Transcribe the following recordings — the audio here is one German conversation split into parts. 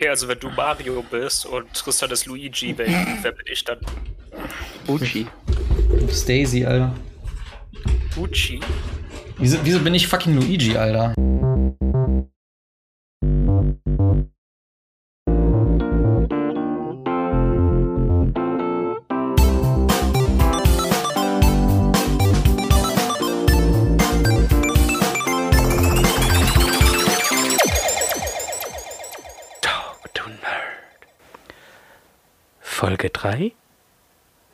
Ja, also wenn du Mario bist und Tristan ist Luigi, wer, wer bin ich dann? Uchi. Stacy, Alter. Uchi? Wieso, wieso bin ich fucking Luigi, Alter? Folge 3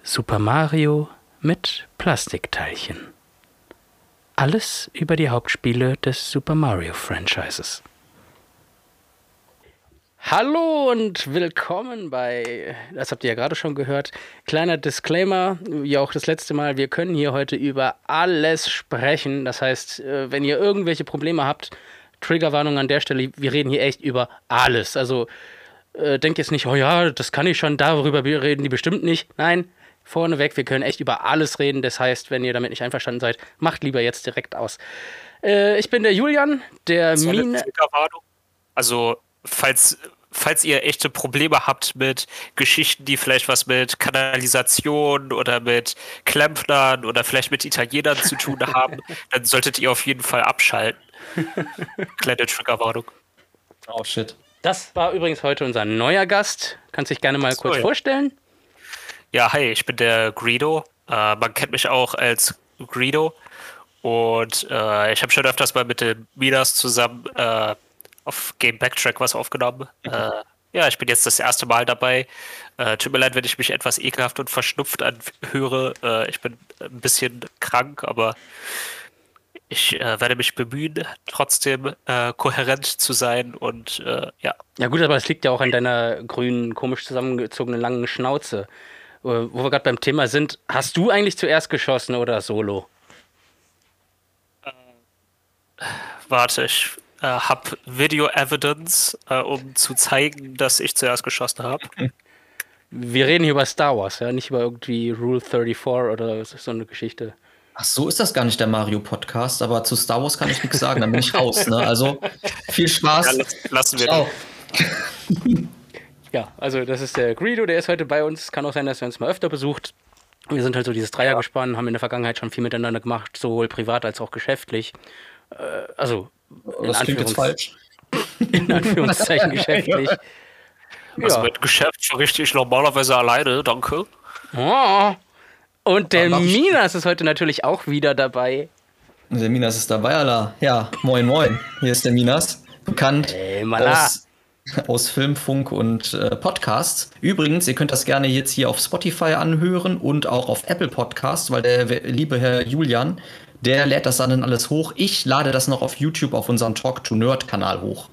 Super Mario mit Plastikteilchen. Alles über die Hauptspiele des Super Mario Franchises. Hallo und willkommen bei, das habt ihr ja gerade schon gehört, kleiner Disclaimer, wie auch das letzte Mal, wir können hier heute über alles sprechen. Das heißt, äh, wenn ihr irgendwelche Probleme habt, Triggerwarnung an der Stelle, wir reden hier echt über alles. Also äh, denkt jetzt nicht, oh ja, das kann ich schon, darüber reden die bestimmt nicht. Nein, vorneweg, wir können echt über alles reden. Das heißt, wenn ihr damit nicht einverstanden seid, macht lieber jetzt direkt aus. Äh, ich bin der Julian, der Mine. Also, falls, falls ihr echte Probleme habt mit Geschichten, die vielleicht was mit Kanalisation oder mit Klempnern oder vielleicht mit Italienern zu tun haben, dann solltet ihr auf jeden Fall abschalten. Kleine Triggerwarnung. Oh shit. Das war übrigens heute unser neuer Gast. Kannst dich gerne mal so, kurz ja. vorstellen. Ja, hi, ich bin der Greedo. Äh, man kennt mich auch als Greedo. Und äh, ich habe schon öfters mal mit dem Midas zusammen äh, auf Game Backtrack was aufgenommen. Äh, ja, ich bin jetzt das erste Mal dabei. Äh, tut mir leid, wenn ich mich etwas ekelhaft und verschnupft anhöre. Äh, ich bin ein bisschen krank, aber ich äh, werde mich bemühen, trotzdem äh, kohärent zu sein und äh, ja. Ja gut, aber es liegt ja auch an deiner grünen, komisch zusammengezogenen langen Schnauze. Äh, Wo wir gerade beim Thema sind, hast du eigentlich zuerst geschossen oder solo? Warte, ich äh, habe Video Evidence, äh, um zu zeigen, dass ich zuerst geschossen habe. Wir reden hier über Star Wars, ja, nicht über irgendwie Rule 34 oder so eine Geschichte. Ach so ist das gar nicht der Mario-Podcast, aber zu Star Wars kann ich nichts sagen, da bin ich raus, ne? Also viel Spaß. Ja, lass- lassen wir Ciao. Ja, also das ist der Greedo, der ist heute bei uns. Kann auch sein, dass er uns mal öfter besucht. Wir sind halt so dieses Dreiergespann, haben in der Vergangenheit schon viel miteinander gemacht, sowohl privat als auch geschäftlich. Äh, also in, Das klingt jetzt falsch. in Anführungszeichen geschäftlich. Also Ja. mein Geschäft verrichte ich normalerweise alleine, danke. Oh. Und der Minas ist heute natürlich auch wieder dabei. Der Minas ist dabei, Alter. Ja, moin, moin. Hier ist der Minas. Bekannt Hey, aus, aus Film, Funk und äh, Podcasts. Übrigens, ihr könnt das gerne jetzt hier auf Spotify anhören und auch auf Apple Podcasts, weil der liebe Herr Julian, der lädt das dann alles hoch. Ich lade das noch auf YouTube auf unseren Talk to Nerd Kanal hoch.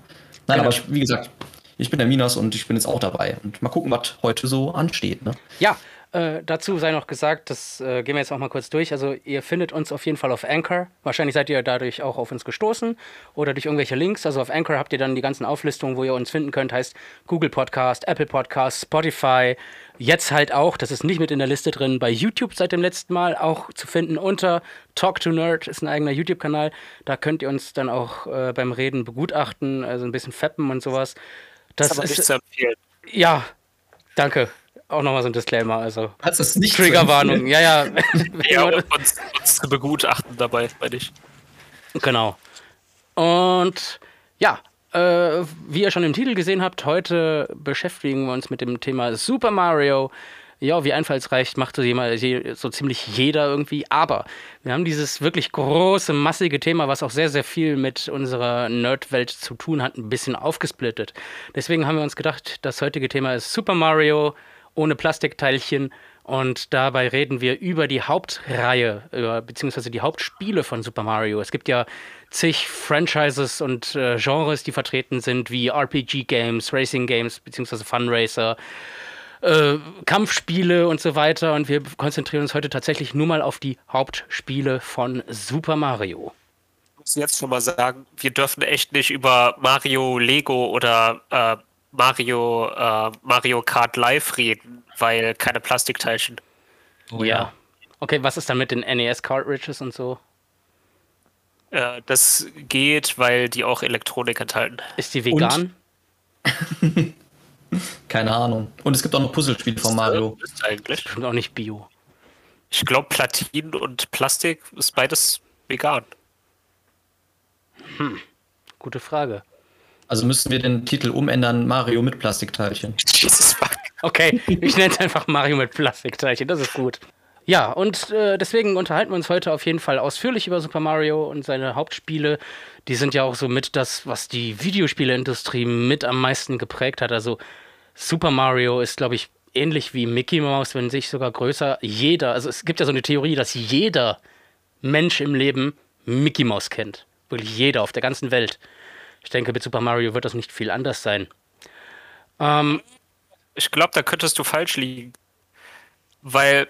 Nein, Genau. aber ich, wie gesagt, ich bin der Minas und ich bin jetzt auch dabei. Und mal gucken, was heute so ansteht. Ne? Ja, äh, dazu sei noch gesagt, das äh, gehen wir jetzt auch mal kurz durch. Also ihr findet uns auf jeden Fall auf Anchor. Wahrscheinlich seid ihr dadurch auch auf uns gestoßen oder durch irgendwelche Links. Also auf Anchor habt ihr dann die ganzen Auflistungen, wo ihr uns finden könnt. Heißt Google Podcast, Apple Podcast, Spotify. Jetzt halt auch, das ist nicht mit in der Liste drin, bei YouTube seit dem letzten Mal auch zu finden unter Talk to Nerd ist ein eigener YouTube-Kanal. Da könnt ihr uns dann auch äh, beim Reden begutachten, also ein bisschen feppen und sowas. Das, Das ist aber nicht zu empfehlen. ja, danke. Auch nochmal so ein Disclaimer. Also du es nicht Triggerwarnung, ja, ja. Ja, um uns, uns zu begutachten dabei, meine ich. genau. Und ja, äh, wie ihr schon im Titel gesehen habt, heute beschäftigen wir uns mit dem Thema Super Mario. Ja, wie einfallsreich macht so, jemand, je- so ziemlich jeder irgendwie. Aber wir haben dieses wirklich große, massige Thema, was auch sehr, sehr viel mit unserer Nerdwelt zu tun hat, ein bisschen aufgesplittet. Deswegen haben wir uns gedacht, das heutige Thema ist Super Mario ohne Plastikteilchen. Und dabei reden wir über die Hauptreihe, über, beziehungsweise die Hauptspiele von Super Mario. Es gibt ja zig Franchises und äh, Genres, die vertreten sind, wie RPG-Games, Racing-Games, beziehungsweise Funracer, äh, Kampfspiele und so weiter. Und wir konzentrieren uns heute tatsächlich nur mal auf die Hauptspiele von Super Mario. Ich muss jetzt schon mal sagen, wir dürfen echt nicht über Mario Lego oder äh, Mario, äh, Mario Kart Live reden, weil keine Plastikteilchen. Oh ja. Okay, was ist dann mit den NES-Cartridges und so? Äh, das geht, weil die auch Elektronik enthalten. Ist die vegan? Keine Ahnung. Und es gibt auch noch Puzzlespiele von Mario. Ist eigentlich. Bestimmt auch nicht Bio. Ich glaube, Platin und Plastik ist beides vegan. Gute Frage. Also müssten wir den Titel umändern, Mario mit Plastikteilchen. Jesus fuck. Okay, ich nenne es einfach Mario mit Plastikteilchen, das ist gut. Ja, und äh, deswegen unterhalten wir uns heute auf jeden Fall ausführlich über Super Mario und seine Hauptspiele. Die sind ja auch so mit das, was die Videospieleindustrie mit am meisten geprägt hat. Also Super Mario ist, glaube ich, ähnlich wie Mickey Mouse, wenn sich sogar größer. Jeder, also es gibt ja so eine Theorie, dass jeder Mensch im Leben Mickey Mouse kennt. Wirklich jeder auf der ganzen Welt. Ich denke, mit Super Mario wird das nicht viel anders sein. Ähm, Ich glaube, da könntest du falsch liegen. Weil,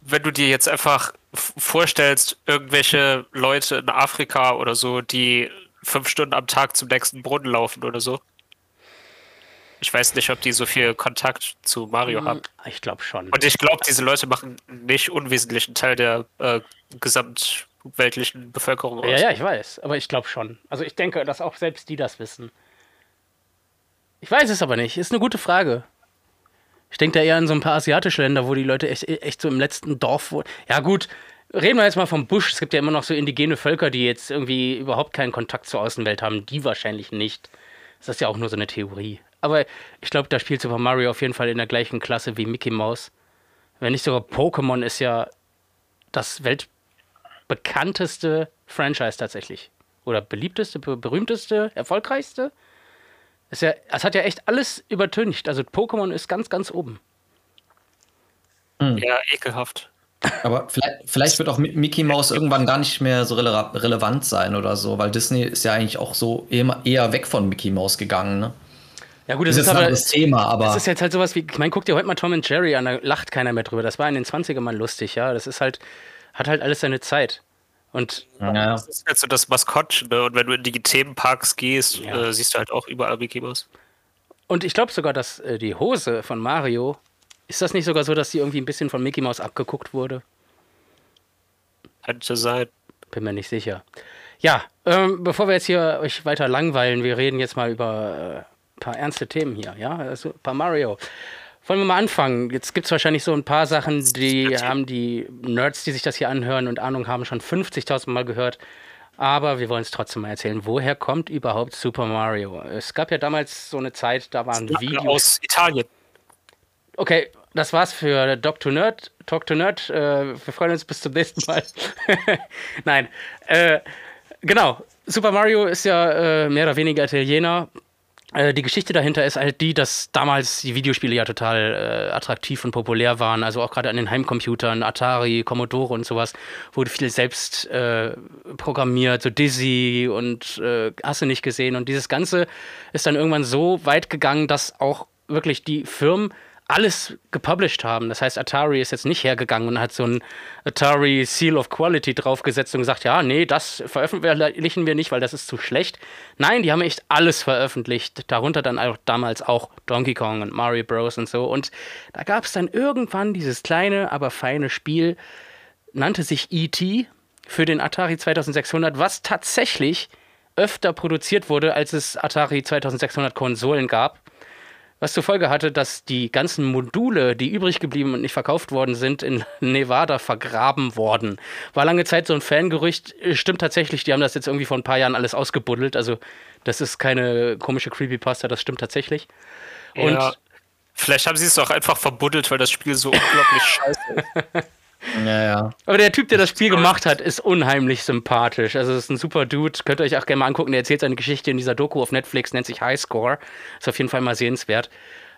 wenn du dir jetzt einfach vorstellst, irgendwelche Leute in Afrika oder so, die fünf Stunden am Tag zum nächsten Brunnen laufen oder so. Ich weiß nicht, ob die so viel Kontakt zu Mario haben. ich glaube schon. Und ich glaube, diese Leute machen nicht unwesentlichen Teil der äh, gesamtweltlichen Bevölkerung aus. Ja, ja, ich weiß, aber ich glaube schon. Also ich denke, dass auch selbst die das wissen. Ich weiß es aber nicht. Ist eine gute Frage. Ich denke da eher an so ein paar asiatische Länder, wo die Leute echt, echt so im letzten Dorf wohnen. Ja, gut, reden wir jetzt mal vom Busch. Es gibt ja immer noch so indigene Völker, die jetzt irgendwie überhaupt keinen Kontakt zur Außenwelt haben. Die wahrscheinlich nicht. Das ist ja auch nur so eine Theorie. Aber ich glaube, da spielt Super Mario auf jeden Fall in der gleichen Klasse wie Mickey Mouse. Wenn nicht sogar Pokémon ist ja das weltbekannteste Franchise tatsächlich. Oder beliebteste, be berühmteste, erfolgreichste. Ist ja, es hat ja echt alles übertüncht. Also Pokémon ist ganz, ganz oben. Ja, ekelhaft. Aber vielleicht, vielleicht wird auch Mi- Mickey Mouse irgendwann gar nicht mehr so rele relevant sein oder so, weil Disney ist ja eigentlich auch so eher, weg von Mickey Mouse gegangen. Ne? Ja gut, Das es ist ist ein aber anderes Thema, aber Das ist jetzt halt sowas wie, ich meine, guck dir heute mal Tom und Jerry an, da lacht keiner mehr drüber. Das war in den 20ern mal lustig, ja. Das ist halt, hat halt alles seine Zeit. Und ja, Das ist jetzt so das Maskottchen, ne? Und wenn du in die Themenparks gehst, Ja. äh, siehst du halt auch überall Mickey Mouse. Und ich glaube sogar, dass äh, die Hose von Mario, ist das nicht sogar so, dass die irgendwie ein bisschen von Mickey Mouse abgeguckt wurde? Könnte sein. Bin mir nicht sicher. Ja, ähm, bevor wir jetzt hier euch weiter langweilen, wir reden jetzt mal über äh, ein paar ernste Themen hier, ja? Also ein paar Mario. Wollen wir mal anfangen? Jetzt gibt es wahrscheinlich so ein paar Sachen, die haben die Nerds, die sich das hier anhören und Ahnung haben, schon 50.000 Mal gehört. Aber wir wollen es trotzdem mal erzählen. Woher kommt überhaupt Super Mario? Es gab ja damals so eine Zeit, da waren Videos. Aus Italien. Okay, das war's für Talk to Nerd. Talk to Nerd. Äh, wir freuen uns bis zum nächsten Mal. Nein. Äh, genau. Super Mario ist ja äh, mehr oder weniger Italiener. Äh, die Geschichte dahinter ist halt die, dass damals die Videospiele ja total äh, attraktiv und populär waren. Also auch gerade an den Heimcomputern, Atari, Commodore und sowas, wurde viel selbst äh, programmiert, so Dizzy und äh, hast du nicht gesehen. Und dieses Ganze ist dann irgendwann so weit gegangen, dass auch wirklich die Firmen alles gepublished haben. Das heißt, Atari ist jetzt nicht hergegangen und hat so ein Atari Seal of Quality draufgesetzt und gesagt, ja, nee, das veröffentlichen wir nicht, weil das ist zu schlecht. Nein, die haben echt alles veröffentlicht. Darunter dann auch damals auch Donkey Kong und Mario Bros. und so. Und da gab es dann irgendwann dieses kleine, aber feine Spiel, nannte sich E.T. für den Atari 2600, was tatsächlich öfter produziert wurde, als es Atari 2600 Konsolen gab. Was zur Folge hatte, dass die ganzen Module, die übrig geblieben und nicht verkauft worden sind, in Nevada vergraben worden. War lange Zeit so ein Fangerücht. Stimmt tatsächlich, die haben das jetzt irgendwie vor ein paar Jahren alles ausgebuddelt. Also, das ist keine komische Creepypasta, das stimmt tatsächlich. Und ja. Vielleicht haben sie es auch einfach verbuddelt, weil das Spiel so unglaublich scheiße ist. Ja, ja. Aber der Typ, der das Spiel gemacht hat, ist unheimlich sympathisch. Also, es ist ein super Dude. Könnt ihr euch auch gerne mal angucken. Der erzählt seine Geschichte in dieser Doku auf Netflix, nennt sich Highscore. Ist auf jeden Fall mal sehenswert.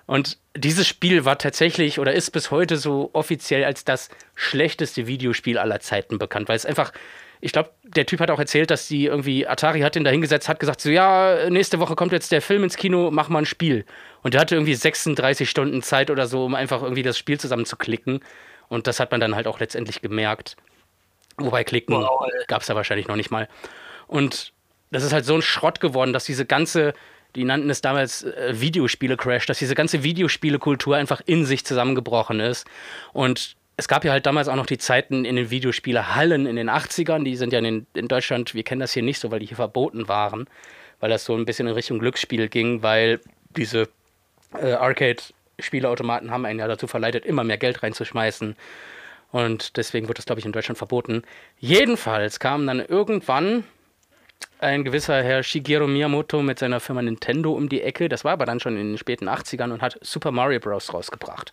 Und dieses Spiel war tatsächlich oder ist bis heute so offiziell als das schlechteste Videospiel aller Zeiten bekannt, weil es einfach. Ich glaube, der Typ hat auch erzählt, dass die irgendwie, Atari hat ihn da hingesetzt, hat gesagt, so, ja, nächste Woche kommt jetzt der Film ins Kino, mach mal ein Spiel. Und der hatte irgendwie 36 Stunden Zeit oder so, um einfach irgendwie das Spiel zusammenzuklicken. Und das hat man dann halt auch letztendlich gemerkt. Wobei klicken Wow, gab es da wahrscheinlich noch nicht mal. Und das ist halt so ein Schrott geworden, dass diese ganze, die nannten es damals äh, Videospiele-Crash, dass diese ganze Videospielekultur einfach in sich zusammengebrochen ist. Und es gab ja halt damals auch noch die Zeiten in den Videospielehallen in den 80ern, die sind ja in, den, in Deutschland, wir kennen das hier nicht so, weil die hier verboten waren, weil das so ein bisschen in Richtung Glücksspiel ging, weil diese äh, Arcade-Spieleautomaten haben einen ja dazu verleitet, immer mehr Geld reinzuschmeißen. Und deswegen wird das, glaube ich, in Deutschland verboten. Jedenfalls kam dann irgendwann ein gewisser Herr Shigeru Miyamoto mit seiner Firma Nintendo um die Ecke. Das war aber dann schon in den späten 80ern und hat Super Mario Bros. rausgebracht.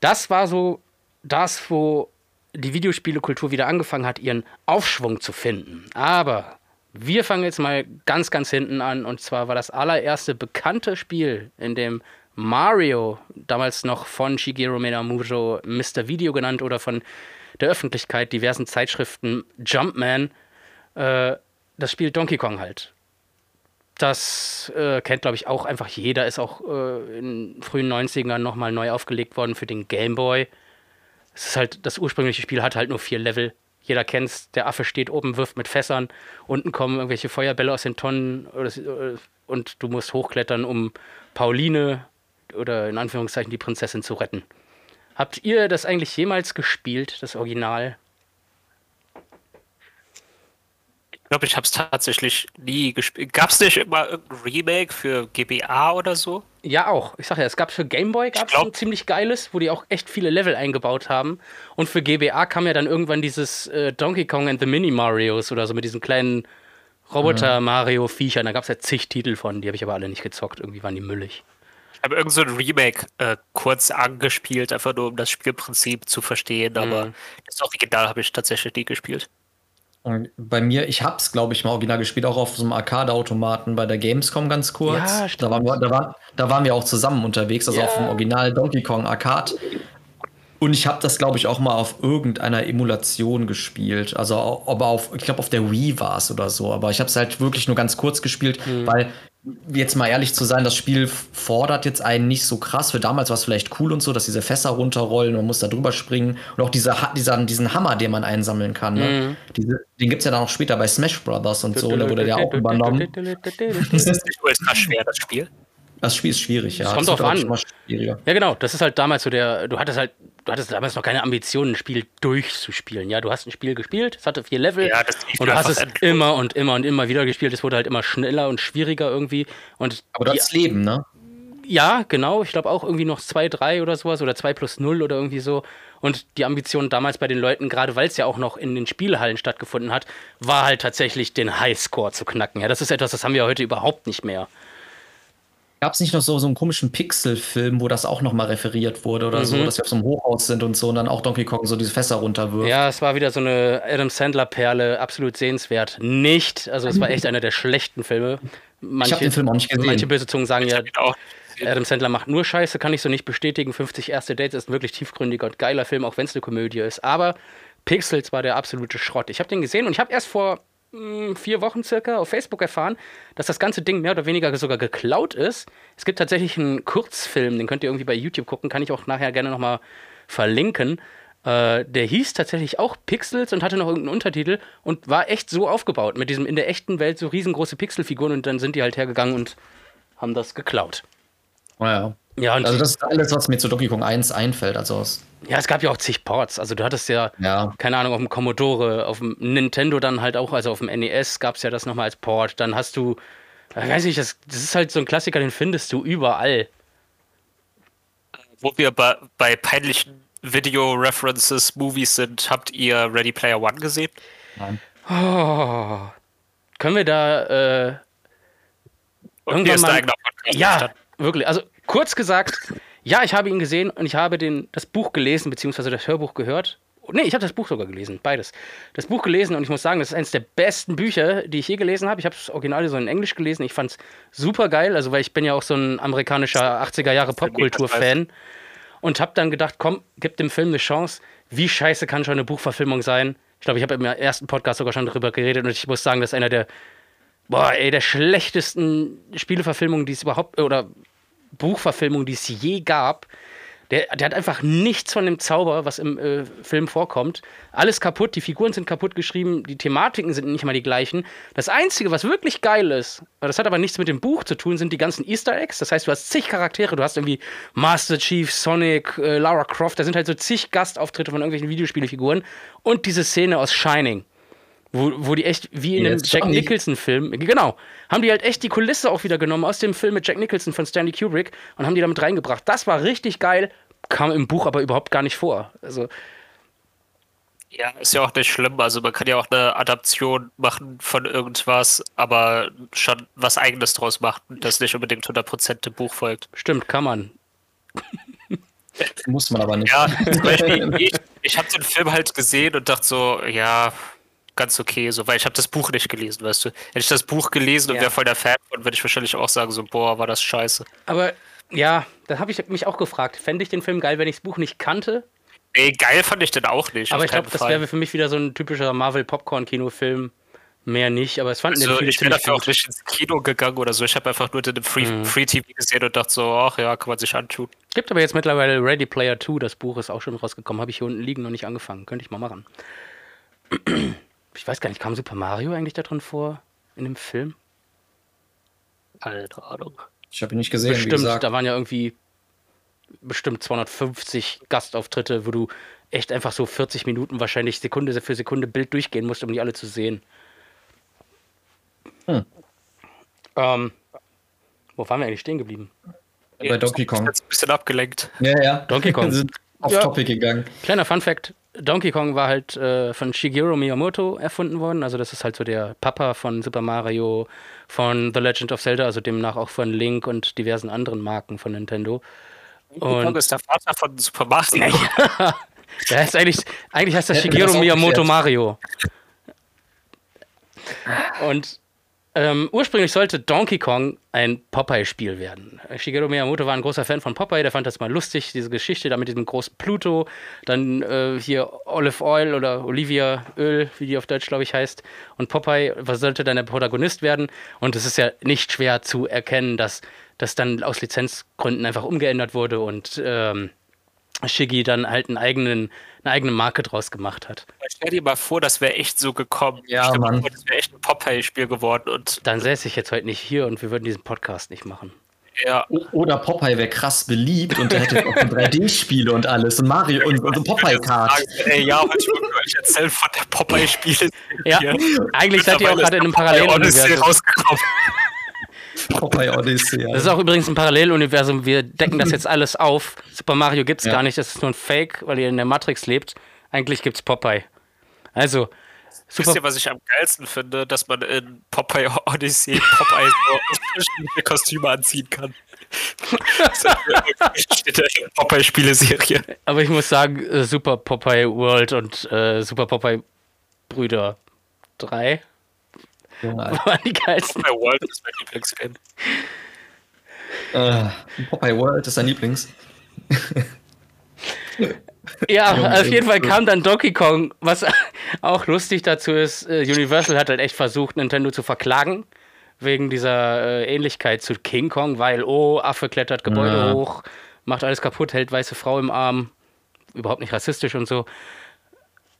Das war so das, wo die Videospielekultur wieder angefangen hat, ihren Aufschwung zu finden. Aber wir fangen jetzt mal ganz, ganz hinten an. Und zwar war das allererste bekannte Spiel, in dem Mario, damals noch von Shigeru Minamoto Mr. Video genannt oder von der Öffentlichkeit, diversen Zeitschriften, Jumpman, äh, das Spiel Donkey Kong halt. Das äh, kennt, glaube ich, auch einfach jeder. Ist auch äh, in frühen 90ern nochmal neu aufgelegt worden für den Game Boy. Es ist halt, das ursprüngliche Spiel hat halt nur vier Level. Jeder kennt's, der Affe steht oben, wirft mit Fässern, unten kommen irgendwelche Feuerbälle aus den Tonnen und du musst hochklettern, um Pauline oder in Anführungszeichen die Prinzessin zu retten. Habt ihr das eigentlich jemals gespielt, das Original? Ich glaube, ich habe es tatsächlich nie gespielt. Gab es nicht immer irgendein Remake für GBA oder so? Ja, auch. Ich sag ja, es gab für Game Boy gab's glaub, ein ziemlich geiles, wo die auch echt viele Level eingebaut haben. Und für GBA kam ja dann irgendwann dieses äh, Donkey Kong and the Mini Marios oder so mit diesen kleinen Roboter-Mario-Viechern. Da gab es ja zig Titel von, die habe ich aber alle nicht gezockt. Irgendwie waren die müllig. Ich habe irgend so ein Remake äh, kurz angespielt, einfach nur um das Spielprinzip zu verstehen, aber mhm. das Original habe ich tatsächlich nie gespielt. Und bei mir, ich hab's, glaube ich, mal original gespielt, auch auf so einem Arcade-Automaten bei der Gamescom ganz kurz. Ja, stimmt. Da waren, wir, da, war, da waren wir auch zusammen unterwegs, also ja. auf dem Original Donkey Kong Arcade. Und ich habe das, glaube ich, auch mal auf irgendeiner Emulation gespielt. Also, aber auf, ich glaube, auf der Wii war es oder so. Aber ich habe es halt wirklich nur ganz kurz gespielt, mhm. weil jetzt mal ehrlich zu sein, das Spiel fordert jetzt einen nicht so krass. Für damals war es vielleicht cool und so, dass diese Fässer runterrollen, man muss da drüber springen. Und auch dieser, dieser, diesen Hammer, den man einsammeln kann. Ne? Mhm. Diese, den gibt es ja dann auch später bei Smash Brothers und so, da wurde der auch übernommen. Das ist nicht ultra schwer, das Spiel. Das Spiel ist schwierig, ja. Das kommt drauf an. Ja, genau. Das ist halt damals so der. Du hattest halt du hattest damals noch keine Ambitionen, ein Spiel durchzuspielen. Ja, du hast ein Spiel gespielt, es hatte vier Level ja, und du hast es endlos. immer und immer und immer wieder gespielt. Es wurde halt immer schneller und schwieriger irgendwie. Und Aber das die, Leben, ne? Ja, genau. Ich glaube auch irgendwie noch 2, 3 oder sowas oder 2 plus 0 oder irgendwie so. Und die Ambition damals bei den Leuten, gerade weil es ja auch noch in den Spielhallen stattgefunden hat, war halt tatsächlich den Highscore zu knacken. Ja, das ist etwas, das haben wir heute überhaupt nicht mehr. Gab es nicht noch so, so einen komischen Pixel-Film, wo das auch nochmal referiert wurde oder mhm. so, dass wir auf so einem Hochhaus sind und so und dann auch Donkey Kong so diese Fässer runterwirft? Ja, es war wieder so eine Adam Sandler-Perle, absolut sehenswert. Nicht, also es war echt einer der schlechten Filme. Manche, ich habe den Film auch nicht gesehen. Manche böse Zungen sagen ja, Adam Sandler macht nur Scheiße, kann ich so nicht bestätigen. 50 erste Dates ist ein wirklich tiefgründiger und geiler Film, auch wenn es eine Komödie ist. Aber Pixels war der absolute Schrott. Ich habe den gesehen und ich habe erst vor vier Wochen circa auf Facebook erfahren, dass das ganze Ding mehr oder weniger sogar geklaut ist. Es gibt tatsächlich einen Kurzfilm, den könnt ihr irgendwie bei YouTube gucken, kann ich auch nachher gerne nochmal verlinken. Äh, der hieß tatsächlich auch Pixels und hatte noch irgendeinen Untertitel und war echt so aufgebaut mit diesem in der echten Welt so riesengroße Pixelfiguren und dann sind die halt hergegangen und haben das geklaut. Naja. Ja, also das ist alles, was mir zu Donkey Kong 1 einfällt. Also ja, es gab ja auch zig Ports. Also du hattest ja, ja. keine Ahnung, auf dem Commodore, auf dem Nintendo dann halt auch, also auf dem NES gab es ja das nochmal als Port. Dann hast du, ich weiß nicht, das, das ist halt so ein Klassiker, den findest du überall. Wo wir bei, bei peinlichen Video-References, Movies sind, habt ihr Ready Player One gesehen? Nein. Oh, können wir da äh, irgendwann mal, Ja, wirklich. Also kurz gesagt, ja, ich habe ihn gesehen und ich habe den, das Buch gelesen, beziehungsweise das Hörbuch gehört. Nee, ich habe das Buch sogar gelesen, beides. Das Buch gelesen und ich muss sagen, das ist eines der besten Bücher, die ich je gelesen habe. Ich habe das Original so in Englisch gelesen. Ich fand es super geil, also weil ich bin ja auch so ein amerikanischer 80er Jahre Popkultur-Fan und habe dann gedacht, komm, gib dem Film eine Chance. Wie scheiße kann schon eine Buchverfilmung sein? Ich glaube, ich habe im ersten Podcast sogar schon darüber geredet und ich muss sagen, das ist einer der, boah, ey, der schlechtesten Spieleverfilmungen, die es überhaupt, oder Buchverfilmung, die es je gab. Der, der hat einfach nichts von dem Zauber, was im äh, Film vorkommt. Alles kaputt, die Figuren sind kaputt geschrieben, die Thematiken sind nicht mal die gleichen. Das Einzige, was wirklich geil ist, das hat aber nichts mit dem Buch zu tun, sind die ganzen Easter Eggs. Das heißt, du hast zig Charaktere, du hast irgendwie Master Chief, Sonic, äh, Lara Croft, da sind halt so zig Gastauftritte von irgendwelchen Videospielefiguren und diese Szene aus Shining Wo, wo die echt, wie in einem Jack Nicholson-Film, genau, haben die halt echt die Kulisse auch wieder genommen aus dem Film mit Jack Nicholson von Stanley Kubrick und haben die damit reingebracht. Das war richtig geil, kam im Buch aber überhaupt gar nicht vor. Also, Ja, ist ja auch nicht schlimm. Also man kann ja auch eine Adaption machen von irgendwas, aber schon was eigenes draus machen, das nicht unbedingt 100% dem Buch folgt. stimmt, kann man. Muss man aber nicht. Ja, zum Beispiel, ich, ich habe den Film halt gesehen und dachte so, ja, ganz okay, so, weil ich habe das Buch nicht gelesen, weißt du. Hätte ich das Buch gelesen und Ja. wäre voll der Fan von, würde ich wahrscheinlich auch sagen, so, boah, war das scheiße. Aber ja, da habe ich mich auch gefragt, fände ich den Film geil, wenn ich das Buch nicht kannte? Nee, geil fand ich den auch nicht. aber ich glaube, das wäre für mich wieder so ein typischer Marvel-Popcorn-Kinofilm. Mehr nicht, aber es fanden den Also viele ich ziemlich dafür auch gut. nicht ins Kino gegangen oder so. Ich habe einfach nur den Free, Mhm. Free TV gesehen und dachte so, ach ja, kann man sich antun. Gibt aber jetzt mittlerweile Ready Player 2, das Buch ist auch schon rausgekommen, habe ich hier unten liegen, noch nicht angefangen. Könnte ich mal machen. Ich weiß gar nicht, kam Super Mario eigentlich da drin vor? In dem Film? Keine Ahnung. Ich habe ihn nicht gesehen, wie Bestimmt, gesagt. da waren ja irgendwie bestimmt 250 Gastauftritte, wo du echt einfach so 40 Minuten wahrscheinlich Sekunde für Sekunde Bild durchgehen musst, um die alle zu sehen. Hm. Ähm, wo waren wir eigentlich stehen geblieben? Bei Donkey Kong. Jetzt ein bisschen abgelenkt. Ja, ja. Donkey Kong. Wir sind off Ja. Topic gegangen. Kleiner Fun Fact: Donkey Kong war halt äh, von Shigeru Miyamoto erfunden worden. Also, das ist halt so der Papa von Super Mario, von The Legend of Zelda, also demnach auch von Link und diversen anderen Marken von Nintendo. Kong Und ist der Vater von Super Mario. der heißt eigentlich, eigentlich heißt das Shigeru Miyamoto. Mario. Und ähm, ursprünglich sollte Donkey Kong ein Popeye-Spiel werden. Shigeru Miyamoto war ein großer Fan von Popeye, der fand das mal lustig, diese Geschichte da mit diesem großen Pluto, dann äh, hier Olive Oil oder Olivia Öl, wie die auf Deutsch, glaube ich, heißt. Und Popeye was sollte dann der Protagonist werden. Und es ist ja nicht schwer zu erkennen, dass das dann aus Lizenzgründen einfach umgeändert wurde und ähm, Shiggy dann halt einen eigenen, eine eigene Marke draus gemacht hat. Stell dir mal vor, das wäre echt so gekommen. Ja, Mann. vor, das wäre echt ein Popeye-Spiel geworden. Und Dann säße ich jetzt heute nicht hier und wir würden diesen Podcast nicht machen. ja, Oder Popeye wäre krass beliebt und der hätte auch 3D-Spiele und alles. Und Mario und, und so Popeye-Kart. ey, ja, euch erzählen von der Popeye-Spiele. Ja, eigentlich seid ihr auch gerade in einem Paralleluniversum. rausgekommen. Popeye Odyssey. Das ist auch übrigens ein Paralleluniversum. Wir decken das jetzt alles auf. Super Mario gibt's Ja. gar nicht. Das ist nur ein Fake, weil ihr in der Matrix lebt. Eigentlich gibt's Popeye. Also, Wisst Super. ihr, was ich am geilsten finde? Dass man in Popeye Odyssey Popeye so verschiedene Kostüme anziehen kann. Popeye-Spiele-Serie. Aber ich muss sagen, äh, Super Popeye World und äh, Super Popeye Brüder 3 Junge, Alter. waren die geilsten. Popeye World ist mein Lieblingsgame. Äh, Popeye World ist dein Lieblings. Ja, auf jeden Fall kam dann Donkey Kong, was auch lustig dazu ist. äh, Universal hat halt echt versucht, Nintendo zu verklagen. Wegen dieser äh, Ähnlichkeit zu King Kong, weil, oh, Affe klettert Gebäude Ja. hoch, macht alles kaputt, hält weiße Frau im Arm. Überhaupt nicht rassistisch und so.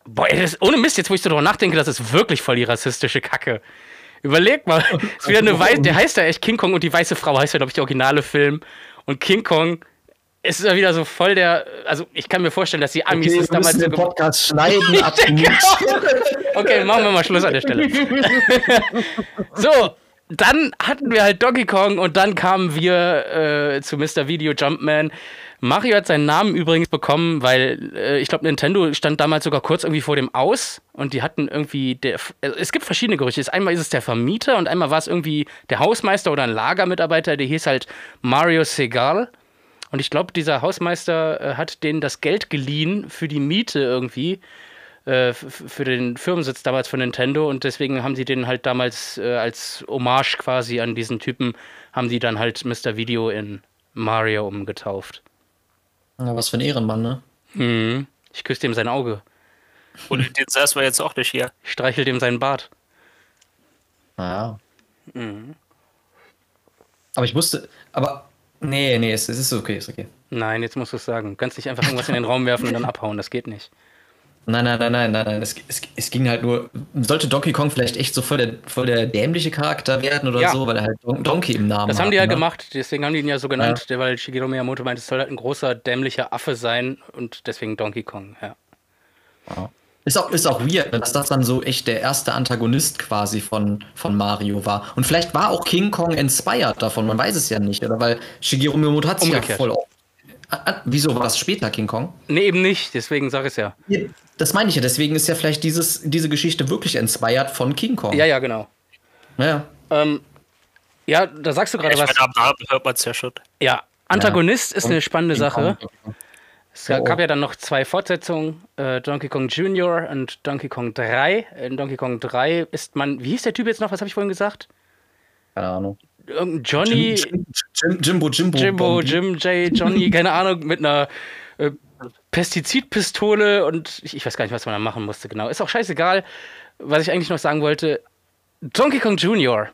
Boah, das, ohne Mist, jetzt wo ich so drüber nachdenke, das ist wirklich voll die rassistische Kacke. Überleg mal, es ist wieder eine Weiß, der heißt ja echt King Kong und die weiße Frau heißt ja, glaube ich, der originale Film. Und King Kong ist ja wieder so voll der, also ich kann mir vorstellen, dass die Amis Okay, das damals so den ge- Podcast schneiden. ab Okay, machen wir mal Schluss an der Stelle. so, dann hatten wir halt Donkey Kong und dann kamen wir äh, zu Mr. Video Jumpman. Mario hat seinen Namen übrigens bekommen, weil äh, ich glaube, Nintendo stand damals sogar kurz irgendwie vor dem Aus und die hatten irgendwie, der, also es gibt verschiedene Gerüchte. Einmal ist es der Vermieter und einmal war es irgendwie der Hausmeister oder ein Lagermitarbeiter, der hieß halt Mario Segal. Und ich glaube, dieser Hausmeister äh, hat denen das Geld geliehen für die Miete irgendwie äh, für den Firmensitz damals von Nintendo und deswegen haben sie den halt damals äh, als Hommage quasi an diesen Typen, haben die dann halt Mr. Video in Mario umgetauft. Ja, was für ein Ehrenmann, ne? Mhm. Ich küsse dem sein Auge. Und den saßen wir jetzt auch nicht hier. Ich streichel dem seinen Bart. Naja. Mhm. Aber ich wusste, aber nee, nee, es, es ist okay, ist okay. Nein, jetzt musst du es sagen. Du kannst nicht einfach irgendwas in den Raum werfen und dann abhauen. Das geht nicht. Nein, nein, nein, nein, nein, nein. Es, es, es ging halt nur. Sollte Donkey Kong vielleicht echt so voll der, voll der dämliche Charakter werden oder Ja. so, weil er halt Don Donkey im Namen Das hat. haben die ja ne? gemacht, deswegen haben die ihn ja so genannt, der, weil Shigeru Miyamoto meinte, es soll halt ein großer, dämlicher Affe sein und deswegen Donkey Kong, ja. Ja. Ist auch, ist auch weird, dass das dann so echt der erste Antagonist quasi von, von Mario war. Und vielleicht war auch King Kong inspired davon, man weiß es ja nicht, oder? Weil Shigeru Miyamoto hat sich ja voll. Ah, ah, Wieso war es später King Kong? Nee, eben nicht, deswegen sage ich es ja. Das meine ich ja, deswegen ist ja vielleicht dieses, diese Geschichte wirklich inspired von King Kong. Ja, ja, genau. Ja. Ähm, ja, da sagst du gerade Ich was. meine, am Namen hört man es ja schon. Ja, Antagonist ist eine spannende King Sache. Kong. Es oh. gab ja dann noch zwei Fortsetzungen, äh, Donkey Kong Jr. und Donkey Kong 3. In Donkey Kong 3 ist man, wie hieß der Typ jetzt noch, was habe ich vorhin gesagt? Keine Ahnung. Irgendein Johnny, Jim, Jim, Jimbo, Jimbo. Jimbo, Bombi. Jim, J, Johnny, keine Ahnung, mit einer äh, Pestizidpistole und ich, ich weiß gar nicht, was man da machen musste, genau. Ist auch scheißegal. Was ich eigentlich noch sagen wollte, Donkey Kong Jr.,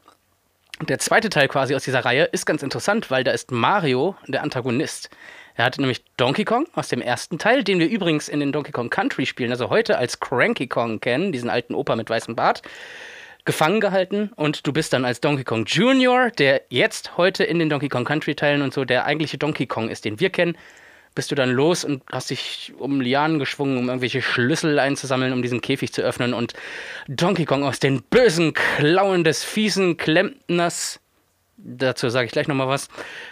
der zweite Teil quasi aus dieser Reihe, ist ganz interessant, weil da ist Mario der Antagonist. Er hatte nämlich Donkey Kong aus dem ersten Teil, den wir übrigens in den Donkey Kong Country spielen, also heute als Cranky Kong kennen, diesen alten Opa mit weißem Bart, gefangen gehalten und du bist dann als Donkey Kong Jr., der jetzt heute in den Donkey Kong Country Teilen und so der eigentliche Donkey Kong ist, den wir kennen, bist du dann los und hast dich um Lianen geschwungen, um irgendwelche Schlüssel einzusammeln, um diesen Käfig zu öffnen und Donkey Kong aus den bösen Klauen des fiesen Klempners, dazu sage ich gleich nochmal was,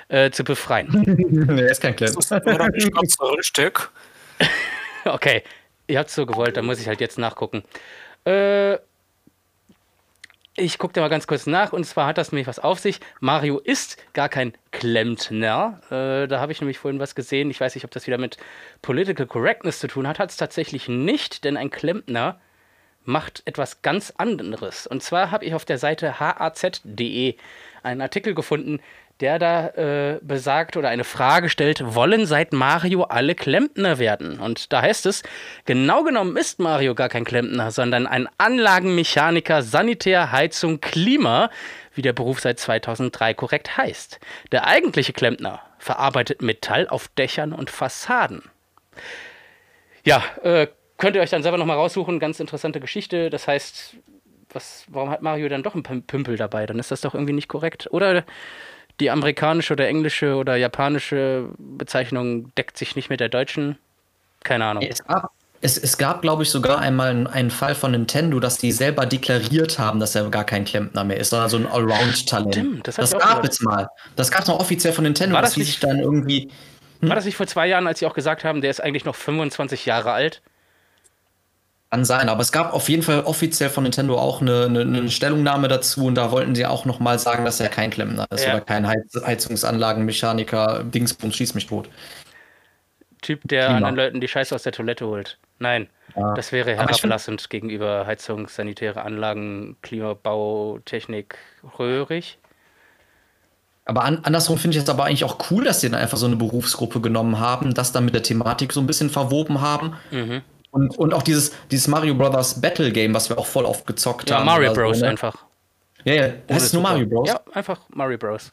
äh, zu befreien. er ist kein Klemm. Das war doch nicht ganz so ein Stück. Okay, ihr habt es so gewollt, da muss ich halt jetzt nachgucken. Äh, ich gucke da mal ganz kurz nach und zwar hat das nämlich was auf sich. Mario ist gar kein Klempner. Äh, da habe ich nämlich vorhin was gesehen. Ich weiß nicht, ob das wieder mit Political Correctness zu tun hat. Hat es tatsächlich nicht, denn ein Klempner macht etwas ganz anderes. Und zwar habe ich auf der Seite haz.de einen Artikel gefunden, der da äh, besagt oder eine Frage stellt, wollen seit Mario alle Klempner werden? Und da heißt es, genau genommen ist Mario gar kein Klempner, sondern ein Anlagenmechaniker, Sanitär, Heizung, Klima, wie der Beruf seit 2003 korrekt heißt. Der eigentliche Klempner verarbeitet Metall auf Dächern und Fassaden. Ja, äh, könnt ihr euch dann selber nochmal raussuchen. Ganz interessante Geschichte. Das heißt, was, warum hat Mario dann doch einen Püm- Pümpel dabei? Dann ist das doch irgendwie nicht korrekt. Oder die amerikanische oder englische oder japanische Bezeichnung deckt sich nicht mit der deutschen. Keine Ahnung. Es gab, es, es gab glaube ich, sogar einmal einen, Fall von Nintendo, dass die selber deklariert haben, dass er gar kein Klempner mehr ist, sondern so ein Allround-Talent. Das das gab gehört. es mal. Das gab es noch offiziell von Nintendo, War dass das die nicht- sich dann irgendwie. War das nicht vor zwei Jahren, als sie auch gesagt haben, der ist eigentlich noch 25 Jahre alt? Kann sein, aber es gab auf jeden Fall offiziell von Nintendo auch eine, eine, eine Stellungnahme dazu und da wollten sie auch nochmal sagen, dass er kein Klempner ist Ja. oder kein Heiz Heizungsanlagenmechaniker, Dingsbums, schieß mich tot. Typ, der Klima. anderen Leuten die Scheiße aus der Toilette holt. Nein, Ja. das wäre herablassend gegenüber Heizung, sanitäre Anlagen, Klimabau, Technik, röhrig. Aber an, andersrum finde ich es aber eigentlich auch cool, dass sie dann einfach so eine Berufsgruppe genommen haben, das dann mit der Thematik so ein bisschen verwoben haben. Mhm. Und, und auch dieses, dieses Mario Brothers Battle Game, was wir auch voll oft gezockt Ja, haben. Mario oder Bros. Ne? einfach. Ja, ja. Heißt es nur Super. Mario Bros? Ja, einfach Mario Bros.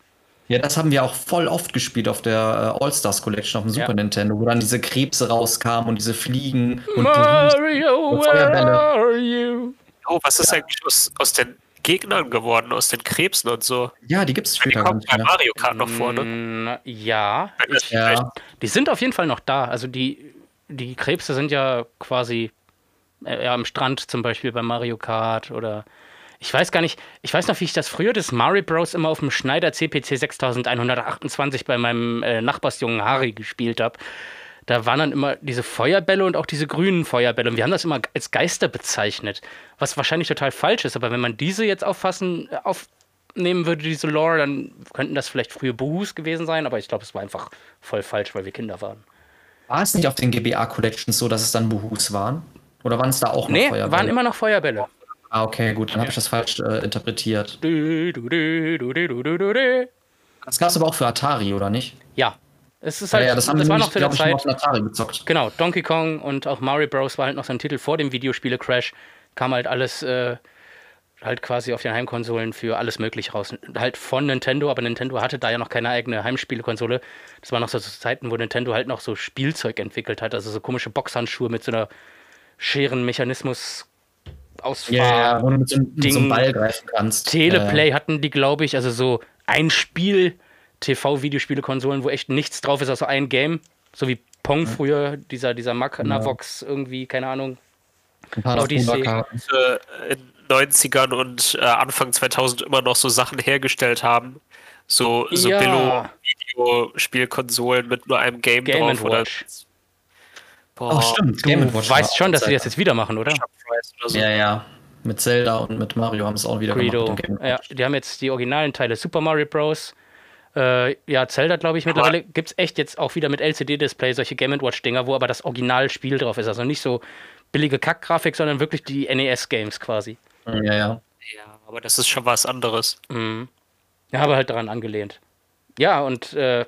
Ja, das haben wir auch voll oft gespielt auf der äh, All-Stars Collection auf dem Ja. Super Nintendo, wo dann diese Krebse rauskamen und diese Fliegen und Mario, und where Feuerbälle. are you? Oh, was ist eigentlich aus, aus den Gegnern geworden, aus den Krebsen und so? Ja, die gibt es Die später gar kommen bei. Mario Kart noch vor, ne? Mm, ja, das ich, Ja. die sind auf jeden Fall noch da. Also die, die Krebse sind ja quasi äh, ja, am Strand zum Beispiel bei Mario Kart oder ich weiß gar nicht, ich weiß noch, wie ich das früher des Mario Bros. immer auf dem Schneider CPC 6128 bei meinem äh, Nachbarsjungen Harry gespielt habe. Da waren dann immer diese Feuerbälle und auch diese grünen Feuerbälle. Und wir haben das immer als Geister bezeichnet. Was wahrscheinlich total falsch ist. Aber wenn man diese jetzt auffassen, äh, aufnehmen würde, diese Lore, dann könnten das vielleicht frühe Buhus gewesen sein. Aber ich glaube, es war einfach voll falsch, weil wir Kinder waren. War es nicht auf den GBA Collections so, dass es dann Buhus waren? Oder waren es da auch noch nee, Feuerbälle? waren immer noch Feuerbälle. Ah, okay, gut, dann habe ich das falsch äh, interpretiert. Das gab es aber auch für Atari, oder nicht? Ja. Es ist halt, ja, ja das haben das wir war noch für glaub, Zeit. Ich Atari gezockt. Genau, Donkey Kong und auch Mario Bros. war halt noch so ein Titel vor dem Videospiele-Crash. Kam halt alles äh, halt quasi auf den Heimkonsolen für alles möglich raus. Halt von Nintendo, aber Nintendo hatte da ja noch keine eigene Heimspielekonsole. Das waren noch so Zeiten, wo Nintendo halt noch so Spielzeug entwickelt hat, also so komische Boxhandschuhe mit so einer Scherenmechanismus Ausfahr. Ja, ja, wo du mit so, mit so Ding. einem Ball greifen kannst. Teleplay hatten die, glaube ich, also so ein Spiel, TV-Videospiele-Konsolen, wo echt nichts drauf ist, außer ein Game. So wie Pong früher, dieser, dieser Magnavox irgendwie, keine Ahnung. Ein paar Odyssey. Äh, den 90ern und äh, Anfang 2000 immer noch so Sachen hergestellt haben. So, so Ja. Billo-Videospielkonsolen mit nur einem Game, Game drauf. Oder, Watch. boah, Oh, stimmt. Du Game Watch weißt schon, dass sie das jetzt wieder machen, oder? Oder so. Ja, ja. Mit Zelda und mit Mario haben es auch wieder Greedo. gemacht. Ja, die haben jetzt die originalen Teile Super Mario Bros. Äh, ja, Zelda, glaube ich, mittlerweile gibt es echt jetzt auch wieder mit LCD-Display solche Game Watch-Dinger, wo aber das Originalspiel drauf ist. Also nicht so billige Kackgrafik, sondern wirklich die NES-Games quasi. Ja, ja. Ja, aber das ist schon was anderes. Mhm. Ja, aber halt daran angelehnt. Ja, und äh,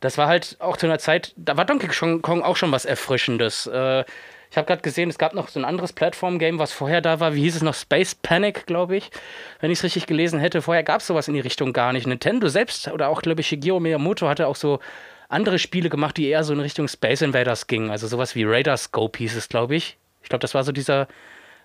das war halt auch zu einer Zeit, da war Donkey Kong auch schon was Erfrischendes. Äh, ich habe gerade gesehen, es gab noch so ein anderes Plattform-Game, was vorher da war. Wie hieß es noch? Space Panic, glaube ich. Wenn ich es richtig gelesen hätte. Vorher gab es sowas in die Richtung gar nicht. Nintendo selbst oder auch, glaube ich, Shigeru Miyamoto hatte auch so andere Spiele gemacht, die eher so in Richtung Space Invaders gingen. Also sowas wie Radar Scope hieß es, glaube ich. Ich glaube, das war so dieser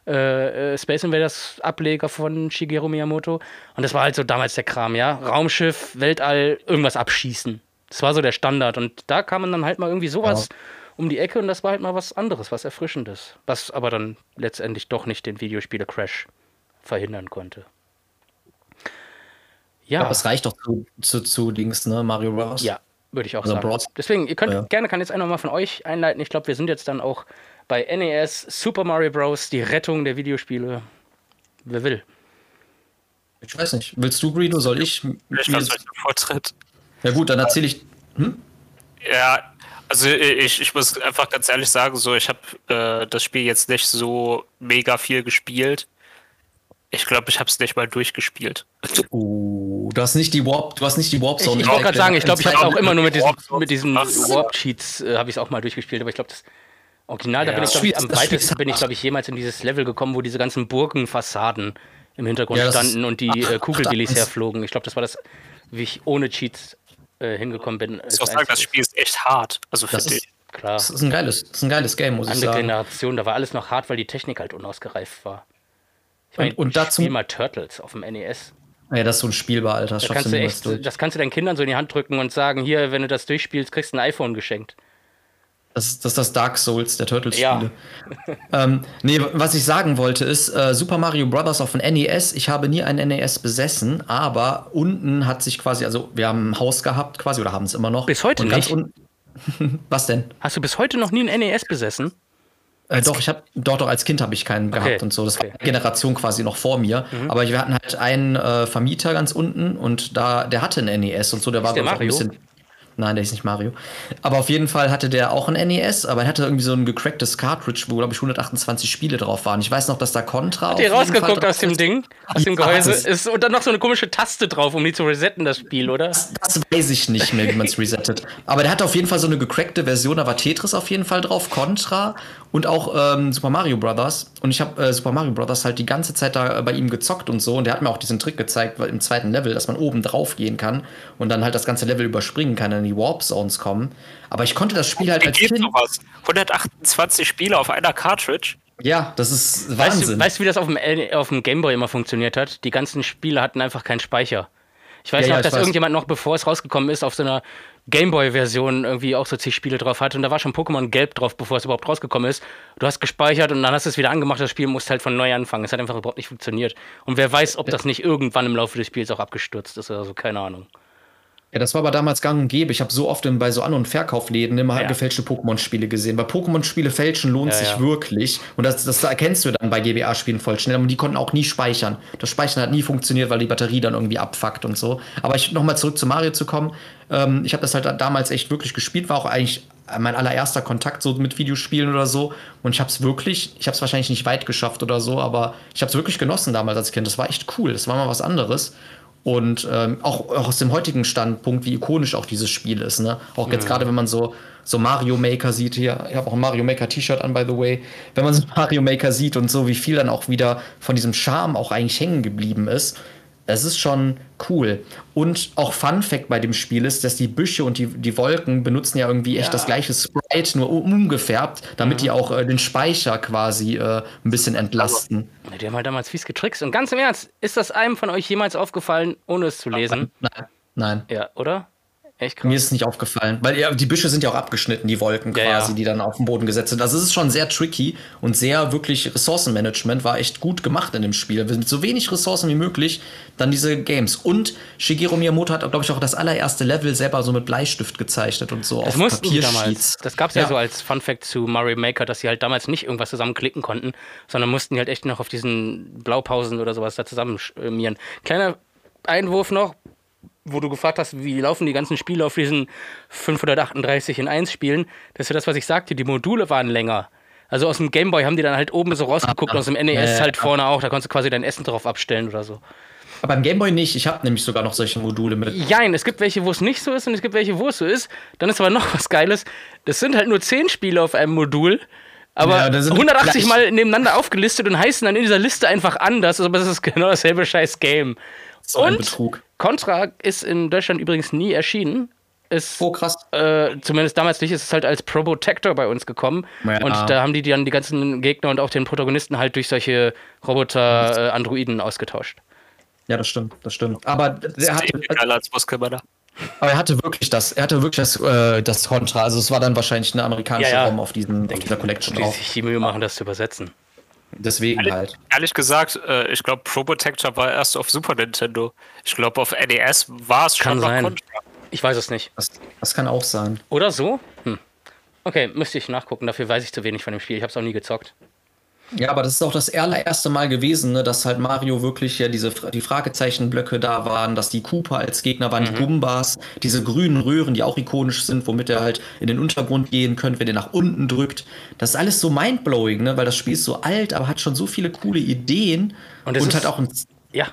äh, äh, Space Invaders Ableger von Shigeru Miyamoto. Und das war halt so damals der Kram, ja. Raumschiff, Weltall, irgendwas abschießen. Das war so der Standard. Und da kam man dann halt mal irgendwie sowas um die Ecke und das war halt mal was anderes, was Erfrischendes. Was aber dann letztendlich doch nicht den Videospiele-Crash verhindern konnte. Ja, Aber es reicht doch zu, zu, zu Dings, ne? Mario Bros. ja, würde ich auch Also sagen. Bros. Deswegen, ihr könnt Ja. gerne, kann jetzt einer mal von euch einleiten. Ich glaube, wir sind jetzt dann auch bei NES Super Mario Bros. Die Rettung der Videospiele. Wer will? Ich weiß nicht. Willst du, Greedo? Soll ich? Ich lasse euch den Vortritt. Ja gut, dann erzähle ich. Ja, also ich, ich muss einfach ganz ehrlich sagen, so ich habe äh, das Spiel jetzt nicht so mega viel gespielt. Ich glaube, ich habe es nicht mal durchgespielt. Oh, du hast nicht die Warp, du hast nicht die Warp Ich, Zone. ich wollte gerade sagen, ich glaube, ich habe auch immer nur mit diesen, Warp- mit diesen Warp- Warp-Cheats äh, habe ich es auch mal durchgespielt, aber ich glaube, das Original, da Ja. bin ich, glaube ich, Das am das weitesten bin ich, glaube ich, jemals in dieses Level gekommen, wo diese ganzen Burgenfassaden im Hintergrund Ja, das standen ist- und die äh, Kugelbillies das- herflogen. Ich glaube, das war das, wie ich ohne Cheats äh, hingekommen bin. Ich muss auch sagen, das Spiel ist echt hart. Also Das finde ist, ich. Klar, das ist ein geiles, das ist ein geiles Game, muss ich andere sagen. Generation, da war alles noch hart, weil die Technik halt unausgereift war. Ich meine, Und- und dazu- spiel mal Turtles auf dem NES. Ja, das ist so ein Spielbar, Alter. Das Da schaffst kannst du echt, das kannst du deinen Kindern so in die Hand drücken und sagen, hier, wenn du das durchspielst, kriegst du ein iPhone geschenkt. Das ist, das ist das Dark Souls der Ja. Turtles-Spiele. ähm, nee, was ich sagen wollte ist, äh, Super Mario Bros. auf dem NES, ich habe nie ein NES besessen, aber unten hat sich quasi, also wir haben ein Haus gehabt quasi oder haben es immer noch. Bis heute nicht? was denn? Hast du bis heute noch nie ein NES besessen? Äh, doch, ich habe doch, doch als Kind habe ich keinen Okay, gehabt und so. Das okay. Mhm. war eine Generation quasi noch vor mir. Aber wir hatten halt einen äh, Vermieter ganz unten und da der hatte ein NES und so. Der war der auch ein Mario? bisschen. Nein, der ist nicht Mario. Aber auf jeden Fall hatte der auch ein NES, aber er hatte irgendwie so ein gecracktes Cartridge, wo glaube ich 128 Spiele drauf waren. Ich weiß noch, dass da Contra. Habt ihr rausgeguckt aus dem ist. Ding? Aus dem Gehäuse? das- Ist, und dann noch so eine komische Taste drauf, um die zu resetten, das Spiel, oder? Das weiß ich nicht mehr, wie man es resettet. Aber der hatte auf jeden Fall so eine gecrackte Version, da war Tetris auf jeden Fall drauf, Contra und auch ähm, Super Mario Brothers. Und ich habe äh, Super Mario Brothers halt die ganze Zeit da bei ihm gezockt und so. Und der hat mir auch diesen Trick gezeigt, weil im zweiten Level, dass man oben drauf gehen kann und dann halt das ganze Level überspringen kann, die Warp Zones kommen. Aber ich konnte das Spiel halt als Kind. sowas? 128 Spiele auf einer Cartridge? Ja, das ist Weißt du, Wahnsinn. weißt du, wie das auf dem, auf dem Gameboy immer funktioniert hat? Die ganzen Spiele hatten einfach keinen Speicher. Ich weiß Ja, noch, ja, ich dass weiß. irgendjemand noch, bevor es rausgekommen ist, auf so einer Gameboy-Version irgendwie auch so zig Spiele drauf hatte. Und da war schon Pokémon Gelb drauf, bevor es überhaupt rausgekommen ist. Du hast gespeichert und dann hast du es wieder angemacht. Das Spiel musste halt von neu anfangen. Es hat einfach überhaupt nicht funktioniert. Und wer weiß, ob das nicht irgendwann im Laufe des Spiels auch abgestürzt ist oder so. Keine Ahnung. Ja, das war aber damals gang und gäbe. Ich habe so oft in, bei so An- und Verkaufsläden immer Ja. gefälschte Pokémon-Spiele gesehen. Weil Pokémon-Spiele fälschen lohnt Ja, sich ja. wirklich. Und das, das erkennst du dann bei GBA-Spielen voll schnell. Und die konnten auch nie speichern. Das Speichern hat nie funktioniert, weil die Batterie dann irgendwie abfuckt und so. Aber ich nochmal zurück zu Mario zu kommen. Ähm, ich habe das halt damals echt wirklich gespielt. War auch eigentlich mein allererster Kontakt so mit Videospielen oder so. Und ich habe es wirklich, ich habe es wahrscheinlich nicht weit geschafft oder so, aber ich habe es wirklich genossen damals als Kind. Das war echt cool. Das war mal was anderes. Und ähm, auch, auch aus dem heutigen Standpunkt, wie ikonisch auch dieses Spiel ist. Ne? Auch jetzt gerade, wenn man so, so Mario Maker sieht, hier, ich habe auch ein Mario Maker T-Shirt an, by the way. Wenn man so Mario Maker sieht und so, wie viel dann auch wieder von diesem Charme auch eigentlich hängen geblieben ist, es ist schon cool. Und auch Fun Fact bei dem Spiel ist, dass die Büsche und die, die Wolken benutzen ja irgendwie echt das gleiche Sprite, nur um- umgefärbt, damit die auch äh, den Speicher quasi äh, ein bisschen entlasten. Die haben halt damals fies getrickst. Und ganz im Ernst, ist das einem von euch jemals aufgefallen, ohne es zu lesen? Nein. Nein. Ja, oder? Echt krass. Mir ist es nicht aufgefallen, weil ja, die Büsche sind ja auch abgeschnitten, die Wolken Ja, quasi, ja. die dann auf den Boden gesetzt sind. Also es ist schon sehr tricky und sehr wirklich Ressourcenmanagement war echt gut gemacht in dem Spiel. Mit so wenig Ressourcen wie möglich dann diese Games. Und Shigeru Miyamoto hat, glaube ich, auch das allererste Level selber so mit Bleistift gezeichnet und so Das auf Papiersheets. damals. Das gab es ja. so als Fun Fact zu Mario Maker, dass sie halt damals nicht irgendwas zusammenklicken konnten, sondern mussten die halt echt noch auf diesen Blaupausen oder sowas da zusammenschmieren. Kleiner Einwurf noch, wo du gefragt hast, wie laufen die ganzen Spiele auf diesen 538 in 1 Spielen. Das ist ja das, was ich sagte, die Module waren länger. Also aus dem Gameboy haben die dann halt oben so rausgeguckt, aus dem NES halt vorne auch, da konntest du quasi dein Essen drauf abstellen oder so. Aber beim Gameboy nicht. Ich habe nämlich sogar noch solche Module mit. Jein, es gibt welche, wo es nicht so ist und es gibt welche, wo es so ist. Dann ist aber noch was Geiles. Das sind halt nur 10 Spiele auf einem Modul, aber Ja, da sind 180 gleich- Mal nebeneinander aufgelistet und heißen dann in dieser Liste einfach anders, aber es ist genau dasselbe scheiß Game. So ein und Betrug. Contra ist in Deutschland übrigens nie erschienen. Ist, Oh, krass. äh, zumindest damals nicht, ist es halt als Probotector bei uns gekommen. Ja. Und da haben die dann die ganzen Gegner und auch den Protagonisten halt durch solche Roboter-Androiden ausgetauscht. Ja, das stimmt, das stimmt. Aber der hatte, Geiler als Muskelmänner. aber er hatte wirklich das, er hatte wirklich das, äh, das Contra. Also es war dann wahrscheinlich eine amerikanische Ja, ja. ROM auf, diesen, auf dieser Collection Die drauf. sich die Mühe machen, das zu übersetzen. Deswegen halt. Ehrlich gesagt, äh, ich glaube, Probotector war erst auf Super Nintendo. Ich glaube, auf NES war es Kann schon noch sein. Contra. Ich weiß es nicht. Das, das kann auch sein. Oder so? Hm. Okay, müsste ich nachgucken. Dafür weiß ich zu wenig von dem Spiel. Ich habe es auch nie gezockt. Ja, aber das ist auch das allererste Mal gewesen, ne, dass halt Mario wirklich ja diese die Fragezeichenblöcke da waren, dass die Koopa als Gegner waren, die Gumbas, diese grünen Röhren, die auch ikonisch sind, womit er halt in den Untergrund gehen könnt, wenn ihr nach unten drückt. Das ist alles so mindblowing, ne, weil das Spiel ist so alt, aber hat schon so viele coole Ideen Und und, hat auch ein Ja,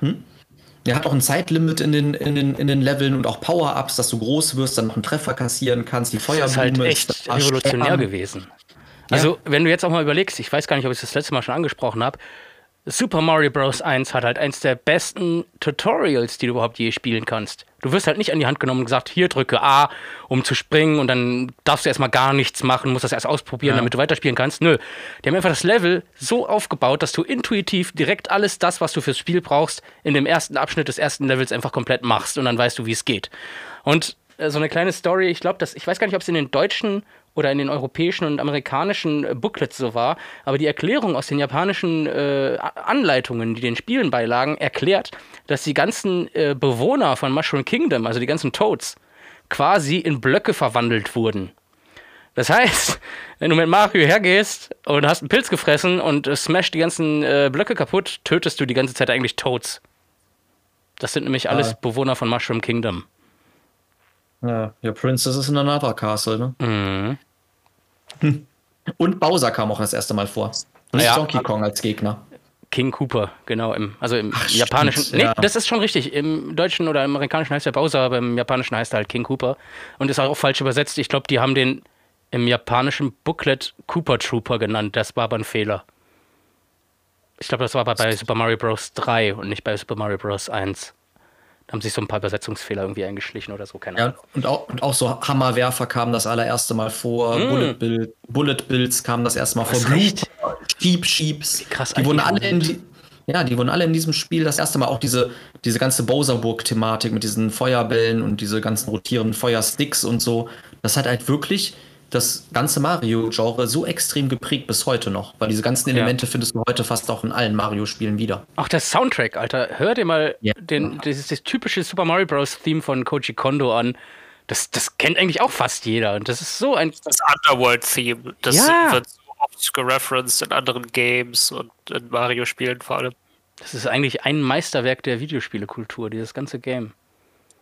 der hat auch ein Zeitlimit in den, in den, in den Leveln und auch Power-Ups, dass du groß wirst, dann noch einen Treffer kassieren kannst. Die das Feuerblume ist halt echt revolutionär gewesen. Also, wenn du jetzt auch mal überlegst, ich weiß gar nicht, ob ich das letzte Mal schon angesprochen habe, Super Mario Bros. 1 hat halt eins der besten Tutorials, die du überhaupt je spielen kannst. Du wirst halt nicht an die Hand genommen und gesagt, hier drücke A, um zu springen und dann darfst du erstmal gar nichts machen, musst das erst ausprobieren, Ja. damit du weiterspielen kannst. Nö. Die haben einfach das Level so aufgebaut, dass du intuitiv direkt alles das, was du fürs Spiel brauchst, in dem ersten Abschnitt des ersten Levels einfach komplett machst und dann weißt du, wie es geht. Und äh, so eine kleine Story, ich glaube, ich weiß gar nicht, ob es in den deutschen oder in den europäischen und amerikanischen äh, Booklets so war, aber die Erklärung aus den japanischen äh, Anleitungen, die den Spielen beilagen, erklärt, dass die ganzen äh, Bewohner von Mushroom Kingdom, also die ganzen Toads, quasi in Blöcke verwandelt wurden. Das heißt, wenn du mit Mario hergehst und hast einen Pilz gefressen und äh, smash die ganzen äh, Blöcke kaputt, tötest du die ganze Zeit eigentlich Toads. Das sind nämlich alles Ah. Bewohner von Mushroom Kingdom. Ja, ja, Princess is in another castle, ne? Mhm. Und Bowser kam auch das erste Mal vor. Und nicht Ja. Donkey Kong als Gegner. King Cooper, genau. Im, also im Ach, japanischen. stimmt, nee, ja. das ist schon richtig. Im deutschen oder im amerikanischen heißt er Bowser, aber im japanischen heißt er halt King Cooper. Und ist auch falsch übersetzt. Ich glaube, die haben den im japanischen Booklet Cooper Trooper genannt. Das war aber ein Fehler. Ich glaube, das war aber bei Super Mario Bros. 3 und nicht bei Super Mario Bros. 1. Da haben sich so ein paar Übersetzungsfehler irgendwie eingeschlichen oder so, keine Ahnung. Ja, und auch, und auch so Hammerwerfer kam das allererste Mal vor. Mm. Bullet, Bill, Bullet Bills kam das erste Mal vor. ist recht. Sheep Sheeps. krass Die wurden alle in die, ja, die wurden alle in diesem Spiel das erste Mal auch diese, diese ganze Bowserburg-Thematik mit diesen Feuerbällen und diese ganzen rotierenden Feuersticks und so. Das hat halt wirklich das ganze Mario-Genre so extrem geprägt bis heute noch. Weil diese ganzen Elemente findest du heute fast auch in allen Mario-Spielen wieder. Auch der Soundtrack, Alter. Hör dir mal Ja. den, dieses, das typische Super Mario Bros. Theme von Koji Kondo an. Das, das kennt eigentlich auch fast jeder. Und das ist so ein. Das Underworld-Theme, das Ja. wird so oft gereferenced in anderen Games und in Mario-Spielen vor allem. Das ist eigentlich ein Meisterwerk der Videospielekultur, dieses ganze Game.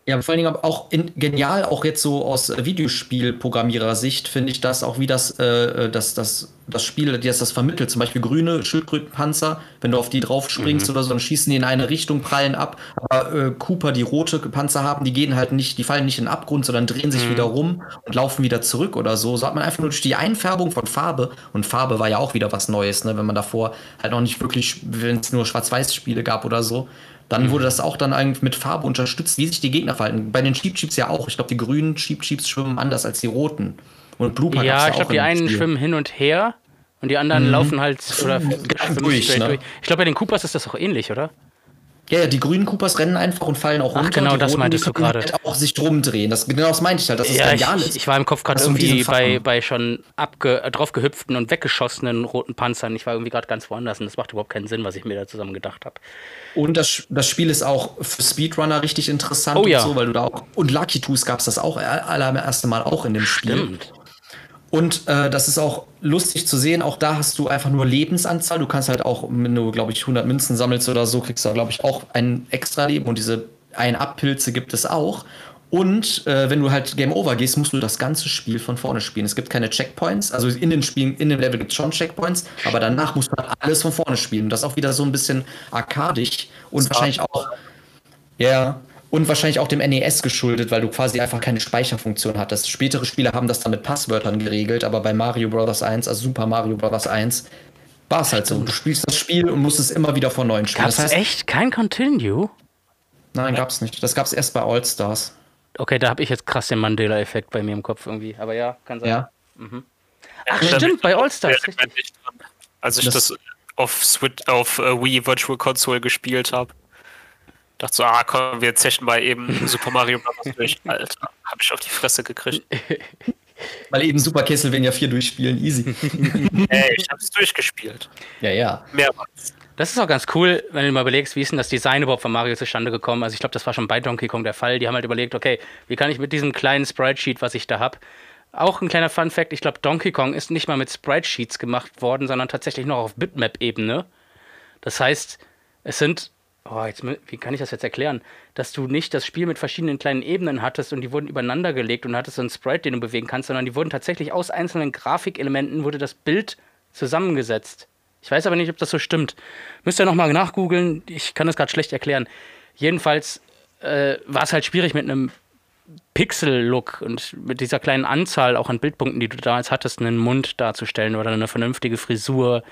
Ja, vor allen Dingen auch in, genial, auch jetzt so aus äh, Videospielprogrammierer-Sicht finde ich das auch, wie das, äh, das, das, das Spiel, das das vermittelt. Zum Beispiel grüne Schildkrötenpanzer, wenn du auf die drauf springst oder so, dann schießen die in eine Richtung, prallen ab. Aber äh, Cooper, die rote Panzer haben, die gehen halt nicht, die fallen nicht in den Abgrund, sondern drehen sich wieder rum und laufen wieder zurück oder so. So hat man einfach nur durch die Einfärbung von Farbe, und Farbe war ja auch wieder was Neues, ne, wenn man davor halt noch nicht wirklich, wenn es nur Schwarz-Weiß-Spiele gab oder so. Dann wurde das auch dann eigentlich mit Farbe unterstützt, wie sich die Gegner verhalten. Bei den Cheap Cheeps ja auch. Ich glaube, die grünen Cheap Cheeps schwimmen anders als die roten. Und Blue Pack ja, ich glaube, die einen Spiel. schwimmen hin und her und die anderen laufen halt oder Durch, ne? durch. Ich glaube, bei den Coopers ist das auch ähnlich, oder? Ja, ja, die grünen Koopas rennen einfach und fallen auch Ach, runter. genau, die das roten, meintest du gerade. Halt auch sich rumdrehen. Das, genau das meinte ich halt. Das ist Ja, ich, genial. ich war im Kopf gerade irgendwie bei, bei schon abge, äh, drauf gehüpften und weggeschossenen roten Panzern. Ich war irgendwie gerade ganz woanders und das macht überhaupt keinen Sinn, was ich mir da zusammen gedacht habe. Und das, das Spiel ist auch für Speedrunner richtig interessant Oh ja. und so, weil du da auch. Und Lucky Tools gab es das auch äh, allererste Mal auch in dem Spiel. Und äh, das ist auch lustig zu sehen. Auch da hast du einfach nur Lebensanzahl. Du kannst halt auch, wenn du, glaube ich, 100 Münzen sammelst oder so, kriegst du, glaube ich, auch ein extra Leben. Und diese Ein-Up-Pilze gibt es auch. Und äh, wenn du halt Game Over gehst, musst du das ganze Spiel von vorne spielen. Es gibt keine Checkpoints. Also in den Spielen, in dem Level gibt es schon Checkpoints, aber danach musst du halt alles von vorne spielen. Und das ist auch wieder so ein bisschen arkadisch und wahrscheinlich auch. Ja. Und wahrscheinlich auch dem NES geschuldet, weil du quasi einfach keine Speicherfunktion hattest. Spätere Spiele haben das dann mit Passwörtern geregelt, aber bei Mario Bros. 1, also Super Mario Bros. 1, war es halt so. Du spielst das Spiel und musst es immer wieder von neuem spielen. Gab es echt kein Continue? Nein, gab's nicht. Das gab's erst bei All-Stars. Okay, da habe ich jetzt krass den Mandela-Effekt bei mir im Kopf irgendwie. Aber ja, kann sein. Ja. Ach, stimmt, bei All-Stars. richtig. Als ich Das- das, auf, Switch, auf äh, Wii Virtual Console gespielt habe, dachte so, ah komm, wir zechen mal eben Super Mario Bros. durch. Alter, hab ich auf die Fresse gekriegt. Mal eben Super Castlevania 4 durchspielen, easy. Ey, ich hab's durchgespielt. ja, ja. Mehrmals. Das ist auch ganz cool, wenn du mal überlegst, wie ist denn das Design überhaupt von Mario zustande gekommen? Also ich glaube, das war schon bei Donkey Kong der Fall. Die haben halt überlegt, okay, wie kann ich mit diesem kleinen Sprite-Sheet, was ich da habe, auch ein kleiner Fun-Fact, ich glaube, Donkey Kong ist nicht mal mit Sprite-Sheets gemacht worden, sondern tatsächlich noch auf Bitmap-Ebene. Das heißt, es sind, oh, jetzt, wie kann ich das jetzt erklären, dass du nicht das Spiel mit verschiedenen kleinen Ebenen hattest und die wurden übereinander gelegt und hattest so einen Sprite, den du bewegen kannst, sondern die wurden tatsächlich aus einzelnen Grafikelementen wurde das Bild zusammengesetzt. Ich weiß aber nicht, ob das so stimmt. Müsst ihr nochmal nachgoogeln. Ich kann das gerade schlecht erklären. Jedenfalls äh, war es halt schwierig mit einem Pixel-Look und mit dieser kleinen Anzahl auch an Bildpunkten, die du damals hattest, einen Mund darzustellen oder eine vernünftige Frisur.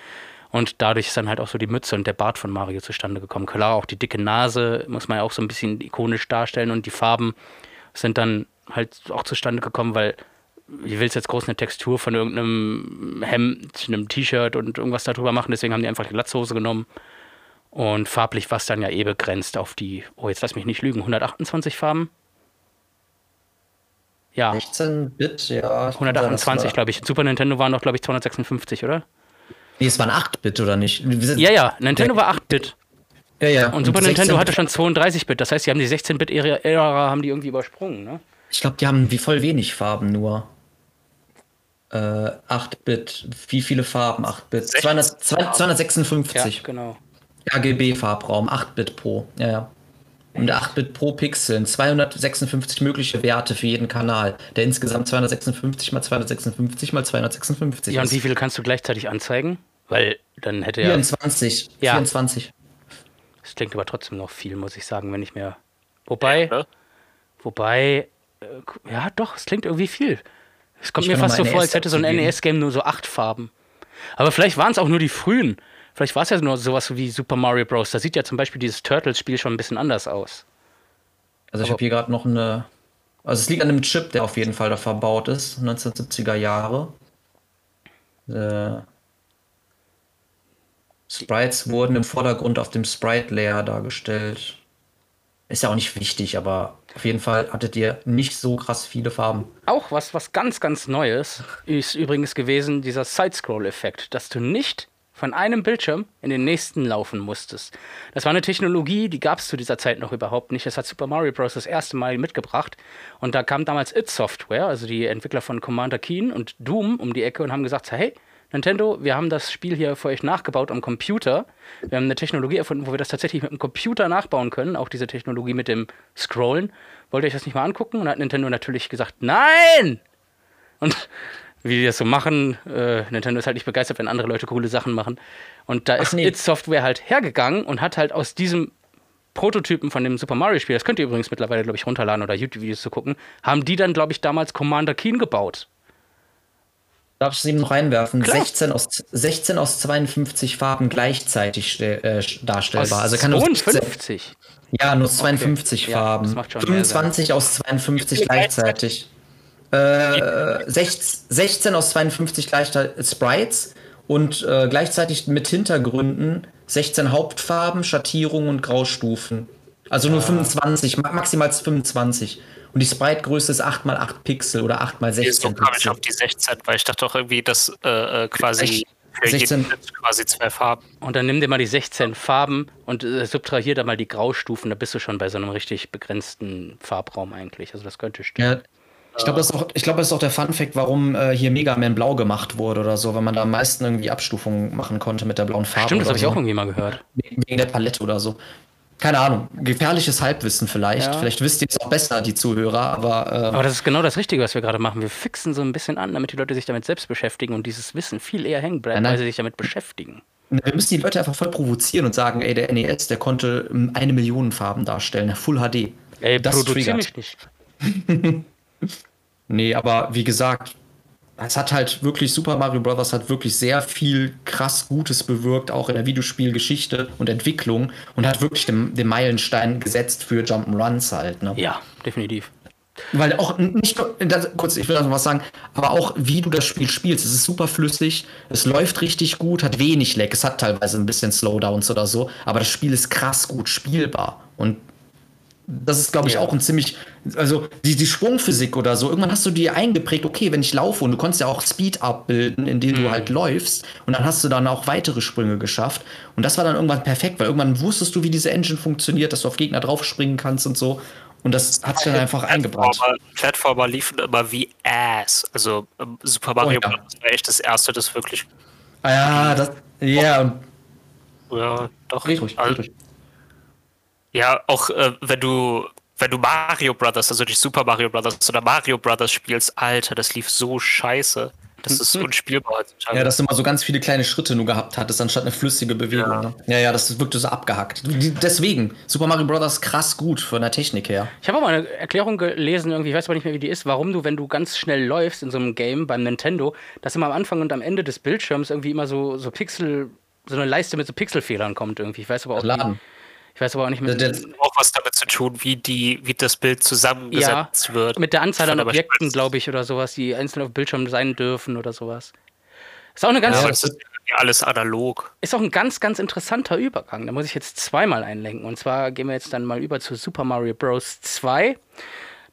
Und dadurch ist dann halt auch so die Mütze und der Bart von Mario zustande gekommen. Klar, auch die dicke Nase muss man ja auch so ein bisschen ikonisch darstellen und die Farben sind dann halt auch zustande gekommen, weil wie willst du jetzt groß eine Textur von irgendeinem Hemd, einem T-Shirt und irgendwas darüber machen? Deswegen haben die einfach die Glatzhose genommen. Und farblich war es dann ja eh begrenzt auf die, oh, jetzt lass mich nicht lügen, 128 Farben? Ja, 16-Bit, ja. 128, glaube ich. Super Nintendo waren doch, glaube ich, 256, oder? Nee, es waren 8-Bit, oder nicht? Ja, ja, Nintendo war 8-Bit. ja, ja. Und Super Nintendo 16 hatte schon 32-Bit. Das heißt, die haben die 16-Bit-Ära haben die irgendwie übersprungen, ne? Ich glaube, die haben wie voll wenig Farben nur. Äh, 8-Bit. Wie viele Farben? 8-Bit. 200 Farben. 256. Ja, genau. RGB-Farbraum, 8-Bit pro. Ja, ja. Und 8-Bit pro Pixeln, 256 mögliche Werte für jeden Kanal, der insgesamt 256 mal 256 mal 256 Ja, und wie viele kannst du gleichzeitig anzeigen? Weil dann hätte ja. 24. Ja. 24. Das klingt aber trotzdem noch viel, muss ich sagen, wenn ich mir. Wobei, Ne? wobei, äh, ja doch, es klingt irgendwie viel. Es kommt Ich mir fast so vor, als hätte so ein. NES-Game nur so acht Farben. Aber vielleicht waren es auch nur die frühen. Vielleicht war es ja nur sowas wie Super Mario Bros. Da sieht ja zum Beispiel dieses Turtles-Spiel schon ein bisschen anders aus. Also ich habe hier gerade noch eine. Also es liegt an einem Chip, der auf jeden Fall da verbaut ist, 1970er Jahre. Äh, Sprites wurden im Vordergrund auf dem Sprite-Layer dargestellt. Ist ja auch nicht wichtig, aber auf jeden Fall hattet ihr nicht so krass viele Farben. Auch was, was ganz, ganz Neues ist übrigens gewesen, dieser Side-Scroll-Effekt, dass du nicht von einem Bildschirm in den nächsten laufen musstest. Das war eine Technologie, die gab es zu dieser Zeit noch überhaupt nicht. Das hat Super Mario Bros. das erste Mal mitgebracht. Und da kam damals It Software, also die Entwickler von Commander Keen und Doom, um die Ecke und haben gesagt: Hey, Nintendo, wir haben das Spiel hier für euch nachgebaut am Computer. Wir haben eine Technologie erfunden, wo wir das tatsächlich mit dem Computer nachbauen können. Auch diese Technologie mit dem Scrollen. Wollt ihr euch das nicht mal angucken? Und hat Nintendo natürlich gesagt: Nein! Und wie die das so machen, äh, Nintendo ist halt nicht begeistert, wenn andere Leute coole Sachen machen. Und da ist nee. It Software halt hergegangen und hat halt aus diesem Prototypen von dem Super Mario-Spiel, das könnt ihr übrigens mittlerweile, glaube ich, runterladen oder YouTube-Videos zu gucken, haben die dann, glaube ich, damals Commander Keen gebaut. Darf ich es eben noch reinwerfen? Klar. 16 aus, 16 aus 52 Farben gleichzeitig äh, darstellbar. Aus also kann nur 52. Ja, nur 52 Ja, Farben. mehr 25 aus 52 gleichzeitig. Äh, 16, 16 aus 52 gleichzeitig Sprites und äh, gleichzeitig mit Hintergründen 16 Hauptfarben, Schattierungen und Graustufen. Also nur 25, maximal 25. Und die Sprite-Größe ist 8x8 Pixel oder 8x16 so kam ich auf die 16, weil ich dachte doch irgendwie, dass äh, äh quasi für 16. quasi zwei Farben. Und dann nimm dir mal die 16 Farben und äh, subtrahier da mal die Graustufen, da bist du schon bei so einem richtig begrenzten Farbraum eigentlich. Also das könnte stimmen. Ja. Ich glaube, das, ist auch, glaub, das ist auch der Fun-Fact, warum äh, hier Mega Man blau gemacht wurde oder so, weil man da am meisten irgendwie Abstufungen machen konnte mit der blauen Farbe. Stimmt, das habe so. ich auch irgendwie mal gehört. Wegen der Palette oder so keine Ahnung, gefährliches Halbwissen vielleicht. Ja. Vielleicht wisst ihr es auch besser, die Zuhörer, aber. Äh aber das ist genau das Richtige, was wir gerade machen. Wir fixen so ein bisschen an, damit die Leute sich damit selbst beschäftigen und dieses Wissen viel eher hängen bleibt, weil sie sich damit beschäftigen. Wir müssen die Leute einfach voll provozieren und sagen, ey, der NES, der konnte ähm, eine Million Farben darstellen, Full HD. Ey, das produziere mich nicht. nee, aber wie gesagt, es hat halt wirklich, Super Mario Bros. hat wirklich sehr viel krass Gutes bewirkt, auch in der Videospielgeschichte und Entwicklung und hat wirklich den, den Meilenstein gesetzt für Jump'n'Runs halt. Ne? Ja, definitiv. Weil auch nicht nur, das, kurz, ich will noch was sagen, aber auch wie du das Spiel spielst. Es ist super flüssig, es läuft richtig gut, hat wenig Lag, es hat teilweise ein bisschen Slowdowns oder so, aber das Spiel ist krass gut spielbar. Und das ist, glaube ich, ja. auch ein ziemlich, also die, die Sprungphysik oder so. Irgendwann hast du dir eingeprägt, okay, wenn ich laufe und du konntest ja auch Speed abbilden, indem du mhm. halt läufst und dann hast du dann auch weitere Sprünge geschafft. Und das war dann irgendwann perfekt, weil irgendwann wusstest du, wie diese Engine funktioniert, dass du auf Gegner draufspringen kannst und so. Und das hat sich dann einfach eingebaut. Plattformer liefen immer wie Ass. Also ähm, Super Mario oh, ja. war echt das erste, das wirklich. Ah, ja, das. Ja. Ja, doch. Richtig, also, richtig. Ja, auch äh, wenn du wenn du Mario Brothers, also nicht Super Mario Brothers oder Mario Brothers spielst, Alter, das lief so scheiße. Das ist mhm. unspielbar. Ja, dass du mal so ganz viele kleine Schritte nur gehabt hattest, anstatt eine flüssige Bewegung. Ja, ne? ja, ja, das wirkte so abgehackt. Deswegen, Super Mario Bros. krass gut von der Technik her. Ich habe auch mal eine Erklärung gelesen, irgendwie, ich weiß aber nicht mehr, wie die ist, warum du, wenn du ganz schnell läufst in so einem Game beim Nintendo, dass immer am Anfang und am Ende des Bildschirms irgendwie immer so, so Pixel, so eine Leiste mit so Pixelfehlern kommt irgendwie. Ich weiß aber auch Laden. Wie, ich weiß aber auch nicht mehr. Das hat auch was damit zu tun, wie, die, wie das Bild zusammengesetzt ja, wird. Mit der Anzahl an Objekten, glaube ich, oder sowas, die einzeln auf Bildschirm sein dürfen oder sowas. Ist auch eine ganz. Ja, das ist alles analog. Ist auch ein ganz, ganz interessanter Übergang. Da muss ich jetzt zweimal einlenken. Und zwar gehen wir jetzt dann mal über zu Super Mario Bros. 2.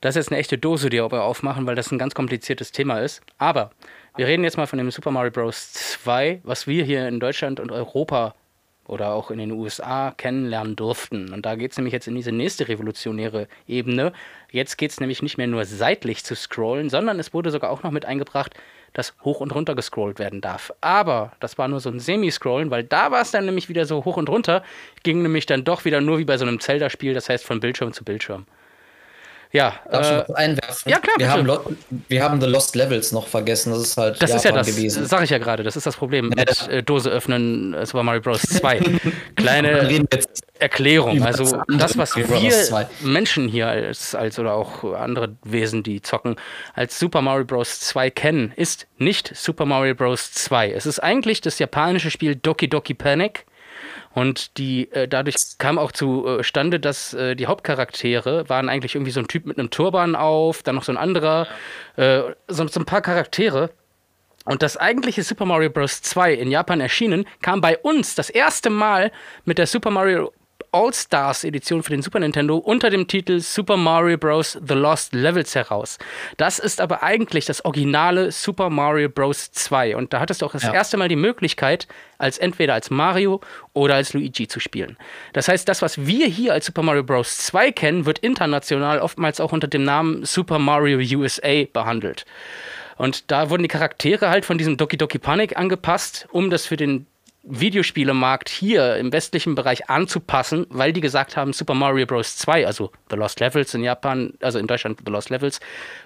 Das ist jetzt eine echte Dose, die wir aufmachen, weil das ein ganz kompliziertes Thema ist. Aber wir reden jetzt mal von dem Super Mario Bros. 2, was wir hier in Deutschland und Europa oder auch in den USA kennenlernen durften. Und da geht es nämlich jetzt in diese nächste revolutionäre Ebene. Jetzt geht es nämlich nicht mehr nur seitlich zu scrollen, sondern es wurde sogar auch noch mit eingebracht, dass hoch und runter gescrollt werden darf. Aber das war nur so ein Semi-Scrollen, weil da war es dann nämlich wieder so hoch und runter, ging nämlich dann doch wieder nur wie bei so einem Zelda-Spiel, das heißt von Bildschirm zu Bildschirm. Ja, Darf äh, ich einwerfen? Ja, klar. Wir haben, wir haben, The Lost Levels noch vergessen. Das ist halt das Japan ist ja das, gewesen. sag ich ja gerade. Das ist das Problem ja, mit äh, Dose öffnen äh, Super Mario Bros. 2. Kleine Erklärung. Also das, was wir Menschen hier als, als oder auch andere Wesen, die zocken, als Super Mario Bros. 2 kennen, ist nicht Super Mario Bros. 2. Es ist eigentlich das japanische Spiel Doki Doki Panic und die, äh, dadurch kam auch zustande, dass äh, die Hauptcharaktere waren eigentlich irgendwie so ein Typ mit einem Turban auf, dann noch so ein anderer, äh, so, so ein paar Charaktere. Und das eigentliche Super Mario Bros. 2 in Japan erschienen, kam bei uns das erste Mal mit der Super Mario All-Stars Edition für den Super Nintendo unter dem Titel Super Mario Bros. The Lost Levels heraus. Das ist aber eigentlich das originale Super Mario Bros. 2 und da hattest du auch das ja. erste Mal die Möglichkeit, als entweder als Mario oder als Luigi zu spielen. Das heißt, das, was wir hier als Super Mario Bros. 2 kennen, wird international oftmals auch unter dem Namen Super Mario USA behandelt. Und da wurden die Charaktere halt von diesem Doki Doki Panic angepasst, um das für den Videospielemarkt hier im westlichen Bereich anzupassen, weil die gesagt haben, Super Mario Bros. 2, also The Lost Levels in Japan, also in Deutschland The Lost Levels,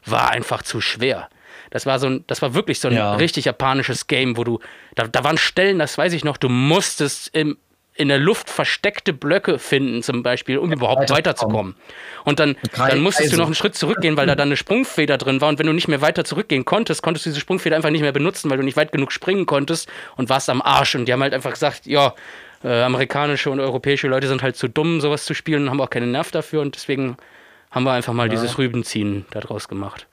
war einfach zu schwer. Das war so ein, das war wirklich so ein ja. richtig japanisches Game, wo du, da, da waren Stellen, das weiß ich noch, du musstest im in der Luft versteckte Blöcke finden, zum Beispiel, um überhaupt weiterzukommen. Und dann, dann musstest du noch einen Schritt zurückgehen, weil da dann eine Sprungfeder drin war. Und wenn du nicht mehr weiter zurückgehen konntest, konntest du diese Sprungfeder einfach nicht mehr benutzen, weil du nicht weit genug springen konntest und warst am Arsch. Und die haben halt einfach gesagt, ja, äh, amerikanische und europäische Leute sind halt zu dumm, sowas zu spielen und haben auch keinen Nerv dafür. Und deswegen haben wir einfach mal ja. dieses Rübenziehen daraus gemacht.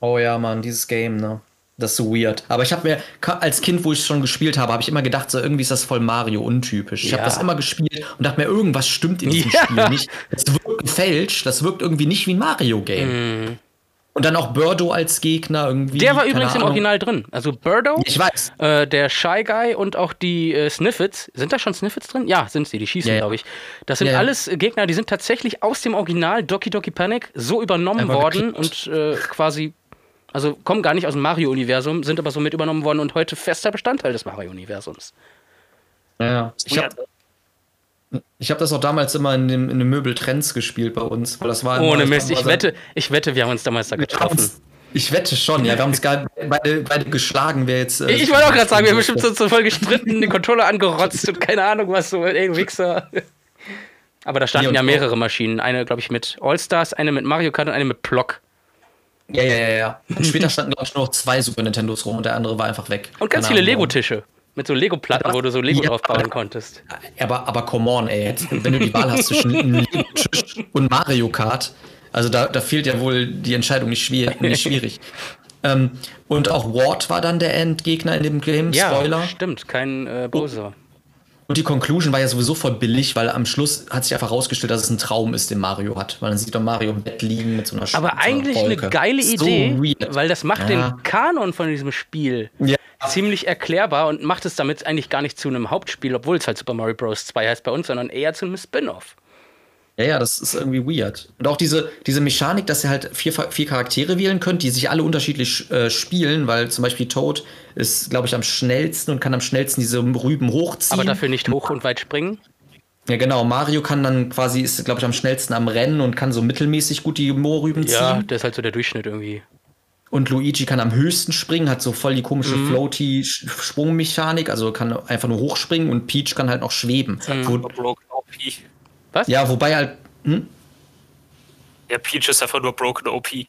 Oh ja, Mann, dieses Game, ne? Das ist so weird. Aber ich habe mir, als Kind, wo ich schon gespielt habe, habe ich immer gedacht, so irgendwie ist das voll Mario untypisch. Ich Ja. habe das immer gespielt und dachte mir, irgendwas stimmt in diesem Ja. Spiel nicht. Das wirkt gefälscht, das wirkt irgendwie nicht wie ein Mario-Game. Und dann auch Birdo als Gegner irgendwie. Der war übrigens im Ahnung. Original drin. Also Birdo, Ich weiß. äh, der Shy Guy und auch die äh, Sniffets. Sind da schon Sniffets drin? Ja, sind sie. Die schießen, Ja, glaube ich. Das sind alles Gegner, die sind tatsächlich aus dem Original Doki Doki Panic so übernommen worden und äh, quasi, also kommen gar nicht aus dem Mario-Universum, sind aber so mit übernommen worden und heute fester Bestandteil des Mario-Universums. Ja, ja. Ich habe ich hab das auch damals immer in dem, in dem Möbeltrends gespielt bei uns. Weil das war Ohne Mist, ich wette, ich wette, wir haben uns damals da getroffen. Ich wette schon, ja. Wir haben uns beide, beide geschlagen, wer jetzt. äh, Ich wollte auch gerade sagen, wir haben bestimmt so, so voll gestritten, den Controller angerotzt und keine Ahnung was, so ey, Wichser. Aber da standen ja mehrere Maschinen. Eine, glaube ich, mit All-Stars, eine mit Mario Kart und eine mit Plock. Ja, ja, ja, ja. Und später standen, glaube ich, nur noch zwei Super Nintendos rum und der andere war einfach weg. Und ganz Keine viele Lego-Tische. Mit so Lego-Platten, wo du so Lego Ja. drauf bauen konntest. Aber, aber come on, ey. Wenn du die Wahl hast zwischen Lego-Tisch und Mario Kart, also da, da fehlt ja wohl die Entscheidung nicht, schwer, nicht schwierig. ähm, und auch Ward war dann der Endgegner in dem Game. Ja, Spoiler. stimmt, kein äh, Bowser. Und die Conclusion war ja sowieso voll billig, weil am Schluss hat sich einfach herausgestellt, dass es ein Traum ist, den Mario hat. Weil dann sieht man Mario im Bett liegen mit so einer Aber eigentlich eine geile So Idee, weird. weil das macht Ja. den Kanon von diesem Spiel Ja. ziemlich erklärbar und macht es damit eigentlich gar nicht zu einem Hauptspiel, obwohl es halt Super Mario Bros. 2 heißt bei uns, sondern eher zu einem Spin-off. Ja, ja, das ist irgendwie weird. Und auch diese, diese Mechanik, dass ihr halt vier, vier Charaktere wählen könnt, die sich alle unterschiedlich äh, spielen, weil zum Beispiel Toad ist, glaube ich, am schnellsten und kann am schnellsten diese Rüben hochziehen. Aber dafür nicht hoch und weit springen. ja, genau. Mario kann dann quasi, ist, glaube ich, am schnellsten am Rennen und kann so mittelmäßig gut die Moorrüben Ja, ziehen. das ist halt so der Durchschnitt irgendwie. Und Luigi kann am höchsten springen, hat so voll die komische Mhm. Floaty-Sprungmechanik, also kann einfach nur hochspringen und Peach kann halt noch schweben. Mhm. Wo. Was? ja, wobei halt, hm? Ja, Peach ist einfach nur Broken OP.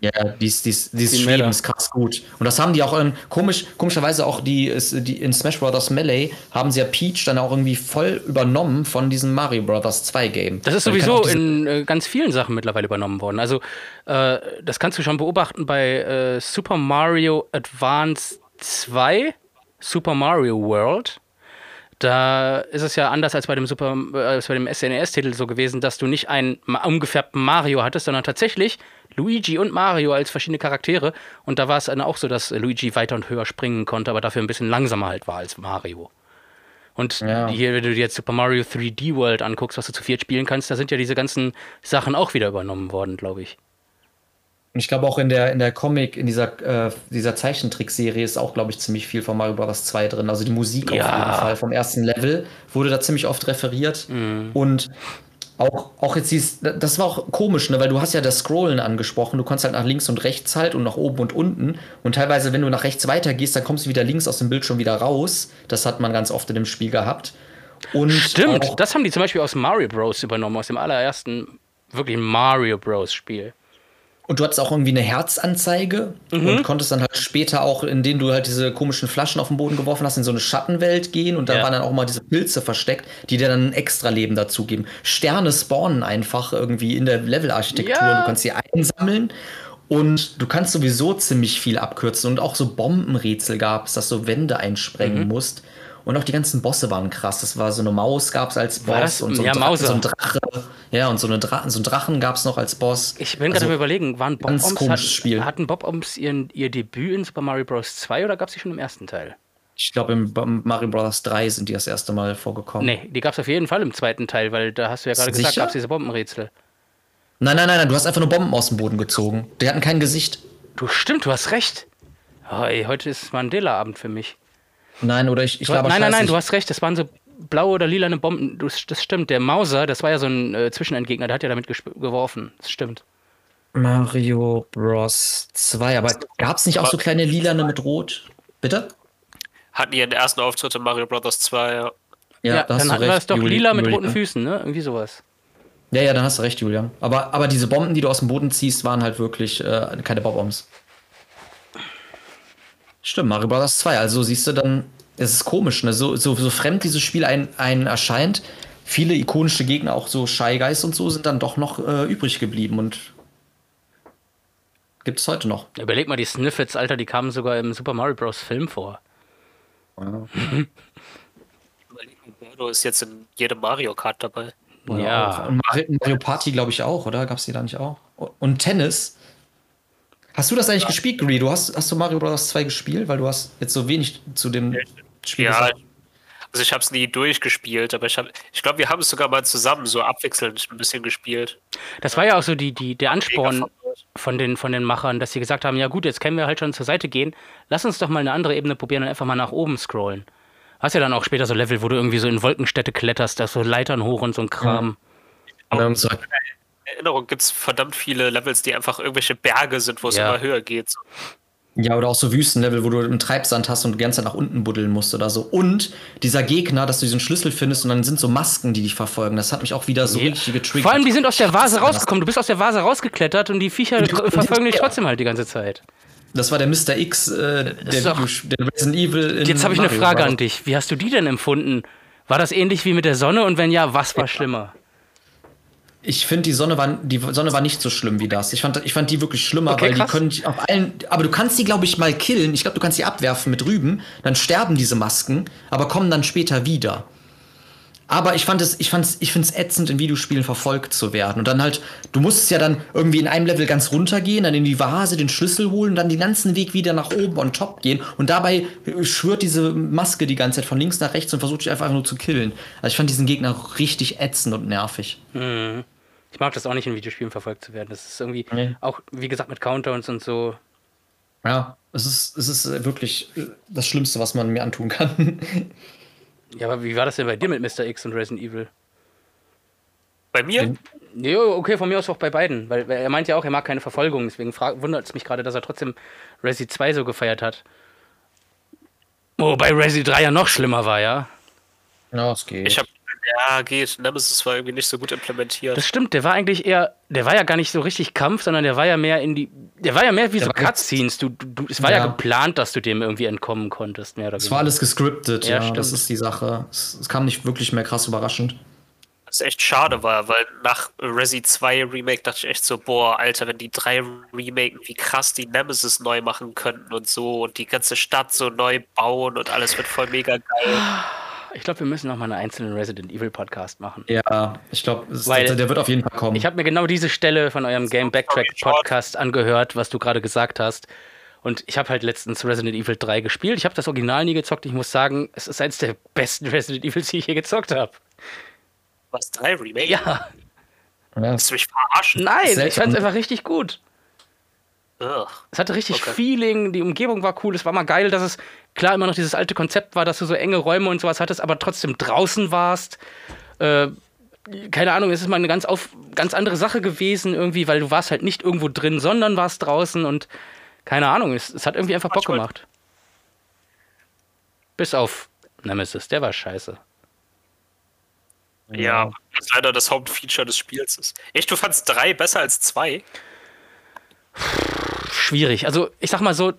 Ja, dies, dies, dieses Die Schweben ist krass gut. Und das haben die auch in, komisch, komischerweise auch die, ist, die in Smash Bros. Melee haben sie ja Peach dann auch irgendwie voll übernommen von diesem Mario Bros. 2 Game. Das ist Weil die sowieso in äh, ganz vielen Sachen mittlerweile übernommen worden. Also, äh, das kannst du schon beobachten bei äh, Super Mario Advance 2, Super Mario World. Da ist es ja anders als bei dem Super, äh, als bei dem SNES-Titel so gewesen, dass du nicht einen umgefärbten Mario hattest, sondern tatsächlich Luigi und Mario als verschiedene Charaktere. Und da war es dann auch so, dass Luigi weiter und höher springen konnte, aber dafür ein bisschen langsamer halt war als Mario. Und Ja. hier, wenn du dir jetzt Super Mario 3D World anguckst, was du zu viert spielen kannst, da sind ja diese ganzen Sachen auch wieder übernommen worden, glaube ich. Und ich glaube auch in der, in der Comic, in dieser, äh, dieser Zeichentrickserie ist auch, glaube ich, ziemlich viel von Mario Bros. 2 drin. Also die Musik Ja. auf jeden Fall vom ersten Level wurde da ziemlich oft referiert. Und auch, auch jetzt dieses, das war auch komisch, ne? weil du hast ja das Scrollen angesprochen. Du konntest halt nach links und rechts halt und nach oben und unten. Und teilweise, wenn du nach rechts weitergehst, dann kommst du wieder links aus dem Bildschirm wieder raus. Das hat man ganz oft in dem Spiel gehabt. Und Stimmt, das haben die zum Beispiel aus Mario Bros. übernommen, aus dem allerersten wirklich Mario Bros. Spiel. Und du hattest auch irgendwie eine Herzanzeige Mhm. und konntest dann halt später auch, indem du halt diese komischen Flaschen auf den Boden geworfen hast, in so eine Schattenwelt gehen und da Ja. waren dann auch mal diese Pilze versteckt, die dir dann ein extra Leben dazugeben. Sterne spawnen einfach irgendwie in der Levelarchitektur. Ja. Du kannst sie einsammeln und du kannst sowieso ziemlich viel abkürzen und auch so Bombenrätsel gab es, dass du Wände Mhm. einsprengen musst. Und auch die ganzen Bosse waren krass. Das war so eine Maus gab es als Boss und so, ja, ein Dra- so ein Drache. Ja, und so, eine Dra so ein Drachen gab es noch als Boss. Ich bin gerade Also- überlegen, waren Bob ganz Oms, komisches hat, Spiel. hatten Bob Oms ihren, ihr Debüt in Super Mario Bros. 2 oder gab es sie schon im ersten Teil? Ich glaube, im Mario Bros. 3 sind die das erste Mal vorgekommen. Nee, die gab es auf jeden Fall im zweiten Teil, weil da hast du ja gerade gesagt, gab es diese Bombenrätsel. Nein, nein, nein, nein, du hast einfach nur Bomben aus dem Boden gezogen. Die hatten kein Gesicht. Du stimmt, du hast recht. Oh, ey, heute ist Mandela-Abend für mich. Nein, oder ich, ich Du, glaube, nein, nein, nein, du hast recht, das waren so blaue oder lilane Bomben. Du, das stimmt, der Mauser, das war ja so ein äh, Zwischenendgegner, der hat ja damit geworfen. Das stimmt. Mario Bros. 2. Aber gab es nicht auch so kleine Lilane mit Rot? Bitte? Hatten ihren ersten Auftritt in Mario Bros. 2. Ja. Ja, da hast dann du hatten wir es doch Juli- lila mit Juli, roten ne? Füßen, ne? Irgendwie sowas. Ja, ja, dann hast du recht, Julian. Aber, aber diese Bomben, die du aus dem Boden ziehst, waren halt wirklich äh, keine Bob-Oms. Stimmt, Mario Bros. 2. Also siehst du dann, es ist komisch, ne? So, so, so fremd dieses Spiel ein, ein erscheint. Viele ikonische Gegner, auch so Shy Guys und so, sind dann doch noch äh, übrig geblieben und Gibt es heute noch. Überleg mal, die Sniffets, Alter, die kamen sogar im Super Mario Bros. Film vor. Ja. Birdo ist jetzt in jedem Mario Kart dabei. Ja. Und Mario, Mario Party, glaube ich, auch, oder? Gab es die da nicht auch? Und Tennis. Hast du das eigentlich gespielt, Guri? Du hast, hast du Mario Bros. 2 gespielt? Weil du hast jetzt so wenig zu dem Spiel Ja, gesagt. also ich habe es nie durchgespielt, aber ich ich glaube, wir haben es sogar mal zusammen so abwechselnd ein bisschen gespielt. Das war ja auch so die, die, der Ansporn von den, von den Machern, dass sie gesagt haben, ja gut, jetzt können wir halt schon zur Seite gehen. Lass uns doch mal eine andere Ebene probieren und einfach mal nach oben scrollen. Hast ja dann auch später so Level, wo du irgendwie so in Wolkenstädte kletterst, da so Leitern hoch und so ein Kram. Ähm, so, Erinnerung gibt es verdammt viele Levels, die einfach irgendwelche Berge sind, wo es Ja. immer höher geht. Ja, oder auch so Wüstenlevel, wo du einen Treibsand hast und die ganze Zeit nach unten buddeln musst oder so. Und dieser Gegner, dass du diesen Schlüssel findest und dann sind so Masken, die dich verfolgen. Das hat mich auch wieder so Ja. richtig getriggert. Vor allem, die sind aus der Vase rausgekommen. Du bist aus der Vase rausgeklettert und die Viecher Und die- verfolgen dich ja. trotzdem halt die ganze Zeit. Das war der Mr. X, äh, der, ist doch- der Resident Evil. In Jetzt habe ich eine Mario Frage Bros. an dich. Wie hast du die denn empfunden? War das ähnlich wie mit der Sonne und wenn ja, was war schlimmer? Ich finde, die Sonne war die Sonne war nicht so schlimm wie das. Ich fand, ich fand die wirklich schlimmer, Okay, weil krass. die können auf allen. Aber du kannst die, glaube ich, mal killen. Ich glaube, du kannst die abwerfen mit Rüben. Dann sterben diese Masken, aber kommen dann später wieder. Aber ich fand es, ich fand's, ich finde es ätzend, in Videospielen verfolgt zu werden. Und dann halt, du musstest ja dann irgendwie in einem Level ganz runtergehen, dann in die Vase den Schlüssel holen, dann den ganzen Weg wieder nach oben on top gehen. Und dabei schwört diese Maske die ganze Zeit von links nach rechts und versucht dich einfach nur zu killen. Also ich fand diesen Gegner richtig ätzend und nervig. Ich mag das auch nicht in Videospielen verfolgt zu werden. Das ist irgendwie Nee. auch, wie gesagt, mit Countdowns und so. Ja, es ist, es ist äh, wirklich äh, das Schlimmste, was man mir antun kann. Ja, aber wie war das denn bei dir mit Mr. X und Resident Evil? Bei mir? Nee, okay, von mir aus auch bei beiden. Weil, weil er meint ja auch, er mag keine Verfolgung. Deswegen wundert es mich gerade, dass er trotzdem Resi 2 so gefeiert hat. Wobei Resi 3 ja noch schlimmer war, ja. Ja, es geht. Ich habe, ja, geht. Nemesis war irgendwie nicht so gut implementiert. Das stimmt, der war eigentlich eher, der war ja gar nicht so richtig Kampf, sondern der war ja mehr in die, der war ja mehr wie Der so Cutscenes. Du, du, es war ja. Ja. geplant, dass du dem irgendwie entkommen konntest, mehr oder es war alles gescriptet, Ja, ja, das ist die Sache. Es, es kam nicht wirklich mehr krass überraschend. Was echt schade war, weil nach Resi 2 Remake dachte ich echt so, boah, Alter, wenn die drei remaken, wie krass die Nemesis neu machen könnten und so und die ganze Stadt so neu bauen und alles wird voll mega geil. Ich glaube, wir müssen noch mal einen einzelnen Resident Evil Podcast machen. Ja, ich glaube, Weil- der, wird auf jeden Fall kommen. Ich habe mir genau diese Stelle von eurem Game Backtrack Podcast angehört, was du gerade gesagt hast. Und ich habe halt letztens Resident Evil 3 gespielt. Ich habe das Original nie gezockt. Ich muss sagen, es ist eines der besten Resident Evils, die ich je gezockt habe. Was, drei Remake? Ja, ja, Willst du mich verarschen? nein, ich fand es einfach richtig gut. Ugh. Es hatte richtig Okay. Feeling, die Umgebung war cool, es war mal geil, dass es klar immer noch dieses alte Konzept war, dass du so enge Räume und sowas hattest, aber trotzdem draußen warst. Äh, keine Ahnung, es ist mal eine ganz, auf, ganz andere Sache gewesen irgendwie, weil du warst halt nicht irgendwo drin, sondern warst draußen und keine Ahnung, es, es hat irgendwie einfach Bock gemacht. Bis auf Nemesis, der war scheiße. Ja, was leider das Hauptfeature des Spiels ist. Echt, du fandst drei besser als zwei? schwierig. Also ich sag mal so,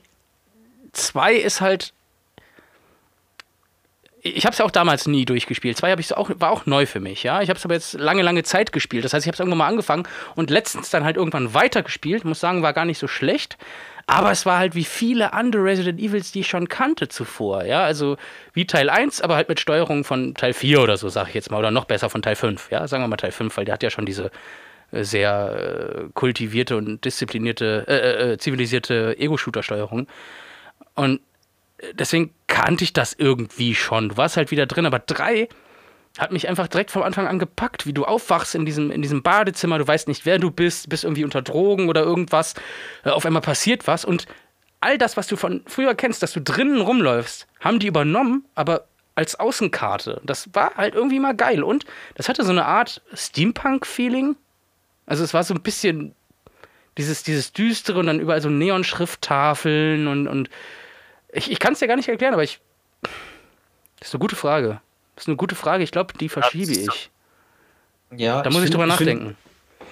zwei ist halt. Ich habe es ja auch damals nie durchgespielt. Zwei habe auch war auch neu für mich, ja. Ich habe es aber jetzt lange, lange Zeit gespielt. Das heißt, ich habe es irgendwann mal angefangen und letztens dann halt irgendwann weitergespielt. Muss sagen, war gar nicht so schlecht. Aber es war halt wie viele andere Resident Evils, die ich schon kannte zuvor, ja. Also wie Teil 1, aber halt mit Steuerung von Teil 4 oder so, sag ich jetzt mal. Oder noch besser von Teil 5, ja. Sagen wir mal Teil 5, weil der hat ja schon diese äh, sehr äh, kultivierte und disziplinierte, äh, äh, zivilisierte Ego-Shooter-Steuerung. Und äh, deswegen kannte ich das irgendwie schon. Du warst halt wieder drin, aber drei hat mich einfach direkt vom Anfang an gepackt, wie du aufwachst in diesem, in diesem Badezimmer, du weißt nicht, wer du bist, bist irgendwie unter Drogen oder irgendwas, äh, auf einmal passiert was und all das, was du von früher kennst, dass du drinnen rumläufst, haben die übernommen, aber als Außenkarte. Das war halt irgendwie mal geil und das hatte so eine Art Steampunk-Feeling. Also es war so ein bisschen dieses, dieses Düstere und dann überall so Neonschrifttafeln und, und ich, ich kann es dir gar nicht erklären, aber ich. Das ist eine gute Frage. Das ist eine gute Frage. Ich glaube, die verschiebe ich. Ja, Da muss ich, find- drüber nachdenken.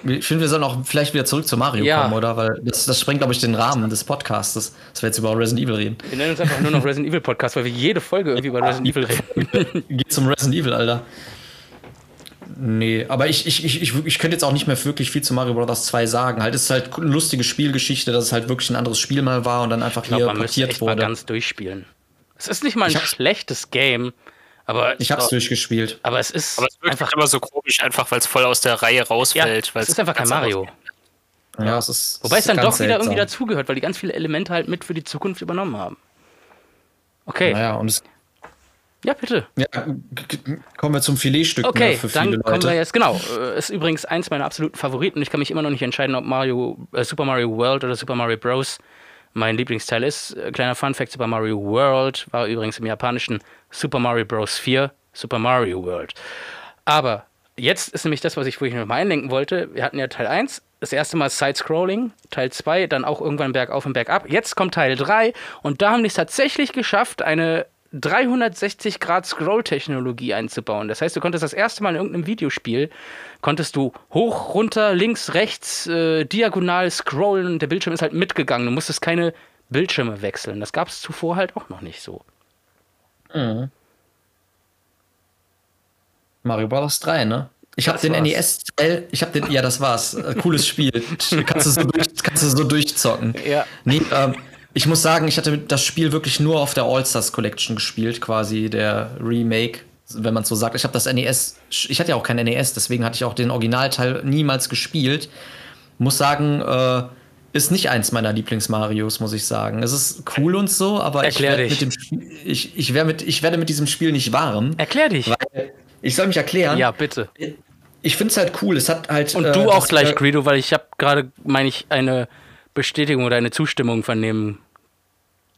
Ich finde, wir sollen auch vielleicht wieder zurück zu Mario Ja. kommen, oder? Weil das, das sprengt, glaube ich, den Rahmen des Podcasts, dass wir jetzt über Resident Evil reden. Wir nennen uns einfach nur noch Resident Evil Podcast, weil wir jede Folge irgendwie über Resident Evil reden. Geht zum Resident Evil, Alter. Nee, aber ich, ich, ich, ich, ich könnte jetzt auch nicht mehr wirklich viel zu Mario Bros. 2 sagen. Halt, es ist halt eine lustige Spielgeschichte, dass es halt wirklich ein anderes Spiel mal war und dann einfach Ich glaube, hier man portiert echt mal wurde. ganz durchspielen. Es ist nicht mal ein schlechtes Game, aber, Ich hab's durchgespielt. aber es ist Aber es wirkt einfach. immer so komisch, einfach weil es voll aus der Reihe Ja, rausfällt. weil es ist einfach kein Mario. Ja, es ist. Wobei es dann doch wieder irgendwie seltsam. dazugehört, weil die ganz viele Elemente halt mit für die Zukunft übernommen haben. Okay, Naja, und es, ja, bitte. ja, kommen wir zum Filetstück Okay, ne, für viele dann kommen Leute. wir jetzt, genau. äh, Ist übrigens eins meiner absoluten Favoriten. Ich kann mich immer noch nicht entscheiden, ob Mario, äh, Super Mario World oder Super Mario Bros. mein Lieblingsteil ist. Äh, kleiner Fun Fact: Super Mario World war übrigens im japanischen Super Mario Bros. 4 Super Mario World. Aber jetzt ist nämlich das, was ich vorhin noch mal einlenken wollte. Wir hatten ja Teil 1, das erste Mal Side-Scrolling, Teil 2, dann auch irgendwann bergauf und bergab. Jetzt kommt Teil 3 und da haben die es tatsächlich geschafft, eine 360-Grad-Scroll-Technologie einzubauen. Das heißt, du konntest das erste Mal in irgendeinem Videospiel, konntest du hoch, runter, links, rechts, äh, diagonal scrollen und der Bildschirm ist halt mitgegangen. Du musstest keine Bildschirme wechseln. Das gab es zuvor halt auch noch nicht so. Mario Bros. 3, ne? Ich habe den. NES-Teil, ich habe den, ja, das war's. Äh, Cooles Spiel. kannst, du so durch, kannst du so durchzocken. Ja. Nee, ähm, ich muss sagen, ich hatte das Spiel wirklich nur auf der All-Stars Collection gespielt, quasi der Remake, wenn man so sagt. Ich habe das NES, ich hatte ja auch kein NES, deswegen hatte ich auch den Originalteil niemals gespielt. Muss sagen, äh, ist nicht eins meiner Lieblings-Marios, muss ich sagen. Es ist cool und so, aber ich, Erklär werd dich. mit dem Spiel, ich, ich, mit, ich werde mit diesem Spiel nicht warm. Erklär dich. Ich soll mich erklären. Ja, bitte. Ich finde es halt cool. Es hat halt. Und äh, du auch das, gleich, äh, Greedo, weil ich habe gerade, meine ich, eine Bestätigung oder eine Zustimmung vernehmen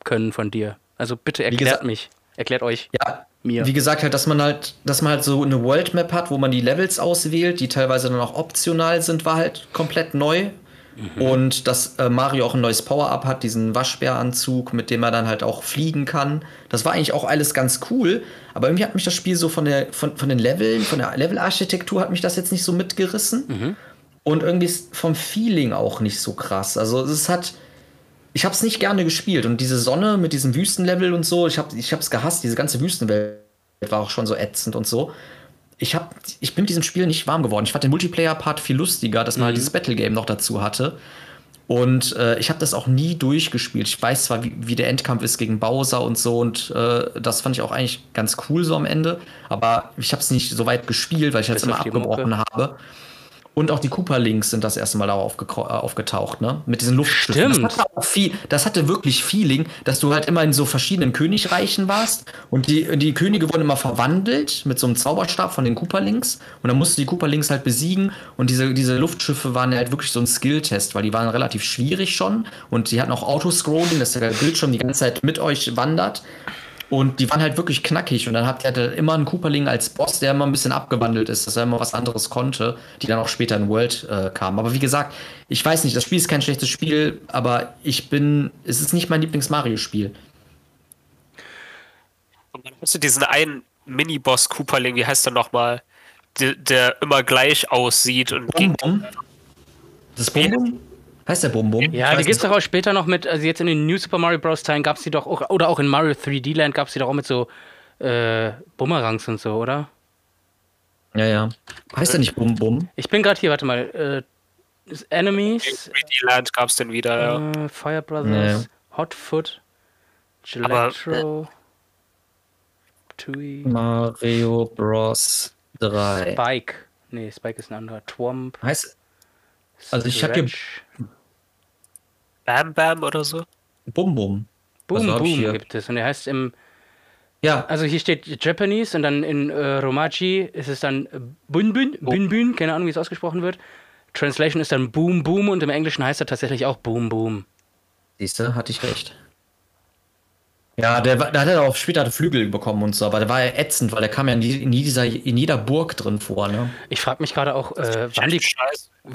können von dir. Also bitte erklärt gesagt- mich. Erklärt euch. Ja, Mir. wie gesagt, halt, dass man halt, dass man halt so eine World Map hat, wo man die Levels auswählt, die teilweise dann auch optional sind, war halt komplett neu. Mhm. Und dass äh, Mario auch ein neues Power-Up hat, diesen Waschbäranzug, mit dem er dann halt auch fliegen kann. Das war eigentlich auch alles ganz cool. Aber irgendwie hat mich das Spiel so von der, von, von den Leveln, von der Levelarchitektur hat mich das jetzt nicht so mitgerissen. Mhm. Und irgendwie ist vom Feeling auch nicht so krass. Also es hat. Ich habe es nicht gerne gespielt und diese Sonne mit diesem Wüstenlevel und so, ich habe ich es gehasst, diese ganze Wüstenwelt war auch schon so ätzend und so. Ich, hab, ich bin mit diesem Spiel nicht warm geworden. Ich fand den Multiplayer-Part viel lustiger, dass man halt dieses Battle-Game noch dazu hatte. Und äh, ich habe das auch nie durchgespielt. Ich weiß zwar, wie, wie der Endkampf ist gegen Bowser und so, und äh, das fand ich auch eigentlich ganz cool so am Ende. Aber ich habe es nicht so weit gespielt, weil ich jetzt immer abgebrochen habe. Und auch die Cooper-Links sind das erste Mal da aufgekra- äh, aufgetaucht, ne? Mit diesen Luftschiffen. Stimmt. Das hatte, viel, das hatte wirklich Feeling, dass du halt immer in so verschiedenen Königreichen warst und die, die Könige wurden immer verwandelt mit so einem Zauberstab von den Cooper-Links und dann musst du die Cooper-Links halt besiegen und diese, diese Luftschiffe waren halt wirklich so ein Skill-Test, weil die waren relativ schwierig schon und die hatten auch Autoscrolling, dass der Bildschirm die ganze Zeit mit euch wandert und die waren halt wirklich knackig. Und dann habt ihr halt immer einen Cooperling als Boss, der immer ein bisschen abgewandelt ist, dass er immer was anderes konnte, die dann auch später in World äh, kamen. Aber wie gesagt, ich weiß nicht, das Spiel ist kein schlechtes Spiel, aber ich bin, es ist nicht mein Lieblings-Mario-Spiel. Und dann hast du diesen einen Mini-Boss Cooperling, wie heißt der nochmal? Der, der immer gleich aussieht und gegen Bum-Bum? Das Bum-Bum? Heißt der Bum-Bum? Ja, Ich die gibt es doch auch später noch mit, also jetzt in den New Super Mario Bros. Teilen gab es die doch auch, oder auch in Mario 3D Land gab es die doch auch mit so äh, Bumerangs und so, oder? Ja, ja. Heißt der nicht Bum-Bum? Ich bin gerade hier, warte mal. Äh, Enemies, 3D Land gab es den wieder. Ja. äh, Fire Brothers, Nee. Hot Foot, Aber, Electro, Tui, Mario Bros. 3. Spike. Nee, Spike ist ein anderer. Twomp. Heißt, Also ich hab hier-. Bam Bam oder so. Bum-Bum. Boom Also hab ich Boom gibt es. Und der heißt im, Ja, also hier steht Japanese und dann in äh, Romaji ist es dann Bun Bun, Bun Bun, keine Ahnung, wie es ausgesprochen wird. Translation ist dann Boom Boom und im Englischen heißt er tatsächlich auch Boom Boom. Siehste, hatte ich recht. Ja, der, der hat ja auch später Flügel bekommen und so, aber der war ja ätzend, weil der kam ja in, in, dieser, in jeder Burg drin vor, ne? Ich frage mich gerade auch, äh, wann die,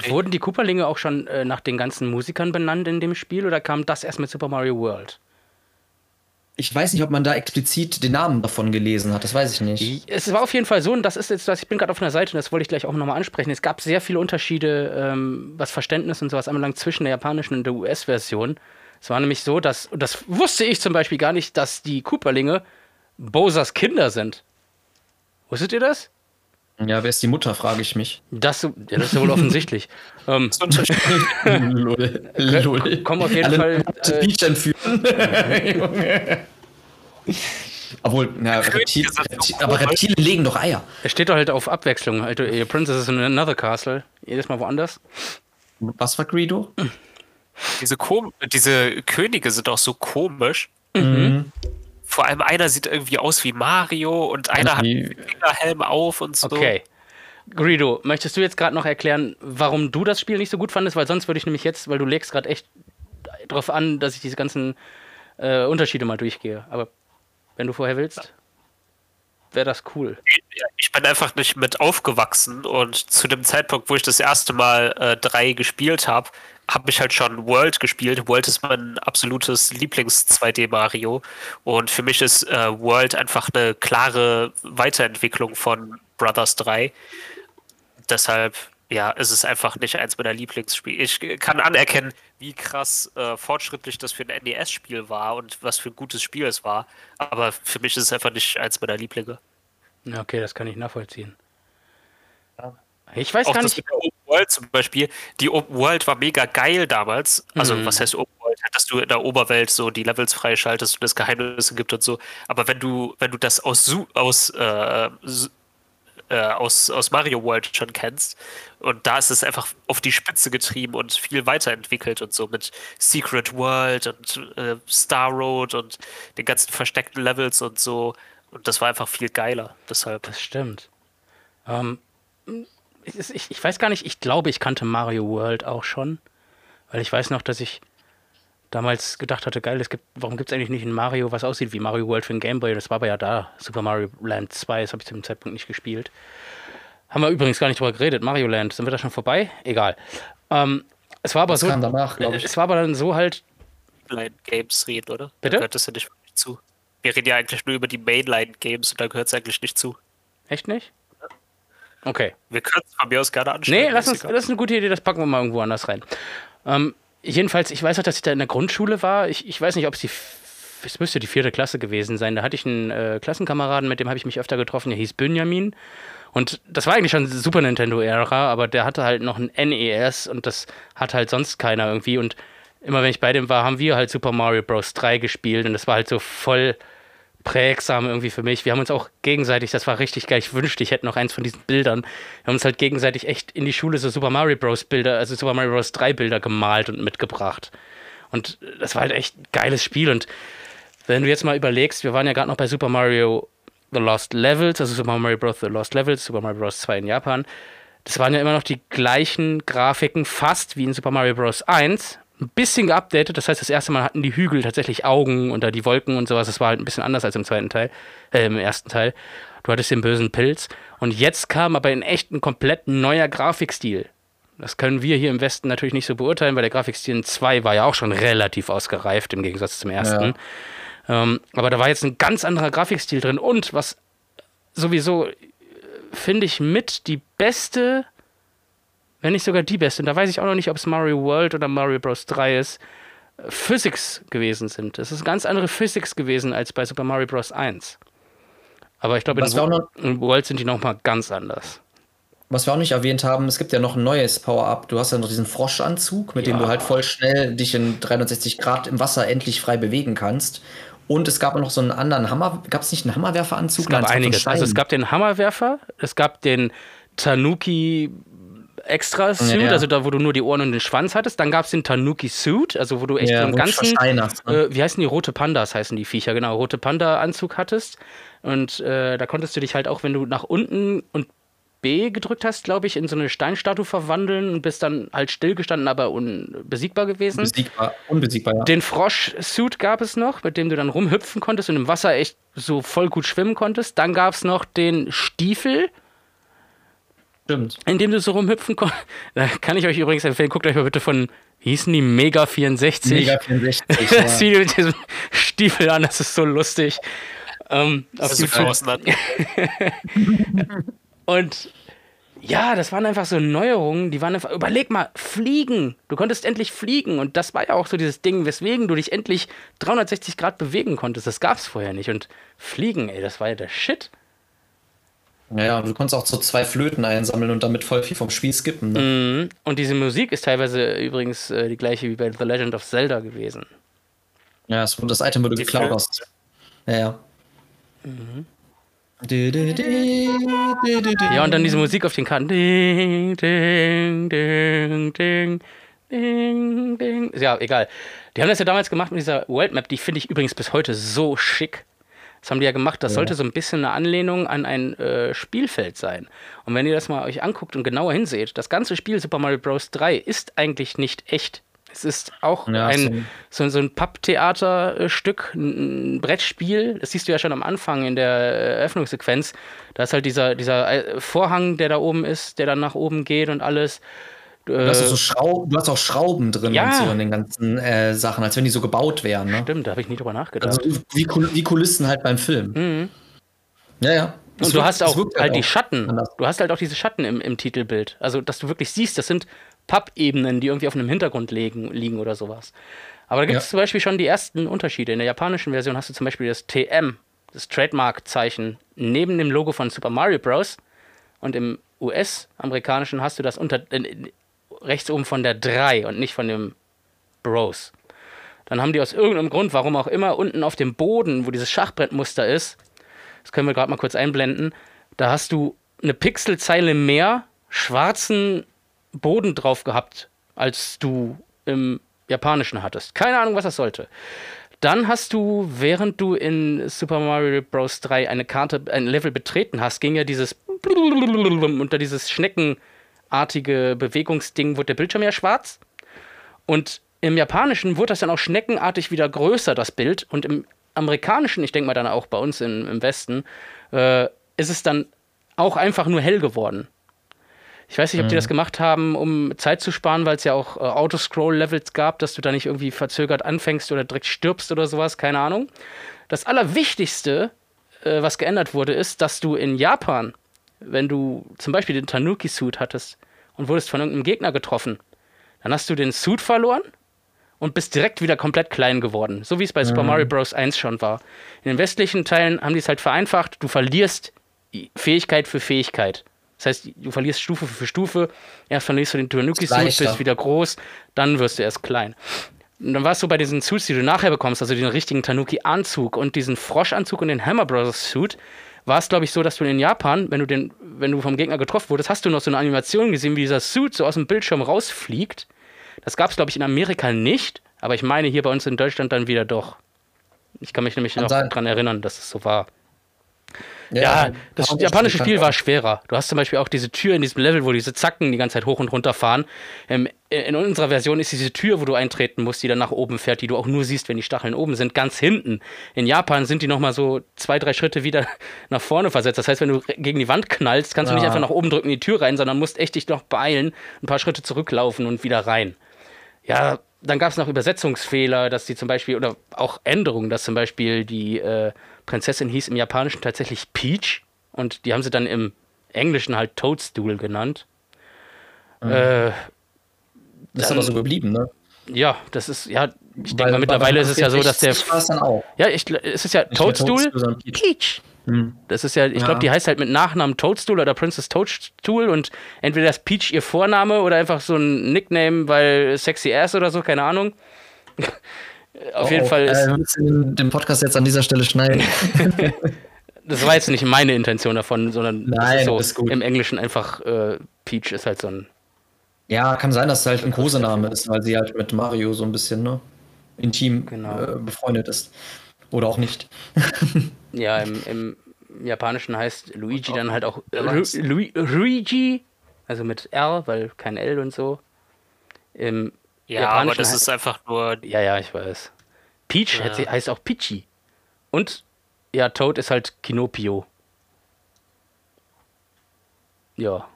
wurden die Cooperlinge auch schon äh, nach den ganzen Musikern benannt in dem Spiel oder kam das erst mit Super Mario World? Ich weiß nicht, ob man da explizit den Namen davon gelesen hat, das weiß ich nicht. Es war auf jeden Fall so, und das ist jetzt ich bin gerade auf einer Seite, und das wollte ich gleich auch nochmal ansprechen. Es gab sehr viele Unterschiede, ähm, was Verständnis und sowas anbelangt, zwischen der japanischen und der US-Version. Es war nämlich so, dass, und das wusste ich zum Beispiel gar nicht, dass die Cooperlinge Bowsers Kinder sind. Wusstet ihr das? Ja, wer ist die Mutter, frage ich mich. Das, ja, das ist ja wohl offensichtlich. ähm. Lol. Lol. komm auf jeden Alle Fall. Äh, Peach entführen. Junge. Obwohl, na, Reptil, Reptil, aber Reptilien legen doch Eier. es steht doch halt auf Abwechslung. Also, ihr Princess is in another castle. Jedes Mal woanders. Was war Greedo? Diese, Kom diese Könige sind auch so komisch. Mhm. Vor allem einer sieht irgendwie aus wie Mario und einer hat einen Fingerhelm auf und so. Okay. Greedo, möchtest du jetzt gerade noch erklären, warum du das Spiel nicht so gut fandest? Weil sonst würde ich nämlich jetzt, weil du legst gerade echt drauf an, dass ich diese ganzen äh, Unterschiede mal durchgehe. Aber wenn du vorher willst, wäre das cool. Ich bin einfach nicht mit aufgewachsen und zu dem Zeitpunkt, wo ich das erste Mal äh, drei gespielt habe, habe ich halt schon World gespielt. World ist mein absolutes Lieblings-2D-Mario und für mich ist äh, World einfach eine klare Weiterentwicklung von Brothers 3. Deshalb, ja, ist es einfach nicht eins meiner Lieblingsspiele. Ich kann anerkennen, wie krass äh, fortschrittlich das für ein NES-Spiel war und was für ein gutes Spiel es war, aber für mich ist es einfach nicht eins meiner Lieblinge. Okay, das kann ich nachvollziehen. Ich weiß auch gar das nicht. World zum Beispiel. Die Open World war mega geil damals. Also, Mhm. was heißt Open World? Dass du in der Oberwelt so die Levels freischaltest und es Geheimnisse gibt und so. Aber wenn du, wenn du das aus, aus, äh, äh, aus, aus Mario World schon kennst, und da ist es einfach auf die Spitze getrieben und viel weiterentwickelt und so mit Secret World und äh, Star Road und den ganzen versteckten Levels und so. Und das war einfach viel geiler. Deshalb. Das stimmt. Ähm, ich, ich, weiß gar nicht, ich glaube, ich kannte Mario World auch schon. Weil ich weiß noch, dass ich damals gedacht hatte, geil, es gibt, warum gibt es eigentlich nicht ein Mario, was aussieht wie Mario World für den Game Boy? Das war aber ja da. Super Mario Land 2, das habe ich zu dem Zeitpunkt nicht gespielt. Haben wir übrigens gar nicht drüber geredet. Mario Land, sind wir da schon vorbei? Egal. Ähm, es war aber Das so. kam danach, glaube ich. Es war aber dann so halt, Mainline Games reden, oder? Bitte? Da gehört das ja nicht zu. Wir reden ja eigentlich nur über die Mainline Games und da gehört es eigentlich nicht zu. echt nicht? Okay. Wir können es aus gerne anschauen. Nee, lass uns, das ist eine gute Idee, das packen wir mal irgendwo anders rein. Ähm, jedenfalls, ich weiß auch, dass ich da in der Grundschule war. Ich, ich weiß nicht, ob es die. Es müsste die vierte Klasse gewesen sein. Da hatte ich einen äh, Klassenkameraden, mit dem habe ich mich öfter getroffen. Der hieß Benjamin. Und das war eigentlich schon Super Nintendo-Ära, aber der hatte halt noch ein NES und das hat halt sonst keiner irgendwie. Und immer wenn ich bei dem war, haben wir halt Super Mario Bros. 3 gespielt und das war halt so voll prägsam irgendwie für mich. Wir haben uns auch gegenseitig, das war richtig geil, ich wünschte, ich hätte noch eins von diesen Bildern. Wir haben uns halt gegenseitig echt in die Schule so Super Mario Bros. Bilder, also Super Mario Bros. 3 Bilder gemalt und mitgebracht. Und das war halt echt ein geiles Spiel. Und wenn du jetzt mal überlegst, wir waren ja gerade noch bei Super Mario The Lost Levels, also Super Mario Bros. The Lost Levels, Super Mario Bros. 2 in Japan. Das waren ja immer noch die gleichen Grafiken, fast wie in Super Mario Bros. 1. Ein bisschen geupdatet, das heißt, das erste Mal hatten die Hügel tatsächlich Augen und da die Wolken und sowas. Das war halt ein bisschen anders als im zweiten Teil, äh, im ersten Teil. Du hattest den bösen Pilz. Und jetzt kam aber in echt ein komplett neuer Grafikstil. Das können wir hier im Westen natürlich nicht so beurteilen, weil der Grafikstil in 2 war ja auch schon relativ ausgereift im Gegensatz zum ersten. Ähm, aber da war jetzt ein ganz anderer Grafikstil drin und was sowieso, äh, finde ich, mit die beste, wenn nicht sogar die beste, und da weiß ich auch noch nicht, ob es Mario World oder Mario Bros. 3 ist, äh, Physics gewesen sind. Es ist ganz andere Physics gewesen als bei Super Mario Bros. 1. Aber ich glaube, in, noch- in World sind die nochmal ganz anders. Was wir auch nicht erwähnt haben, es gibt ja noch ein neues Power-Up. Du hast ja noch diesen Froschanzug, mit dem Ja. du halt voll schnell dich in 360 Grad im Wasser endlich frei bewegen kannst. Und es gab auch noch so einen anderen Hammer. Gab es nicht einen Hammerwerferanzug? Es gab Nein, es einiges. Also es gab den Hammerwerfer, es gab den Tanuki Extra Suit, Ja, ja. also da, wo du nur die Ohren und den Schwanz hattest. Dann gab es den Tanuki Suit, also wo du echt Ja, so einen ganzen, ne? äh, wie heißen die, rote Pandas heißen die Viecher, genau, rote Panda-Anzug hattest. Und äh, da konntest du dich halt auch, wenn du nach unten und B gedrückt hast, glaube ich, in so eine Steinstatue verwandeln und bist dann halt stillgestanden, aber unbesiegbar gewesen. Unbesiegbar, unbesiegbar, ja. Den Frosch-Suit gab es noch, mit dem du dann rumhüpfen konntest und im Wasser echt so voll gut schwimmen konntest. Dann gab es noch den Stiefel, Stimmt. in dem du so rumhüpfen konntest. Da kann ich euch übrigens empfehlen, guckt euch mal bitte von, wie hießen die, Mega 64? Mega 64. das. Video mit diesem Stiefel an, das ist so lustig. Ähm, auf Das ist YouTube. auseinander. Und ja, das waren einfach so Neuerungen, die waren einfach, überleg mal, fliegen. Du konntest endlich fliegen und das war ja auch so dieses Ding, weswegen du dich endlich 360 Grad bewegen konntest. Das gab's vorher nicht und fliegen, ey, das war ja der Shit. Naja, du konntest auch so zwei Flöten einsammeln und damit voll viel vom Spiel skippen. Ne? Mhm. Und diese Musik ist teilweise übrigens äh, die gleiche wie bei The Legend of Zelda gewesen. Ja, das, das Item wurde Die geklaut aus. Ja, ja. Mhm. Ja, und dann diese Musik auf den Karten. Ding, ding, ding, ding, ding, ding. Ja, egal. Die haben das ja damals gemacht mit dieser World Map, die finde ich übrigens bis heute so schick. Das haben die ja gemacht, das Ja. sollte so ein bisschen eine Anlehnung an ein äh, Spielfeld sein. Und wenn ihr das mal euch anguckt und genauer hinseht, das ganze Spiel Super Mario Bros. 3 ist eigentlich nicht echt. Es ist auch Ja, ein, so, so ein Papptheaterstück, ein Brettspiel. Das siehst du ja schon am Anfang in der äh, Eröffnungssequenz. Da ist halt dieser, dieser äh, Vorhang, der da oben ist, der dann nach oben geht und alles. Du hast, auch Äh, so Schrauben, du hast auch Schrauben drin Ja. und so in den ganzen äh, Sachen, als wenn die so gebaut wären. Ne? Stimmt, da habe ich nie drüber nachgedacht. Also wie, wie Kulissen halt beim Film. Mhm. Ja, ja. Und du wirkt- hast auch halt die auch Schatten. anders. Du hast halt auch diese Schatten im, im Titelbild. Also, dass du wirklich siehst, das sind Pappebenen, die irgendwie auf einem Hintergrund liegen, liegen oder sowas. Aber da gibt es Ja. zum Beispiel schon die ersten Unterschiede. In der japanischen Version hast du zum Beispiel das TM, das Trademark-Zeichen, neben dem Logo von Super Mario Bros. Und im US-amerikanischen hast du das unter, äh, rechts oben von der 3 und nicht von dem Bros. Dann haben die aus irgendeinem Grund, warum auch immer, unten auf dem Boden, wo dieses Schachbrettmuster ist, das können wir gerade mal kurz einblenden, da hast du eine Pixelzeile mehr schwarzen Boden drauf gehabt, als du im Japanischen hattest. Keine Ahnung, was das sollte. Dann hast du, während du in Super Mario Bros. 3 eine Karte, ein Level betreten hast, ging ja dieses unter dieses schneckenartige Bewegungsding, wurde der Bildschirm ja schwarz. Und im Japanischen wurde das dann auch schneckenartig wieder größer, das Bild. Und im Amerikanischen, ich denke mal dann auch bei uns in, im Westen, äh, ist es dann auch einfach nur hell geworden. Ich weiß nicht, ob die das gemacht haben, um Zeit zu sparen, weil es ja auch äh, Autoscroll-Levels gab, dass du da nicht irgendwie verzögert anfängst oder direkt stirbst oder sowas, keine Ahnung. Das Allerwichtigste, äh, was geändert wurde, ist, dass du in Japan, wenn du zum Beispiel den Tanuki-Suit hattest und wurdest von irgendeinem Gegner getroffen, dann hast du den Suit verloren und bist direkt wieder komplett klein geworden. So wie es bei Super Mario Bros. 1 schon war. In den westlichen Teilen haben die es halt vereinfacht. Du verlierst Fähigkeit für Fähigkeit. Das heißt, du verlierst Stufe für Stufe. Erst verlierst du den Tanuki-Suit, bist wieder groß, dann wirst du erst klein. Und dann war es so bei diesen Suits, die du nachher bekommst, also den richtigen Tanuki-Anzug und diesen Froschanzug und den Hammer Bros. War es, glaube ich, so, dass du in Japan, wenn du, den, wenn du vom Gegner getroffen wurdest, hast du noch so eine Animation gesehen, wie dieser Suit so aus dem Bildschirm rausfliegt. Das gab es, glaube ich, in Amerika nicht, aber ich meine hier bei uns in Deutschland dann wieder doch. Ich kann mich nämlich Kann noch sein. daran erinnern, dass es so war. Ja, das japanische Spiel war schwerer. Du hast zum Beispiel auch diese Tür in diesem Level, wo diese Zacken die ganze Zeit hoch und runter fahren. Ähm, in unserer Version ist diese Tür, wo du eintreten musst, die dann nach oben fährt, die du auch nur siehst, wenn die Stacheln oben sind, ganz hinten. In Japan sind die nochmal so zwei, drei Schritte wieder nach vorne versetzt. Das heißt, wenn du gegen die Wand knallst, kannst du nicht Ja. einfach nach oben drücken in die Tür rein, sondern musst echt dich noch beeilen, ein paar Schritte zurücklaufen und wieder rein. Ja, dann gab es noch Übersetzungsfehler, dass die zum Beispiel, oder auch Änderungen, dass zum Beispiel die äh, Prinzessin hieß im Japanischen tatsächlich Peach und die haben sie dann im Englischen halt Toadstool genannt. Äh, Das ist aber so geblieben, ne? ja, das ist, ja, ich denke mal, mittlerweile ist es ja so, dass der. 64 war es dann auch. Ja, ich, es ist ja Nicht Toadstool, Toadstool, Peach. Peach. Das ist ja, ich Ja. glaube, die heißt halt mit Nachnamen Toadstool oder Princess Toadstool und entweder ist Peach ihr Vorname oder einfach so ein Nickname, weil Sexy Ass oder so, keine Ahnung. Auf jeden Oh, Fall ist, Äh, wir müssen den- den Podcast jetzt an dieser Stelle schneiden. das war jetzt nicht meine Intention davon, sondern Nein, ist so ist gut. im Englischen einfach äh, Peach ist halt so ein. ja, kann sein, dass es halt ein Kosename ist, weil sie halt mit Mario so ein bisschen ne, intim Genau. äh, befreundet ist. Oder auch nicht. Ja, im, im Japanischen heißt Luigi dann halt auch Ru weiß. Lu Luigi, also mit R, weil kein L und so. Im Ja, Japanischen aber das ist einfach nur. Ja, ja, ich weiß. Peach Ja. heißt- heißt auch Pichi. Und ja, Toad ist halt Kinopio. Ja.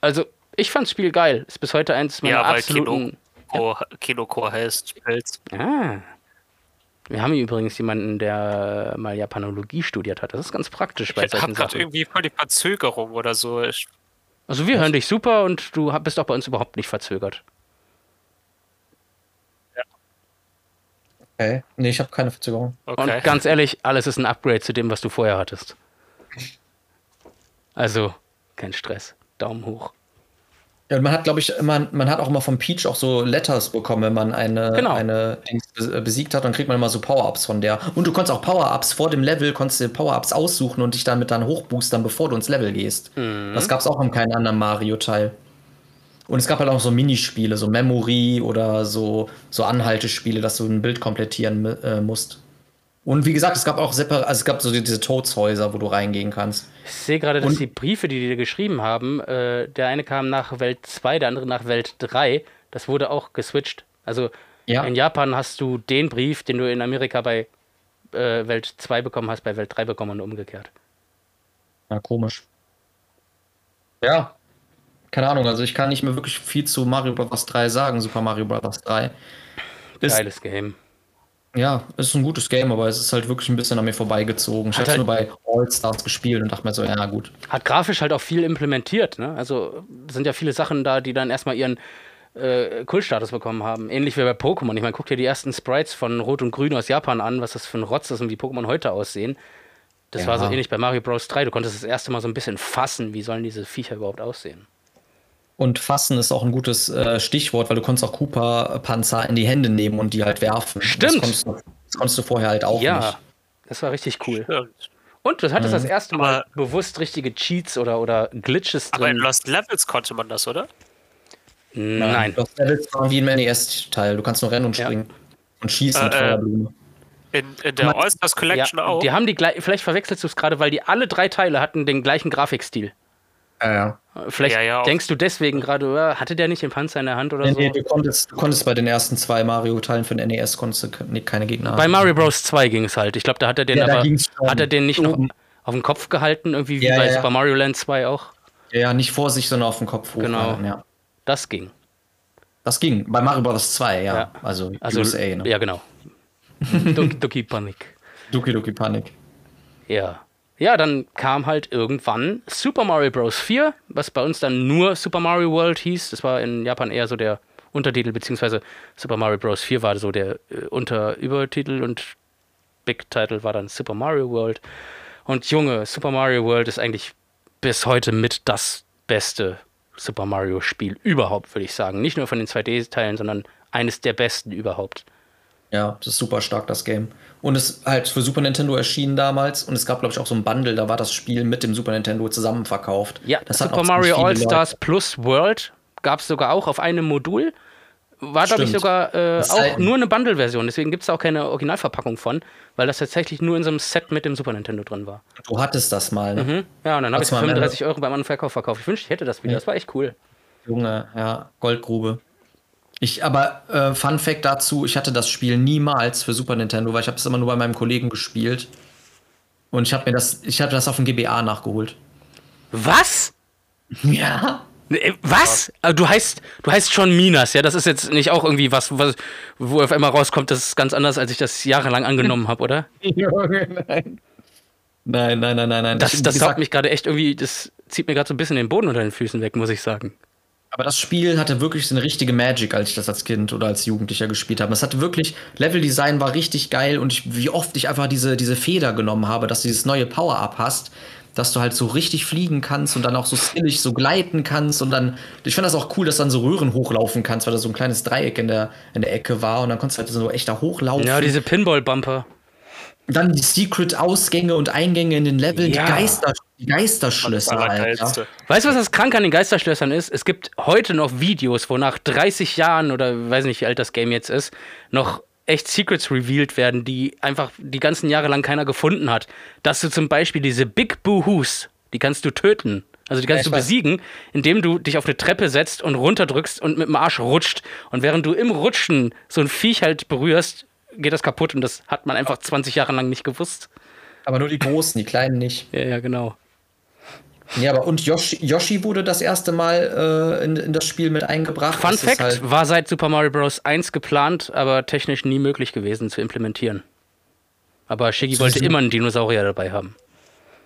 Also, ich fand's Spiel geil. Ist bis heute eins meiner Ja, weil absoluten. Kino, Kinoko heißt Pilz. Ah. Wir haben hier übrigens jemanden, der mal Japanologie studiert hat. Das ist ganz praktisch bei Ich solchen hab gerade Sachen. irgendwie voll die Verzögerung oder so. Ich, Also wir hören dich super und du bist auch bei uns überhaupt nicht verzögert. Okay. Nee, ich habe keine Verzögerung. okay. Und ganz ehrlich, alles ist ein Upgrade zu dem, was du vorher hattest. Also, kein Stress. Daumen hoch. Ja, und man hat, glaube ich, immer, man hat auch immer vom Peach auch so Letters bekommen, wenn man eine, Genau. eine besiegt hat, dann kriegt man immer so Power-Ups von der. Und du konntest auch Power-Ups vor dem Level, konntest dir Power-Ups aussuchen und dich damit dann hochboostern, bevor du ins Level gehst. Das gab es auch in keinem anderen Mario-Teil. Und es gab halt auch so Minispiele, so Memory oder so, so Anhaltespiele, dass du ein Bild komplettieren äh, musst. Und wie gesagt, es gab auch separat, also es gab so diese Toadshäuser, wo du reingehen kannst. Ich sehe gerade, dass Und- die Briefe, die die dir geschrieben haben, äh, der eine kam nach Welt 2, der andere nach Welt 3. Das wurde auch geswitcht. Also Ja. in Japan hast du den Brief, den du in Amerika bei äh, Welt 2 bekommen hast, bei Welt 3 bekommen und umgekehrt. Ja, komisch. Ja. Keine Ahnung, also ich kann nicht mehr wirklich viel zu Mario Bros. 3 sagen, Super Mario Bros. 3. Ist, Geiles Game. ja, ist ein gutes Game, aber es ist halt wirklich ein bisschen an mir vorbeigezogen. Ich habe halt- nur bei All-Stars gespielt und dachte mir so, ja gut. Hat grafisch halt auch viel implementiert. Ne? Also sind ja viele Sachen da, die dann erstmal ihren äh, Kultstatus bekommen haben. Ähnlich wie bei Pokémon. Ich meine, guck dir die ersten Sprites von Rot und Grün aus Japan an, was das für ein Rotz ist und wie Pokémon heute aussehen. Das Ja. war so ähnlich bei Mario Bros. 3. Du konntest das erste Mal so ein bisschen fassen, wie sollen diese Viecher überhaupt aussehen. Und fassen ist auch ein gutes äh, Stichwort, weil du konntest auch Cooper-Panzer in die Hände nehmen und die halt werfen. Stimmt. Das konntest, du, das konntest du vorher halt auch ja, nicht. das war richtig cool. Stimmt. Und du hattest das erste Mal Aber- bewusst richtige Cheats oder, oder Glitches Aber in drin. Lost Levels konnte man das, oder? Nein. Das Levels waren wie im NES-Teil. Du kannst nur rennen und Ja. springen. Und schießen mit Äh, äh, Feuerblume. In, in der All-Stars Collection Ja, auch. die haben die gleich, vielleicht verwechselst du es gerade, weil die alle drei Teile hatten den gleichen Grafikstil. Ja, ja. Vielleicht Ja, ja, denkst du deswegen gerade, äh, hatte der nicht den Panzer in der Hand oder Nee, so? nee, du, konntest, du konntest bei den ersten zwei Mario-Teilen für den NES konntest du nee, keine Gegner Bei haben. Mario Bros. 2 ging es halt. Ich glaube, da hat er den Ja, aber, hat er den nicht noch auf den Kopf gehalten, irgendwie wie Ja, bei. Super Mario Land 2 auch. Ja, nicht vor sich, sondern auf den Kopf hoch. Genau. Ja. Das ging. Das ging. Bei Mario Bros. 2, ja. Ja. Also, Also, USA, ne? ja, genau. Doki Doki Panic. Doki Doki Panic. Ja. Ja, dann kam halt irgendwann Super Mario Bros. 4, was bei uns dann nur Super Mario World hieß. Das war in Japan eher so der Untertitel, beziehungsweise Super Mario Bros. 4 war so der äh, Unterübertitel und Big Title war dann Super Mario World. Und Junge, Super Mario World ist eigentlich bis heute mit das beste Super Mario Spiel überhaupt, würde ich sagen. Nicht nur von den 2D-Teilen, sondern eines der besten überhaupt. Ja, das ist super stark, das Game. Und es ist halt für Super Nintendo erschienen damals. Und es gab, glaube ich, auch so ein Bundle, da war das Spiel mit dem Super Nintendo zusammen verkauft. Ja, das hat Super Mario All-Stars Plus World gab es sogar auch auf einem Modul. War, glaube ich, sogar äh, auch sei- nur eine Bundle-Version. Deswegen gibt es auch keine Originalverpackung von, weil das tatsächlich nur in so einem Set mit dem Super Nintendo drin war. Du hattest das mal, ne? Mhm. Ja, und dann habe ich Hast du mal am 35 Euro beim anderen Verkauf verkauft. Ich wünschte, ich hätte das wieder. Das war echt cool. Junge, ja, Goldgrube. Ich, aber äh, Fun Fact dazu, ich hatte das Spiel niemals für Super Nintendo, weil ich habe es immer nur bei meinem Kollegen gespielt. Und ich habe mir das, ich habe das auf dem GBA nachgeholt. Was? Ja. Äh, Was? Also du heißt, du heißt schon Minas, ja? Das ist jetzt nicht auch irgendwie was, was wo auf einmal rauskommt, das ist ganz anders, als ich das jahrelang angenommen habe, oder? Junge, nein. Nein, nein, nein, nein, nein. Das, das saugt mich gerade echt irgendwie, das zieht mir gerade so ein bisschen den Boden unter den Füßen weg, muss ich sagen. Aber das Spiel hatte wirklich so eine richtige Magic, als ich das als Kind oder als Jugendlicher gespielt habe. Es hatte wirklich, Leveldesign war richtig geil und ich, wie oft ich einfach diese, diese Feder genommen habe, dass du dieses neue Power-Up hast, dass du halt so richtig fliegen kannst und dann auch so skillig so gleiten kannst und dann, ich fand das auch cool, dass dann so Röhren hochlaufen kannst, weil da so ein kleines Dreieck in der, in der Ecke war und dann konntest du halt so echt da hochlaufen. Ja, diese Pinball-Bumper. dann die Secret-Ausgänge und Eingänge in den Leveln, Ja. die, Geister, Das Alter. Weißt du, was das krank an den Geisterschlössern ist? Es gibt heute noch Videos, wo nach 30 Jahren oder weiß nicht, wie alt das Game jetzt ist, noch echt Secrets revealed werden, die einfach die ganzen Jahre lang keiner gefunden hat. Dass du zum Beispiel diese Big Boo-Hoos, die kannst du töten. Also die kannst Ja, du besiegen, indem du dich auf eine Treppe setzt und runterdrückst und mit dem Arsch rutscht. Und während du im Rutschen so ein Viech halt berührst, geht das kaputt und das hat man einfach 20 Jahre lang nicht gewusst. Aber nur die Großen, die Kleinen nicht. Ja, ja, genau. Ja, aber und Yoshi, Yoshi wurde das erste Mal äh, in, in das Spiel mit eingebracht. Fun Das Fact, halt- war seit Super Mario Bros. 1 geplant, aber technisch nie möglich gewesen zu implementieren. Aber Shiggy wollte immer einen Dinosaurier dabei haben.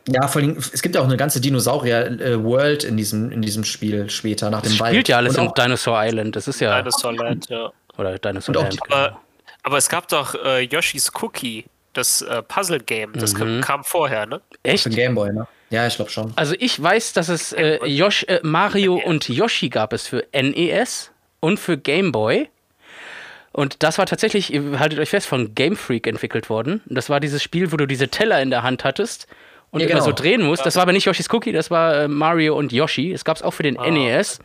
ja, vor allem, es gibt ja auch eine ganze Dinosaurier-World in, diesem, in diesem Spiel später, nach dem Das Wald. spielt ja alles und in Dinosaur Island. Das ist ja. Dinosaur Land, ja. Oder Dinosaur Land. genau. Aber, aber es gab doch äh, Yoshis Cookie, das äh, Puzzle-Game. Das kam, kam vorher, ne? Echt? für den Gameboy, ne? Ja, ich glaube schon. Also ich weiß, dass es äh, Yosh, äh, Mario und Yoshi gab es für NES und für Game Boy. Und das war tatsächlich, ihr haltet euch fest, von Game Freak entwickelt worden. Das war dieses Spiel, wo du diese Teller in der Hand hattest und Ja, immer genau. so drehen musst. Das war aber nicht Yoshis Cookie, das war äh, Mario und Yoshi. Es gab es auch für den NES.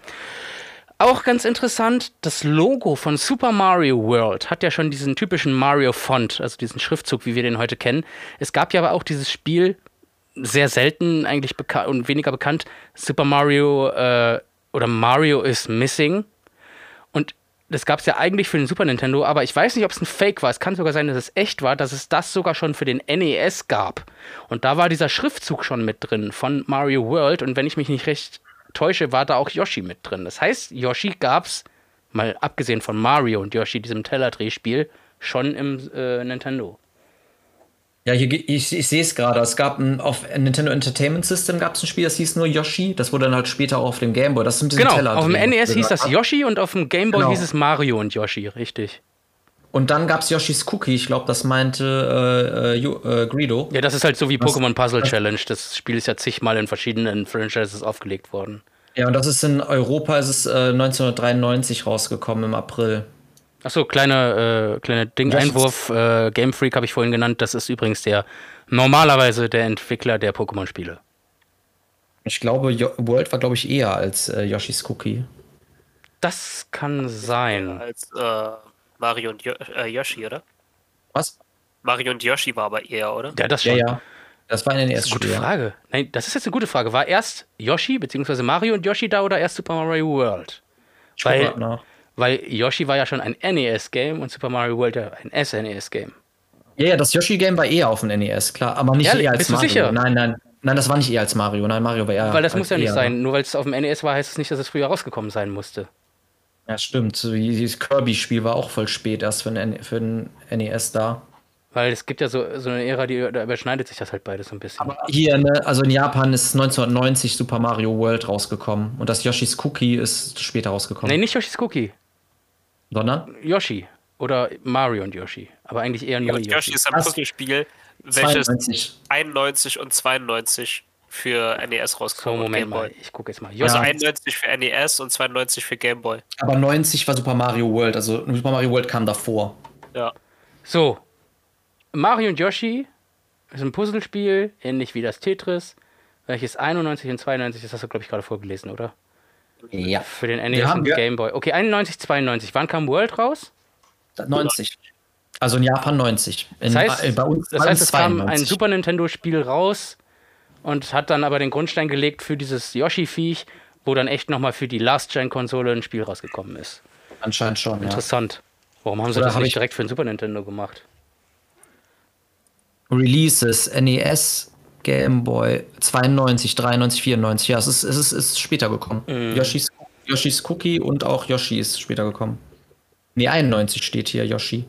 Auch ganz interessant, das Logo von Super Mario World hat ja schon diesen typischen Mario-Font, also diesen Schriftzug, wie wir den heute kennen. Es gab ja aber auch dieses Spiel, sehr selten eigentlich bekannt und weniger bekannt, Super Mario äh, oder Mario is Missing. Und das gab es ja eigentlich für den Super Nintendo, aber ich weiß nicht, ob es ein Fake war. Es kann sogar sein, dass es echt war, dass es das sogar schon für den NES gab. Und da war dieser Schriftzug schon mit drin von Mario World. Und wenn ich mich nicht recht täusche, war da auch Yoshi mit drin. Das heißt, Yoshi gab es, mal abgesehen von Mario und Yoshi, diesem Tellerdrehspiel, schon im äh, Nintendo. Ja, hier, ich, ich sehe es gerade. Es gab ein, auf Nintendo Entertainment System gab es ein Spiel, das hieß nur Yoshi. Das wurde dann halt später auch auf dem Game Boy. Das sind diese Genau, Teller. auf dem. NES hieß das Yoshi und auf dem Game Boy Genau. hieß es Mario und Yoshi, richtig. Und dann gab es Yoshis Cookie. Ich glaube, das meinte äh, äh, äh, Greedo. Ja, das ist halt so wie Pokémon Puzzle Challenge. Das Spiel ist ja zigmal in verschiedenen Franchises aufgelegt worden. Ja, und das ist in Europa, ist es äh, 1993 rausgekommen im April. Achso, kleine, äh, kleine Ding, Einwurf. Äh, Game Freak habe ich vorhin genannt. Das ist übrigens der normalerweise der Entwickler der Pokémon-Spiele. Ich glaube, jo World war, glaube ich, eher als äh, Yoshis Cookie. Das kann sein. Als äh, Mario und jo äh, Yoshi, oder? Was? Mario und Yoshi war aber eher, oder? Ja, das Ja, schon. ja. Das war in den eine gute ersten Frage. Nein, das ist jetzt eine gute Frage. War erst Yoshi bzw. Mario und Yoshi da oder erst Super Mario World? Weil, Weil, weil Yoshi war ja schon ein NES-Game und Super Mario World ja ein SNES-Game. ja, ja, das Yoshi-Game war eher auf dem NES, klar. Aber nicht Ehrlich? eher als Bist du Mario. sicher? Nein, nein. Nein, das war nicht eher als Mario. Nein, Mario war eher. Weil das muss ja nicht eher. sein. Nur weil es auf dem NES war, heißt es nicht, dass es früher rausgekommen sein musste. Ja, stimmt. Dieses Kirby-Spiel war auch voll spät erst für den, für den NES da. Weil es gibt ja so, so eine Ära, die, da überschneidet sich das halt beides so ein bisschen. Hier, ne, also in Japan ist 1990 Super Mario World rausgekommen. Und das Yoshis Cookie ist später rausgekommen. nee, nicht Yoshis Cookie. Sondern Yoshi. Oder Mario und Yoshi. Aber eigentlich eher nur Und Yoshi. Yoshi ist ein? Puzzlespiel, welches 92. 91 und 92 für NES So, rauskommt. und Moment Game mal. Boy. Ich gucke jetzt mal. Also Yoshi. Ja. 91 für NES und 92 für Game Boy. Aber 90 war Super Mario World. Also Super Mario World kam davor. Ja. So. Mario und Yoshi ist ein Puzzlespiel, ähnlich wie das Tetris, welches 91 und 92, das hast du, glaube ich, gerade vorgelesen, oder? Ja. Für den NES und Game Boy. Okay, 91, 92. Wann kam World raus? 90. Also in Japan 90. In, Das heißt, äh, bei uns das heißt es kam ein 92. Super Nintendo-Spiel raus und hat dann aber den Grundstein gelegt für dieses Yoshi-Viech, wo dann echt nochmal für die Last-Gen-Konsole ein Spiel rausgekommen ist. Anscheinend schon, ja. Interessant. Warum haben sie Oder das hab nicht ich- direkt für den Super Nintendo gemacht? Releases, NES, Game Boy, 92, 93, 94. Ja, es ist, es ist, es ist später gekommen. Mhm. Yoshis, Yoshis Cookie und auch Yoshi ist später gekommen. Nee, 91 steht hier, Yoshi.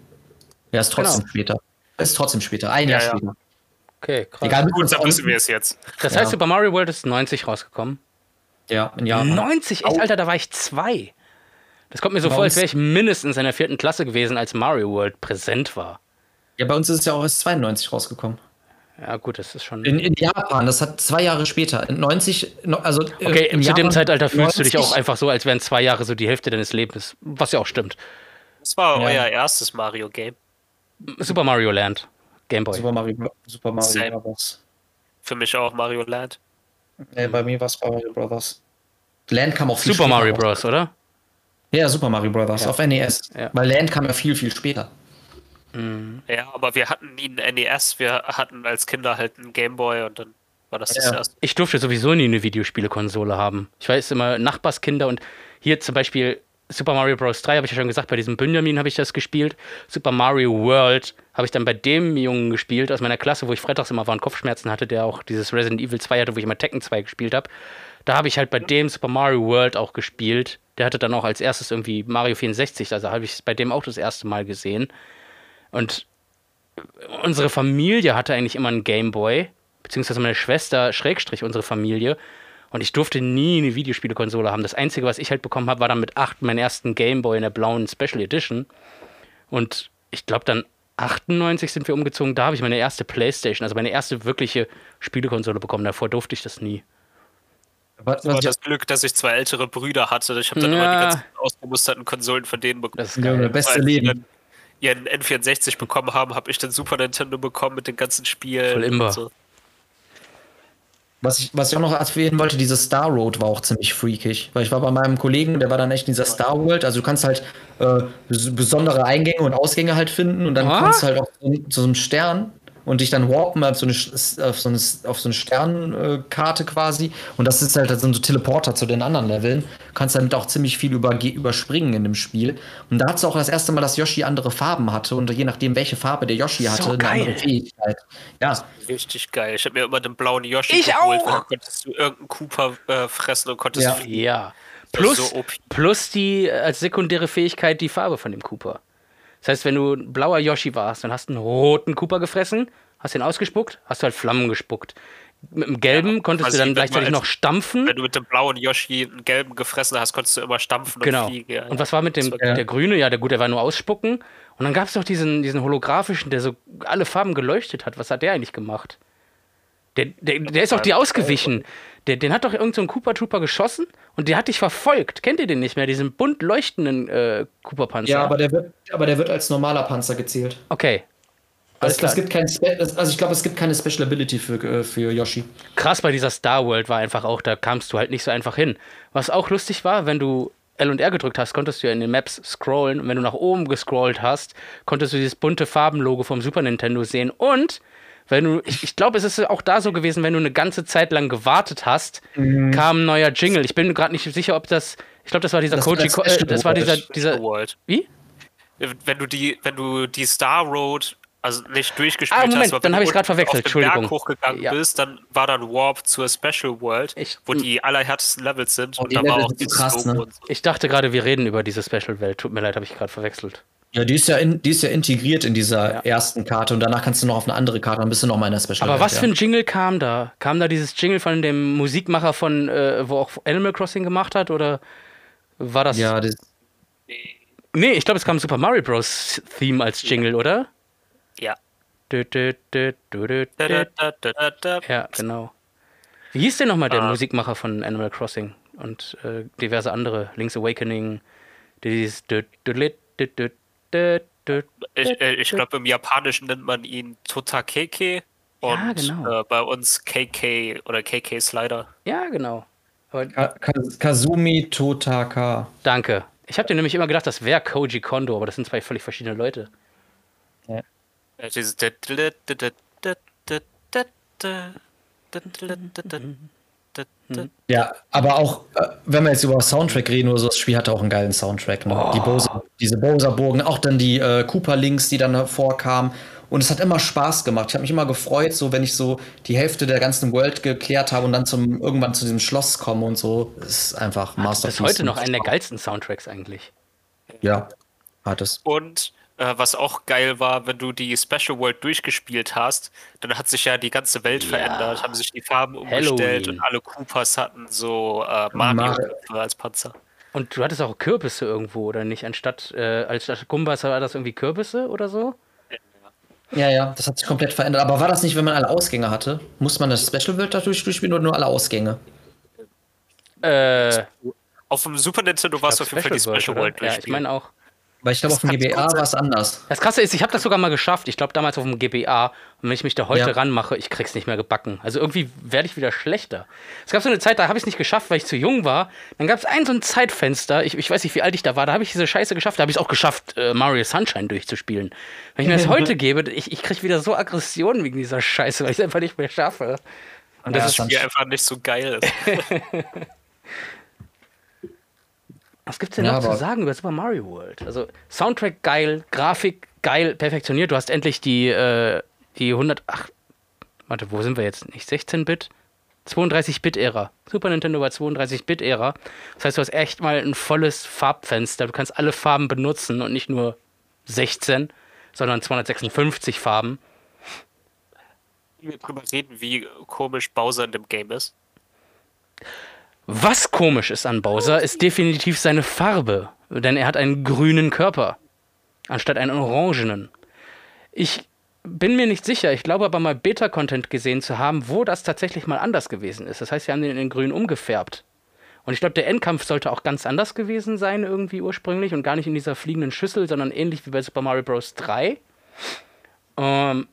Ja, ist trotzdem Genau. später. Ist trotzdem später. Ein Ja, Jahr ja. später. Okay, krass. Egal, Gut, dann wissen wir es jetzt. Das Ja. heißt, Super Mario World ist 90 rausgekommen. Ja, in Japan. 90? Echt, Alter, da war ich zwei. Das kommt mir so Bei vor, als wäre ich mindestens in der vierten Klasse gewesen, als Mario World präsent war. Ja, bei uns ist es ja auch erst 92 rausgekommen. Ja, gut, das ist schon. In, in Japan, das hat zwei Jahre später. In 90, no- also. äh, Okay, in zu dem Zeitalter fühlst du dich 90 auch einfach so, als wären zwei Jahre so die Hälfte deines Lebens. Was ja auch stimmt. Das war Ja. euer erstes Mario-Game. Super Mario Land. Game Boy. Super Mario, Super Mario Same. Brothers. Für mich auch Mario Land. Nee, bei mir war es Mario Brothers. Land kam auch viel Super später Mario raus. Bros., oder? Ja, Super Mario Brothers Ja. auf NES. Ja. Weil Land kam ja viel, viel später. Ja, aber wir hatten nie ein NES. Wir hatten als Kinder halt einen Game Boy und dann war das das Ja. erste. Ich durfte sowieso nie eine Videospielekonsole haben. Ich weiß immer, Nachbarskinder und hier zum Beispiel Super Mario Bros. 3 habe ich ja schon gesagt, bei diesem Benjamin habe ich das gespielt. Super Mario World habe ich dann bei dem Jungen gespielt aus meiner Klasse, wo ich freitags immer war und Kopfschmerzen hatte, der auch dieses Resident Evil 2 hatte, wo ich immer Tekken 2 gespielt habe. Da habe ich halt bei dem Super Mario World auch gespielt. Der hatte dann auch als erstes irgendwie Mario 64, also habe ich es bei dem auch das erste Mal gesehen. Und unsere Familie hatte eigentlich immer einen Gameboy, beziehungsweise meine Schwester, Schrägstrich unsere Familie. Und ich durfte nie eine Videospielekonsole haben. Das Einzige, was ich halt bekommen habe, war dann mit 8 mein ersten Gameboy in der blauen Special Edition. Und ich glaube dann 98 sind wir umgezogen. Da habe ich meine erste Playstation, also meine erste wirkliche Spielekonsole bekommen. Davor durfte ich das nie. Was, was das Glück, dass ich zwei ältere Brüder hatte. Ich habe dann ja. immer die ganzen ausgemusterten Konsolen von denen bekommen. Das ist geil. Ja, beste Leben. Ihren N64 bekommen haben, habe ich den Super Nintendo bekommen mit den ganzen Spielen. Voll imber. So. Was ich, was ich auch noch erwähnen wollte, diese Star Road war auch ziemlich freakig. Weil ich war bei meinem Kollegen, der war dann echt in dieser Star World. Also du kannst halt äh, besondere Eingänge und Ausgänge halt finden und dann ah? kannst du halt auch zu, zu so einem Stern und dich dann warpen auf so eine, auf so eine, auf so eine Sternkarte quasi. Und das ist halt, das sind so Teleporter zu den anderen Leveln. Du kannst damit auch ziemlich viel über, überspringen in dem Spiel. Und da hat es auch das erste Mal, dass Yoshi andere Farben hatte. Und je nachdem, welche Farbe der Yoshi so hatte, geil. eine andere Fähigkeit. Ja. Richtig geil. Ich habe mir immer den blauen Yoshi ich geholt, auch. dann konntest du irgendeinen Cooper äh, fressen und konntest ja. fliegen. Ja. Plus, so plus die äh, als sekundäre Fähigkeit die Farbe von dem Cooper. Das heißt, wenn du ein blauer Yoshi warst, dann hast du einen roten Cooper gefressen, hast den ausgespuckt, hast du halt Flammen gespuckt. Mit dem gelben ja, konntest du dann gleichzeitig noch stampfen. Wenn du mit dem blauen Yoshi einen gelben gefressen hast, konntest du immer stampfen genau. und fliegen. Ja, und was war mit dem war der grüne? Ja, der gut, der war nur ausspucken. Und dann gab es doch diesen, diesen holographischen, der so alle Farben geleuchtet hat. Was hat der eigentlich gemacht? Der, der, der ist auch die ausgewichen. Der, den hat doch irgendein so Cooper Trooper geschossen und der hat dich verfolgt. Kennt ihr den nicht mehr? Diesen bunt leuchtenden äh, Cooper Panzer. Ja, aber der, wird, aber der wird als normaler Panzer gezählt. Okay. Also, es gibt kein also ich glaube, es gibt keine Special Ability für, äh, für Yoshi. Krass bei dieser Star World war einfach auch, da kamst du halt nicht so einfach hin. Was auch lustig war, wenn du L und R gedrückt hast, konntest du ja in den Maps scrollen. Und wenn du nach oben gescrollt hast, konntest du dieses bunte Farbenlogo vom Super Nintendo sehen. Und wenn du, ich, ich glaube, es ist auch da so gewesen, wenn du eine ganze Zeit lang gewartet hast, mhm. kam ein neuer Jingle. Ich bin gerade nicht sicher, ob das, ich glaube, das war dieser das Koji, war das, äh, das war dieser, dieser, wie? Wenn du die, wenn du die Star Road also nicht durchgespielt ah, Moment, hast, dann habe ich gerade verwechselt, Entschuldigung. Berg hochgegangen ja. bist, dann war dann Warp zur Special World, ich, wo die allerhärtesten Levels sind. Oh, und da war auch dieses krass, ne? so. Ich dachte gerade, wir reden über diese Special Welt. Tut mir leid, habe ich gerade verwechselt. Ja, die ist ja, in, die ist ja integriert in dieser ja. ersten Karte und danach kannst du noch auf eine andere Karte, dann bist du noch mal in der Special Aber was ja. für ein Jingle kam da? Kam da dieses Jingle von dem Musikmacher von, äh, wo auch Animal Crossing gemacht hat? Oder war das. Ja, das. Nee, ich glaube, es kam Super Mario Bros. Theme als Jingle, oder? Ja. Ja, genau. Wie hieß denn nochmal der ah. Musikmacher von Animal Crossing und äh, diverse andere? Link's Awakening, dieses. Ich, äh, ich glaube, im Japanischen nennt man ihn Totakeke und ja, genau. äh, bei uns KK oder KK Slider. Ja, genau. Ka Kazumi Totaka. Danke. Ich habe dir nämlich immer gedacht, das wäre Koji Kondo, aber das sind zwei völlig verschiedene Leute. Ja. Dieses ja, aber auch, äh, wenn wir jetzt über Soundtrack reden oder so, das Spiel hatte auch einen geilen Soundtrack. Ne? Oh. Die Bowser, diese Bowser-Burgen, auch dann die äh, Cooper-Links, die dann hervorkamen. Und es hat immer Spaß gemacht. Ich habe mich immer gefreut, so wenn ich so die Hälfte der ganzen World geklärt habe und dann zum, irgendwann zu diesem Schloss komme und so. Das ist einfach Masterpiece. Das ist heute noch einer der geilsten Soundtracks eigentlich. Ja, hat es. Und äh, was auch geil war, wenn du die Special World durchgespielt hast, dann hat sich ja die ganze Welt ja. verändert, haben sich die Farben umgestellt Halloween. und alle Coopers hatten so äh, Mario als Panzer. Und du hattest auch Kürbisse irgendwo, oder nicht? Anstatt äh, als Gumbas war das irgendwie Kürbisse oder so? Ja, ja, das hat sich komplett verändert. Aber war das nicht, wenn man alle Ausgänge hatte? Muss man das Special World dadurch durchspielen oder nur alle Ausgänge? Äh, auf dem Super Nintendo war es auf jeden Fall die Special World, World Ja, ich meine auch. Weil ich glaube, auf dem GBA war es anders. Das Krasse ist, ich habe das sogar mal geschafft. Ich glaube, damals auf dem GBA. Und wenn ich mich da heute ja. ranmache, ich krieg's nicht mehr gebacken. Also irgendwie werde ich wieder schlechter. Es gab so eine Zeit, da habe ich es nicht geschafft, weil ich zu jung war. Dann gab es ein so ein Zeitfenster. Ich, ich weiß nicht, wie alt ich da war. Da habe ich diese Scheiße geschafft. Da habe ich es auch geschafft, äh, Mario Sunshine durchzuspielen. Wenn ich mir das heute gebe, ich, ich kriege wieder so Aggressionen wegen dieser Scheiße, weil ich es einfach nicht mehr schaffe. Und ja, das ist Spiel einfach nicht so geil. Was gibt's denn ja, noch zu sagen über Super Mario World? Also Soundtrack geil, Grafik geil, perfektioniert. Du hast endlich die, äh, die 108. Warte, wo sind wir jetzt? Nicht 16-Bit? 32-Bit-Ära. Super Nintendo war 32-Bit-Ära. Das heißt, du hast echt mal ein volles Farbfenster. Du kannst alle Farben benutzen und nicht nur 16, sondern 256 Farben. Wir drüber reden, wie komisch Bowser in dem Game ist. Was komisch ist an Bowser, ist definitiv seine Farbe, denn er hat einen grünen Körper, anstatt einen orangenen. Ich bin mir nicht sicher. Ich glaube aber mal Beta-Content gesehen zu haben, wo das tatsächlich mal anders gewesen ist. Das heißt, sie haben den in den Grün umgefärbt. Und ich glaube, der Endkampf sollte auch ganz anders gewesen sein, irgendwie ursprünglich. Und gar nicht in dieser fliegenden Schüssel, sondern ähnlich wie bei Super Mario Bros. 3. Ähm,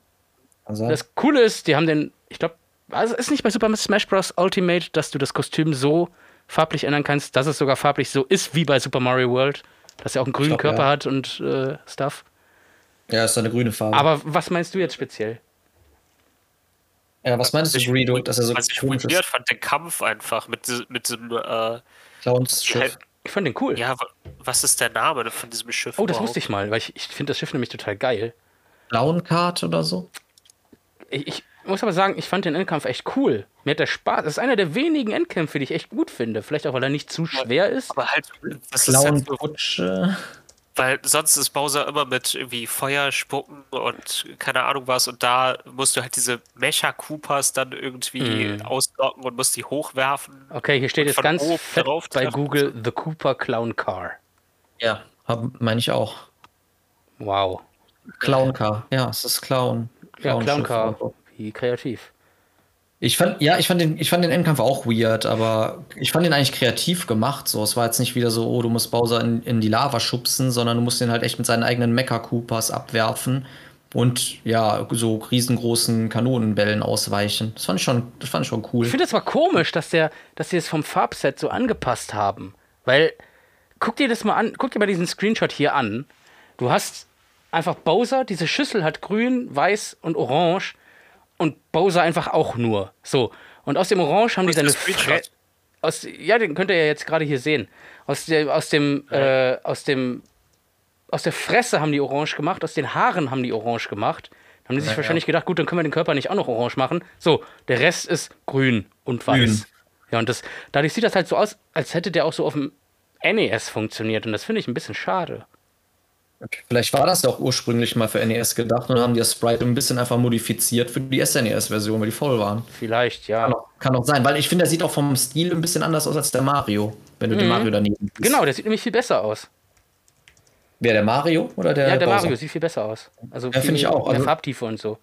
Also, das Coole ist, die haben den, ich glaube, also ist nicht bei Super Smash Bros. Ultimate, dass du das Kostüm so farblich ändern kannst, dass es sogar farblich so ist wie bei Super Mario World, dass er auch einen grünen glaub, Körper ja. hat und äh, Stuff. ja, ist eine grüne Farbe. Aber was meinst du jetzt speziell? ja, was meinst du, Greedo, dass er so was ich ist? fand, den Kampf einfach mit, mit diesem, äh, Clownsschiff. Ich fand den cool. ja, wa- was ist der Name von diesem Schiff? oh, das überhaupt? wusste ich mal, weil ich, ich finde das Schiff nämlich total geil. Clown-Card oder so? Ich, ich muss aber sagen, ich fand den Endkampf echt cool. Mir hat der Spaß. Das ist einer der wenigen Endkämpfe, die ich echt gut finde. Vielleicht auch, weil er nicht zu schwer ist. Aber halt, das ist halt Clown-Kutsche. weil sonst ist Bowser immer mit irgendwie Feuer spucken und keine Ahnung was und da musst du halt diese Mecha-Koopas dann irgendwie Mhm. auslocken und musst die hochwerfen. Okay, hier steht jetzt ganz oben fett drauf bei. Google The Cooper Clown Car. Ja, meine ich auch. Wow. Clown-Car. Ja, es ist Clown. Ja, Clown Car. Wie kreativ. Ich fand, ja, ich fand den, ich fand den Endkampf auch weird, aber ich fand den eigentlich kreativ gemacht. So, es war jetzt nicht wieder so, oh, du musst Bowser in, in die Lava schubsen, sondern du musst den halt echt mit seinen eigenen Mecha-Koopas abwerfen und ja, so riesengroßen Kanonenbällen ausweichen. Das fand ich schon, das fand ich schon cool. Ich finde es aber komisch, dass, der, dass sie es vom Farbset so angepasst haben. Weil, guck dir das mal an, guck dir mal diesen Screenshot hier an. Du hast einfach Bowser, diese Schüssel hat grün, weiß und orange und Bowser einfach auch nur. So. Und aus dem Orange haben die seine der Screenshot? Fre aus, Ja, den könnt ihr ja jetzt gerade hier sehen. Aus, der, aus dem, äh, aus dem, aus der Fresse haben die orange gemacht, aus den Haaren haben die orange gemacht. Dann haben die sich Ja, wahrscheinlich gedacht, gut, dann können wir den Körper nicht auch noch orange machen. So, der Rest ist grün und weiß. Grün. Ja, und das, dadurch sieht das halt so aus, als hätte der auch so auf dem NES funktioniert. Und das finde ich ein bisschen schade. Vielleicht war das ja auch ursprünglich mal für NES gedacht und haben die das Sprite ein bisschen einfach modifiziert für die SNES-Version, weil die voll waren. Vielleicht, ja. Kann auch, kann auch sein, weil ich finde, der sieht auch vom Stil ein bisschen anders aus als der Mario, wenn du den Mario daneben siehst. Genau, der sieht nämlich viel besser aus. Wer, der Mario oder der ja, der Bowser? Mario sieht viel besser aus. Also Ja, finde ich auch. Also- Farbtiefe und so.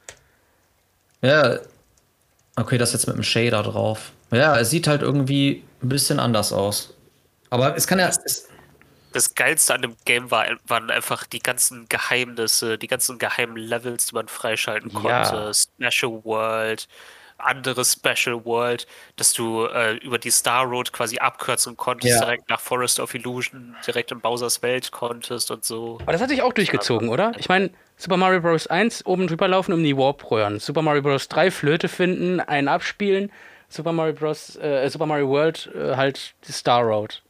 Ja. Okay, das jetzt mit dem Shader drauf. Ja, es sieht halt irgendwie ein bisschen anders aus. Aber es kann ja. Es, Das Geilste an dem Game war, waren einfach die ganzen Geheimnisse, die ganzen geheimen Levels, die man freischalten Ja. konnte. Special World, andere Special World, dass du äh, über die Star Road quasi abkürzen konntest, Ja. direkt nach Forest of Illusion, direkt in Bowsers Welt konntest und so. Aber das hat sich auch durchgezogen, oder? Ich meine, Super Mario Bros. 1 oben drüber laufen um die Warp-Röhren. Super Mario Bros. 3 Flöte finden, einen abspielen. Super Mario Bros. Äh, Super Mario World äh, halt die Star Road.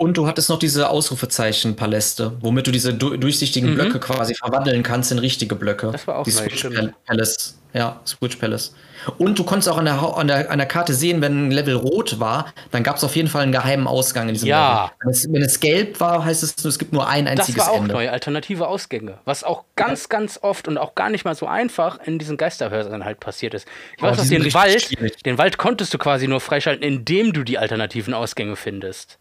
Und du hattest noch diese Ausrufezeichen-Paläste, womit du diese du durchsichtigen Blöcke quasi verwandeln kannst in richtige Blöcke. Mhm. Das war auch die Switch stimmt. Palace. Ja, Switch Palace. Und du konntest auch an der, an der, an der Karte sehen, wenn ein Level rot war, dann gab es auf jeden Fall einen geheimen Ausgang in diesem Ja. Level. Wenn es, wenn es gelb war, heißt es, nur, es gibt nur ein Das einziges war auch Ende. neu, alternative Ausgänge. Was auch ganz, ganz oft und auch gar nicht mal so einfach in diesen Geisterhäusern halt passiert ist. Ich Oh, weiß noch, sind den Wald, schwierig. den Wald konntest du quasi nur freischalten, indem du die alternativen Ausgänge findest.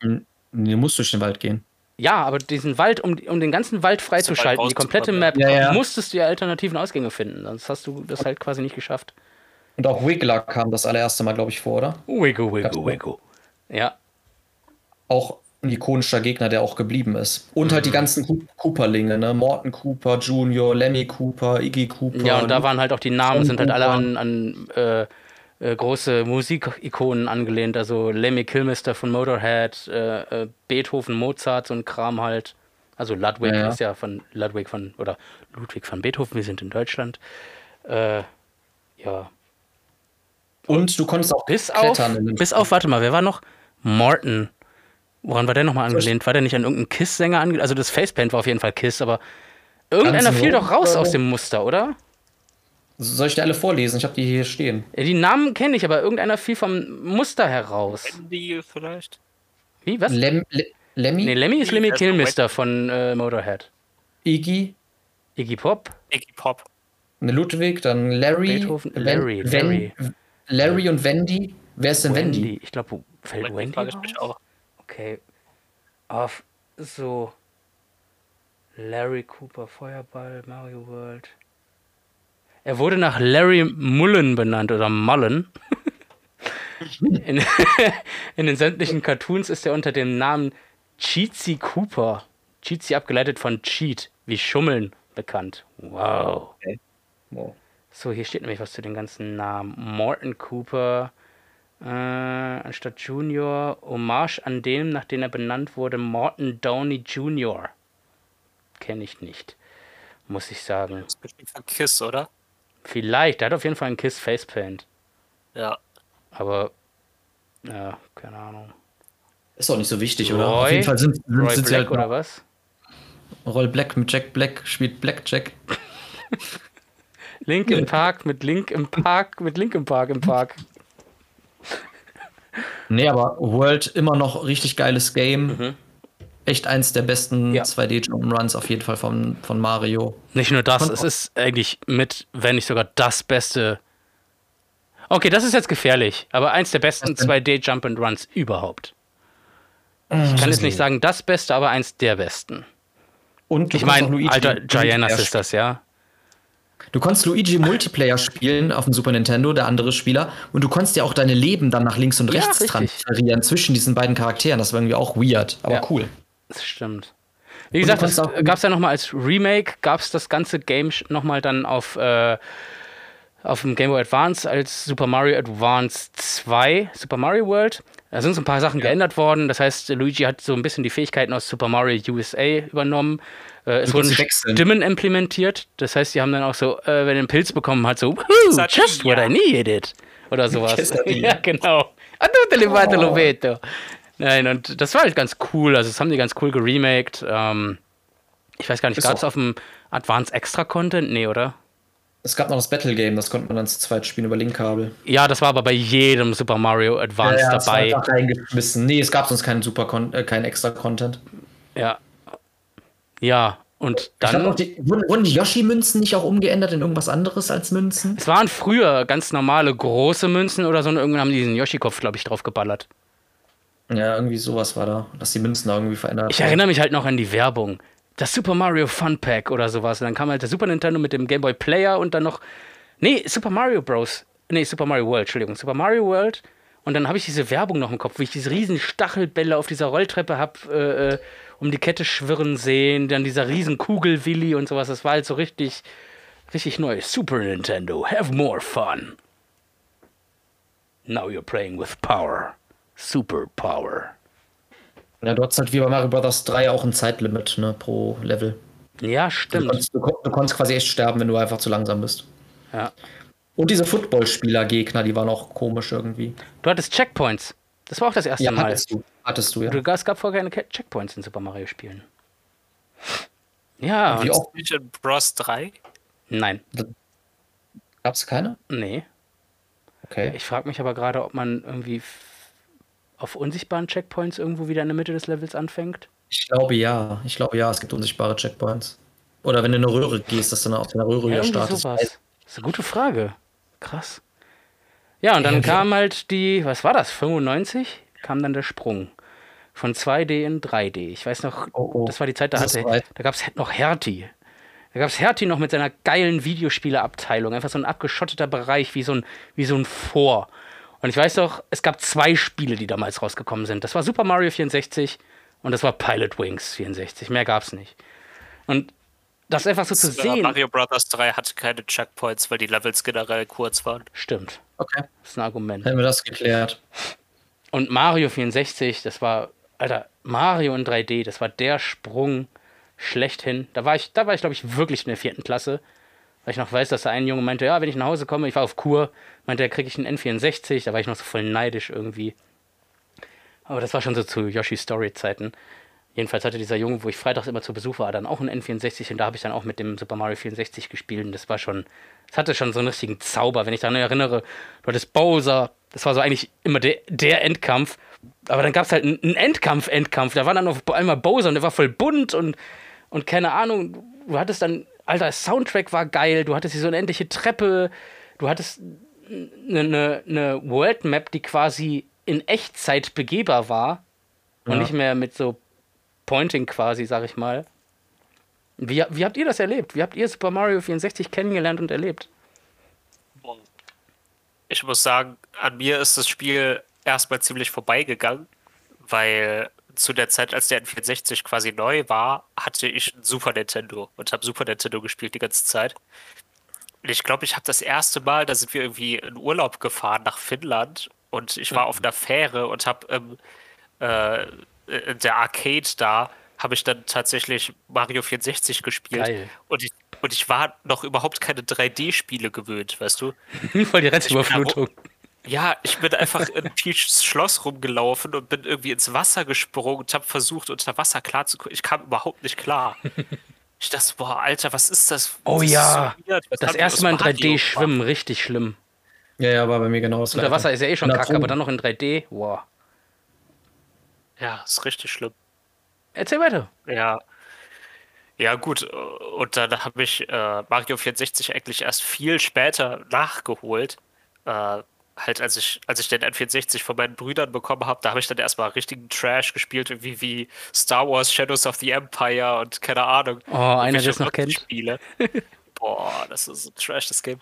Du musst durch den Wald gehen. Ja, aber diesen Wald, um, um den ganzen Wald freizuschalten, die komplette Map, Ja, ja. musstest du ja alternativen Ausgänge finden. Sonst hast du das halt quasi nicht geschafft. Und auch Wiggler kam das allererste Mal, glaube ich, vor, oder? Wiggle, wiggle, wiggle. Ja, Auch ein ikonischer Gegner, der auch geblieben ist. Und halt die Mhm. ganzen Coop- Cooperlinge, ne? Morton Cooper Jr., Lemmy Cooper, Iggy Cooper. ja, und da waren halt auch die Namen, Tom sind halt alle an, an äh, äh, große Musikikonen angelehnt. Also Lemmy Kilmister von Motorhead, äh, äh, Beethoven, Mozart, so ein Kram halt. Also Ludwig Ja, ja. ist ja von Ludwig von, oder Ludwig von Beethoven, wir sind in Deutschland. Äh, ja, Und du konntest auch Bis auf, klettern. den bis auf, warte mal, wer war noch? Morton. Woran war der nochmal angelehnt? War der nicht an irgendeinen Kiss-Sänger angelehnt? Also das Facepaint war auf jeden Fall Kiss, aber irgendeiner fiel doch raus aus dem Muster, oder? Soll ich dir alle vorlesen? Ich habe die hier stehen. Ja, Die Namen kenne ich, aber irgendeiner fiel vom Muster heraus. Andy vielleicht? Wie, was? Lem, Le, Lemmy, Nee, Lemmy ist Lemmy Also Kilmister von äh, Motorhead. Iggy, Iggy Pop? Iggy Pop. ne Ludwig, dann Larry, Beethoven, Larry, Wen- Larry. Larry und Wendy. Wer ist denn Wendy? Wendy. Ich glaube, fällt Wendy Wendy frage ich raus? mich auch. Okay. Auf so. Larry Cooper, Feuerball, Mario World. Er wurde nach Larry Mullen benannt oder Mullen. In, in den sämtlichen Cartoons ist er unter dem Namen Cheatsy Cooper. Cheatsy abgeleitet von Cheat, wie Schummeln, bekannt. Wow. Wow. So, hier steht nämlich was zu den ganzen Namen. Morton Cooper, äh, anstatt Junior, Hommage an den, nach dem er benannt wurde, Morton Downey Jr. Kenne ich nicht, muss ich sagen. Das ist bestimmt von Kiss, oder? Vielleicht, der hat auf jeden Fall einen Kiss Facepaint. Ja. Aber, ja, keine Ahnung. Ist auch nicht so wichtig, oder? Roy? Auf jeden Fall sind, sind, Roy sind sie Black halt oder was? Roy Black mit Jack Black spielt Blackjack. Link im Park mit Link im Park mit Link im Park im Park. Nee, aber World immer noch richtig geiles Game. Echt eins der besten. Ja. 2D-Jump'n'Runs auf jeden Fall von, von Mario. Nicht nur das, Und- es ist eigentlich mit, wenn nicht sogar das beste. Okay, das ist jetzt gefährlich, aber eins der besten Was denn? 2D Jump and Runs überhaupt. Ich kann jetzt nicht sagen das Beste, aber eins der besten. Und du Ich meine, Luigi alter Giannas Multiplayer ist das, ja. Du konntest Luigi Multiplayer spielen auf dem Super Nintendo, der andere Spieler, und du konntest ja auch deine Leben dann nach links und Ja, rechts richtig. transferieren zwischen diesen beiden Charakteren. Das war irgendwie auch weird, aber Ja. cool. Das stimmt. Wie gesagt, das gab es ja nochmal als Remake, gab es das ganze Game nochmal dann auf, äh, auf dem Game Boy Advance als Super Mario Advance 2, Super Mario World. Da sind so ein paar Sachen geändert worden. Das heißt, Luigi hat so ein bisschen die Fähigkeiten aus Super Mario USA übernommen. Äh, es wurden. Stimmen implementiert. Das heißt, die haben dann auch so, äh, wenn er einen Pilz bekommen hat, so, "Woohoo, Satya. just what I needed. Oder sowas. Ja, genau. A tutte le fate lo vedo. Nein, und das war halt ganz cool. Also, das haben die ganz cool geremaked. Ähm, ich weiß gar nicht, gab es auf dem Advance Extra Content? Nee, oder? Es gab noch das Battle Game, das konnte man dann zu zweit spielen über Linkkabel. Ja, das war aber bei jedem Super Mario Advance Ja, das war dabei. einfach reingeschmissen. Nee, es gab sonst keinen Super äh, keinen extra Content. Ja. Ja, und dann. die, wurden, die Yoshi-Münzen nicht auch umgeändert in irgendwas anderes als Münzen? Es waren früher ganz normale große Münzen oder so und irgendwann haben die diesen Yoshi-Kopf, glaube ich, drauf geballert. Ja, irgendwie sowas war da, dass die Münzen da irgendwie verändert Ich erinnere mich halt noch an die Werbung. Das Super Mario Fun Pack oder sowas. Und dann kam halt der Super Nintendo mit dem Game Boy Player und dann noch. Nee, Super Mario Bros. Nee, Super Mario World, Entschuldigung. Super Mario World. Und dann habe ich diese Werbung noch im Kopf, wie ich diese riesen Stachelbälle auf dieser Rolltreppe habe äh, äh, um die Kette schwirren sehen. Dann dieser riesen Kugelwilli und sowas. Das war halt so richtig, richtig neu. Super Nintendo, have more fun. Now you're playing with power. Super Power. Ja, du hattest halt wie bei Mario Bros. 3 auch ein Zeitlimit ne, pro Level. Ja, Du stimmt. konntest, du, kon- du konntest quasi echt sterben, wenn du einfach zu langsam bist. Ja. Und diese Footballspieler-Gegner, die waren auch komisch irgendwie. Du hattest Checkpoints. Das war auch das erste Ja, Mal. hattest du. Hattest du, ja. Du, es gab vorher keine Ke- Checkpoints in Super Mario Spielen. Ja, Wie und- oft Super Bros 3? nein, gab es keine? nee. Okay. Ich frage mich aber gerade, ob man irgendwie auf unsichtbaren Checkpoints irgendwo wieder in der Mitte des Levels anfängt. Ich glaube ja. Ich glaube ja, es gibt unsichtbare Checkpoints. Oder wenn du in eine Röhre gehst, dass du dann aus der Röhre Ja, wieder startest. sowas. Das ist eine gute Frage. Krass. Ja, und dann Ja, kam halt die, was war das, 95? Kam dann der Sprung. Von 2D in 3D. Ich weiß noch, Oh, oh. das war die Zeit, da, hatte, da gab es noch Hertie. Da gab es Hertie noch mit seiner geilen Videospieleabteilung. Einfach so ein abgeschotteter Bereich, wie so ein, wie so ein Vor. Und ich weiß doch, es gab zwei Spiele, die damals rausgekommen sind. Das war Super Mario 64 und das war Pilot Wings 64. Mehr gab's nicht. Und das einfach so zu Super sehen. Mario Bros. 3 hatte keine Checkpoints, weil die Levels generell kurz waren. Stimmt. Okay. Das ist ein Argument. Hätten wir das geklärt. Und Mario 64, das war, Alter, Mario in 3D, das war der Sprung schlechthin. Da war ich, da war ich, glaube ich, wirklich in der vierten Klasse. Weil ich noch weiß, dass da ein Junge meinte, ja, wenn ich nach Hause komme, ich war auf Kur, meinte, da kriege ich einen N64. Da war ich noch so voll neidisch irgendwie. Aber das war schon so zu Yoshi Story Zeiten. Jedenfalls hatte dieser Junge, wo ich freitags immer zu Besuch war, dann auch einen N64 und da habe ich dann auch mit dem Super Mario 64 gespielt und das war schon, das hatte schon so einen richtigen Zauber, wenn ich daran erinnere, du hattest Bowser, das war so eigentlich immer der, der Endkampf, aber dann gab es halt einen einen Endkampf, Endkampf, da war dann auf einmal Bowser und der war voll bunt und, und keine Ahnung, du hattest dann, alter, Soundtrack war geil, du hattest hier so eine endliche Treppe, du hattest eine, eine, eine World Map, die quasi in Echtzeit begehbar war und Ja. nicht mehr mit so Pointing quasi, sag ich mal. Wie, wie habt ihr das erlebt? Wie habt ihr Super Mario 64 kennengelernt und erlebt? Ich muss sagen, an mir ist das Spiel erstmal ziemlich vorbeigegangen, weil zu der Zeit, als der N64 quasi neu war, hatte ich ein Super Nintendo und habe Super Nintendo gespielt die ganze Zeit. Und ich glaube, ich habe das erste Mal, da sind wir irgendwie in Urlaub gefahren nach Finnland und ich war auf einer Fähre und habe ähm, äh, in der Arcade da, habe ich dann tatsächlich Mario 64 gespielt. Geil. Und ich, und ich war noch überhaupt keine 3D-Spiele gewöhnt, weißt du? Voll die Reizüberflutung. Ja, ich bin einfach in Peachs Schloss rumgelaufen und bin irgendwie ins Wasser gesprungen und habe versucht, unter Wasser klarzukommen. Ich kam überhaupt nicht klar. Ich dachte, boah, Alter, was ist das? Oh das ja, so das erste Mal in Mario 3D schwimmen, richtig schlimm. Ja, ja, war bei mir genau das Unter Wasser ist ja eh schon kacke, aber dann noch in 3D, wow. Ja, ist richtig schlimm. Erzähl weiter. Ja. Ja, gut. Und dann habe ich äh, Mario 64 eigentlich erst viel später nachgeholt. Äh, halt, als ich, als ich den N64 von meinen Brüdern bekommen habe, da habe ich dann erstmal richtigen Trash gespielt, irgendwie wie Star Wars Shadows of the Empire und keine Ahnung. Oh, einer, der es noch kennt. Spiele. Boah, das ist so Trash, das Game.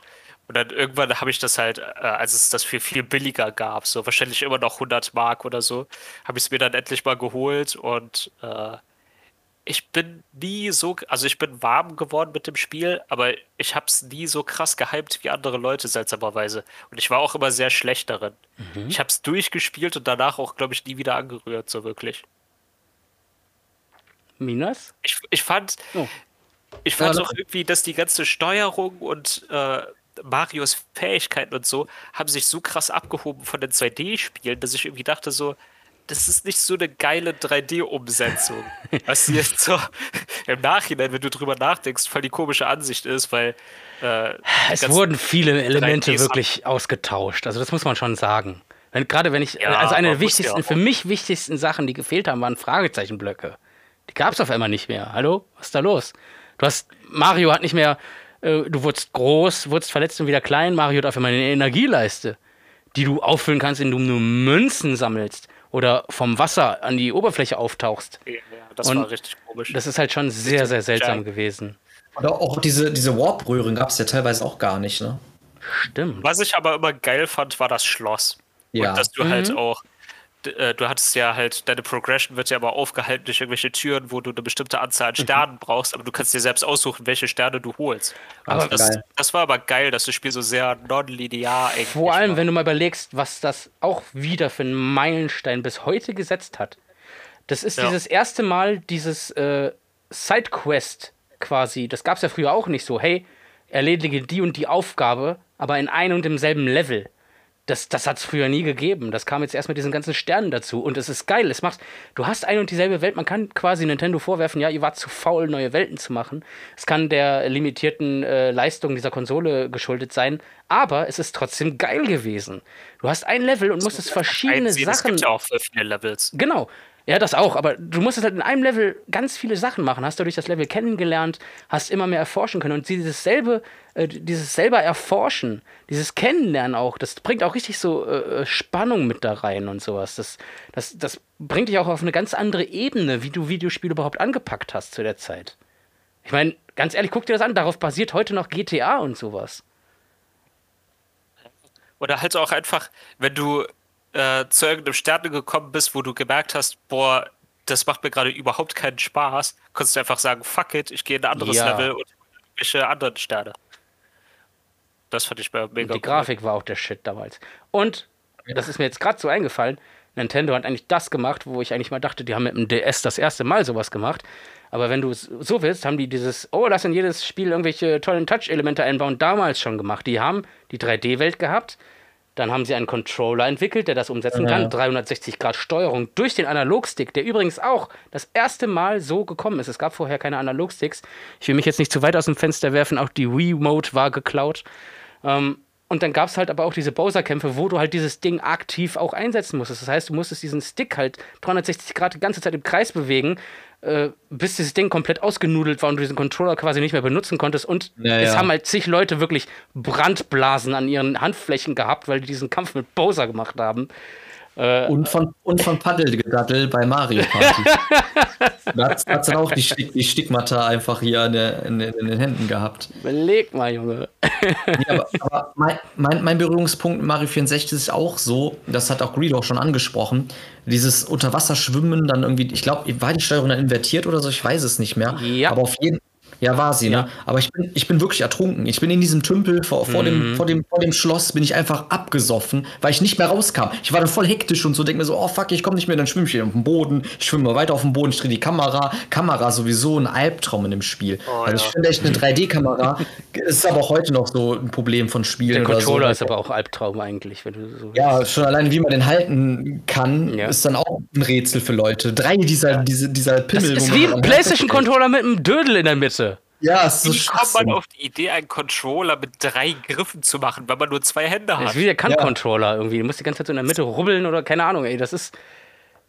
Und dann irgendwann habe ich das halt, äh, als es das für viel billiger gab, so wahrscheinlich immer noch 100 Mark oder so, habe ich es mir dann endlich mal geholt und äh, ich bin nie so, also ich bin warm geworden mit dem Spiel, aber ich habe es nie so krass gehypt wie andere Leute seltsamerweise. Und ich war auch immer sehr schlecht darin. Mhm. Ich habe es durchgespielt und danach auch, glaube ich, nie wieder angerührt, so wirklich. Minas? Ich, ich fand, Oh. ich fand Ja, auch irgendwie, dass die ganze Steuerung und äh, Marios Fähigkeiten und so haben sich so krass abgehoben von den 2D-Spielen, dass ich irgendwie dachte so, das ist nicht so eine geile 3D-Umsetzung. Was jetzt so im Nachhinein, wenn du drüber nachdenkst, voll die komische Ansicht ist, weil äh, Es wurden viele Elemente 3D wirklich ausgetauscht. Also das muss man schon sagen. Wenn, gerade wenn ich, Ja, also eine der wichtigsten, ja für mich wichtigsten Sachen, die gefehlt haben, waren Fragezeichenblöcke. Die gab es auf einmal nicht mehr. Hallo? Was ist da los? Du hast, Mario hat nicht mehr, äh, du wurdest groß, wurdest verletzt und wieder klein. Mario hat auf einmal eine Energieleiste, die du auffüllen kannst, indem du nur Münzen sammelst oder vom Wasser an die Oberfläche auftauchst. Ja, das Und war richtig komisch. Das ist halt schon sehr, sehr seltsam Giant. gewesen. Und auch diese, diese Warp-Röhren gab es ja teilweise auch gar nicht, ne? Stimmt. Was ich aber immer geil fand, war das Schloss. Ja. Und dass du halt auch, äh, du hattest ja halt, deine Progression wird ja aber aufgehalten durch irgendwelche Türen, wo du eine bestimmte Anzahl an Sternen brauchst, aber du kannst dir selbst aussuchen, welche Sterne du holst. Aber Also das, geil. das war aber geil, dass das Spiel so sehr non-linear eigentlich Vor allem, war. wenn du mal überlegst, was das auch wieder für einen Meilenstein bis heute gesetzt hat. Das ist Ja. dieses erste Mal dieses äh, Sidequest quasi. Das gab es ja früher auch nicht so. Hey, erledige die und die Aufgabe, aber in einem und demselben Level. Das, das hat es früher nie gegeben. Das kam jetzt erst mit diesen ganzen Sternen dazu. Und es ist geil. Es macht, du hast eine und dieselbe Welt. Man kann quasi Nintendo vorwerfen, ja, ihr wart zu faul, neue Welten zu machen. Es kann der limitierten äh, Leistung dieser Konsole geschuldet sein. Aber es ist trotzdem geil gewesen. Du hast ein Level und musstest verschiedene Einsehen, Es Sachen. gibt ja auch verschiedene Levels. Genau. Ja, das auch, aber du musstest halt in einem Level ganz viele Sachen machen, hast dadurch das Level kennengelernt, hast immer mehr erforschen können und dieses selbe, äh, dieses selber erforschen, dieses Kennenlernen auch, das bringt auch richtig so äh, äh, Spannung mit da rein und sowas. Das, das, das bringt dich auch auf eine ganz andere Ebene, wie du Videospiele überhaupt angepackt hast zu der Zeit. Ich meine, ganz ehrlich, guck dir das an, darauf basiert heute noch GTA und sowas. Oder halt auch einfach, wenn du äh, zu irgendeinem Sterne gekommen bist, wo du gemerkt hast, boah, das macht mir gerade überhaupt keinen Spaß, kannst du einfach sagen, fuck it, ich gehe in ein anderes Ja. Level und irgendwelche anderen Sterne. Das fand ich mega Und die cool. Grafik war auch der Shit damals. Und, das ist mir jetzt gerade so eingefallen, Nintendo hat eigentlich das gemacht, wo ich eigentlich mal dachte, die haben mit dem DS das erste Mal sowas gemacht. Aber wenn du es so willst, haben die dieses, oh, lass in jedes Spiel irgendwelche tollen Touch-Elemente einbauen, damals schon gemacht. Die haben die 3D-Welt gehabt, dann haben sie einen Controller entwickelt, der das umsetzen Ja. kann. 360 Grad Steuerung durch den Analogstick, der übrigens auch das erste Mal so gekommen ist. Es gab vorher keine Analogsticks. Ich will mich jetzt nicht zu weit aus dem Fenster werfen, auch die Wii-Mode war geklaut. Ähm, und dann gab es halt aber auch diese Bowser-Kämpfe, wo du halt dieses Ding aktiv auch einsetzen musstest. Das heißt, du musstest diesen Stick halt 360 Grad die ganze Zeit im Kreis bewegen, äh, bis dieses Ding komplett ausgenudelt war und du diesen Controller quasi nicht mehr benutzen konntest. Und Ja, es ja. haben halt zig Leute wirklich Brandblasen an ihren Handflächen gehabt, weil die diesen Kampf mit Bowser gemacht haben. Äh, und von, und von Paddelgedattel bei Mario Party. da hat es dann auch die, die Stigmata einfach hier in, der, in, in, den Händen gehabt. Beleg mal, Junge. ja, aber, aber mein, mein, mein, Berührungspunkt mit Mario 64 ist auch so, das hat auch Greedo auch schon angesprochen, dieses Unterwasserschwimmen dann irgendwie, ich glaube, war die Steuerung dann invertiert oder so, ich weiß es nicht mehr. Ja. Aber auf jeden, ja, war sie, ne? ja. ne? Aber ich bin, ich bin wirklich ertrunken. Ich bin in diesem Tümpel vor, vor, mhm. dem, vor, dem, vor dem Schloss, bin ich einfach abgesoffen, weil ich nicht mehr rauskam. Ich war dann voll hektisch und so, denke mir so, oh fuck, ich komme nicht mehr, dann schwimme ich auf dem Boden. Ich schwimme mal weiter auf dem Boden, ich drehe die Kamera. Kamera sowieso ein Albtraum in dem Spiel. Oh, also ich finde echt eine 3D-Kamera ist aber auch heute noch so ein Problem von Spielen. Der Controller so. ist aber auch Albtraum eigentlich, wenn du so Ja, schon alleine wie man den halten kann, ja. ist dann auch ein Rätsel für Leute. Drei dieser, diese, dieser Pimmel. Das ist wie ein PlayStation-Controller mit einem Dödel in der Mitte. Ja, es ist Wie kommt man auf die Idee, einen Controller mit drei Griffen zu machen, weil man nur zwei Hände hat? Das ist wie der Kant-Controller ja. irgendwie. Du musst die ganze Zeit so in der Mitte rubbeln oder keine Ahnung, ey. Das ist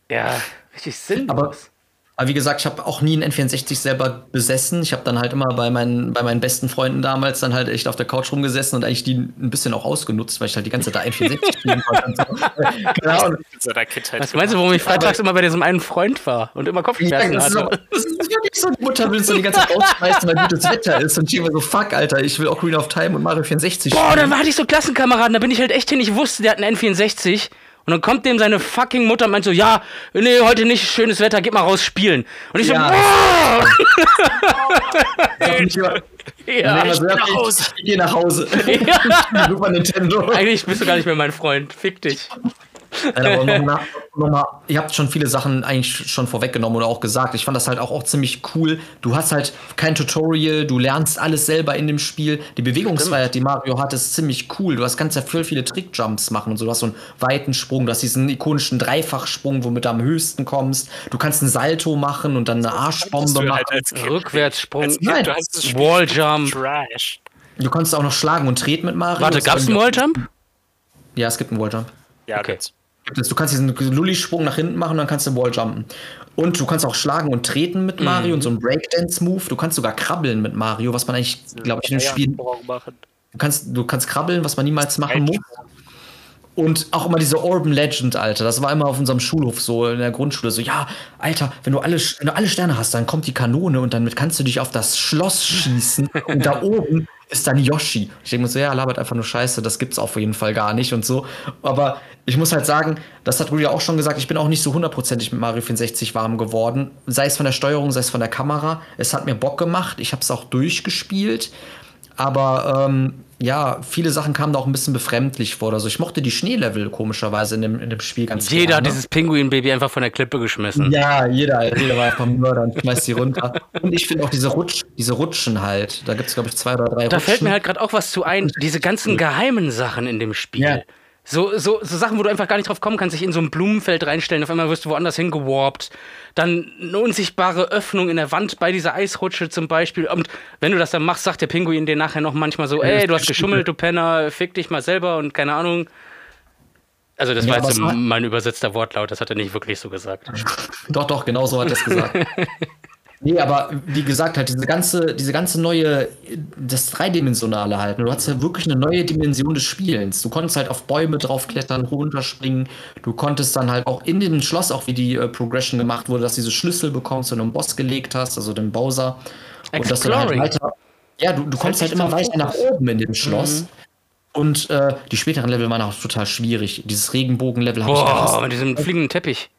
ja richtig sinnlos. Aber aber wie gesagt, ich habe auch nie einen N64 selber besessen. Ich habe dann halt immer bei meinen, bei meinen besten Freunden damals dann halt echt auf der Couch rumgesessen und eigentlich die ein bisschen auch ausgenutzt, weil ich halt die ganze Zeit N64 spielen wollte. genau. Was meinst du, warum ich freitags immer bei diesem einen Freund war und immer Kopfschmerzen ja, das hatte? Ist das ist wirklich so. Die Mutter will so die ganze Zeit rausschmeißen, weil gutes Wetter ist und ich immer so, fuck, Alter, ich will auch Green of Time und Mario 64 spielen. Boah, dann hatte ich so Klassenkameraden, da bin ich halt echt hin, ich wusste, der hat einen N64 und dann kommt dem seine fucking Mutter und meint so, ja, nee, heute nicht schönes Wetter, geh mal raus spielen. Und ich ja. so, boah! ja, ich, nach Hause. ich, ich geh nach Hause. Ja. Super Nintendo. Eigentlich bist du gar nicht mehr mein Freund. Fick dich. Aber noch, noch mal, ihr habt schon viele Sachen eigentlich schon vorweggenommen oder auch gesagt. Ich fand das halt auch, auch ziemlich cool. Du hast halt kein Tutorial, du lernst alles selber in dem Spiel. Die Bewegungsfreiheit, die Mario hat, ist ziemlich cool. Du hast ganz ja voll viele Trickjumps machen und so. Du hast so einen weiten Sprung, du hast diesen ikonischen Dreifachsprung, womit du am höchsten kommst. Du kannst einen Salto machen und dann eine Arschbombe halt machen. Halt Rückwärtssprung, Nein. Walljump. Trash. Du konntest auch noch schlagen und treten mit Mario. Warte, gab es einen Walljump? Ja, es gibt einen Walljump. Ja, okay. Gibt's. Du kannst diesen Lulli-Sprung nach hinten machen und dann kannst du Walljumpen. Und du kannst auch schlagen und treten mit Mario mhm. und so ein Breakdance-Move. Du kannst sogar krabbeln mit Mario, was man eigentlich, glaube ich, in dem Spiel. Du kannst, du kannst krabbeln, was man niemals machen muss. Und auch immer diese Urban Legend, Alter. Das war immer auf unserem Schulhof so, in der Grundschule. So, ja, Alter, wenn du alle, wenn du alle Sterne hast, dann kommt die Kanone und damit kannst du dich auf das Schloss schießen. und da oben ist dann Yoshi. Ich denke mir so, ja, labert einfach nur Scheiße, das gibt's auf jeden Fall gar nicht und so. Aber ich muss halt sagen, das hat Rüdiger auch schon gesagt, ich bin auch nicht so hundertprozentig mit Mario 64 warm geworden. Sei es von der Steuerung, sei es von der Kamera. Es hat mir Bock gemacht. Ich habe es auch durchgespielt. Aber ähm, ja, viele Sachen kamen da auch ein bisschen befremdlich vor. Also ich mochte die Schneelevel komischerweise in dem, in dem Spiel ganz Jeder hat dieses Pinguin-Baby einfach von der Klippe geschmissen. Ja, jeder, jeder war einfach Mörder und schmeißt die runter. Und ich finde auch diese, Rutsch, diese Rutschen halt. Da gibt es, glaube ich, zwei oder drei Da Rutschen. fällt mir halt gerade auch was zu ein. Diese ganzen geheimen Sachen in dem Spiel. Ja. So, so, so Sachen, wo du einfach gar nicht drauf kommen kannst, sich in so ein Blumenfeld reinstellen, auf einmal wirst du woanders hingewarpt. Dann eine unsichtbare Öffnung in der Wand bei dieser Eisrutsche zum Beispiel. Und wenn du das dann machst, sagt der Pinguin dir nachher noch manchmal so, ey, du hast geschummelt, du Penner, fick dich mal selber und keine Ahnung. Also das ja, war jetzt mein übersetzter Wortlaut, das hat er nicht wirklich so gesagt. Doch, doch, genau so hat er es gesagt. Nee, aber wie gesagt, halt diese ganze, diese ganze neue, das Dreidimensionale halt. Du hast ja wirklich eine neue Dimension des Spielens. Du konntest halt auf Bäume draufklettern, runterspringen. Du konntest dann halt auch in dem Schloss, auch wie die äh, Progression gemacht wurde, dass du diese Schlüssel bekommst und einen Boss gelegt hast, also den Bowser. Und dass du dann halt weiter. Ja, du, du kommst halt immer weiter nach oben in dem Schloss. Mhm. Und äh, die späteren Level waren auch total schwierig. Dieses Regenbogen-Level habe ich gehasst. mit diesem fliegenden Teppich.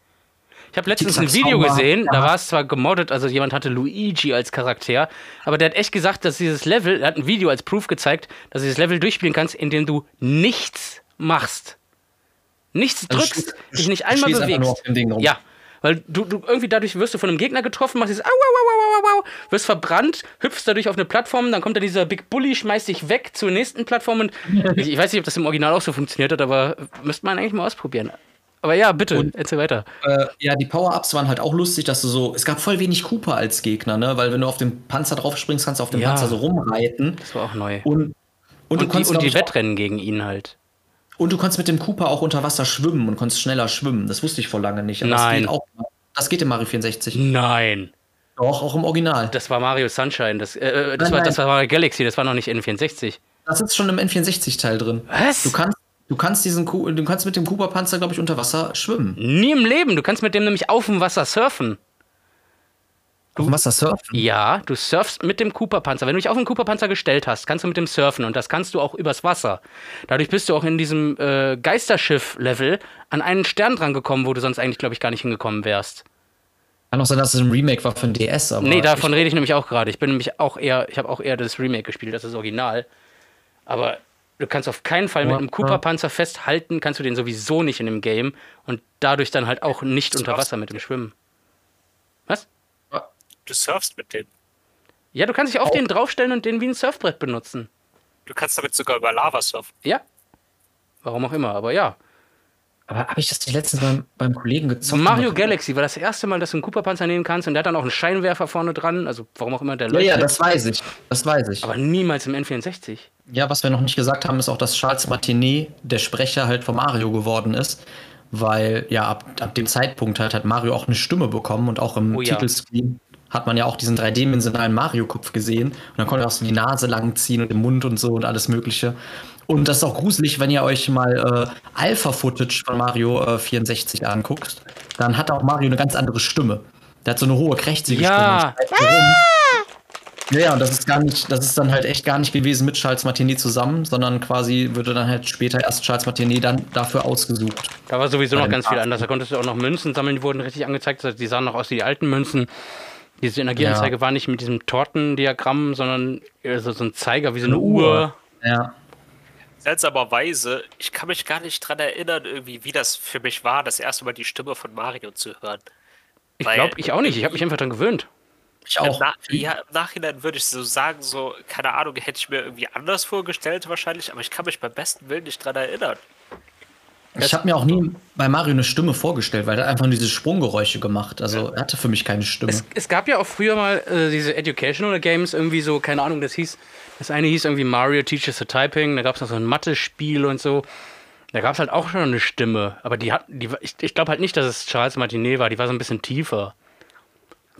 Ich habe letztens ein Video gesehen, da war es zwar gemoddet, also jemand hatte Luigi als Charakter, aber der hat echt gesagt, dass dieses Level, er hat ein Video als Proof gezeigt, dass du dieses Level durchspielen kannst, indem du nichts machst. Nichts also drückst, dich nicht einmal bewegst. Ja, weil du, du irgendwie dadurch wirst du von einem Gegner getroffen, machst dieses au, au, au, au, au, wirst verbrannt, hüpfst dadurch auf eine Plattform, dann kommt da dieser Big Bully, schmeißt dich weg zur nächsten Plattform und ich, ich weiß nicht, ob das im Original auch so funktioniert hat, aber müsste man eigentlich mal ausprobieren. Aber ja, bitte, und, erzähl weiter. Äh, ja, die Power-Ups waren halt auch lustig, dass du so. Es gab voll wenig Cooper als Gegner, ne? Weil wenn du auf dem Panzer drauf springst, kannst du auf dem ja, Panzer so rumreiten. Das war auch neu. Und, und, und du konntest. Und die Wettrennen gegen ihn halt. Und du konntest mit dem Cooper auch unter Wasser schwimmen und konntest schneller schwimmen. Das wusste ich vor lange nicht. Aber Nein. Das geht, auch, das geht im Mario 64. Nein. Doch, auch im Original. Das war Mario Sunshine. Das, äh, äh das, nein, war, nein. das war Mario Galaxy, das war noch nicht N64. Das ist schon im N64-Teil drin. Was? Du kannst Du kannst diesen Ku du kannst mit dem Cooper-Panzer, glaube ich, unter Wasser schwimmen. Nie im Leben. Du kannst mit dem nämlich auf dem Wasser surfen. Auf dem Wasser surfen? Ja, du surfst mit dem Cooper-Panzer. Wenn du dich auf den Cooper-Panzer gestellt hast, kannst du mit dem surfen und das kannst du auch übers Wasser. Dadurch bist du auch in diesem äh, Geisterschiff-Level an einen Stern dran gekommen, wo du sonst eigentlich, glaube ich, gar nicht hingekommen wärst. Kann auch sein, dass es ein Remake war für ein DS, aber. Nee, davon rede ich nämlich auch gerade. Ich bin nämlich auch eher, ich habe auch eher das Remake gespielt, das ist das Original. Aber du kannst auf keinen Fall mit Ja, einem Cooper-Panzer festhalten, kannst du den sowieso nicht in dem Game und dadurch dann halt auch nicht unter Wasser mit dem Schwimmen. Was? Du surfst mit dem. Ja, du kannst dich auf den draufstellen und den wie ein Surfbrett benutzen. Du kannst damit sogar über Lava surfen. Ja. Warum auch immer, aber ja. Aber habe ich das nicht letztens beim, beim Kollegen gezockt? Mario Galaxy war das erste Mal, dass du einen Cooper-Panzer nehmen kannst und der hat dann auch einen Scheinwerfer vorne dran, also warum auch immer der Ja, leuchtet. ja, das weiß ich. Das weiß ich. aber niemals im N64. Ja, was wir noch nicht gesagt haben, ist auch, dass Charles Martinet der Sprecher halt von Mario geworden ist. Weil ja, ab, ab dem Zeitpunkt halt hat Mario auch eine Stimme bekommen und auch im Oh ja. Titelscreen hat man ja auch diesen dreidimensionalen Mario-Kopf gesehen. Und dann konnte er auch so die Nase lang ziehen und den Mund und so und alles Mögliche. Und das ist auch gruselig, wenn ihr euch mal äh, Alpha-Footage von Mario äh, 64 anguckt. Dann hat auch Mario eine ganz andere Stimme. Der hat so eine hohe, krächzige Ja. Stimme. und schreit so rum. Ja, ja, und das ist gar nicht, das ist dann halt echt gar nicht gewesen mit Charles Martinet zusammen, sondern quasi würde dann halt später erst Charles Martinet dann dafür ausgesucht. Da war sowieso noch ganz viel anders. Da konntest du auch noch Münzen sammeln, die wurden richtig angezeigt. Also Die sahen noch aus wie die alten Münzen. Diese Energieanzeige Ja. war nicht mit diesem Tortendiagramm, sondern eher so, so ein Zeiger wie so eine Eine Uhr. Uhr. Ja. Seltsamerweise, ich kann mich gar nicht dran erinnern, irgendwie, wie das für mich war, das erste Mal die Stimme von Mario zu hören. Ich glaube, ich auch nicht. Ich habe mich einfach dran gewöhnt. Ich Im, auch. Na ja, Im Nachhinein würde ich so sagen, so, keine Ahnung, hätte ich mir irgendwie anders vorgestellt wahrscheinlich, aber ich kann mich beim besten Willen nicht dran erinnern. Ich habe mir auch nie bei Mario eine Stimme vorgestellt, weil er hat einfach nur diese Sprunggeräusche gemacht. Also er hatte für mich keine Stimme. Es, es gab ja auch früher mal äh, diese Educational Games, irgendwie so, keine Ahnung, das hieß, das eine hieß irgendwie Mario Teaches the Typing, da gab es noch so ein Mathe-Spiel und so. Da gab es halt auch schon eine Stimme, aber die hat, die, ich, ich glaube halt nicht, dass es Charles Martinet war, die war so ein bisschen tiefer.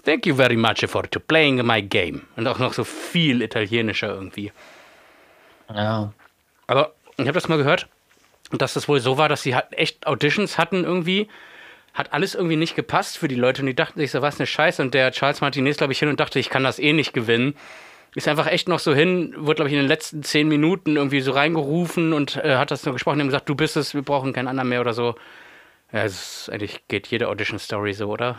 Thank you very much for to playing my game. Und auch noch so viel italienischer irgendwie. ja. Aber ich habe das mal gehört, dass das wohl so war, dass sie halt echt Auditions hatten irgendwie. Hat alles irgendwie nicht gepasst für die Leute und die dachten sich so, was eine Scheiße. Und der Charles Martinez, glaube ich, hin und dachte, ich kann das eh nicht gewinnen. Ist einfach echt noch so hin, wurde, glaube ich, in den letzten zehn Minuten irgendwie so reingerufen und äh, hat das nur gesprochen und gesagt, du bist es, wir brauchen keinen anderen mehr oder so. Ja, es ist, eigentlich geht jede Audition-Story so, oder?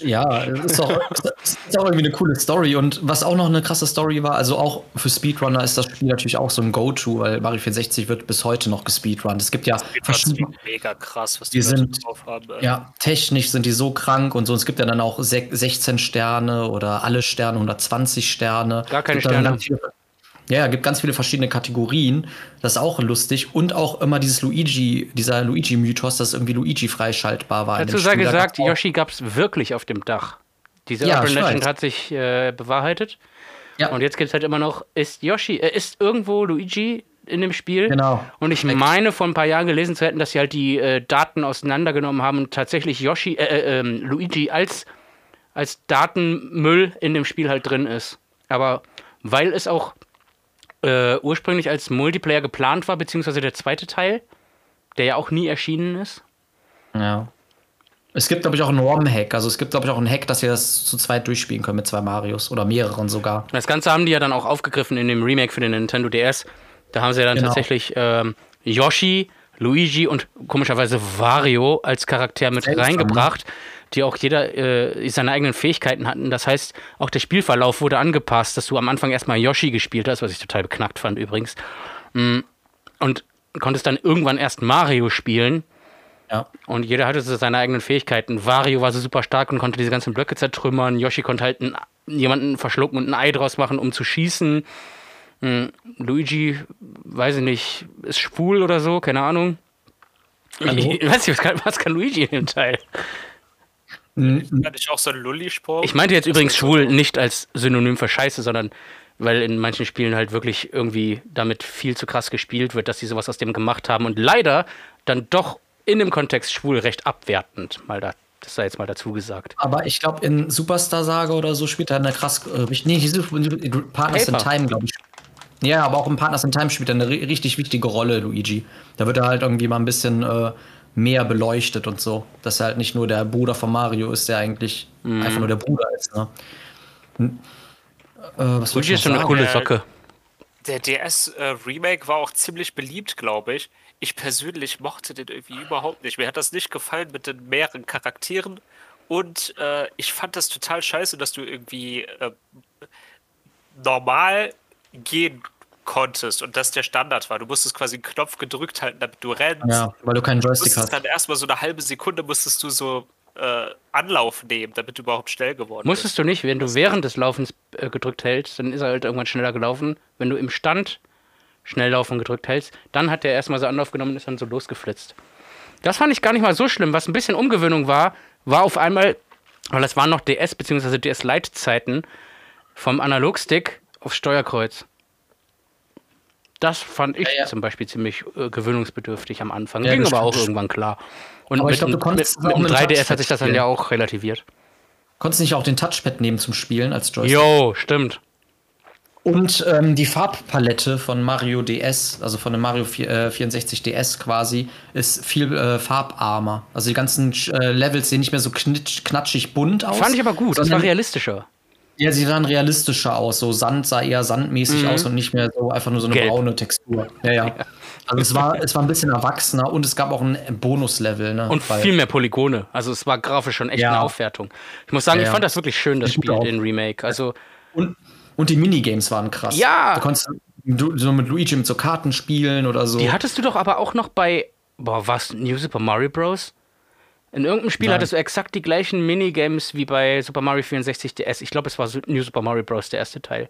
Ja, das ist auch, ist auch irgendwie eine coole Story. Und was auch noch eine krasse Story war, also auch für Speedrunner ist das Spiel natürlich auch so ein Go-To, weil Mario 64 wird bis heute noch gespeedrunnt. Es gibt ja verschiedene. mega krass, was die Die Leute sind- drauf haben. ey. Ja, technisch sind die so krank und so. Es gibt ja dann auch sech- 16 Sterne oder alle Sterne, 120 Sterne. Gar keine Sterne. viele- Ja, es gibt ganz viele verschiedene Kategorien. Das ist auch lustig. Und auch immer dieses Luigi, dieser Luigi-Mythos, dass irgendwie Luigi freischaltbar war. Dazu sei gesagt, gab's Yoshi gab es wirklich auf dem Dach. Diese Ja, Urban Legend hat sich äh, bewahrheitet. Ja. Und jetzt gibt es halt immer noch, ist Yoshi, äh, ist irgendwo Luigi in dem Spiel? Genau. Und ich meine, vor ein paar Jahren gelesen zu hätten, dass sie halt die äh, Daten auseinandergenommen haben und tatsächlich Yoshi, äh, äh, ähm, Luigi als, als Datenmüll in dem Spiel halt drin ist. Aber weil es auch äh, ursprünglich als Multiplayer geplant war, beziehungsweise der zweite Teil, der ja auch nie erschienen ist. Ja. Es gibt, glaube ich, auch einen ROM-Hack. Also es gibt, glaube ich, auch einen Hack, dass ihr das zu zweit durchspielen könnt mit zwei Marios oder mehreren sogar. Das Ganze haben die ja dann auch aufgegriffen in dem Remake für den Nintendo DS. Da haben sie ja dann Genau. tatsächlich ähm, Yoshi, Luigi und komischerweise Wario als Charakter mit Seltsam, ne? Die auch jeder äh, seine eigenen Fähigkeiten hatten. Das heißt, auch der Spielverlauf wurde angepasst, dass du am Anfang erstmal Yoshi gespielt hast, was ich total beknackt fand übrigens. Mm, Und konntest dann irgendwann erst Mario spielen. Ja. Und jeder hatte so seine eigenen Fähigkeiten. Wario war so super stark und konnte diese ganzen Blöcke zertrümmern. Yoshi konnte halt einen, jemanden verschlucken und ein Ei draus machen, um zu schießen. Hm, Luigi, weiß ich nicht, ist schwul oder so, keine Ahnung. Hallo? Ich weiß nicht, was kann, was kann Luigi in dem Teil? Kann ich auch so einen Lulli-Sprung? Ich meinte jetzt übrigens schwul nicht als Synonym für Scheiße, sondern weil in manchen Spielen halt wirklich irgendwie damit viel zu krass gespielt wird, dass sie sowas aus dem gemacht haben und leider dann doch in dem Kontext schwul recht abwertend, mal da, das sei jetzt mal dazu gesagt. Aber ich glaube, in Superstar Saga oder so spielt er eine krass. Äh, nee, diese Partners in Paper. Time, glaube ich. Ja, aber auch im Partners in Time spielt er eine richtig wichtige Rolle, Luigi. Da wird er halt irgendwie mal ein bisschen äh, mehr beleuchtet und so. Dass er halt nicht nur der Bruder von Mario ist, der eigentlich mhm. einfach nur der Bruder ist. Ne? Hm. Äh, was Luigi ist schon eine coole Socke. Der DS-Remake äh, war auch ziemlich beliebt, glaube ich. Ich persönlich mochte den irgendwie überhaupt nicht. Mir hat das nicht gefallen mit den mehreren Charakteren. Und äh, ich fand das total scheiße, dass du irgendwie äh, normal gehen konntest und das der Standard war. Du musstest quasi einen Knopf gedrückt halten, damit du rennst. Ja, weil du keinen Joystick du hast. Dann erstmal so eine halbe Sekunde musstest du so äh, Anlauf nehmen, damit du überhaupt schnell geworden Musstest bist. du nicht, wenn du während des Laufens äh, gedrückt hältst, dann ist er halt irgendwann schneller gelaufen. Wenn du im Stand schnell laufen gedrückt hältst, dann hat der erstmal so Anlauf genommen und ist dann so losgeflitzt. Das fand ich gar nicht mal so schlimm. Was ein bisschen Umgewöhnung war, war auf einmal, weil das waren noch DS- bzw. DS-Lite-Zeiten, vom Analogstick auf Steuerkreuz. Das fand ich ja, ja. zum Beispiel ziemlich äh, gewöhnungsbedürftig am Anfang. Ja, Ging aber auch irgendwann klar. Und mit, glaub, mit, mit, dem 3DS hat sich das dann ja auch relativiert. Konntest du nicht auch den Touchpad nehmen zum Spielen als Joystick? Jo, stimmt. Und ähm, die Farbpalette von Mario DS, also von dem Mario 4, äh, 64 DS quasi, ist viel äh, farbarmer. Also die ganzen äh, Levels sehen nicht mehr so knatschig bunt aus. Fand ich aber gut, das war realistischer. Ja, sie sahen realistischer aus. So Sand sah eher sandmäßig mhm. aus und nicht mehr so einfach nur so eine Gelb. braune Textur. Ja, ja. Also es war, es war ein bisschen erwachsener und es gab auch ein Bonuslevel. Ne? Und viel mehr Polygone. Also es war grafisch schon echt ja. eine Aufwertung. Ich muss sagen, ja, ich fand das wirklich schön, das Spiel, den Remake. Also und, und die Minigames waren krass. Ja. Du konntest so mit Luigi mit so Karten spielen oder so. Die hattest du doch aber auch noch bei, boah, was, New Super Mario Bros.? In irgendeinem Spiel Nein. hattest du exakt die gleichen Minigames wie bei Super Mario 64 DS. Ich glaube, es war New Super Mario Bros. der erste Teil.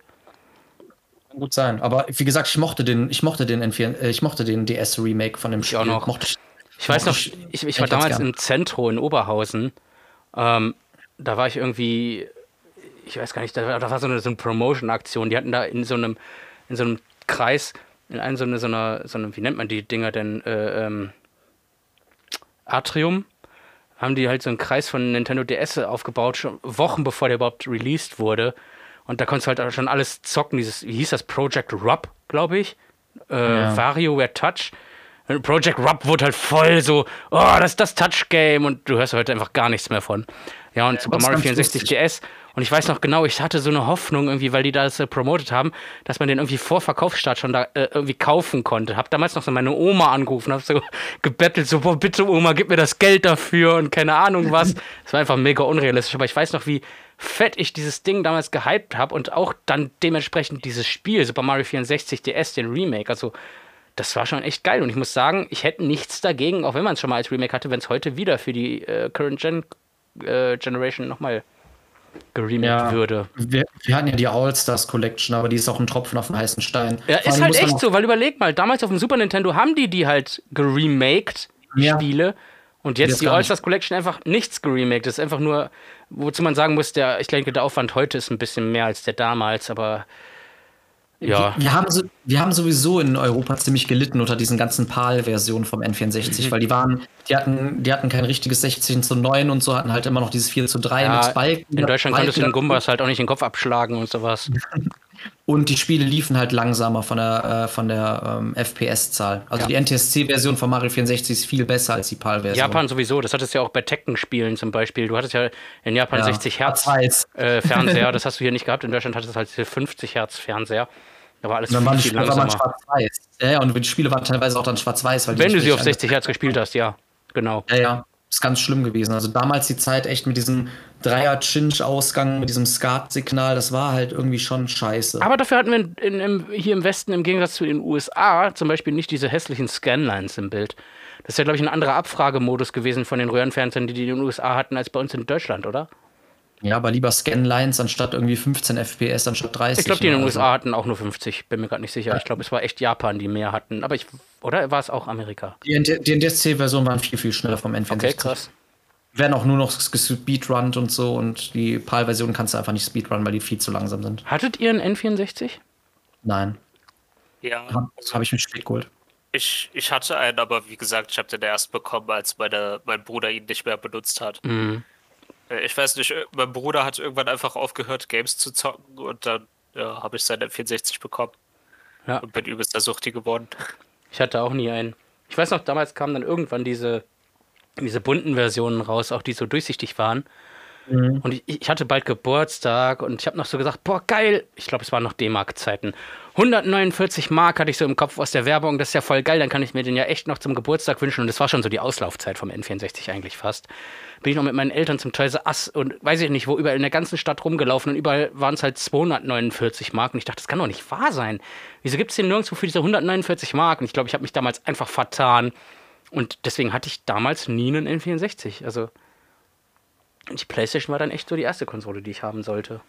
Kann gut sein. Aber wie gesagt, ich mochte den, ich mochte den, äh, ich mochte den DS-Remake von dem Spiel. Ich auch noch. Mochte ich, ich weiß noch, ich, ich, ich war damals im Zentro in Oberhausen. Ähm, da war ich irgendwie, ich weiß gar nicht, da, da war so eine, so eine Promotion-Aktion. Die hatten da in so einem, in so einem Kreis, in einem so einer, so einer wie nennt man die Dinger denn? Äh, ähm, Atrium haben die halt so einen Kreis von Nintendo DS aufgebaut, schon Wochen bevor der überhaupt released wurde. Und da konntest du halt schon alles zocken. Dieses, wie hieß das? Project Rub, glaube ich. Äh, ja. WarioWare Touch. Project Rub wurde halt voll so, oh, das ist das Touch-Game und du hörst heute einfach gar nichts mehr von. Ja, und ja, Super Mario 64 DS und ich weiß noch genau, ich hatte so eine Hoffnung irgendwie, weil die das äh, promotet haben, dass man den irgendwie vor Verkaufsstart schon da äh, irgendwie kaufen konnte. Hab damals noch so meine Oma angerufen, hab so gebettelt, so, boah, bitte Oma, gib mir das Geld dafür und keine Ahnung was. Das war einfach mega unrealistisch, aber ich weiß noch, wie fett ich dieses Ding damals gehypt habe und auch dann dementsprechend dieses Spiel, Super Mario 64 DS, den Remake, also das war schon echt geil. Und ich muss sagen, ich hätte nichts dagegen, auch wenn man es schon mal als Remake hatte, wenn es heute wieder für die äh, Current Gen äh, Generation nochmal geremaked ja, würde. Wir, wir, hatten ja die All-Stars Collection, aber die ist auch ein Tropfen auf den heißen Stein. Ja, ist halt echt so, weil überleg mal, damals auf dem Super Nintendo haben die die halt geremaked, ja. Spiele. Und jetzt die All-Stars Collection einfach nichts geremaked. Das ist einfach nur, wozu man sagen muss, der, ich denke, der Aufwand heute ist ein bisschen mehr als der damals, aber ja. Wir, wir, haben so, wir haben sowieso in Europa ziemlich gelitten unter diesen ganzen PAL-Versionen vom N64, mhm. weil die waren, die hatten, die hatten kein richtiges 16 zu 9 und so, hatten halt immer noch dieses 4 zu 3 ja, mit Balken. In Deutschland konntest du den Gumbas halt auch nicht den Kopf abschlagen und sowas. und die Spiele liefen halt langsamer von der, äh, von der ähm, FPS-Zahl. Also ja. die NTSC-Version von Mario 64 ist viel besser als die PAL-Version. Japan sowieso, das hattest du ja auch bei Tekken-Spielen zum Beispiel. Du hattest ja in Japan ja, 60 Hertz äh, Fernseher, das hast du hier nicht gehabt. In Deutschland hattest du halt 50 Hertz Fernseher. Aber alles viel, viel langsamer. schwarz-weiß. Ja, und die Spiele waren teilweise auch dann schwarz-weiß. Wenn du sie auf 60 Hertz gespielt hast, ja, genau. Ja, ja. Ist ganz schlimm gewesen. Also damals die Zeit echt mit diesem Dreier-Chinch-Ausgang, mit diesem Skat-Signal, das war halt irgendwie schon scheiße. Aber dafür hatten wir in, in, im, hier im Westen im Gegensatz zu den USA zum Beispiel nicht diese hässlichen Scanlines im Bild. Das ist ja, glaube ich, ein anderer Abfragemodus gewesen von den Röhrenfernsehern, die die in den USA hatten, als bei uns in Deutschland, oder? Ja, aber lieber Scanlines anstatt irgendwie 15 FPS anstatt 30. Ich glaube, die in den USA also. hatten auch nur 50, bin mir gerade nicht sicher. Ich glaube, es war echt Japan, die mehr hatten. Aber ich, oder war es auch Amerika? Die, die NTSC-Version waren viel, viel schneller vom N64. Okay, krass. Werden auch nur noch gespeedrunnt und so und die PAL-Version kannst du einfach nicht speedrunnen, weil die viel zu langsam sind. Hattet ihr einen N64? Nein. Ja. Das habe ich mit spät geholt. Ich, ich hatte einen, aber wie gesagt, ich habe den erst bekommen, als meine, mein Bruder ihn nicht mehr benutzt hat. Mhm. Äh, ich weiß nicht, äh, mein Bruder hat irgendwann einfach aufgehört, Games zu zocken und dann ja, habe ich seine 64 bekommen. Ja. Und bin übelster Suchti geworden. Ich hatte auch nie einen. Ich weiß noch, damals kamen dann irgendwann diese, diese bunten Versionen raus, auch die so durchsichtig waren. Und ich, ich hatte bald Geburtstag und ich habe noch so gesagt, boah, geil. Ich glaube, es waren noch D-Mark-Zeiten. 149 Mark hatte ich so im Kopf aus der Werbung. Das ist ja voll geil. Dann kann ich mir den ja echt noch zum Geburtstag wünschen. Und das war schon so die Auslaufzeit vom N64 eigentlich fast. Bin ich noch mit meinen Eltern zum R Us und weiß ich nicht, wo überall in der ganzen Stadt rumgelaufen und überall waren es halt 249 Mark. Und ich dachte, das kann doch nicht wahr sein. Wieso gibt es den nirgendwo für diese 149 Mark? Und ich glaube, ich habe mich damals einfach vertan. Und deswegen hatte ich damals nie einen N64. Also die PlayStation war dann echt so die erste Konsole, die ich haben sollte.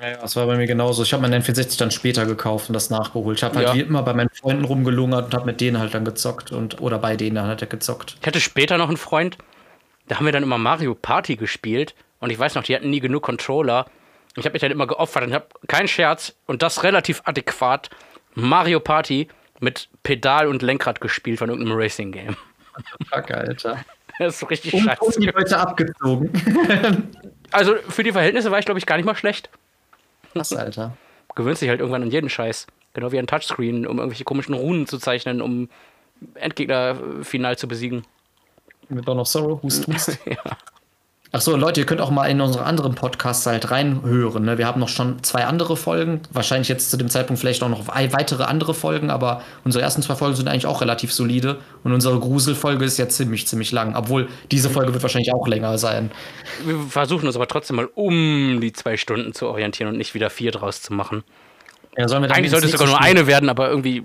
Ja, das war bei mir genauso. Ich habe meinen N64 dann später gekauft und das nachgeholt. Ich habe halt Ja. wie immer bei meinen Freunden rumgelungert und habe mit denen halt dann gezockt und oder bei denen dann halt gezockt. Ich hatte später noch einen Freund, da haben wir dann immer Mario Party gespielt. Und ich weiß noch, die hatten nie genug Controller. Ich habe mich dann immer geopfert und habe keinen Scherz und das relativ adäquat Mario Party mit Pedal und Lenkrad gespielt von irgendeinem Racing-Game. Fuck, Alter. Das ist richtig Und, scheiße. und die Leute abgezogen. Also für die Verhältnisse war ich, glaube ich, gar nicht mal schlecht. Was, Alter? Gewöhnst dich halt irgendwann an jeden Scheiß. Genau wie ein Touchscreen, um irgendwelche komischen Runen zu zeichnen, um Endgegner final zu besiegen. Mit Dawn of Sorrow, Hust, Hust. Ja. Ach so, Leute, ihr könnt auch mal in unsere anderen Podcasts halt reinhören. Ne? Wir haben noch schon zwei andere Folgen. Wahrscheinlich jetzt zu dem Zeitpunkt vielleicht auch noch wei- weitere andere Folgen, aber unsere ersten zwei Folgen sind eigentlich auch relativ solide. Und unsere Gruselfolge ist ja ziemlich, ziemlich lang. Obwohl diese Folge wird wahrscheinlich auch länger sein. Wir versuchen uns aber trotzdem mal um die zwei Stunden zu orientieren und nicht wieder vier draus zu machen. Ja, sollen wir dann Eigentlich sollte es sogar nur eine werden, aber irgendwie.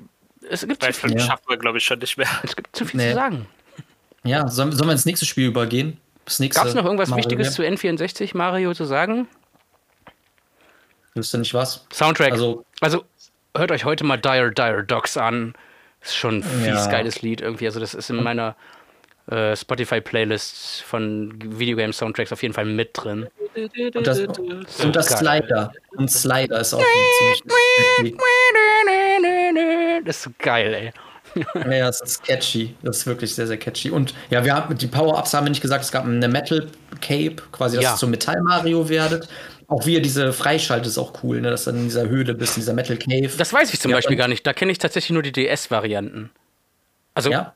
Es gibt zu viel, schaffen wir, glaube ich, schon nicht mehr. es gibt zu viel Nee. zu sagen. Ja, sollen, sollen wir ins nächste Spiel übergehen? Das nächste Gab es noch irgendwas Mario Wichtiges zu Game? N64 Mario zu sagen? Wüsste nicht was. Soundtrack. Also, Also, hört euch heute mal Dire Dire Dogs an. Ist schon ein fies Ja. geiles Lied irgendwie. Also das ist in meiner äh, Spotify-Playlist von Videogame-Soundtracks auf jeden Fall mit drin. und das, So und das. Slider. Und Slider ist auch ein ziemlich. Das ist so geil, ey. Ja, es ist catchy. Das ist wirklich sehr, sehr catchy. Und ja, wir haben die Power-Ups haben wir nicht gesagt, es gab eine Metal Cape, quasi, dass Ja. ihr zum Metall Mario werdet. Auch wie ihr diese freischaltet, ist auch cool, ne? dass du in dieser Höhle bist, in dieser Metal Cave. Das weiß ich zum Ja, Beispiel gar nicht. Da kenne ich tatsächlich nur die DS-Varianten. Also, ja,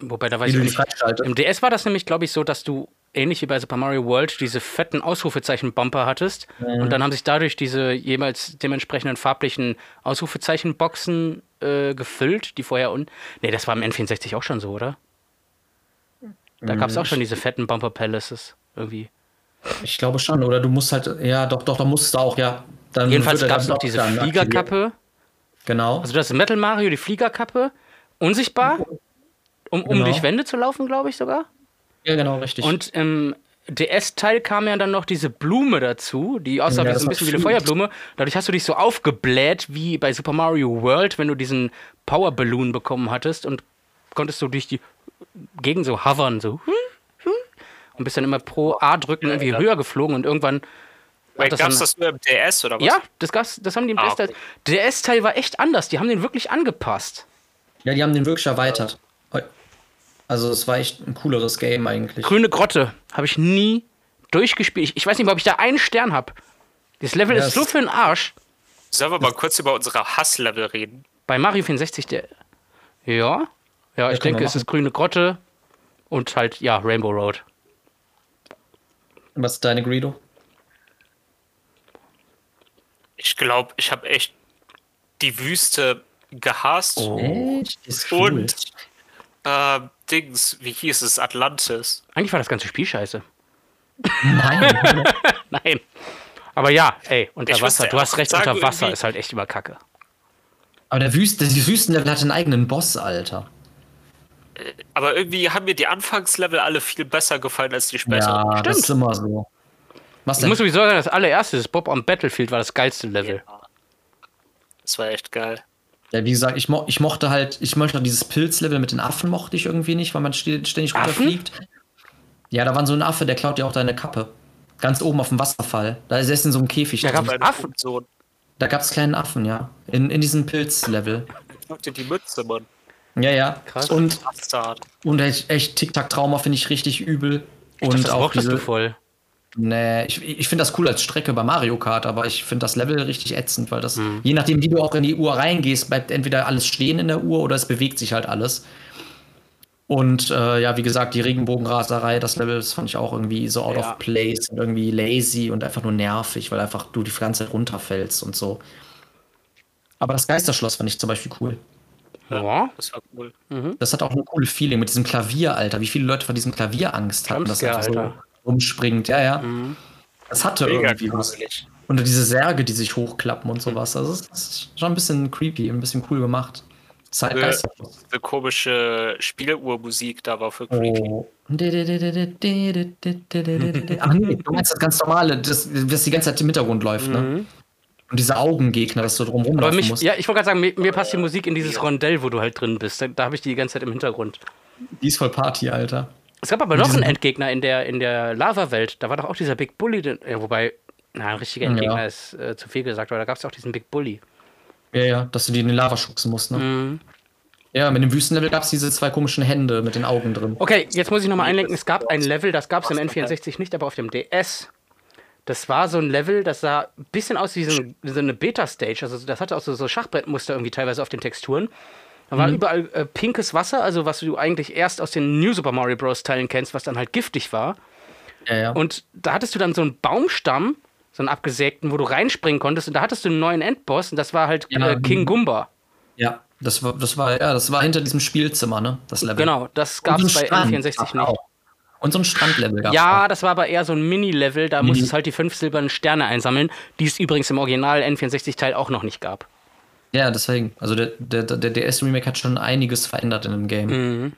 wobei da weiß wie ich nicht. Im DS war das nämlich, glaube ich, so, dass du ähnlich wie bei Super Mario World diese fetten Ausrufezeichen-Bumper hattest. Und dann haben sich dadurch diese jeweils dementsprechenden farblichen Ausrufezeichen-Boxen äh, gefüllt, die vorher und. Nee, das war im N64 auch schon so, oder? Da gab es auch schon diese fetten Bumper Palaces irgendwie. Ich glaube schon, oder du musst halt, ja, doch, doch, da musst du auch, ja. Dann Jedenfalls gab es noch diese. Fliegerkappe. Genau. Also das Metal Mario, die Fliegerkappe. Unsichtbar. Um, um Genau. durch Wände zu laufen, glaube ich sogar. Ja, genau, richtig. Und im DS-Teil kam ja dann noch diese Blume dazu, die aussah Ja, wie das so ein bisschen wie eine Feuerblume. Dadurch hast du dich so aufgebläht wie bei Super Mario World, wenn du diesen Power Balloon bekommen hattest und konntest du durch die Gegend so hovern, so und bist dann immer pro A drücken irgendwie ja. höher geflogen und irgendwann Wait, das gab's das nur im DS oder was? ja, das, gab's, das haben die im Ah, DS-Teil. Der DS-Teil war echt anders. Die haben den wirklich angepasst. ja, die haben den wirklich erweitert. Also, es war echt ein cooleres Game eigentlich. Grüne Grotte habe ich nie durchgespielt. Ich, ich weiß nicht, ob ich da einen Stern habe. Das Level Ja, ist so für den Arsch. Sollen wir mal kurz über unsere Hasslevel reden? Bei Mario 64, der. Ja. Ja, ich können denke, es ist Grüne Grotte und halt, ja, Rainbow Road. Was ist deine Greedo? Ich glaube, ich habe echt die Wüste gehasst. Oh. Echt? Ist cool. Und äh, Dings, wie hieß es? Atlantis. Eigentlich war das ganze Spiel scheiße. Nein. Nein. Aber ja, ey, unter Ich Wasser. wusste Du hast recht, unter Wasser irgendwie- ist halt echt immer Kacke. Aber der Wüste, die Wüstenlevel hat einen eigenen Boss, Alter. Aber irgendwie haben mir die Anfangslevel alle viel besser gefallen als die später. Ja, das Stimmt. ist immer so. Was Ich muss sowieso sagen, das allererste, das Bob on Battlefield, war das geilste Level. Das war echt geil. Ja, wie gesagt, ich, mo ich mochte halt, ich mochte dieses Pilzlevel mit den Affen mochte ich irgendwie nicht, weil man ständig Affen? runterfliegt. Ja, da war so ein Affe, der klaut dir auch deine Kappe. Ganz oben auf dem Wasserfall. Da ist er in so einem Käfig. Da gab's Mein Affen? Sohn da gab es kleinen Affen, ja. In, in diesem Pilzlevel. klaut dir die Mütze, Mann. Ja, ja. Krass. Und, Bastard. und echt, echt Tic-Tac-Trauma finde ich richtig übel. Ich und dachte, das auch diese, du voll. Nee, ich, ich finde das cool als Strecke bei Mario Kart, aber ich finde das Level richtig ätzend, weil das, mhm. je nachdem, wie du auch in die Uhr reingehst, bleibt entweder alles stehen in der Uhr oder es bewegt sich halt alles. Und äh, ja, wie gesagt, die Regenbogenraserei, das Level, das fand ich auch irgendwie so out ja. of place und irgendwie lazy und einfach nur nervig, weil einfach du die ganze Zeit runterfällst und so. Aber das Geisterschloss fand ich zum Beispiel cool. Ja, das war cool. Mhm. Das hat auch ein cooles Feeling mit diesem Klavier, Alter. Wie viele Leute vor diesem Klavier Angst hatten, dass er so rumspringt. Ja, ja. Mhm. Das hatte Mega irgendwie was. Und diese Särge, die sich hochklappen und sowas. Also, das ist schon ein bisschen creepy, ein bisschen cool gemacht. Zeitgeist. Diese komische Spieluhrmusik da war für creepy. Oh. Ach nee, du meinst das ganz normale, das, das die ganze Zeit im Hintergrund läuft, ne? mhm. ne? Und diese Augengegner, dass du drumherum laufen mich, musst. Ja, ich wollte gerade sagen, mir, mir, passt die Musik in dieses Rondell, wo du halt drin bist. Da, da habe ich die die ganze Zeit im Hintergrund. Die ist voll Party, Alter. Es gab aber noch einen Endgegner in der, in der Lava-Welt. Da war doch auch dieser Big Bully. Den, ja, wobei, na, ein richtiger Endgegner ja. ist äh, zu viel gesagt, aber da gab es auch diesen Big Bully. Ja, ja, dass du die in die Lava schubsen musst, ne? Mhm. Ja, mit dem Wüstenlevel gab es diese zwei komischen Hände mit den Augen drin. Okay, jetzt muss ich nochmal einlenken. Es gab ein Level, das gab es im N64 nicht, aber auf dem DS das war so ein Level, das sah ein bisschen aus wie so eine, Beta-Stage. Also das hatte auch so, so Schachbrettmuster irgendwie teilweise auf den Texturen. Da war mhm. überall äh, pinkes Wasser, also was du eigentlich erst aus den New Super Mario Bros. Teilen kennst, was dann halt giftig war. Ja, ja. Und da hattest du dann so einen Baumstamm, so einen abgesägten, wo du reinspringen konntest. Und da hattest du einen neuen Endboss und das war halt ja, äh, King Gumba. Ja, das war, das war, ja, das war hinter diesem Spielzimmer, ne? Das Level. Genau, das gab es bei N64 nicht. Auch. Und so ein Strandlevel gab Ja, das war aber eher so ein Mini-Level. Da Mini. musstest du halt die fünf silbernen Sterne einsammeln, die es übrigens im Original N64-Teil auch noch nicht gab. Ja, deswegen. Also der, der, der DS-Remake hat schon einiges verändert in dem Game. Mhm.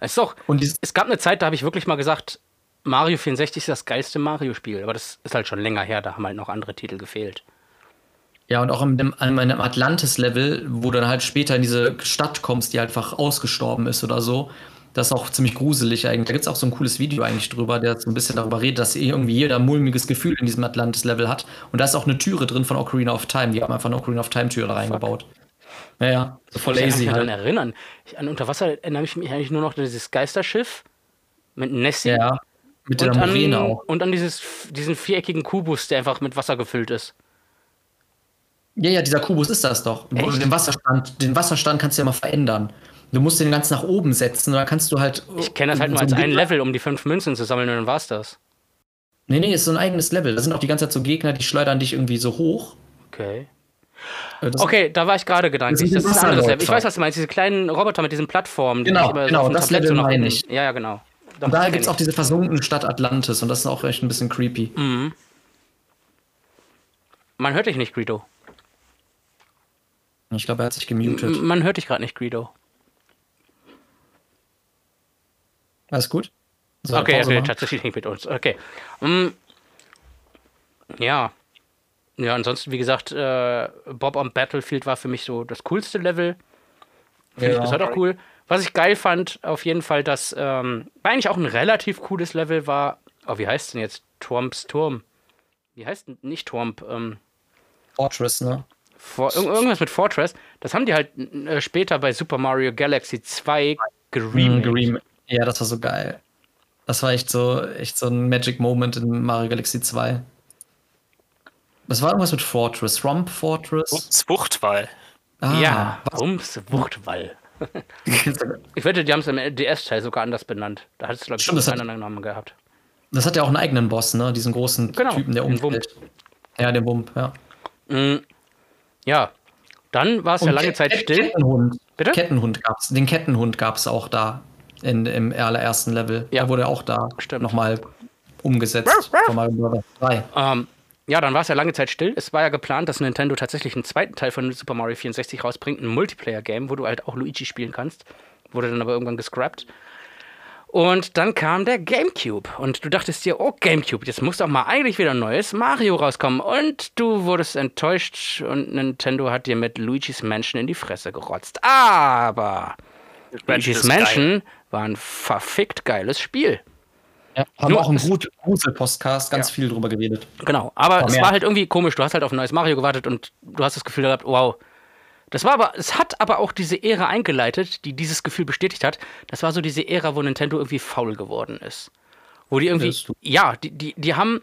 Es, ist auch, Und es gab eine Zeit, da habe ich wirklich mal gesagt, Mario 64 ist das geilste Mario-Spiel. Aber das ist halt schon länger her, da haben halt noch andere Titel gefehlt. Ja, und auch in dem, in einem Atlantis-Level, wo du dann halt später in diese Stadt kommst, die einfach ausgestorben ist oder so. Das ist auch ziemlich gruselig eigentlich. Da gibt es auch so ein cooles Video eigentlich drüber, der so ein bisschen darüber redet, dass irgendwie jeder mulmiges Gefühl in diesem Atlantis-Level hat. Und da ist auch eine Türe drin von Ocarina of Time. Die haben einfach eine Ocarina of Time-Tür da reingebaut. Naja, so voll lazy ich halt. daran erinnern. Ich, an Unterwasser erinnere ich mich eigentlich nur noch an dieses Geisterschiff mit Nessie. Ja, mit der Morene auch. Und an dieses, diesen viereckigen Kubus, der einfach mit Wasser gefüllt ist. Ja, ja, dieser Kubus ist das doch. Den Wasserstand, den Wasserstand kannst du ja mal verändern. Du musst den ganz nach oben setzen, oder kannst du halt. Ich kenne das halt nur so als ein Level, um die fünf Münzen zu sammeln, und dann war's das. Nee, nee, ist so ein eigenes Level. Da sind auch die ganze Zeit so Gegner, die schleudern dich irgendwie so hoch. Okay. Äh, das okay, da war ich gerade gedanklich. Das, das ist ein anderes Level. Ich weiß, was du meinst. Diese kleinen Roboter mit diesen Plattformen. Genau, genau, so das Level so meine ich. Ja, ja, genau. Doch, und da gibt es auch diese versunkene Stadt Atlantis und das ist auch echt ein bisschen creepy. Mhm. Man hört dich nicht, Greedo. Ich glaube, er hat sich gemutet. Man hört dich gerade nicht, Greedo. Alles gut? So, okay, okay tatsächlich nicht mit uns. Okay. Um, ja. Ja, ansonsten, wie gesagt, äh, Bob on Battlefield war für mich so das coolste Level. Finde ja. ich bis heute auch cool. Was ich geil fand, auf jeden Fall, dass ähm, eigentlich auch ein relativ cooles Level war. Oh, wie heißt denn jetzt? Twomps Turm. Wie heißt denn nicht Twomp? Ähm, Fortress, ne? For, irgendwas mit Fortress. Das haben die halt äh, später bei Super Mario Galaxy 2 geremaked. Ja, das war so geil. Das war echt so, echt so ein Magic Moment in Mario Galaxy 2. Das war irgendwas mit Fortress. Rump Fortress. Zwuchtwall. Ah, ja, Rums Wuchtwall. ich wette, die haben es im DS-Teil sogar anders benannt. Da hat es, glaube ich, Stimmt, einen anderen Namen gehabt. Das hat ja auch einen eigenen Boss, ne? Diesen großen genau, Typen, der umfällt. Ja, den Wump, ja. Mm, ja, dann war es ja lange Zeit still. Kettenhund. Bitte? Kettenhund gab's. Den Kettenhund gab es auch da in, im allerersten Level. Ja. Der wurde auch da nochmal umgesetzt von Mario 3. Ähm, ja, dann war es ja lange Zeit still. Es war ja geplant, dass Nintendo tatsächlich einen zweiten Teil von Super Mario 64 rausbringt, ein Multiplayer-Game, wo du halt auch Luigi spielen kannst. Wurde dann aber irgendwann gescrapped. Und dann kam der GameCube. Und du dachtest dir, oh GameCube, jetzt muss doch mal eigentlich wieder ein neues Mario rauskommen. Und du wurdest enttäuscht und Nintendo hat dir mit Luigi's Mansion in die Fresse gerotzt. Aber Luigi's Mansion war ein verfickt geiles Spiel. Ja, haben Nur, auch im Grusel-Podcast ganz ja. viel drüber geredet. Genau, aber es war halt irgendwie komisch. Du hast halt auf ein neues Mario gewartet und du hast das Gefühl gehabt, wow. Das war aber, es hat aber auch diese Ära eingeleitet, die dieses Gefühl bestätigt hat. Das war so diese Ära, wo Nintendo irgendwie faul geworden ist. Wo die irgendwie, ja, die, die, die haben,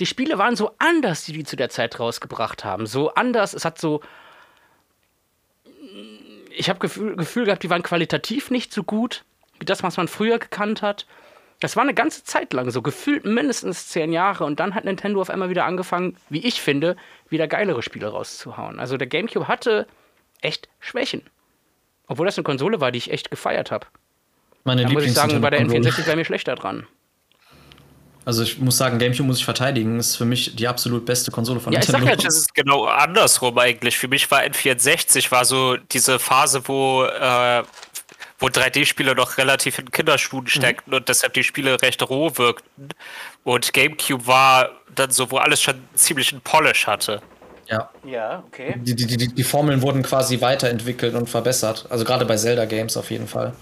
die Spiele waren so anders, die die zu der Zeit rausgebracht haben. So anders, es hat so, ich habe Gefühl, Gefühl gehabt, die waren qualitativ nicht so gut, wie das, was man früher gekannt hat. Das war eine ganze Zeit lang so, gefühlt mindestens zehn Jahre. Und dann hat Nintendo auf einmal wieder angefangen, wie ich finde, wieder geilere Spiele rauszuhauen. Also der GameCube hatte echt Schwächen. Obwohl das eine Konsole war, die ich echt gefeiert habe. Meine Da muss ich sagen, war der Lieblings- N64 bei mir schlechter dran. Also ich muss sagen, GameCube muss ich verteidigen. Ist für mich die absolut beste Konsole von Ja, ich sag Nintendo. ja, Das ist genau andersrum eigentlich. Für mich war N64 war so diese Phase, wo, äh, wo 3D-Spiele noch relativ in Kinderschuhen steckten und deshalb die Spiele recht roh wirkten. Und GameCube war dann so, wo alles schon ziemlich einen Polish hatte. ja. Ja, okay. Die, die, die, die Formeln wurden quasi weiterentwickelt und verbessert. Also gerade bei Zelda-Games auf jeden Fall.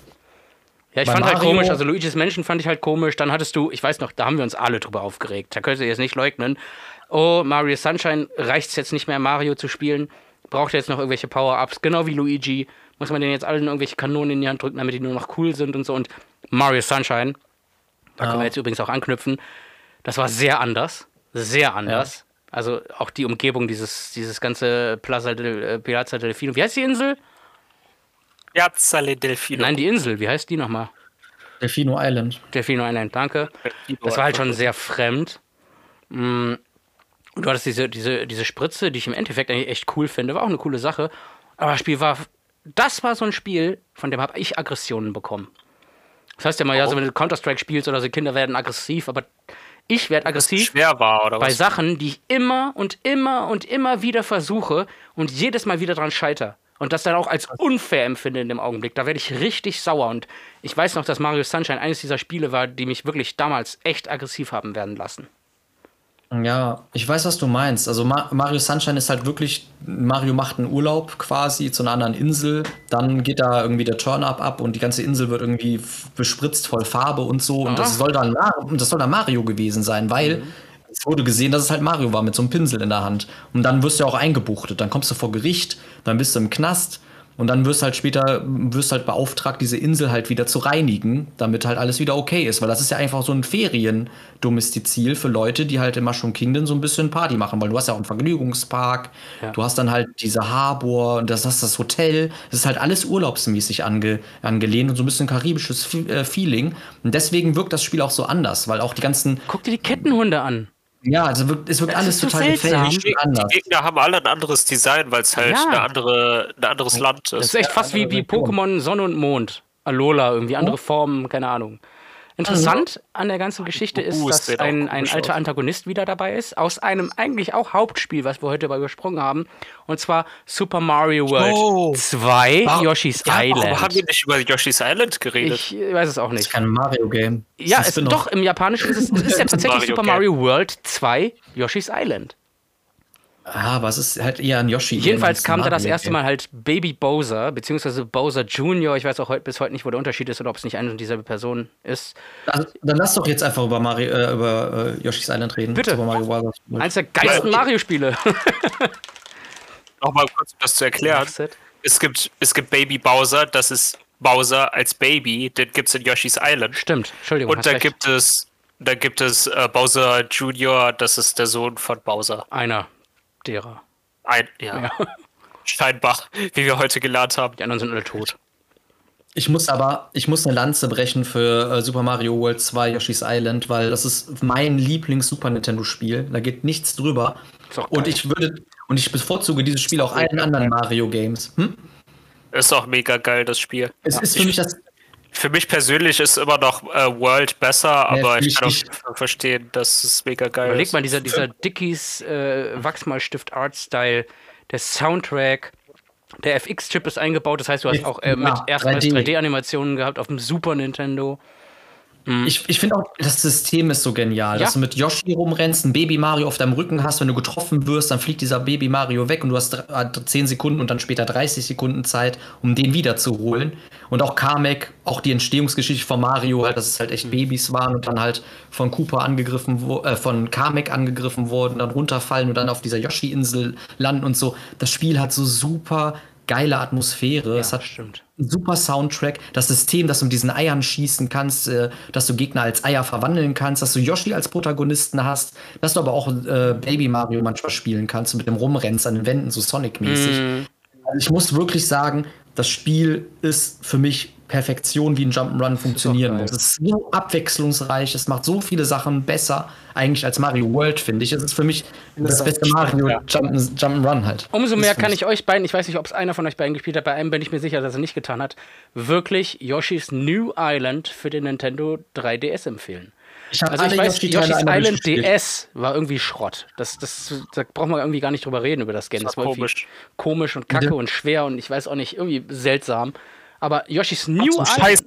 Ja, ich Bei fand halt Mario- komisch, also Luigi's Menschen fand ich halt komisch. Dann hattest du, ich weiß noch, da haben wir uns alle drüber aufgeregt. Da könnt ihr jetzt nicht leugnen. Oh, Mario Sunshine reicht es jetzt nicht mehr, Mario zu spielen. Braucht er jetzt noch irgendwelche Power-Ups, genau wie Luigi. Muss man den jetzt allen irgendwelche Kanonen in die Hand drücken, damit die nur noch cool sind und so. Und Mario Sunshine, da können wir jetzt übrigens auch anknüpfen, das war sehr anders. Sehr anders. Also auch die Umgebung, dieses, dieses ganze Plaza del, äh, Piazza Delfino. Wie heißt die Insel? Piazzale Delfino. Nein, die Insel. Wie heißt die nochmal? Delfino Island. Delfino Island, danke. Das war halt schon sehr fremd. Mm, Und du hattest diese, diese, diese Spritze, die ich im Endeffekt eigentlich echt cool finde, war auch eine coole Sache. Aber das Spiel war, das war so ein Spiel, von dem habe ich Aggressionen bekommen. Das heißt ja mal, ja, so wenn du Counter-Strike spielst oder so, Kinder werden aggressiv, aber ich werde aggressiv schwer war, oder bei was? Sachen, die ich immer und immer und immer wieder versuche und jedes Mal wieder dran scheiter. Und das dann auch als unfair empfinde in dem Augenblick. Da werde ich richtig sauer. Und ich weiß noch, dass Mario Sunshine eines dieser Spiele war, die mich wirklich damals echt aggressiv haben werden lassen. Ja, ich weiß, was du meinst. Also Ma Mario Sunshine ist halt wirklich, Mario macht einen Urlaub quasi zu einer anderen Insel, dann geht da irgendwie der Turn-Up ab und die ganze Insel wird irgendwie bespritzt voll Farbe und so. Und das soll dann das soll dann Mario gewesen sein, weil es wurde gesehen, dass es halt Mario war mit so einem Pinsel in der Hand. Und dann wirst du auch eingebuchtet, dann kommst du vor Gericht, dann bist du im Knast. Und dann wirst halt später wirst halt beauftragt, diese Insel halt wieder zu reinigen, damit halt alles wieder okay ist. Weil das ist ja einfach so ein Feriendomestizil für Leute, die halt in Mushroom Kingdom so ein bisschen Party machen. Weil du hast ja auch einen Vergnügungspark, Ja. du hast dann halt diese Harbor, und das hast das Hotel. Das ist halt alles urlaubsmäßig ange, angelehnt und so ein bisschen karibisches äh, Feeling. Und deswegen wirkt das Spiel auch so anders, weil auch die ganzen, Guck dir die Kettenhunde an. Ja, also wirkt, es wirkt Das alles total gefällig Die, und anders. die Gegner haben alle ein anderes Design, weil es halt Ja. eine andere, ein anderes Land Das ist. ist echt fast wie, wie Pokémon Sonne und Mond. Alola, irgendwie andere Formen, keine Ahnung. Interessant an der ganzen Geschichte ist, Uh, dass ein, ein alter. Antagonist wieder dabei ist, aus einem eigentlich auch Hauptspiel, was wir heute mal übersprungen haben, und zwar Super Mario World Oh. 2, Warum- Yoshi's Ja, warum Island. haben wir nicht über Yoshi's Island geredet? Ich weiß es auch Das ist nicht. kein Mario-Game. Ja, es, ist doch, im Japanischen ist es, es ist ja tatsächlich Mario Super Game. Mario World 2, Yoshi's Island. Ah, aber es ist halt eher ein Yoshi. Jedenfalls kam da das erste Mal halt Baby Bowser, beziehungsweise Bowser Junior. Ich weiß auch heute, bis heute nicht, wo der Unterschied ist oder ob es nicht eine und dieselbe Person ist. Also, dann lass doch jetzt einfach über, Mario, äh, über äh, Yoshi's Island reden. Bitte. Über Mario World. Eins der geilsten Ja. Mario-Spiele. Nochmal kurz, um das zu erklären. Es gibt, es gibt Baby Bowser, das ist Bowser als Baby, den gibt es in Yoshi's Island. Stimmt, Entschuldigung. Und recht. gibt es, dann gibt es äh, Bowser Junior, das ist der Sohn von Bowser. einer derer. Ein, ja. Ja. Scheinbar, wie wir heute gelernt haben. Die anderen sind alle tot. Ich muss aber, ich muss eine Lanze brechen für äh, Super Mario World 2 Yoshi's Island, weil das ist mein Lieblings-Super Nintendo-Spiel. Da geht nichts drüber. Und ich würde, und ich bevorzuge dieses Spiel auch allen anderen Mario-Games. Hm? Ist auch mega geil, das Spiel. Es ist für Ich- mich das. Für mich persönlich ist immer noch äh, World besser, aber ich kann auch verstehen, dass es mega geil Überleg ist. mal, dieser, dieser Dickies äh, Wachsmalstift Art-Style, der Soundtrack, der FX-Chip ist eingebaut, das heißt, du hast auch äh, mit Ja, erstmals 3D. 3D-Animationen gehabt auf dem Super Nintendo. Ich, ich finde auch, das System ist so genial, Ja. dass du mit Yoshi rumrennst, ein Baby Mario auf deinem Rücken hast, wenn du getroffen wirst, dann fliegt dieser Baby Mario weg und du hast dr- äh, 10 Sekunden und dann später 30 Sekunden Zeit, um den wiederzuholen. Und auch Kamek, auch die Entstehungsgeschichte von Mario, halt, dass es halt echt Babys waren und dann halt von Koopa angegriffen, äh, von Kamek angegriffen wurden, dann runterfallen und dann auf dieser Yoshi-Insel landen und so. Das Spiel hat so super geile Atmosphäre. Ja, es hat stimmt. einen super Soundtrack. Das System, dass du mit diesen Eiern schießen kannst, äh, dass du Gegner als Eier verwandeln kannst, dass du Yoshi als Protagonisten hast, dass du aber auch äh, Baby Mario manchmal spielen kannst und mit dem Rumrennst an den Wänden, so Sonic-mäßig. Also ich muss wirklich sagen, das Spiel ist für mich Perfektion, wie ein Jump'n'Run funktionieren muss. Es ist so abwechslungsreich, es macht so viele Sachen besser, eigentlich als Mario World, finde ich. Es ist für mich das ist beste Mario ja. Jump'n- Jump'n'Run halt. Umso Das mehr kann ich euch beiden, ich weiß nicht, ob es einer von euch beiden gespielt hat, bei einem bin ich mir sicher, dass er nicht getan hat, wirklich Yoshi's New Island für den Nintendo 3DS empfehlen. Ich habe Also ich weiß, Yoshi's Island. DS war irgendwie Schrott. Das, das, da braucht man irgendwie gar nicht drüber reden über das Game. Das Das war war irgendwie komisch. komisch und kacke Ja. und schwer und ich weiß auch nicht, irgendwie seltsam. Aber Yoshi's New Island. scheiß,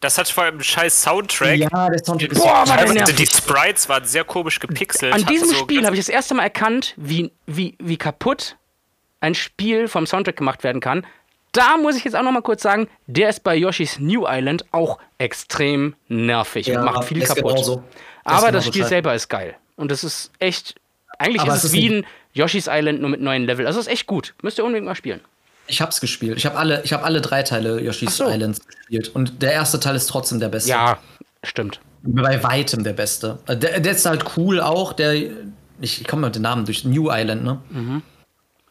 das hat vor allem einen scheiß Soundtrack. Ja, der Soundtrack ist Boah, war der nervig. die Sprites waren sehr komisch gepixelt. An diesem so Spiel habe ich das erste Mal erkannt, wie, wie, wie kaputt ein Spiel vom Soundtrack gemacht werden kann. Da muss ich jetzt auch noch mal kurz sagen, der ist bei Yoshi's New Island auch extrem nervig Ja, und macht viel kaputt. genauso. Das Aber das genauso Spiel selber ist geil. Und das ist echt. Eigentlich Aber ist es wie ein- ein Yoshi's Island nur mit neuen Level. Also ist echt gut. Müsst ihr unbedingt mal spielen. Ich hab's gespielt. Ich habe alle, ich hab alle drei Teile Yoshi's so. Islands gespielt. Und der erste Teil ist trotzdem der beste. Ja, stimmt. Bei weitem der beste. Äh, Der, der ist halt cool auch. Der, ich, ich komme mit den Namen durch. New Island, ne? Mhm.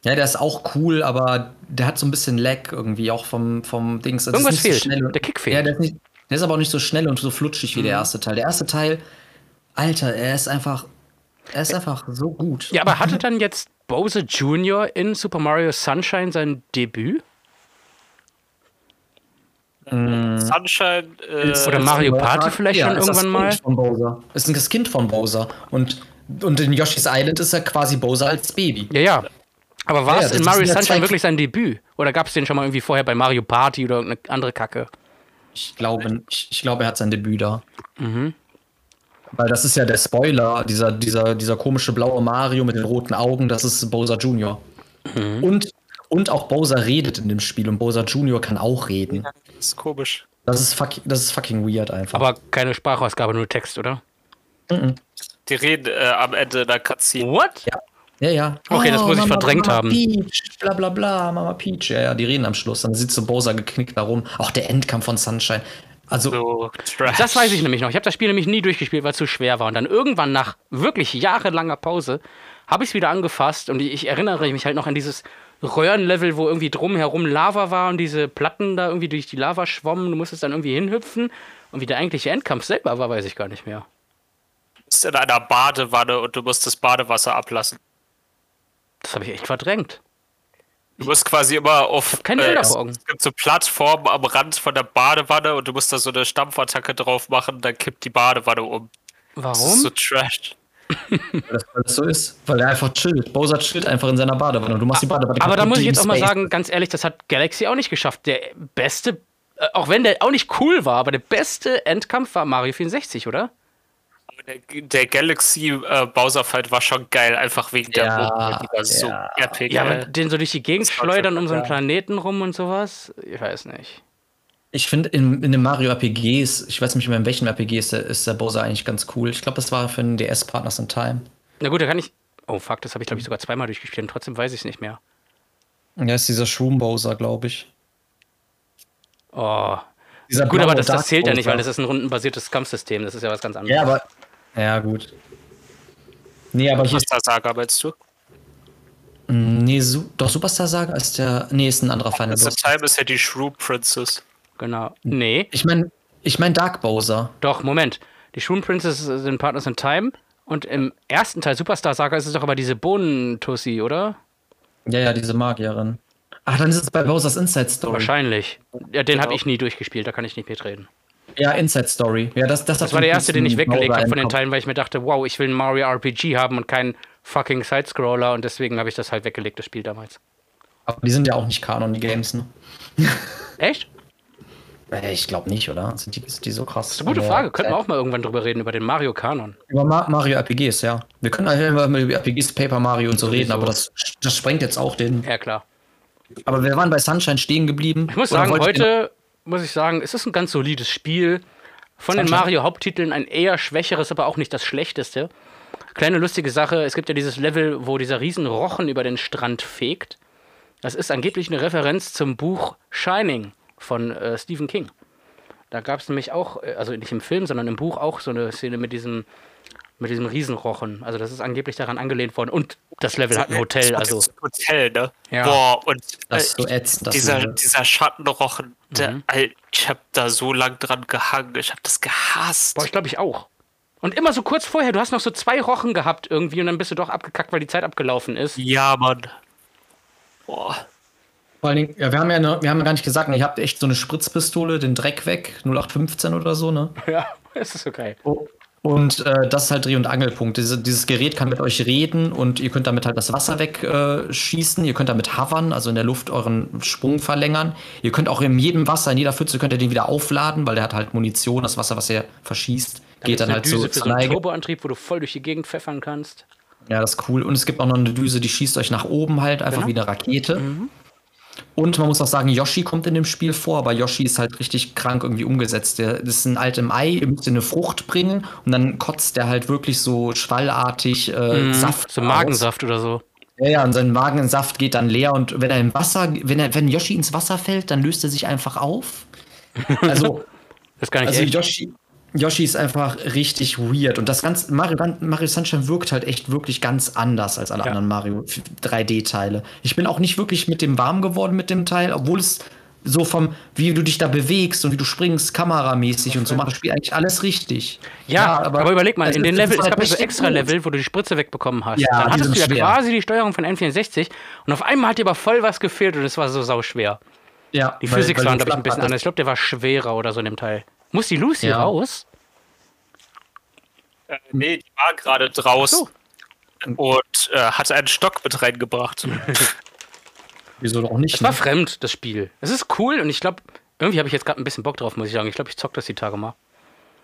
Ja, der ist auch cool, aber der hat so ein bisschen Lag irgendwie, auch vom, vom Dings. Das ist Irgendwas so fehlt. und- Der Kick fehlt. Ja, der ist, nicht, der ist aber auch nicht so schnell und so flutschig wie Mhm. der erste Teil. Der erste Teil, Alter, er ist einfach, er ist einfach so gut. Ja, aber hatte dann jetzt Bowser Jr. in Super Mario Sunshine sein Debüt? Sunshine. Äh, Oder Mario Party vielleicht schon ist das irgendwann mal? Kind von Bowser. Ist das Kind von Bowser. Und, und in Yoshi's Island ist er quasi Bowser als Baby. Ja, ja. Aber war Ja, es das in Mario ja Sunshine wirklich sein Debüt? Oder gab es den schon mal irgendwie vorher bei Mario Party oder irgendeine andere Kacke? Ich glaube, ich, ich glaube, er hat sein Debüt da. Mhm. Weil das ist ja der Spoiler, dieser, dieser, dieser komische blaue Mario mit den roten Augen, das ist Bowser Jr. Mhm. Und, und auch Bowser redet in dem Spiel und Bowser Jr. kann auch reden. das ist komisch. Das ist, fuck, das ist fucking weird einfach. Aber keine Sprachausgabe, nur Text, oder? Die reden äh, am Ende der Cutscene. What? ja. Ja, ja. Okay, das muss ich verdrängt Mama haben. Peach, bla bla bla, Mama Peach. Ja, ja, die reden am Schluss. Dann sitzt so Bowser geknickt da rum. Auch der Endkampf von Sunshine. Also, So. Das weiß ich nämlich noch. Ich habe das Spiel nämlich nie durchgespielt, weil es zu schwer war. Und dann irgendwann nach wirklich jahrelanger Pause habe ich es wieder angefasst und ich erinnere mich halt noch an dieses Röhrenlevel, wo irgendwie drumherum Lava war und diese Platten da irgendwie durch die Lava schwommen. Du musstest dann irgendwie hinhüpfen. Und wie der eigentliche Endkampf selber war, weiß ich gar nicht mehr. Du bist in einer Badewanne und du musst das Badewasser ablassen. Das habe ich echt verdrängt. Du musst quasi immer auf. keine Bilder es, vor Augen. es gibt so Plattformen am Rand von der Badewanne und du musst da so eine Stampfattacke drauf machen, dann kippt die Badewanne um. Das ist Warum? so trash. weil das, so ist. Weil er einfach chillt. Bowser chillt einfach in seiner Badewanne. Und du machst die Badewanne Aber da muss ich jetzt auch mal sagen, ganz ehrlich, das hat Galaxy auch nicht geschafft. Der beste, äh, auch wenn der auch nicht cool war, aber der beste Endkampf war Mario 64, oder? Der, der Galaxy äh, Bowser Fight war schon geil, einfach wegen der Ja. Die war so ja. epic. Ja, aber den so durch die Gegend schleudern um so einen. Planeten rum und sowas? Ich weiß nicht. Ich finde, in, in den Mario RPGs, ich weiß nicht mehr, in welchem RPG ist der, ist der Bowser eigentlich ganz cool. Ich glaube, das war für den DS Partners in Time. Na gut, da kann ich. Oh fuck, das habe ich glaube ich sogar zweimal durchgespielt und trotzdem weiß ich es nicht mehr. Ja, ist dieser Shroom Bowser, glaube ich. Oh. Dieser Gut, aber das, das zählt ja nicht, weil das ist ein rundenbasiertes Kampfsystem. Das ist ja was ganz anderes. Ja, aber. Ja, gut. Nee, aber hier. Superstar Saga meinst du? Nee, Su doch, Superstar Saga ist der. Nee, ist ein anderer Final Boss. Time ist ja die Shrew Princess. Genau. Nee. Ich meine, ich mein Dark Bowser. Doch, Moment. Die Shroom Princess sind Partners in Time. Und im ersten Teil Superstar Saga ist es doch aber diese Bohnentussi, oder? Ja, ja, diese Magierin. Ach, dann ist es bei Bowser's Inside Story. Wahrscheinlich. Ja, den habe Genau. ich nie durchgespielt, da kann ich nicht mitreden. Ja, Inside Story. Ja, das, das, Das war der erste, den ich weggelegt habe von den Teilen, weil ich mir dachte, wow, ich will ein Mario RPG haben und keinen fucking Sidescroller und deswegen habe ich das halt weggelegt, das Spiel damals. Aber die sind ja auch nicht Kanon, die Games, ne? Echt? Äh, Ich glaube nicht, oder? Sind die, sind die so krass? Das ist eine gute Frage. Könnten wir auch mal irgendwann drüber reden, über den Mario-Kanon. Über Ma Mario RPGs, ja. Wir können halt immer über RPGs, Paper Mario und so reden, aber das, das sprengt jetzt auch den. Ja, klar. Aber wir waren bei Sunshine stehen geblieben. Ich muss sagen, heute muss ich sagen, es ist ein ganz solides Spiel. Von den. Mario-Haupttiteln ein eher schwächeres, aber auch nicht das schlechteste. Kleine lustige Sache, es gibt ja dieses Level, wo dieser riesen Rochen über den Strand fegt. Das ist angeblich eine Referenz zum Buch Shining von äh, Stephen King. Da gab es nämlich auch, äh, also nicht im Film, sondern im Buch auch so eine Szene mit diesem, mit diesem Riesenrochen. Also das ist angeblich daran angelehnt worden. Und das Level hat ein Hotel, also. Hotel, ne? Ja. Boah, und Das äh, so ätzend. Das dieser, Level. dieser Schattenrochen, der, Mhm. Alter, ich hab da so lang dran gehangen, ich hab das gehasst. Boah, ich glaube ich auch. Und immer so kurz vorher, du hast noch so zwei Rochen gehabt irgendwie und dann bist du doch abgekackt, weil die Zeit abgelaufen ist. Ja, Mann. Boah. Vor allen Dingen, ja, wir haben ja, ne, wir haben ja gar nicht gesagt, ne, ihr habt echt so eine Spritzpistole, den Dreck weg, 0815 oder so, ne? Ja, es ist so geil. Und äh, das ist halt Dreh- und Angelpunkt. Diese, dieses Gerät kann mit euch reden und ihr könnt damit halt das Wasser wegschießen. Äh, ihr könnt damit hovern, also in der Luft euren Sprung verlängern. Ihr könnt auch in jedem Wasser, in jeder Pfütze könnt ihr den wieder aufladen, weil der hat halt Munition. Das Wasser, was ihr verschießt, geht dann halt Düse so für so einen. Turboantrieb, wo du voll durch die Gegend pfeffern kannst. Ja, das ist cool. Und es gibt auch noch eine Düse, die schießt euch nach oben halt, einfach Genau. wie eine Rakete. Und man muss auch sagen, Yoshi kommt in dem Spiel vor, aber Yoshi ist halt richtig krank irgendwie umgesetzt. Der das ist ein altem Ei, ihr müsst eine Frucht bringen und dann kotzt der halt wirklich so schwallartig äh, Saft. Mhm. So aus. Magensaft oder so. Ja, ja, und sein Magensaft geht dann leer und wenn er im Wasser, wenn er, wenn Yoshi ins Wasser fällt, dann löst er sich einfach auf. Also, Das ist gar nicht also echt. Yoshi, Yoshi ist einfach richtig weird. Und das ganze Mario, Mario Sunshine wirkt halt echt wirklich ganz anders als alle Ja. anderen Mario 3D-Teile. Ich bin auch nicht wirklich mit dem warm geworden mit dem Teil, obwohl es so vom, wie du dich da bewegst und wie du springst, kameramäßig und so macht das Spiel eigentlich alles richtig. Ja, aber, überleg mal, in den Level, es gab ja so extra gut. Level, wo du die Spritze wegbekommen hast. Ja, Dann hattest du ja schwer. quasi die Steuerung von N64 und auf einmal hat dir aber voll was gefehlt und es war so sauschwer. Ja, Die weil- Physik weil waren, du glaube ich, ein bisschen anders. Ich glaube, der war schwerer oder so in dem Teil. Muss die Lucy Ja. raus? Äh, nee, die war gerade draußen So. und äh, hat einen Stock mit reingebracht. Wieso doch nicht? Es war Ne? fremd, das Spiel. Es ist cool und ich glaube, irgendwie habe ich jetzt gerade ein bisschen Bock drauf, muss ich sagen. Ich glaube, ich zock das die Tage mal.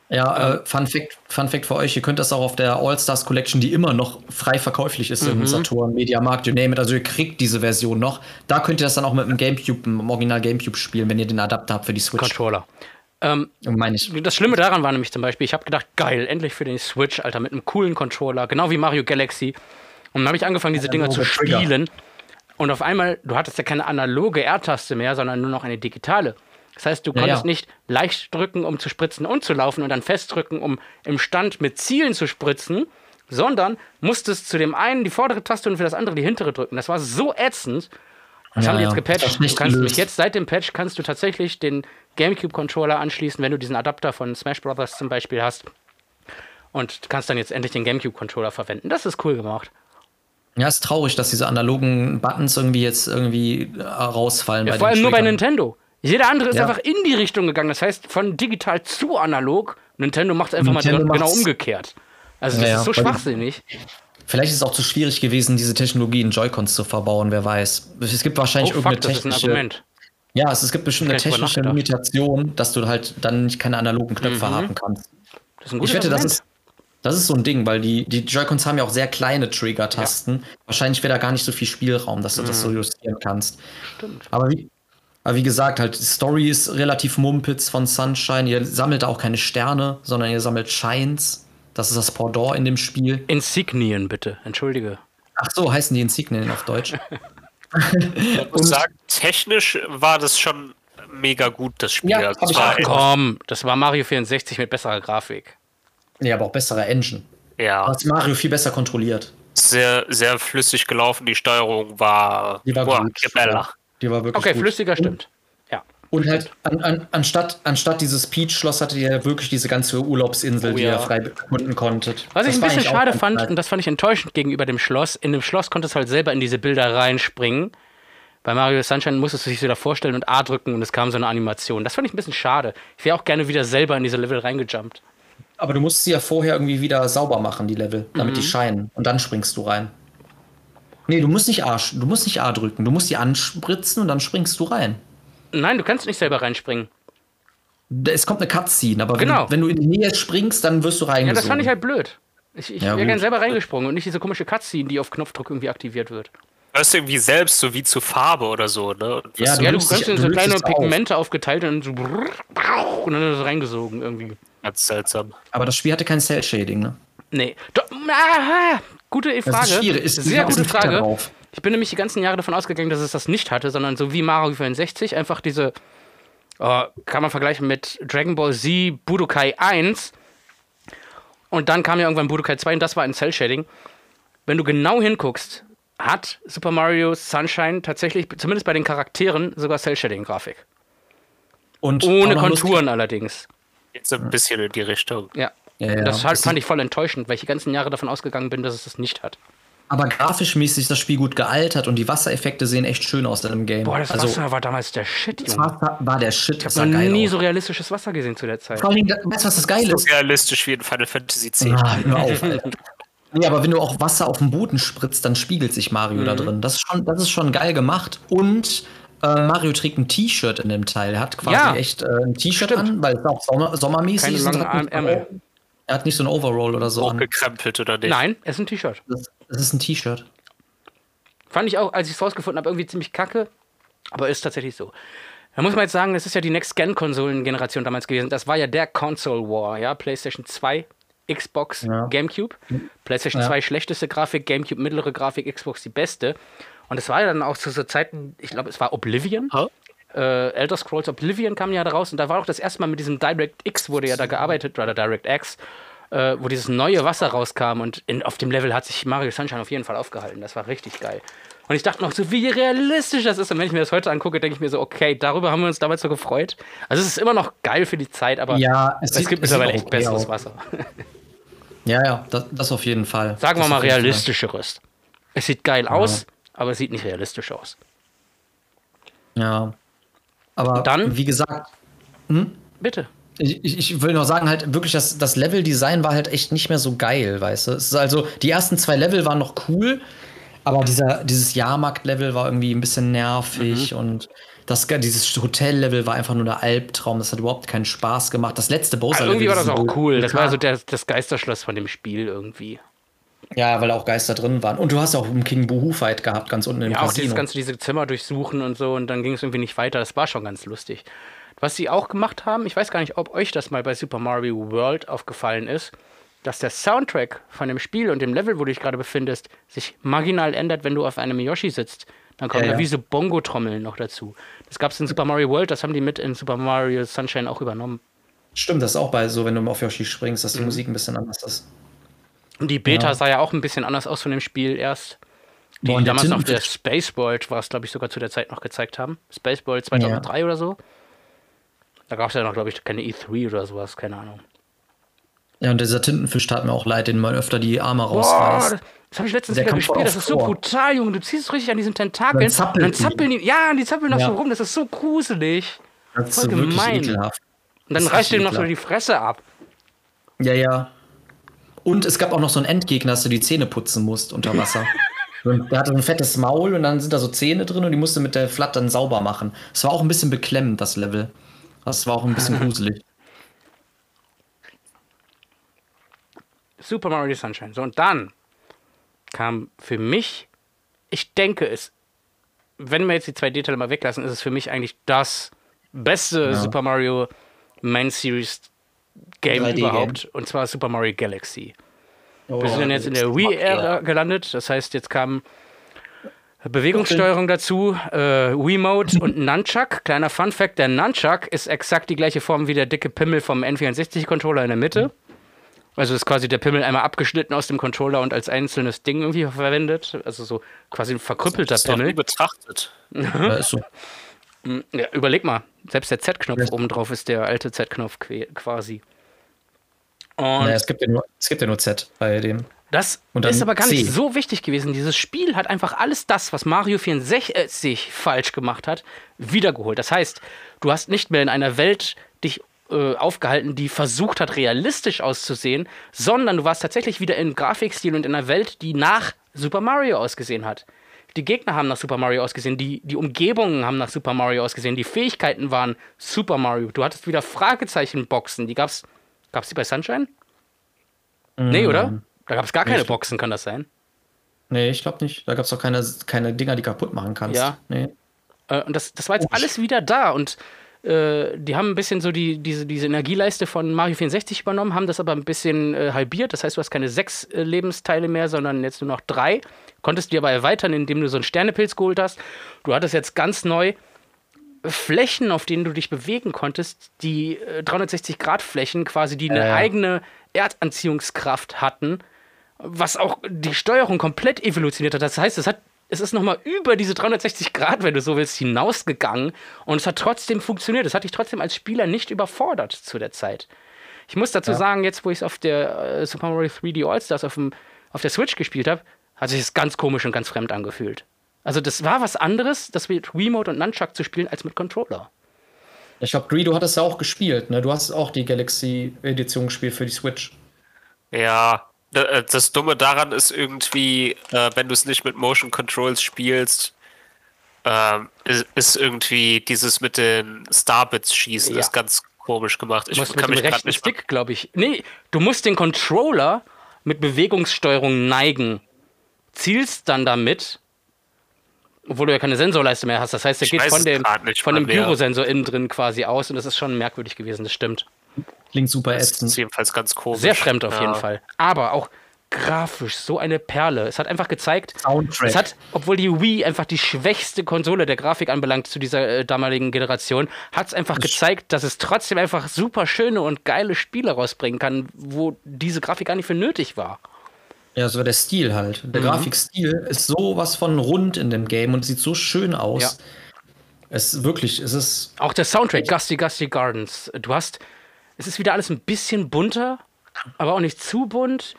Ja, äh, Fun, Fact, Fun Fact für euch, ihr könnt das auch auf der All-Stars Collection, die immer noch frei verkäuflich ist Mhm. im Saturn, Mediamarkt, you name it, also ihr kriegt diese Version noch. Da könnt ihr das dann auch mit dem Gamecube, dem Original Gamecube spielen, wenn ihr den Adapter habt für die Switch. Controller. Ähm, Meine ich. das Schlimme daran war nämlich zum Beispiel, ich habe gedacht, geil, endlich für den Switch, Alter, mit einem coolen Controller, genau wie Mario Galaxy. Und dann habe ich angefangen, diese Dinger zu spielen. Und auf einmal, du hattest ja keine analoge R-Taste mehr, sondern nur noch eine digitale. Das heißt, du Ja, konntest ja. nicht leicht drücken, um zu spritzen und zu laufen und dann festdrücken, um im Stand mit Zielen zu spritzen, sondern musstest zu dem einen die vordere Taste und für das andere die hintere drücken. Das war so ätzend. Das Ja, haben die jetzt gepatcht. Du kannst mich jetzt seit dem Patch kannst du tatsächlich den GameCube-Controller anschließen, wenn du diesen Adapter von Smash Brothers zum Beispiel hast. Und du kannst dann jetzt endlich den GameCube-Controller verwenden. Das ist cool gemacht. Ja, ist traurig, dass diese analogen Buttons irgendwie jetzt irgendwie äh, rausfallen. Ja, bei vor den allem nur bei. Nintendo. Jeder andere ist Ja. einfach in die Richtung gegangen. Das heißt, von digital zu analog. Nintendo macht es einfach Nintendo mal genau umgekehrt. Also das Ja, ist so die- schwachsinnig. Vielleicht ist es auch zu schwierig gewesen, diese Technologie in Joy-Cons zu verbauen, wer weiß. Es gibt Oh wahrscheinlich fuck, irgendeine ein technische. Ja, es, es gibt bestimmt eine technische Limitation, dass du halt dann nicht keine analogen Knöpfe haben kannst. Ich wette, das ist, das ist so ein Ding, weil die, die Joy-Cons haben ja auch sehr kleine Trigger-Tasten. Wahrscheinlich wäre da gar nicht so viel Spielraum, dass du das so justieren kannst. Stimmt. Aber wie, aber wie gesagt, halt, die Story ist relativ mumpitz von Sunshine. Ihr sammelt auch keine Sterne, sondern ihr sammelt Shines. Das ist das Pendant in dem Spiel. Insignien, bitte. Entschuldige. Ach so, heißen die Insignien auf Deutsch. Ich muss sagen, technisch war das schon mega gut, das Spiel. Ja, Also es ich war Komm, das war Mario 64 mit besserer Grafik. nee, aber auch bessere Engine. ja, Hat Mario viel besser kontrolliert. sehr, sehr flüssig gelaufen. Die Steuerung war, Die war boah, gut. Die war wirklich Okay, gut. flüssiger stimmt. Und halt, an, an, anstatt, anstatt dieses Peach-Schloss hattet ihr wirklich diese ganze Urlaubsinsel, Oh die ja. ihr frei erkunden konntet. Was ich Das ein war bisschen schade fand, und das fand ich enttäuschend gegenüber dem Schloss, in dem Schloss konntest du halt selber in diese Bilder reinspringen. Bei Mario Sunshine musstest du dich so da vorstellen und A drücken und es kam so eine Animation. Das fand ich ein bisschen schade. Ich wäre auch gerne wieder selber in diese Level reingejumpt. Aber du musst sie ja vorher irgendwie wieder sauber machen, die Level, damit Mhm. die scheinen. Und dann springst du rein. Nee, du musst nicht A, du musst nicht A drücken. Du musst die anspritzen und dann springst du rein. Nein, du kannst nicht selber reinspringen. Es kommt eine Cutscene, aber Genau. wenn, wenn du in die Nähe springst, dann wirst du Ja, reingesogen. das fand ich halt blöd. Ich, ich Ja, wäre gerne selber reingesprungen und nicht diese komische Cutscene, die auf Knopfdruck irgendwie aktiviert wird. Du hast irgendwie selbst so wie zu Farbe oder so, ne? Ja, Du ja, du kannst in so kleine dich auf. Pigmente aufgeteilt und so und dann ist es reingesogen irgendwie. ganz seltsam. aber das Spiel hatte kein Cell-Shading, ne? Nee. Do aha, gute Frage. Das ist schwierig. Ist, Sehr ist gute Frage. Drauf. Ich bin nämlich die ganzen Jahre davon ausgegangen, dass es das nicht hatte, sondern so wie Mario 64, einfach diese, oh, kann man vergleichen mit Dragon Ball Z Budokai 1. Und dann kam ja irgendwann Budokai 2 und das war ein Cell-Shading. Wenn du genau hinguckst, hat Super Mario Sunshine tatsächlich, zumindest bei den Charakteren, sogar Cell-Shading-Grafik. Und Ohne auch noch Konturen allerdings. Jetzt so ein bisschen in die Richtung. Ja. Ja, ja. Das halt Das fand ich voll enttäuschend, weil ich die ganzen Jahre davon ausgegangen bin, dass es das nicht hat. Aber grafisch mäßig ist das Spiel gut gealtert und die Wassereffekte sehen echt schön aus in dem Game. Boah, das also, Wasser war damals der Shit, das Junge. Wasser war der Shit. Das Ich habe noch nie aus. so realistisches Wasser gesehen zu der Zeit. Vor allem, weißt du, was das geil So ist? realistisch wie in Final Fantasy X. Ah, hör auf, Alter. Nee, aber wenn du auch Wasser auf den Boden spritzt, dann spiegelt sich Mario Mhm. da drin. Das ist schon, das ist schon geil gemacht. Und äh, Mario trägt ein T-Shirt in dem Teil. Er hat quasi Ja. echt äh, ein T-Shirt an, weil es auch Sommer, sommermäßig Keine ist. und langen hat nicht- Ärmel. Er hat nicht so ein Overall oder so an. Hochgekrempelt oder nicht? Nein, es ist ein T-Shirt. Das, das ist ein T-Shirt. Fand ich auch, als ich es rausgefunden habe, irgendwie ziemlich kacke. Aber ist tatsächlich so. Da muss man jetzt sagen, das ist ja die Next-Gen-Konsolen-Generation damals gewesen. Das war ja der Console War, ja. PlayStation 2, Xbox, Ja. GameCube. PlayStation Ja. 2 schlechteste Grafik, GameCube mittlere Grafik, Xbox die beste. Und es war ja dann auch zu so Zeiten, ich glaube, es war Oblivion. Hä? Äh, Elder Scrolls Oblivion kam ja da raus und da war auch das erste Mal mit diesem DirectX wurde ja da gearbeitet, oder DirectX, äh, wo dieses neue Wasser rauskam und in, auf dem Level hat sich Mario Sunshine auf jeden Fall aufgehalten. Das war richtig geil. Und ich dachte noch so, wie realistisch das ist. Und wenn ich mir das heute angucke, denke ich mir so, okay, darüber haben wir uns damals so gefreut. Also es ist immer noch geil für die Zeit, aber Ja, es, sieht- gibt es sieht mittlerweile auch echt besseres aus. Wasser. Ja, ja, das, das auf jeden Fall. Sagen wir Das mal jeden Fall. realistischeres. Es sieht geil aus, aber es sieht nicht realistisch aus. Ja. Aber Dann? wie gesagt, Bitte. Ich, ich- will nur sagen, halt wirklich, das, das Level-Design war halt echt nicht mehr so geil, weißt du? Es ist also, die ersten zwei Level waren noch cool, aber dieser, dieses Jahrmarkt-Level war irgendwie ein bisschen Mhm. nervig und das, dieses Hotel-Level war einfach nur der Albtraum. Das hat überhaupt keinen Spaß gemacht. Das letzte Also Bowser-Level. irgendwie war das auch cool. Das war so der, das Geisterschloss von dem Spiel irgendwie. Ja, weil auch Geister drin waren. Und du hast auch einen King Boohoo-Fight gehabt, ganz unten im Ja, auch Casino. dieses ganze diese Zimmer durchsuchen und so und dann ging es irgendwie nicht weiter. Das war schon ganz lustig. Was sie auch gemacht haben, ich weiß gar nicht, ob euch das mal bei Super Mario World aufgefallen ist, dass der Soundtrack von dem Spiel und dem Level, wo du dich gerade befindest, sich marginal ändert, wenn du auf einem Yoshi sitzt. Dann kommen Ja, da ja. wie so Bongo-Trommeln noch dazu. Das gab es in Super Mario World, das haben die mit in Super Mario Sunshine auch übernommen. Stimmt, das ist auch bei so, wenn du auf Yoshi springst, Mhm. dass die Musik ein bisschen anders ist. Und die Beta Ja. sah ja auch ein bisschen anders aus von dem Spiel erst. Die Boah, damals noch der Space World war es, glaube ich, sogar zu der Zeit noch gezeigt haben. Space World 2003 oder so. Da gab es ja noch, glaube ich, keine E3 oder sowas, keine Ahnung. Ja, und dieser Tintenfisch tat mir auch leid, den man öfter die Arme Boah, rausreißt. das, das habe ich letztens Der wieder gespielt. Das ist so brutal, Junge. Du ziehst richtig an diesen Tentakeln. Dann Und dann die. zappeln die. Ja, die zappeln noch Ja. so rum. Das ist so gruselig. Das ist voll so gemein. ekelhaft. Und dann reißt du ihm noch so die Fresse ab. Ja, ja. Und es gab auch noch so einen Endgegner, dass du die Zähne putzen musst unter Wasser. und der hatte so ein fettes Maul und dann sind da so Zähne drin und die musste mit der Flat dann sauber machen. Es war auch ein bisschen beklemmend, das Level. Das war auch ein bisschen gruselig. Super Mario Sunshine. So, und dann kam für mich, ich denke es, wenn wir jetzt die zwei Details mal weglassen, ist es für mich eigentlich das beste Ja. Super Mario Main Series Game 3D -Game. überhaupt. Und zwar Super Mario Galaxy. Oh, Wir sind dann jetzt in der Wii-Ära gelandet. Das heißt, jetzt kam Bewegungssteuerung dazu, äh, Wii-Mode und Nunchuck. Kleiner Fun-Fact: Der Nunchuck ist exakt die gleiche Form wie der dicke Pimmel vom N64-Controller in der Mitte. Also ist quasi der Pimmel einmal abgeschnitten aus dem Controller und als einzelnes Ding irgendwie verwendet. Also so quasi ein verkrüppelter Das ist doch nie Pimmel. betrachtet. So. Ja, überleg mal, selbst der Z-Knopf Ja. oben drauf ist der alte Z-Knopf quasi. Und Naja, es, gibt ja nur, es gibt ja nur Z bei dem. Das ist aber gar nicht C. so wichtig gewesen. Dieses Spiel hat einfach alles das, was Mario 64 falsch gemacht hat, wiedergeholt. Das heißt, du hast nicht mehr in einer Welt dich äh, aufgehalten, die versucht hat, realistisch auszusehen, sondern du warst tatsächlich wieder im Grafikstil und in einer Welt, die nach Super Mario ausgesehen hat. Die Gegner haben nach Super Mario ausgesehen, die, die Umgebungen haben nach Super Mario ausgesehen, die Fähigkeiten waren Super Mario. Du hattest wieder Fragezeichenboxen, die gab's. Gab's die bei Sunshine? Nee, oder? Da gab es gar keine Boxen, kann das sein? Nee, ich glaube nicht. Da gab es doch keine, keine Dinger, die kaputt machen kannst. Ja. Nee. Äh, und das, das war jetzt Komisch. alles wieder da und äh, die haben ein bisschen so die, diese, diese Energieleiste von Mario 64 übernommen, haben das aber ein bisschen äh, halbiert. Das heißt, du hast keine sechs äh, Lebensteile mehr, sondern jetzt nur noch drei. Konntest du aber erweitern, indem du so einen Sternepilz geholt hast. Du hattest jetzt ganz neu Flächen, auf denen du dich bewegen konntest, die äh, 360-Grad-Flächen quasi, die eine eigene Erdanziehungskraft hatten, was auch die Steuerung komplett evolutioniert hat. Das heißt, es hat es ist nochmal über diese 360 Grad, wenn du so willst, hinausgegangen und es hat trotzdem funktioniert. Es hat dich trotzdem als Spieler nicht überfordert zu der Zeit. Ich muss dazu sagen, jetzt wo ich es auf der äh, Super Mario 3D All-Stars auf, dem- auf der Switch gespielt habe, hat sich das ganz komisch und ganz fremd angefühlt. Also das war was anderes, das mit Wiimote und Nunchuck zu spielen, als mit Controller. Ich glaube, Greedo hat es ja auch gespielt, ne? Du hast auch die Galaxy-Edition gespielt für die Switch. Ja, das Dumme daran ist irgendwie, äh, wenn du es nicht mit Motion Controls spielst, ähm, ist, irgendwie dieses mit den Starbits schießen Ja. ist ganz komisch gemacht. Ich Du musst mit kann dem mich rechten Stick, glaube ich. Nee, du musst den Controller mit Bewegungssteuerung neigen. Zielst dann damit, obwohl du ja keine Sensorleiste mehr hast. Das heißt, der Ich geht von dem, von dem. Gyrosensor innen drin quasi aus und das ist schon merkwürdig gewesen, das stimmt. Klingt super Das ist ätzend. jedenfalls ganz komisch. Sehr fremd auf Ja. jeden Fall. Aber auch grafisch so eine Perle. Es hat einfach gezeigt, Soundtrack. es hat, obwohl die Wii einfach die schwächste Konsole der Grafik anbelangt zu dieser äh, damaligen Generation, hat es einfach gezeigt, dass es trotzdem einfach super schöne und geile Spiele rausbringen kann, wo diese Grafik gar nicht für nötig war. Ja, so der Stil halt. Mhm. Der Grafikstil ist sowas von rund in dem Game und sieht so schön aus. Ja. Es ist wirklich, es ist. Auch der Soundtrack, Gusty Gusty Gardens. Du hast, es ist wieder alles ein bisschen bunter, aber auch nicht zu bunt.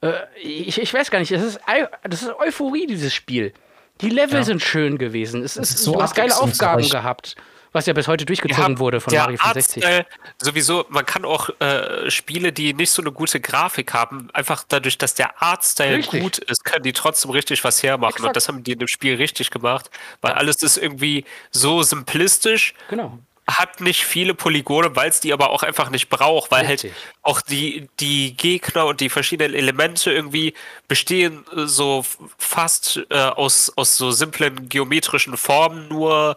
Äh, ich, ich weiß gar nicht, das ist, das ist Euphorie, dieses Spiel. Die Level Ja. sind schön gewesen. Es ist, ist so du hast geile Aufgaben gehabt, was ja bis heute durchgezogen Ja, wurde von Mario 64. Artstyle, sowieso, man kann auch äh, Spiele, die nicht so eine gute Grafik haben, einfach dadurch, dass der Artstyle Richtig. gut ist, können die trotzdem richtig was hermachen. Exakt. Und das haben die in dem Spiel richtig gemacht, weil alles ist irgendwie so simplistisch, Genau. Hat nicht viele Polygone, weil es die aber auch einfach nicht braucht, weil Richtig. halt auch die, die Gegner und die verschiedenen Elemente irgendwie bestehen äh, so fast äh, aus, aus so simplen geometrischen Formen nur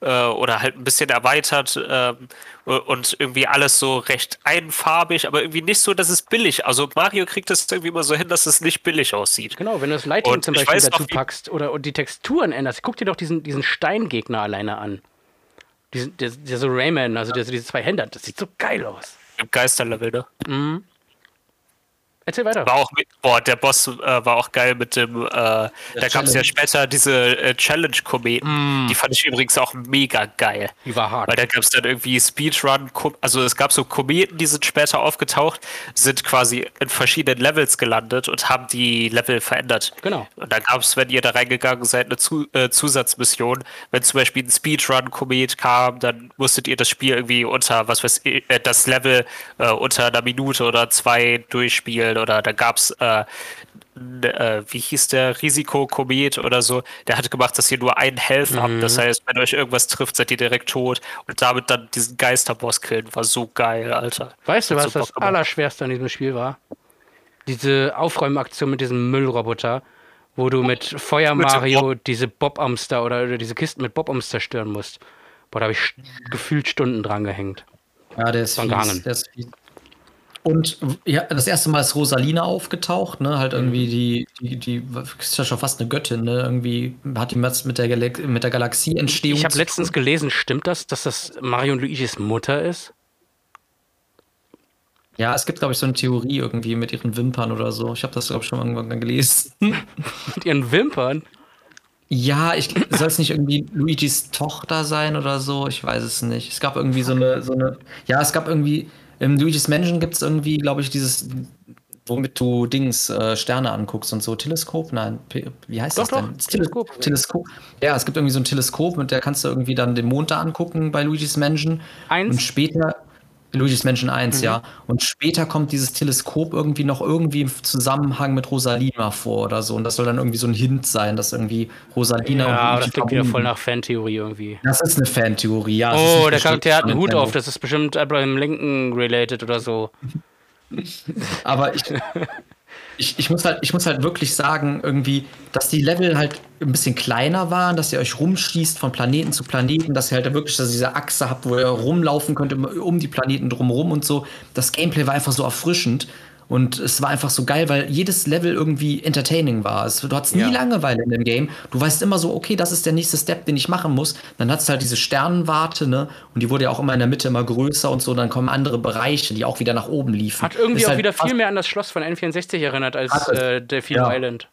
äh, oder halt ein bisschen erweitert ähm, und irgendwie alles so recht einfarbig, aber irgendwie nicht so, dass es billig. Also Mario kriegt das irgendwie immer so hin, dass es nicht billig aussieht. Genau, wenn du das Lighting Und zum Beispiel noch, dazu wie- packst oder und die Texturen änderst, guck dir doch diesen, diesen Steingegner alleine an. Der, der so Rayman, also der, diese zwei Hände hat, das sieht so geil aus. Geisterlevel, ne? Erzähl weiter. War auch, boah, der Boss äh, war auch geil mit dem, äh, da gab es ja Challenge. später diese äh, Challenge-Kometen. Die fand ich übrigens auch mega geil. Die war hart. Weil da gab es dann irgendwie Speedrun, also es gab so Kometen, die sind später aufgetaucht, sind quasi in verschiedenen Levels gelandet und haben die Level verändert. Genau. Und dann gab es, wenn ihr da reingegangen seid, eine Zu äh, Zusatzmission. Wenn zum Beispiel ein Speedrun-Komet kam, dann musstet ihr das Spiel irgendwie unter, was weiß ich, äh, das Level äh, unter einer Minute oder zwei durchspielen. Oder da gab es, äh, n- äh, wie hieß der, Risikokomet oder so. Der hat gemacht, dass ihr nur einen Health habt. Das heißt, wenn euch irgendwas trifft, seid ihr direkt tot. Und damit dann diesen Geisterboss killen, war so geil, Alter. Weißt du, was so das gemacht. Allerschwerste an diesem Spiel war? Diese Aufräumaktion mit diesem Müllroboter, wo du mit Feuer Mario diese Bob-Amster oder, oder diese Kisten mit Bob-Amster zerstören musst. Boah, da habe ich st- gefühlt Stunden dran gehängt. Ja, der ist fies, der ist fies. Und ja, das erste Mal ist Rosalina aufgetaucht, ne? Halt irgendwie die, die, die ist ja schon fast eine Göttin, ne? Irgendwie hat die was mit der, Galax mit der Galaxieentstehung. Ich habe letztens tun. gelesen, stimmt das, dass das Mario und Luigis Mutter ist? Ja, es gibt, glaube ich, so eine Theorie irgendwie mit ihren Wimpern oder so. Ich habe das, glaube ich, schon irgendwann gelesen. Mit ihren Wimpern? Ja, ich soll es nicht irgendwie Luigis Tochter sein oder so? Ich weiß es nicht. Es gab irgendwie so eine, so eine. Ja, es gab irgendwie. Im Luigi's Mansion gibt es irgendwie, glaube ich, dieses, womit du Dings, äh, Sterne anguckst und so. Teleskop? Nein, P- wie heißt Doch, das doch, denn? Das Teleskop. Teleskop. Teleskop. Ja, es gibt irgendwie so ein Teleskop, mit der kannst du irgendwie dann den Mond da angucken bei Luigi's Mansion. Eins? Und später. Luigi's Mansion 1, Mhm. ja. Und später kommt dieses Teleskop irgendwie noch irgendwie im Zusammenhang mit Rosalina vor oder so. Und das soll dann irgendwie so ein Hint sein, dass irgendwie Rosalina Ja, das klingt wieder voll nach Fantheorie irgendwie. das ist eine Fantheorie, ja. Oh, der Charakter hat einen Hut auf, das ist bestimmt Abraham Lincoln related oder so. Aber ich, ich, ich, muss halt, ich muss halt wirklich sagen, irgendwie, dass die Level halt ein bisschen kleiner waren, dass ihr euch rumschießt von Planeten zu Planeten, dass ihr halt wirklich dass ihr diese Achse habt, wo ihr rumlaufen könnt um, die Planeten drumherum und so. Das Gameplay war einfach so erfrischend. Und es war einfach so geil, weil jedes Level irgendwie entertaining war. Es, du hattest nie Ja. Langeweile in dem Game. Du weißt immer so, okay, das ist der nächste Step, den ich machen muss. Dann hattest du halt diese Sternenwarte, ne? Und die wurde ja auch immer in der Mitte immer größer und so. Dann kommen andere Bereiche, die auch wieder nach oben liefen. Hat irgendwie Ist auch halt wieder viel mehr an das Schloss von N64 erinnert als äh, Delfino Ja. Island.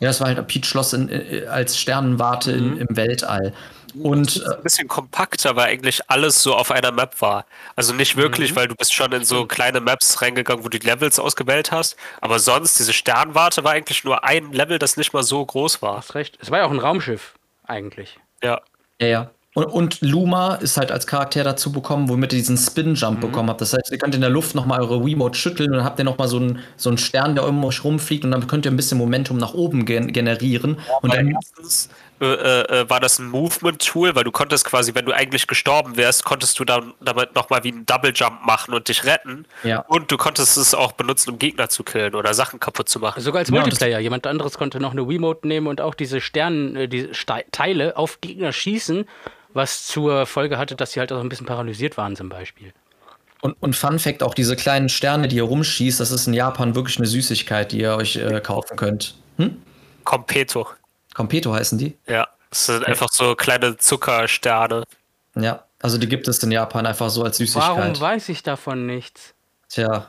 Ja, es war halt ein Peach-Schloss in- äh, als Sternenwarte in, Mhm. im Weltall. Und äh, ein bisschen kompakter, weil eigentlich alles so auf einer Map war. Also nicht Mhm. wirklich, weil du bist schon in so kleine Maps reingegangen, wo du die Levels ausgewählt hast. Aber sonst, diese Sternwarte war eigentlich nur ein Level, das nicht mal so groß war. Hast recht. Es war ja auch ein Raumschiff, eigentlich. Ja. Ja, ja. Und, und Luma ist halt als Charakter dazu bekommen, womit ihr diesen Spin-Jump bekommen habt. Das heißt, ihr könnt in der Luft nochmal eure Wiimote schütteln und dann habt ihr nochmal so einen, so einen Stern, der um euch rumfliegt und dann könnt ihr ein bisschen Momentum nach oben gen generieren. Und Weil dann, erstens äh, äh, war das ein Movement-Tool, weil du konntest quasi, wenn du eigentlich gestorben wärst, konntest du dann damit nochmal wie einen Double-Jump machen und dich retten. Ja. Und du konntest es auch benutzen, um Gegner zu killen oder Sachen kaputt zu machen. Sogar als Ja, Multiplayer. Jemand anderes konnte noch eine Wiimote nehmen und auch diese Sternen, äh, diese Ste Teile auf Gegner schießen, was zur Folge hatte, dass sie halt auch ein bisschen paralysiert waren, zum Beispiel. und, und Fun Fact: auch diese kleinen Sterne, die ihr rumschießt, das ist in Japan wirklich eine Süßigkeit, die ihr euch äh, kaufen könnt. Hm? Competo. Competo heißen die? Ja. Das sind einfach so kleine Zuckersterne. Ja. Also die gibt es in Japan einfach so als Warum Süßigkeit. weiß ich davon nichts? Tja.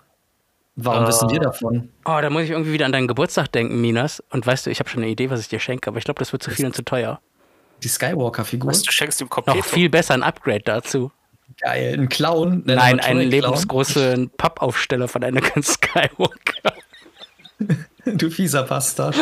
Warum Äh. wissen wir davon? Oh, da muss ich irgendwie wieder an deinen Geburtstag denken, Minas. Und weißt du, ich habe schon eine Idee, was ich dir schenke, aber ich glaube, das wird zu viel und zu teuer. Die Skywalker-Figur? Was, du schenkst ihm Competo? Noch viel besser ein Upgrade dazu. Geil. Ein Clown? Ein Nein, einen lebensgroßen Pappaufsteller von Anakin Skywalker. Du fieser Bastard.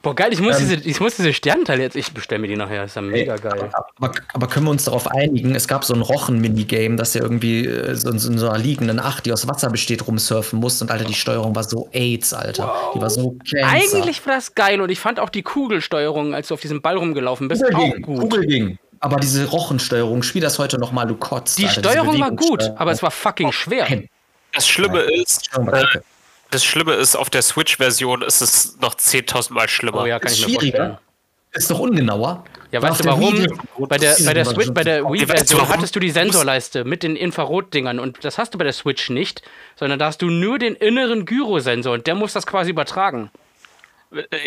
Boah, geil, ich muss, Ähm. diese, ich muss diese Sternenteile jetzt, ich bestelle mir die nachher, das ist ja mega geil. Aber, aber können wir uns darauf einigen? Es gab so ein Rochen-Minigame, dass er irgendwie äh, so, in so einer liegenden Acht, die aus Wasser besteht, rumsurfen muss. Und Alter, die Steuerung war so AIDS, Alter. Die war so cancer. Eigentlich war das geil und ich fand auch die Kugelsteuerung, als du auf diesem Ball rumgelaufen bist, Kugel auch ging, gut. Kugel ging. Aber diese Rochensteuerung, spiel das heute noch mal, du kotzt. Die Alter, Steuerung war gut, aber es war fucking schwer. Nein, Das Schlimme ist, Steuerung war äh, das Schlimme ist, auf der Switch-Version ist es noch 10.000 Mal schlimmer. Oh ja, kann Ist ich mir vorstellen. schwieriger. Ist doch ungenauer. Ja, weißt du warum? Bei der, bei der Switch, bei der Wii-Version hattest du die Sensorleiste mit den Infrarotdingern und das hast du bei der Switch nicht, sondern da hast du nur den inneren Gyrosensor und der muss das quasi übertragen.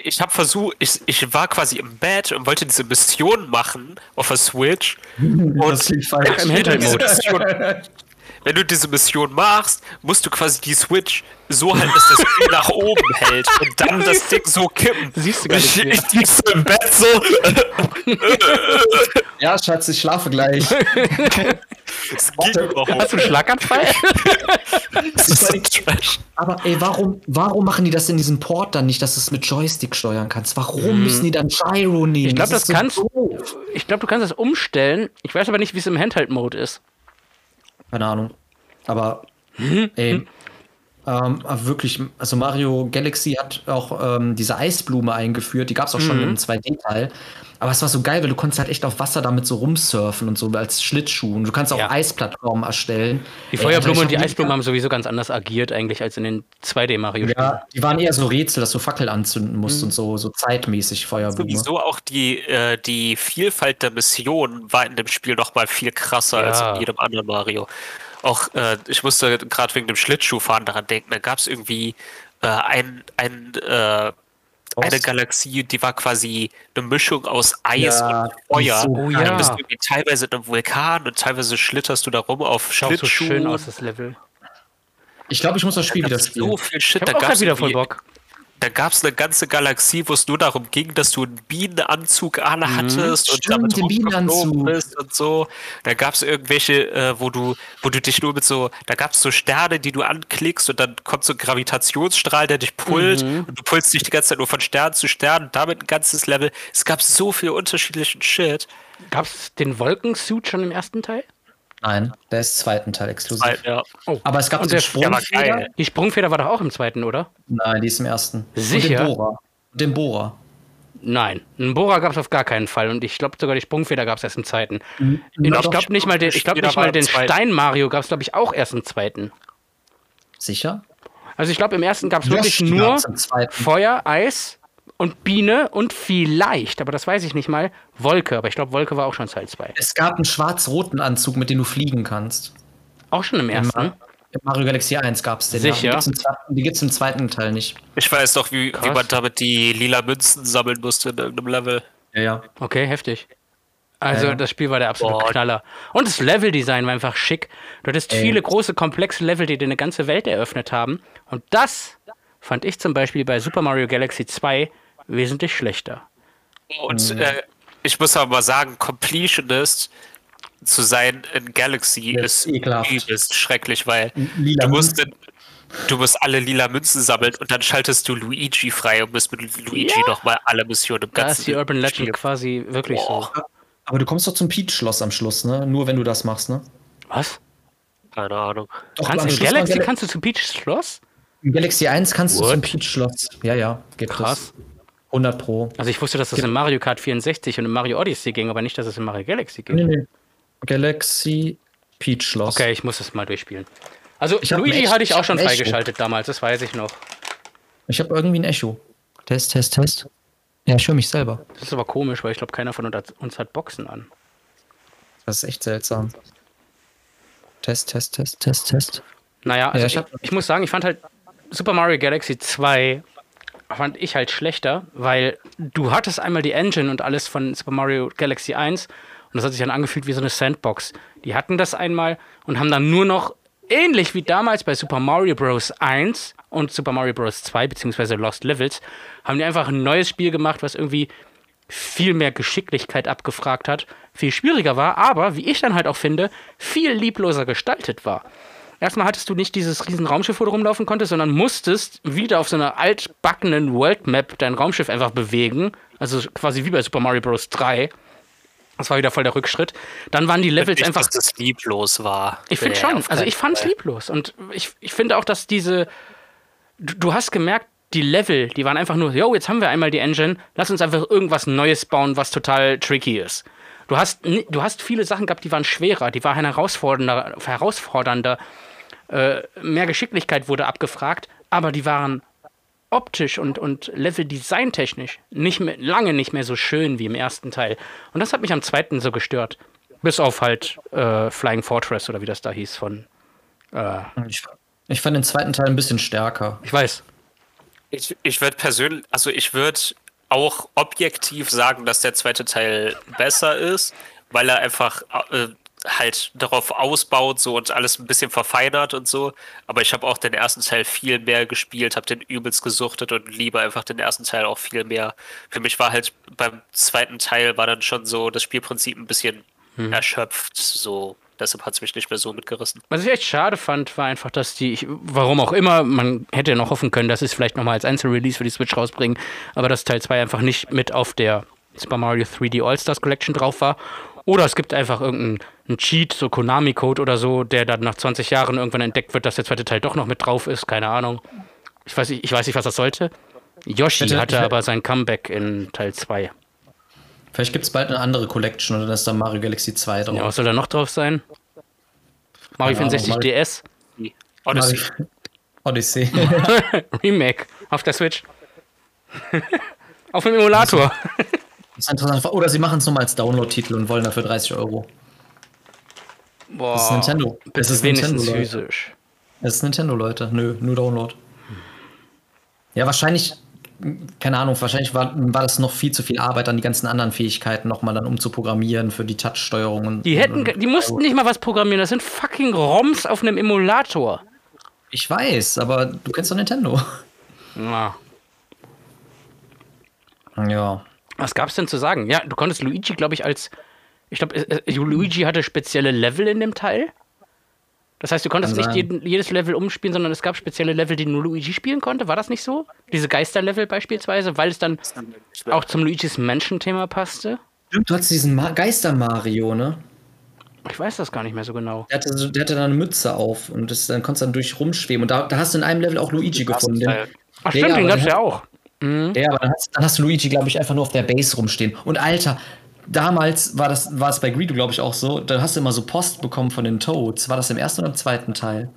Ich habe versucht, ich, ich war quasi im Bett und wollte diese Mission machen auf der Switch. Das klingt falsch. Im Hintergrund. Wenn du diese Mission machst, musst du quasi die Switch so halten, dass das Spiel nach oben hält und dann das Ding so kippen. Siehst du gar nicht ich, mehr. ich lieg so im Bett so. Ja, Schatz, ich schlafe gleich. Das ging überhaupt Hast du einen Schlaganfall? Das ist so trash. Aber ey, warum, warum machen die das in diesem Port dann nicht, dass du es mit Joystick steuern kannst? Warum müssen die dann Gyro nehmen? Ich glaube, das, ist so kannst. Ich glaube, du kannst das umstellen. Ich weiß aber nicht, wie es im Handheld-Mode ist. Keine Ahnung. Aber, ey, ähm, wirklich, also Mario Galaxy hat auch ähm, diese Eisblume eingeführt. Die gab es auch Mhm. schon im 2D-Teil. Aber es war so geil, weil du konntest halt echt auf Wasser damit so rumsurfen und so als Schlittschuh. Und du kannst auch Ja. Eisplattformen erstellen. Die Feuerblume und die Eisblume haben sowieso ganz anders agiert eigentlich als in den 2D-Mario-Spielen. Ja, die waren eher so Rätsel, dass du Fackel anzünden musst Mhm. und so, so zeitmäßig Feuerblume. Sowieso auch die, äh, die Vielfalt der Missionen war in dem Spiel noch mal viel krasser Ja. als in jedem anderen Mario. Auch, äh, ich musste gerade wegen dem Schlittschuhfahren daran denken, da gab es irgendwie äh, ein, ein, äh, eine? Galaxie, die war quasi eine Mischung aus Eis Ja, und Feuer. so Oh ja. Du bist irgendwie teilweise in einem Vulkan und teilweise schlitterst du da rum auf Schaut so Schlittschuhen. schön aus, das Level. Ich glaube, ich muss das Spiel Da wieder spielen. so viel Shit. Ich Da habe auch gab's gerade wieder voll Bock. Da gab es eine ganze Galaxie, wo es nur darum ging, dass du einen Bienenanzug anhattest und Stimmt, damit rumgeflogen bist und so. Da gab es irgendwelche, äh, wo du, wo du dich nur mit so, da gab es so Sterne, die du anklickst und dann kommt so ein Gravitationsstrahl, der dich pullt und du pulst dich die ganze Zeit nur von Stern zu Stern und damit ein ganzes Level. Es gab so viel unterschiedlichen Shit. Gab es den Wolkensuit schon im ersten Teil? Nein, der ist zweiten Teil exklusiv. Halt, ja. Oh. Aber es gab Und den Sprungfeder. Die Sprungfeder war doch auch im zweiten, oder? Nein, die ist im ersten. Sicher? Und den Bohrer. Den Bohrer. Nein. Einen Bohrer gab es auf gar keinen Fall und ich glaube sogar die Sprungfeder gab es erst im zweiten. Mhm. Und ich glaube nicht mal den, ich glaub nicht mal den zweiten. Stein-Mario gab es, glaube ich, auch erst im zweiten. Sicher? Also ich glaube, im ersten gab es wirklich nur zweiten. Feuer, Eis und Biene und vielleicht, aber das weiß ich nicht mal, Wolke. Aber ich glaube, Wolke war auch schon Teil 2. Es gab einen schwarz-roten Anzug, mit dem du fliegen kannst. Auch schon im ersten? In Mario Galaxy 1 gab es den. Sicher? Ja. Die gibt's im zweiten- Die gibt es im zweiten Teil nicht. Ich weiß doch, wie, wie man damit die lila Münzen sammeln musste in irgendeinem Level. Ja, ja. Okay, heftig. Also Ja. das Spiel war der absolute Boah. Knaller. Und das Leveldesign war einfach schick. Du hattest Ey. viele große, komplexe Level, die dir eine ganze Welt eröffnet haben. Und das fand ich zum Beispiel bei Super Mario Galaxy 2 wesentlich schlechter. Und äh, ich muss aber mal sagen, Completionist zu sein in Galaxy Ja, ist übelst schrecklich, weil Lila du musst, dann- du musst alle lila Münzen sammeln und dann schaltest du Luigi frei und bist mit Luigi Ja. nochmal alle Missionen im Da ganzen ist die Urban Legend Spiel. quasi wirklich Boah. so. Aber du kommst doch zum Peach-Schloss am Schluss, ne? Nur wenn du das machst, ne? Was? Keine Ahnung. Doch, Kannst in von Galaxy Gal- kannst du zu Peach's Schloss? in Galaxy 1 kannst du What? zum Peach-Schloss. Ja, ja, gibt Krass. es. 100 Pro. Also ich wusste, dass das in Mario Kart 64 und in Mario Odyssey ging, aber nicht, dass es in Mario Galaxy ging. Nee, nee. Galaxy Peach-Schloss. Okay, ich muss das mal durchspielen. Also Ich Luigi hatte ich auch schon freigeschaltet damals, das weiß ich noch. Ich habe irgendwie ein Echo. Test, Test, Test. Ja, ich höre mich selber. Das ist aber komisch, weil ich glaube, keiner von uns hat Boxen an. Das ist echt seltsam. Test, Test, Test, Test, Test. Naja, also Ja, ich, ich ich muss sagen, ich fand halt Super Mario Galaxy 2 fand ich halt schlechter, weil du hattest einmal die Engine und alles von Super Mario Galaxy 1 und das hat sich dann angefühlt wie so eine Sandbox. Die hatten das einmal und haben dann nur noch ähnlich wie damals bei Super Mario Bros. 1 und Super Mario Bros. 2 beziehungsweise Lost Levels, haben die einfach ein neues Spiel gemacht, was irgendwie viel mehr Geschicklichkeit abgefragt hat, viel schwieriger war, aber wie ich dann halt auch finde, viel liebloser gestaltet war. Erstmal hattest du nicht dieses riesen Raumschiff, wo du rumlaufen konntest, sondern musstest wieder auf so einer altbackenen World Map dein Raumschiff einfach bewegen. Also quasi wie bei Super Mario Bros. 3. Das war wieder voll der Rückschritt. Dann waren die Levels Nicht, einfach dass das lieblos war. ich finde schon. Also ich fand es lieblos. Und ich, ich finde auch, dass diese. Du, du hast gemerkt, die Level, die waren einfach nur, yo, jetzt haben wir einmal die Engine, lass uns einfach irgendwas Neues bauen, was total tricky ist. Du hast, du hast viele Sachen gehabt, die waren schwerer, die waren herausfordernder, herausfordernder. Äh, mehr Geschicklichkeit wurde abgefragt, aber die waren optisch und, und Level-Design-technisch nicht mehr, lange nicht mehr so schön wie im ersten Teil. Und das hat mich am zweiten so gestört. Bis auf halt äh, Flying Fortress oder wie das da hieß von. Äh, Ich, ich fand den zweiten Teil ein bisschen stärker. ich weiß. Ich, ich würde persönlich, also ich würde auch objektiv sagen, dass der zweite Teil besser ist, weil er einfach äh, halt darauf ausbaut so und alles ein bisschen verfeinert und so. Aber ich habe auch den ersten Teil viel mehr gespielt, habe den übelst gesuchtet und liebe einfach den ersten Teil auch viel mehr. Für mich war halt beim zweiten Teil war dann schon so das Spielprinzip ein bisschen erschöpft, so. Deshalb hat es mich nicht mehr so mitgerissen. Was ich echt schade fand, war einfach, dass die, ich, warum auch immer, man hätte ja noch hoffen können, dass sie es vielleicht nochmal als Einzelrelease für die Switch rausbringen, aber dass Teil 2 einfach nicht mit auf der Super Mario 3D All-Stars Collection drauf war. Oder es gibt einfach irgendeinen einen Cheat, so Konami-Code oder so, der dann nach 20 Jahren irgendwann entdeckt wird, dass der zweite Teil doch noch mit drauf ist. Keine Ahnung. Ich weiß nicht, ich weiß nicht was das sollte. Yoshi hätte- hatte aber sein Comeback in Teil 2. Vielleicht gibt es bald eine andere Collection und dann ist da Mario Galaxy 2 drauf. Ja, was soll da noch drauf sein? Mario Keine Ahnung, 64 Mario- DS Odyssey. Mario- Odyssey. Remake auf der Switch. auf dem Emulator. Das ist interessant. Oder sie machen es nur mal als Download-Titel und wollen dafür 30 Euro. Boah. Das ist Nintendo. Das ist wenigstens Nintendo, physisch. Das ist Nintendo, Leute. Nö, nur Download. Ja, wahrscheinlich, keine Ahnung, wahrscheinlich war, war das noch viel zu viel Arbeit, dann die ganzen anderen Fähigkeiten nochmal dann umzuprogrammieren für die Touch-Steuerung. und- Die hätten, und, ge- die mussten nicht mal was programmieren. Das sind fucking ROMs auf einem Emulator. Ich weiß, aber du kennst doch Nintendo. Ja. Ja. Was gab's denn zu sagen? Ja, du konntest Luigi, glaube ich, als. Ich glaube, Luigi hatte spezielle Level in dem Teil. Das heißt, du konntest nicht jeden, jedes Level umspielen, sondern es gab spezielle Level, die nur Luigi spielen konnte. War das nicht so? Diese Geisterlevel beispielsweise, weil es dann auch zum Luigi's Mansion-Thema passte? Du hattest diesen Ma Geister-Mario, ne? Ich weiß das gar nicht mehr so genau. Der hatte, der hatte dann eine Mütze auf und das, dann konntest du dann durch rumschweben. Und da, da hast du in einem Level auch Luigi gefunden. Den. Ach, Ja, stimmt, den gab's ja auch. Ja, aber dann hast, dann hast du Luigi, glaube ich, einfach nur auf der Base rumstehen. Und Alter, damals war das war es bei Greedo, glaube ich, auch so. Da hast du immer so Post bekommen von den Toads. War das im ersten oder im zweiten Teil?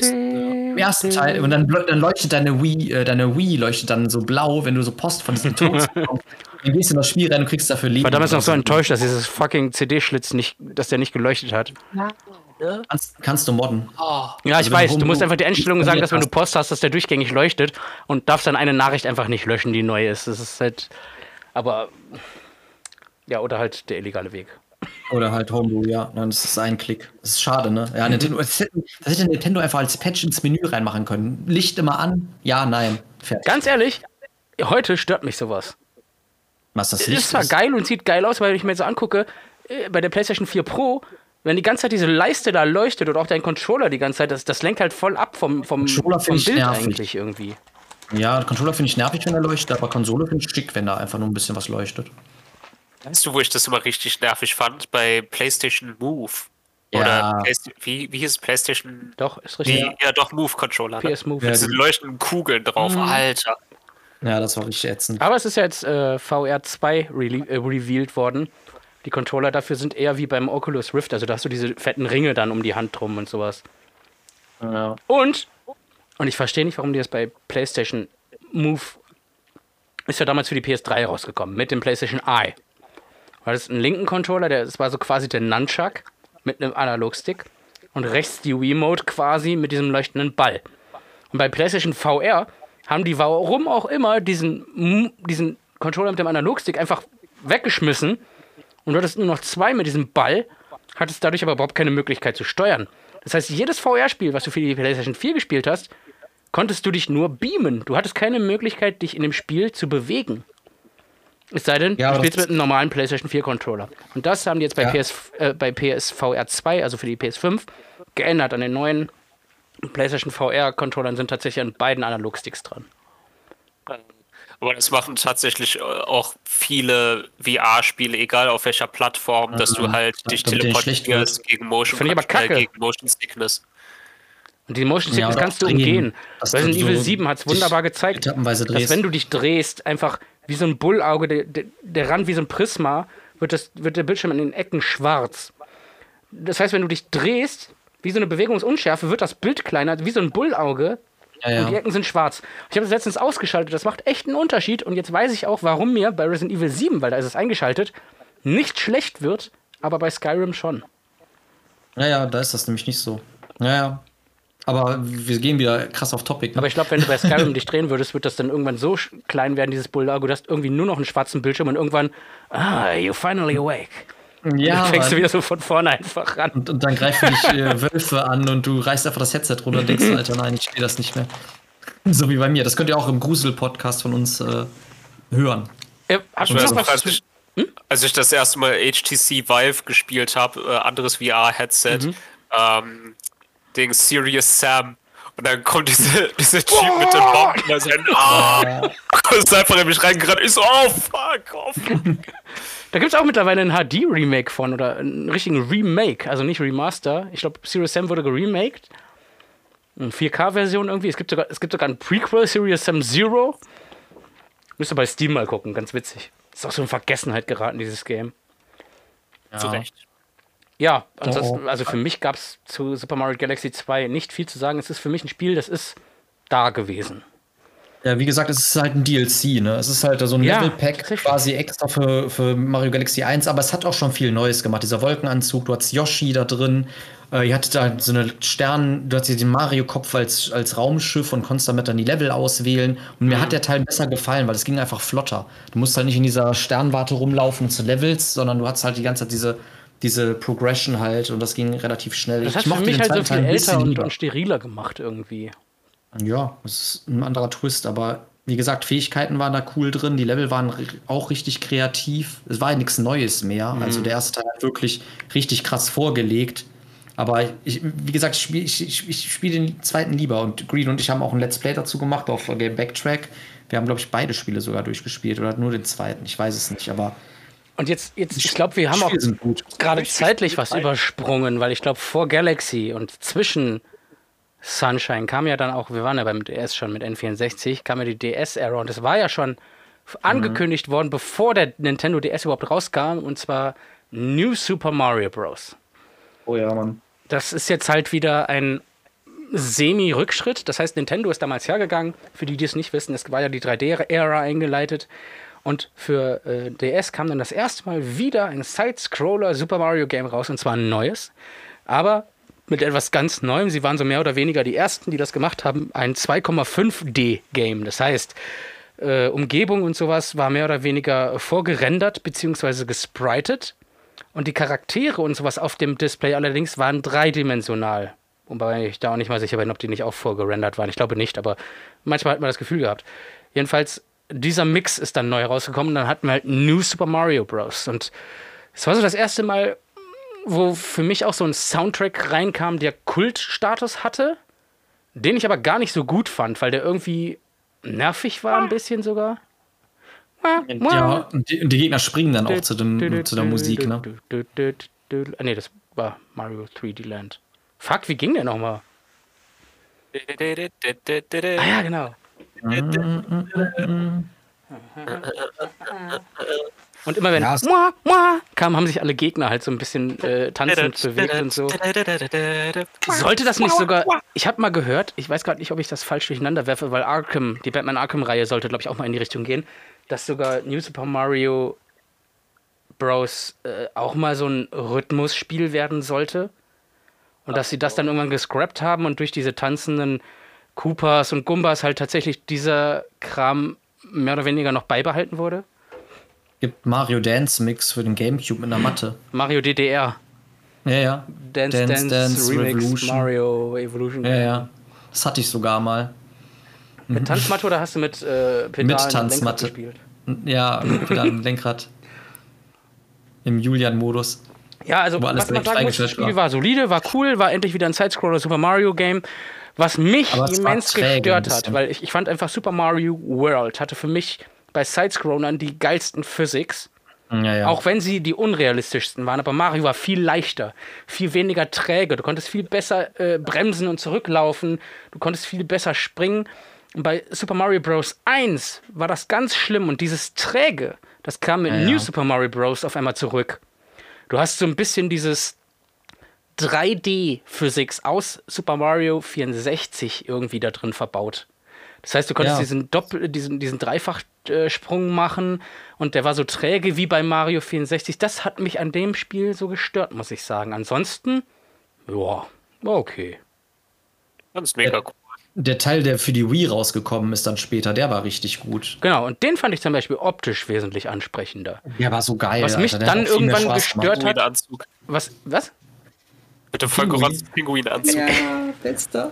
Im ersten Teil. Und dann, dann leuchtet deine Wii, äh, deine Wii leuchtet dann so blau, wenn du so Post von diesen Toads bekommst. Dann gehst du in das Spiel rein und kriegst dafür Leben. war damals noch so enttäuscht, dass dieses fucking CD-Schlitz nicht, dass der nicht geleuchtet hat. Kannst, kannst du modden. Oh. Ja, ich Also weiß. du musst einfach die Einstellungen sagen, dass wenn du. Post hast, dass der durchgängig leuchtet und darfst dann eine Nachricht einfach nicht löschen, die neu ist. Das ist halt. Aber. Ja, oder halt der illegale Weg. Oder halt Homebrew, ja. Nein, das ist ein Klick. Das ist schade, ne? Ja, Nintendo, das hätte, das hätte Nintendo einfach als Patch ins Menü reinmachen können. Licht immer an, ja, nein. Fertig. Ganz ehrlich, heute stört mich sowas. Was das Es Licht ist zwar geil und sieht geil aus, weil ich mir jetzt so angucke, äh, bei der PlayStation 4 Pro, wenn die ganze Zeit diese Leiste da leuchtet oder auch dein Controller die ganze Zeit, das, das lenkt halt voll ab vom, vom, vom Bild nervig. eigentlich irgendwie. Ja, Controller finde ich nervig, wenn er leuchtet, aber Konsole finde ich schick, wenn da einfach nur ein bisschen was leuchtet. Weißt du, wo ich das immer richtig nervig fand? Bei PlayStation Move. Ja. Oder wie, wie hieß es? PlayStation? Doch, ist richtig. ja, doch, Move-Controller. Ne? PS Move. Mit diesen leuchtenden Kugeln drauf. Alter. Ja, das war richtig ätzend. Aber es ist ja jetzt äh, VR 2 rele äh, revealed worden. Die Controller dafür sind eher wie beim Oculus Rift, also da hast du diese fetten Ringe dann um die Hand drum und sowas. Ja. Und, und ich verstehe nicht, warum die das bei PlayStation Move ist ja damals für die PS3 rausgekommen, mit dem PlayStation Eye. Weil das ein linken Controller, der, das war so quasi der Nunchuck mit einem Analogstick und rechts die Wiimote quasi mit diesem leuchtenden Ball. Und bei PlayStation VR haben die, warum auch immer, diesen, diesen Controller mit dem Analogstick einfach weggeschmissen und du hattest nur noch zwei mit diesem Ball, hattest dadurch aber überhaupt keine Möglichkeit zu steuern. Das heißt, jedes VR-Spiel, was du für die PlayStation 4 gespielt hast, konntest du dich nur beamen. Du hattest keine Möglichkeit, dich in dem Spiel zu bewegen. Es sei denn, Ja, du spielst das- mit einem normalen PlayStation 4 Controller. Und das haben die jetzt bei, Ja. PS, äh, bei PSVR 2, also für die PS5, geändert. An den neuen PlayStation VR-Controllern sind tatsächlich an beiden Analogsticks dran. Aber das machen tatsächlich äh, auch viele VR-Spiele, egal auf welcher Plattform, dass du halt dich teleportierst gegen Motion, Finde ich aber kacke. Äh, gegen Motion Sickness. Und die Motion Sickness Ja, kannst du drehen, umgehen. Resident Evil so 7 hat es wunderbar gezeigt, dass wenn du dich drehst, einfach wie so ein Bullauge, der, der, der Rand wie so ein Prisma, wird, das, wird der Bildschirm in den Ecken schwarz. Das heißt, wenn du dich drehst, wie so eine Bewegungsunschärfe, wird das Bild kleiner, wie so ein Bullauge. Ja, Und die ja. Ecken sind schwarz. Ich habe das letztens ausgeschaltet. Das macht echt einen Unterschied. Und jetzt weiß ich auch, warum mir bei Resident Evil 7, weil da ist es eingeschaltet, nicht schlecht wird, aber bei Skyrim schon. ja, ja, da ist das nämlich nicht so. Ja, ja. Aber wir gehen wieder krass auf Topic. Ne? Aber ich glaube, wenn du bei Skyrim dich drehen würdest, wird das dann irgendwann so klein werden, dieses Bullauge, du hast irgendwie nur noch einen schwarzen Bildschirm und irgendwann, ah, you finally awake. ja, dann fängst du wieder so von vorne einfach ran. und, und dann greifen dich äh, Wölfe an und du reißt einfach das Headset runter und denkst, du, Alter, nein, ich spiele das nicht mehr. So wie bei mir. Das könnt ihr auch im Grusel-Podcast von uns äh, hören. Äh, habt Ich ihr weiß als ich, als ich das erste Mal HTC Vive gespielt habe, äh, anderes VR-Headset, ähm, Ding Serious Sam. Und dann kommt diese, diese Typ mit den Bomben da sein. Ah! ist einfach in mich reingerannt. Ich so, oh fuck, oh fuck. Da gibt es auch mittlerweile ein HD-Remake von oder einen richtigen Remake, also nicht Remaster. Ich glaube, Serious Sam wurde geremaked. Eine 4K-Version irgendwie. Es gibt, sogar, es gibt sogar ein Prequel, Serious Sam Zero. Müsst ihr bei Steam mal gucken, ganz witzig. Ist auch so in Vergessenheit geraten, dieses Game. Zu Recht. Ja, ansonsten, also für mich gab es zu Super Mario Galaxy 2 nicht viel zu sagen. Es ist für mich ein Spiel, das ist da gewesen. Ja, wie gesagt, es ist halt ein DLC, ne? Es ist halt so ein Ja, Level-Pack quasi extra für, für Mario Galaxy 1, aber es hat auch schon viel Neues gemacht. Dieser Wolkenanzug, du hattest Yoshi da drin, äh, ihr hattet da so eine Stern, du hattest den Mario-Kopf als, als Raumschiff und konntest damit dann die Level auswählen. Und mir hat der Teil besser gefallen, weil es ging einfach flotter. Du musst halt nicht in dieser Sternwarte rumlaufen zu Levels, sondern du hattest halt die ganze Zeit diese, diese Progression halt und das ging relativ schnell. Das Ich hat für mochte mich den halt so Teil viel ein älter und, und steriler gemacht irgendwie. Ja, es ist ein anderer Twist, aber wie gesagt, Fähigkeiten waren da cool drin, die Level waren auch richtig kreativ. Es war ja nichts Neues mehr. Also der erste Teil hat wirklich richtig krass vorgelegt. Aber ich, wie gesagt, ich spiele ich, ich, ich spiel den zweiten lieber und Green und ich haben auch ein Let's Play dazu gemacht auf Game Backtrack. Wir haben, glaube ich, beide Spiele sogar durchgespielt oder nur den zweiten. Ich weiß es nicht, aber Und jetzt, jetzt ich glaube, wir haben auch gerade zeitlich was übersprungen, weil ich glaube, vor Galaxy und zwischen Sunshine kam ja dann auch, wir waren ja beim DS schon mit N64, kam ja die DS-Ära und es war ja schon angekündigt worden, bevor der Nintendo DS überhaupt rauskam, und zwar New Super Mario Bros. Oh ja, Mann. Das ist jetzt halt wieder ein Semi-Rückschritt. Das heißt, Nintendo ist damals hergegangen. Für die, die es nicht wissen, es war ja die 3D-Ära eingeleitet. Und für äh, DS kam dann das erste Mal wieder ein Side-Scroller Super Mario Game raus, und zwar ein neues. Aber mit etwas ganz Neuem. Sie waren so mehr oder weniger die ersten, die das gemacht haben. Ein 2,5D-Game. Das heißt, äh, Umgebung und sowas war mehr oder weniger vorgerendert bzw. gespritet. Und die Charaktere und sowas auf dem Display allerdings waren dreidimensional. Wobei ich da auch nicht mal sicher bin, ob die nicht auch vorgerendert waren. Ich glaube nicht, aber manchmal hat man das Gefühl gehabt. Jedenfalls, dieser Mix ist dann neu rausgekommen und dann hatten wir halt New Super Mario Bros. Und es war so das erste Mal, wo für mich auch so ein Soundtrack reinkam, der Kultstatus hatte, den ich aber gar nicht so gut fand, weil der irgendwie nervig war, ein bisschen sogar. Ja, und die, Gegner springen dann auch zu, dem, zu der Musik, ne? Ah, nee, das war Mario 3D Land. Fuck, wie ging der nochmal? Ah ja, genau. Und immer wenn Ja, es- Mua, Mua kam, haben sich alle Gegner halt so ein bisschen äh, tanzend bewegt und so. Sollte das nicht sogar. Ich habe mal gehört, ich weiß gerade nicht, ob ich das falsch durcheinander werfe, weil Arkham, die Batman Arkham-Reihe sollte, glaube ich, auch mal in die Richtung gehen, dass sogar New Super Mario Bros. Äh, auch mal so ein Rhythmusspiel werden sollte. Und dass sie das dann irgendwann gescrapped haben und durch diese tanzenden Koopas und Gumbas halt tatsächlich dieser Kram mehr oder weniger noch beibehalten wurde. Gibt Mario Dance Mix für den Gamecube mit einer Matte. Mario DDR. Ja, ja. Dance Dance, Remix Mario Evolution. Ja, ja. Das hatte ich sogar mal. Mit Tanzmatte oder hast du mit äh, Pedalen Lenkrad Tanzmatte. gespielt? Ja, mit Pedal und Lenkrad. Im Julian-Modus. Ja, also was man sagen muss, das Spiel war. war solide, war cool, war endlich wieder ein Sidescroller Super Mario Game. Was mich immens gestört hat, weil ich, ich fand einfach Super Mario World hatte für mich bei Sidescrollern die geilsten Physics. Ja, ja. Auch wenn sie die unrealistischsten waren, aber Mario war viel leichter, viel weniger träge. Du konntest viel besser äh, bremsen und zurücklaufen. Du konntest viel besser springen. Und bei Super Mario Bros. 1 war das ganz schlimm und dieses träge, das kam mit ja. New Super Mario Bros. auf einmal zurück. Du hast so ein bisschen dieses 3D-Physics aus Super Mario 64 irgendwie da drin verbaut. Das heißt, du konntest Ja. diesen Doppel, diesen, diesen Dreifachsprung machen und der war so träge wie bei Mario 64. Das hat mich an dem Spiel so gestört, muss ich sagen. Ansonsten, ja, war okay. Das ist mega cool. Der Teil, der für die Wii rausgekommen ist dann später, der war richtig gut. Genau, und den fand ich zum Beispiel optisch wesentlich ansprechender. Der war so geil. Was mich Alter. Dann irgendwann gestört hat-. Was, was? Mit dem vollgerotzten Pinguinanzug. Ja, letzter.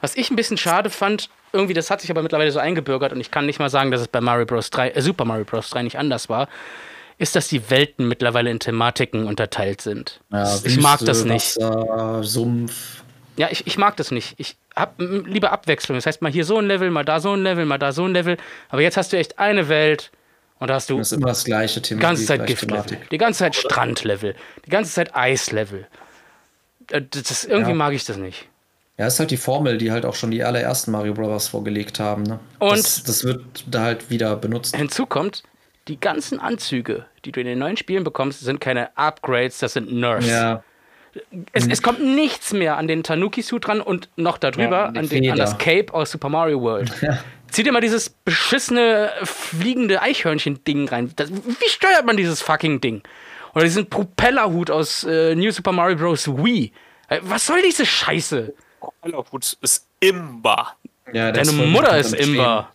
Was ich ein bisschen schade fand, irgendwie, das hat sich aber mittlerweile so eingebürgert und ich kann nicht mal sagen, dass es bei Mario Bros. 3, äh, Super Mario Bros. 3 nicht anders war, ist, dass die Welten mittlerweile in Thematiken unterteilt sind. Ja, ich mag das nicht. Wasser, Sumpf. Ja, ich, ich mag das nicht. Ich hab m- lieber Abwechslung. Das heißt, mal hier so ein Level, mal da so ein Level, mal da so ein Level. Aber jetzt hast du echt eine Welt und da hast du Das ist immer das gleiche Thema. die ganze Zeit Giftlevel, die ganze Zeit Strandlevel, die ganze Zeit Eislevel. Äh, Das, irgendwie Ja. mag ich das nicht. Ja, ist halt die Formel, die halt auch schon die allerersten Mario Bros. vorgelegt haben. Ne? Und- das, das wird da halt wieder benutzt. Hinzu kommt, die ganzen Anzüge, die du in den neuen Spielen bekommst, sind keine Upgrades, das sind Nerfs. Ja, Es, es kommt nichts mehr an den Tanuki-Suit dran und noch darüber Ja, an an, den, an das Cape aus Super Mario World. Zieh dir mal dieses beschissene fliegende Eichhörnchen-Ding rein. Das, wie steuert man dieses fucking Ding? Oder diesen Propellerhut aus äh, New Super Mario Bros. Wii. Äh, Was soll diese Scheiße? Propellerhut ist immer. ja der Deine Mutter ist. Imber.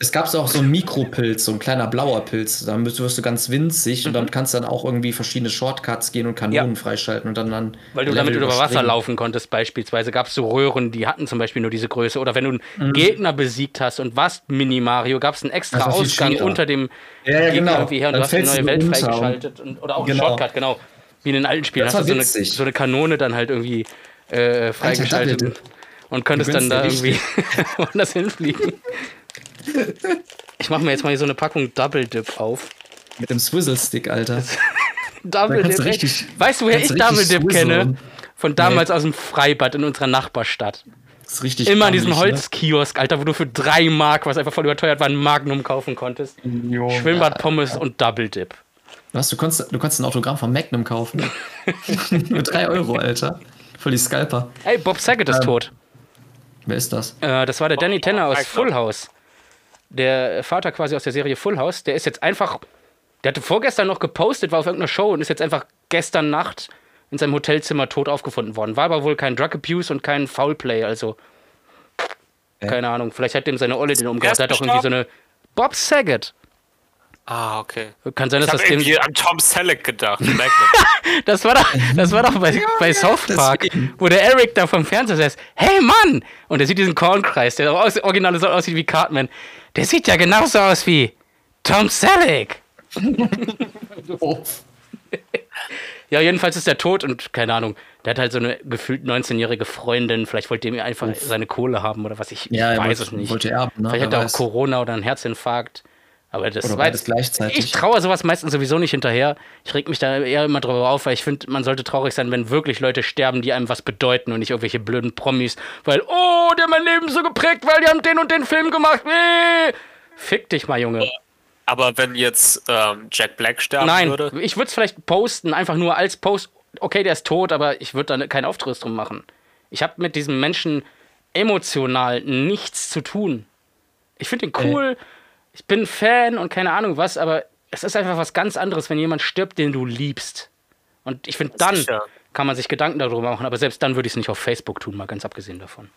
Es gab auch so einen Mikropilz, so ein kleiner blauer Pilz. Da wirst du ganz winzig und Mhm. dann kannst du dann auch irgendwie verschiedene Shortcuts gehen und Kanonen freischalten und dann dann. Weil du Level damit über Wasser laufen konntest, beispielsweise. Gab es so Röhren, die hatten zum Beispiel nur diese Größe. Oder wenn du einen Mhm. Gegner besiegt hast und warst Mini-Mario, gab es einen extra Ausgang unter dem Ja, ja, Gegner genau. irgendwie her und Dann du hast eine neue Welt runter freigeschaltet. Und, oder auch einen Genau. Shortcut, genau. Wie in den alten Spielen. Das hast du so eine, so eine Kanone dann halt irgendwie äh, freigeschaltet und, Double-Dip. und konntest Du dann da irgendwie woanders hinfliegen. Ich mache mir jetzt mal hier so eine Packung Double Dip auf. Mit dem Swizzle-Stick, Alter. Double kannst Dip. richtig- weißt du, woher ich Double Dip kenne? swizzeln. Von damals aus dem Freibad in unserer Nachbarstadt. Das ist richtig. Immer an diesem gammelig, Holzkiosk, Alter, wo du für drei Mark, was einfach voll überteuert war, ein Magnum kaufen konntest. Ne? Jo. Schwimmbad, Pommes und Double Dip. Was, du konntest, du konntest ein Autogramm von Magnum kaufen. Mit 3 Euro, Alter. Voll die Scalper. Ey, Bob Saget ist Ähm, tot. Wer ist das? Äh, das war der Danny Tanner aus. Full House. Der Vater quasi aus der Serie Full House. Der ist jetzt einfach. Der hatte vorgestern noch gepostet, war auf irgendeiner Show und ist jetzt einfach gestern Nacht in seinem Hotelzimmer tot aufgefunden worden. War aber wohl kein Drug Abuse und kein Foul Play, also. Keine Ahnung, vielleicht hat dem seine Olle den ist Der hat auch irgendwie so eine. Bob Saget. Ah, okay. Kann sein, Ich dass habe das dem. irgendwie an Tom Selleck gedacht. Das war doch, das war doch bei, bei South Park, deswegen. wo der Eric da vom Fernseher saß. Hey Mann! Und der sieht diesen Kornkreis, der original so aussieht wie Cartman. Der sieht ja genauso aus wie Tom Selleck. Ja, jedenfalls ist er tot und keine Ahnung. Der hat halt so eine gefühlt 19-jährige Freundin. Vielleicht wollte ihm einfach seine Kohle haben oder was. Ich, Ja, ich er weiß wollte- es nicht. wollte erben, ne? Vielleicht hat er auch weiß. Corona oder einen Herzinfarkt. Aber das Oder beides gleichzeitig. Ich traue sowas meistens sowieso nicht hinterher. Ich reg mich da eher immer drüber auf, weil ich finde, man sollte traurig sein, wenn wirklich Leute sterben, die einem was bedeuten und nicht irgendwelche blöden Promis, weil, oh, der hat mein Leben so geprägt, weil die haben den und den Film gemacht. Nee. Fick dich mal, Junge. Aber wenn jetzt ähm, Jack Black sterben Nein, würde. ich würde es vielleicht posten, einfach nur als Post. Okay, der ist tot, aber ich würde da keinen Auftritt drum machen. Ich habe mit diesem Menschen emotional nichts zu tun. Ich finde ihn cool, ich bin Fan und keine Ahnung was, aber es ist einfach was ganz anderes, wenn jemand stirbt, den du liebst. Und ich finde, dann Sicher. kann man sich Gedanken darüber machen, aber selbst dann würde ich es nicht auf Facebook tun, mal ganz abgesehen davon.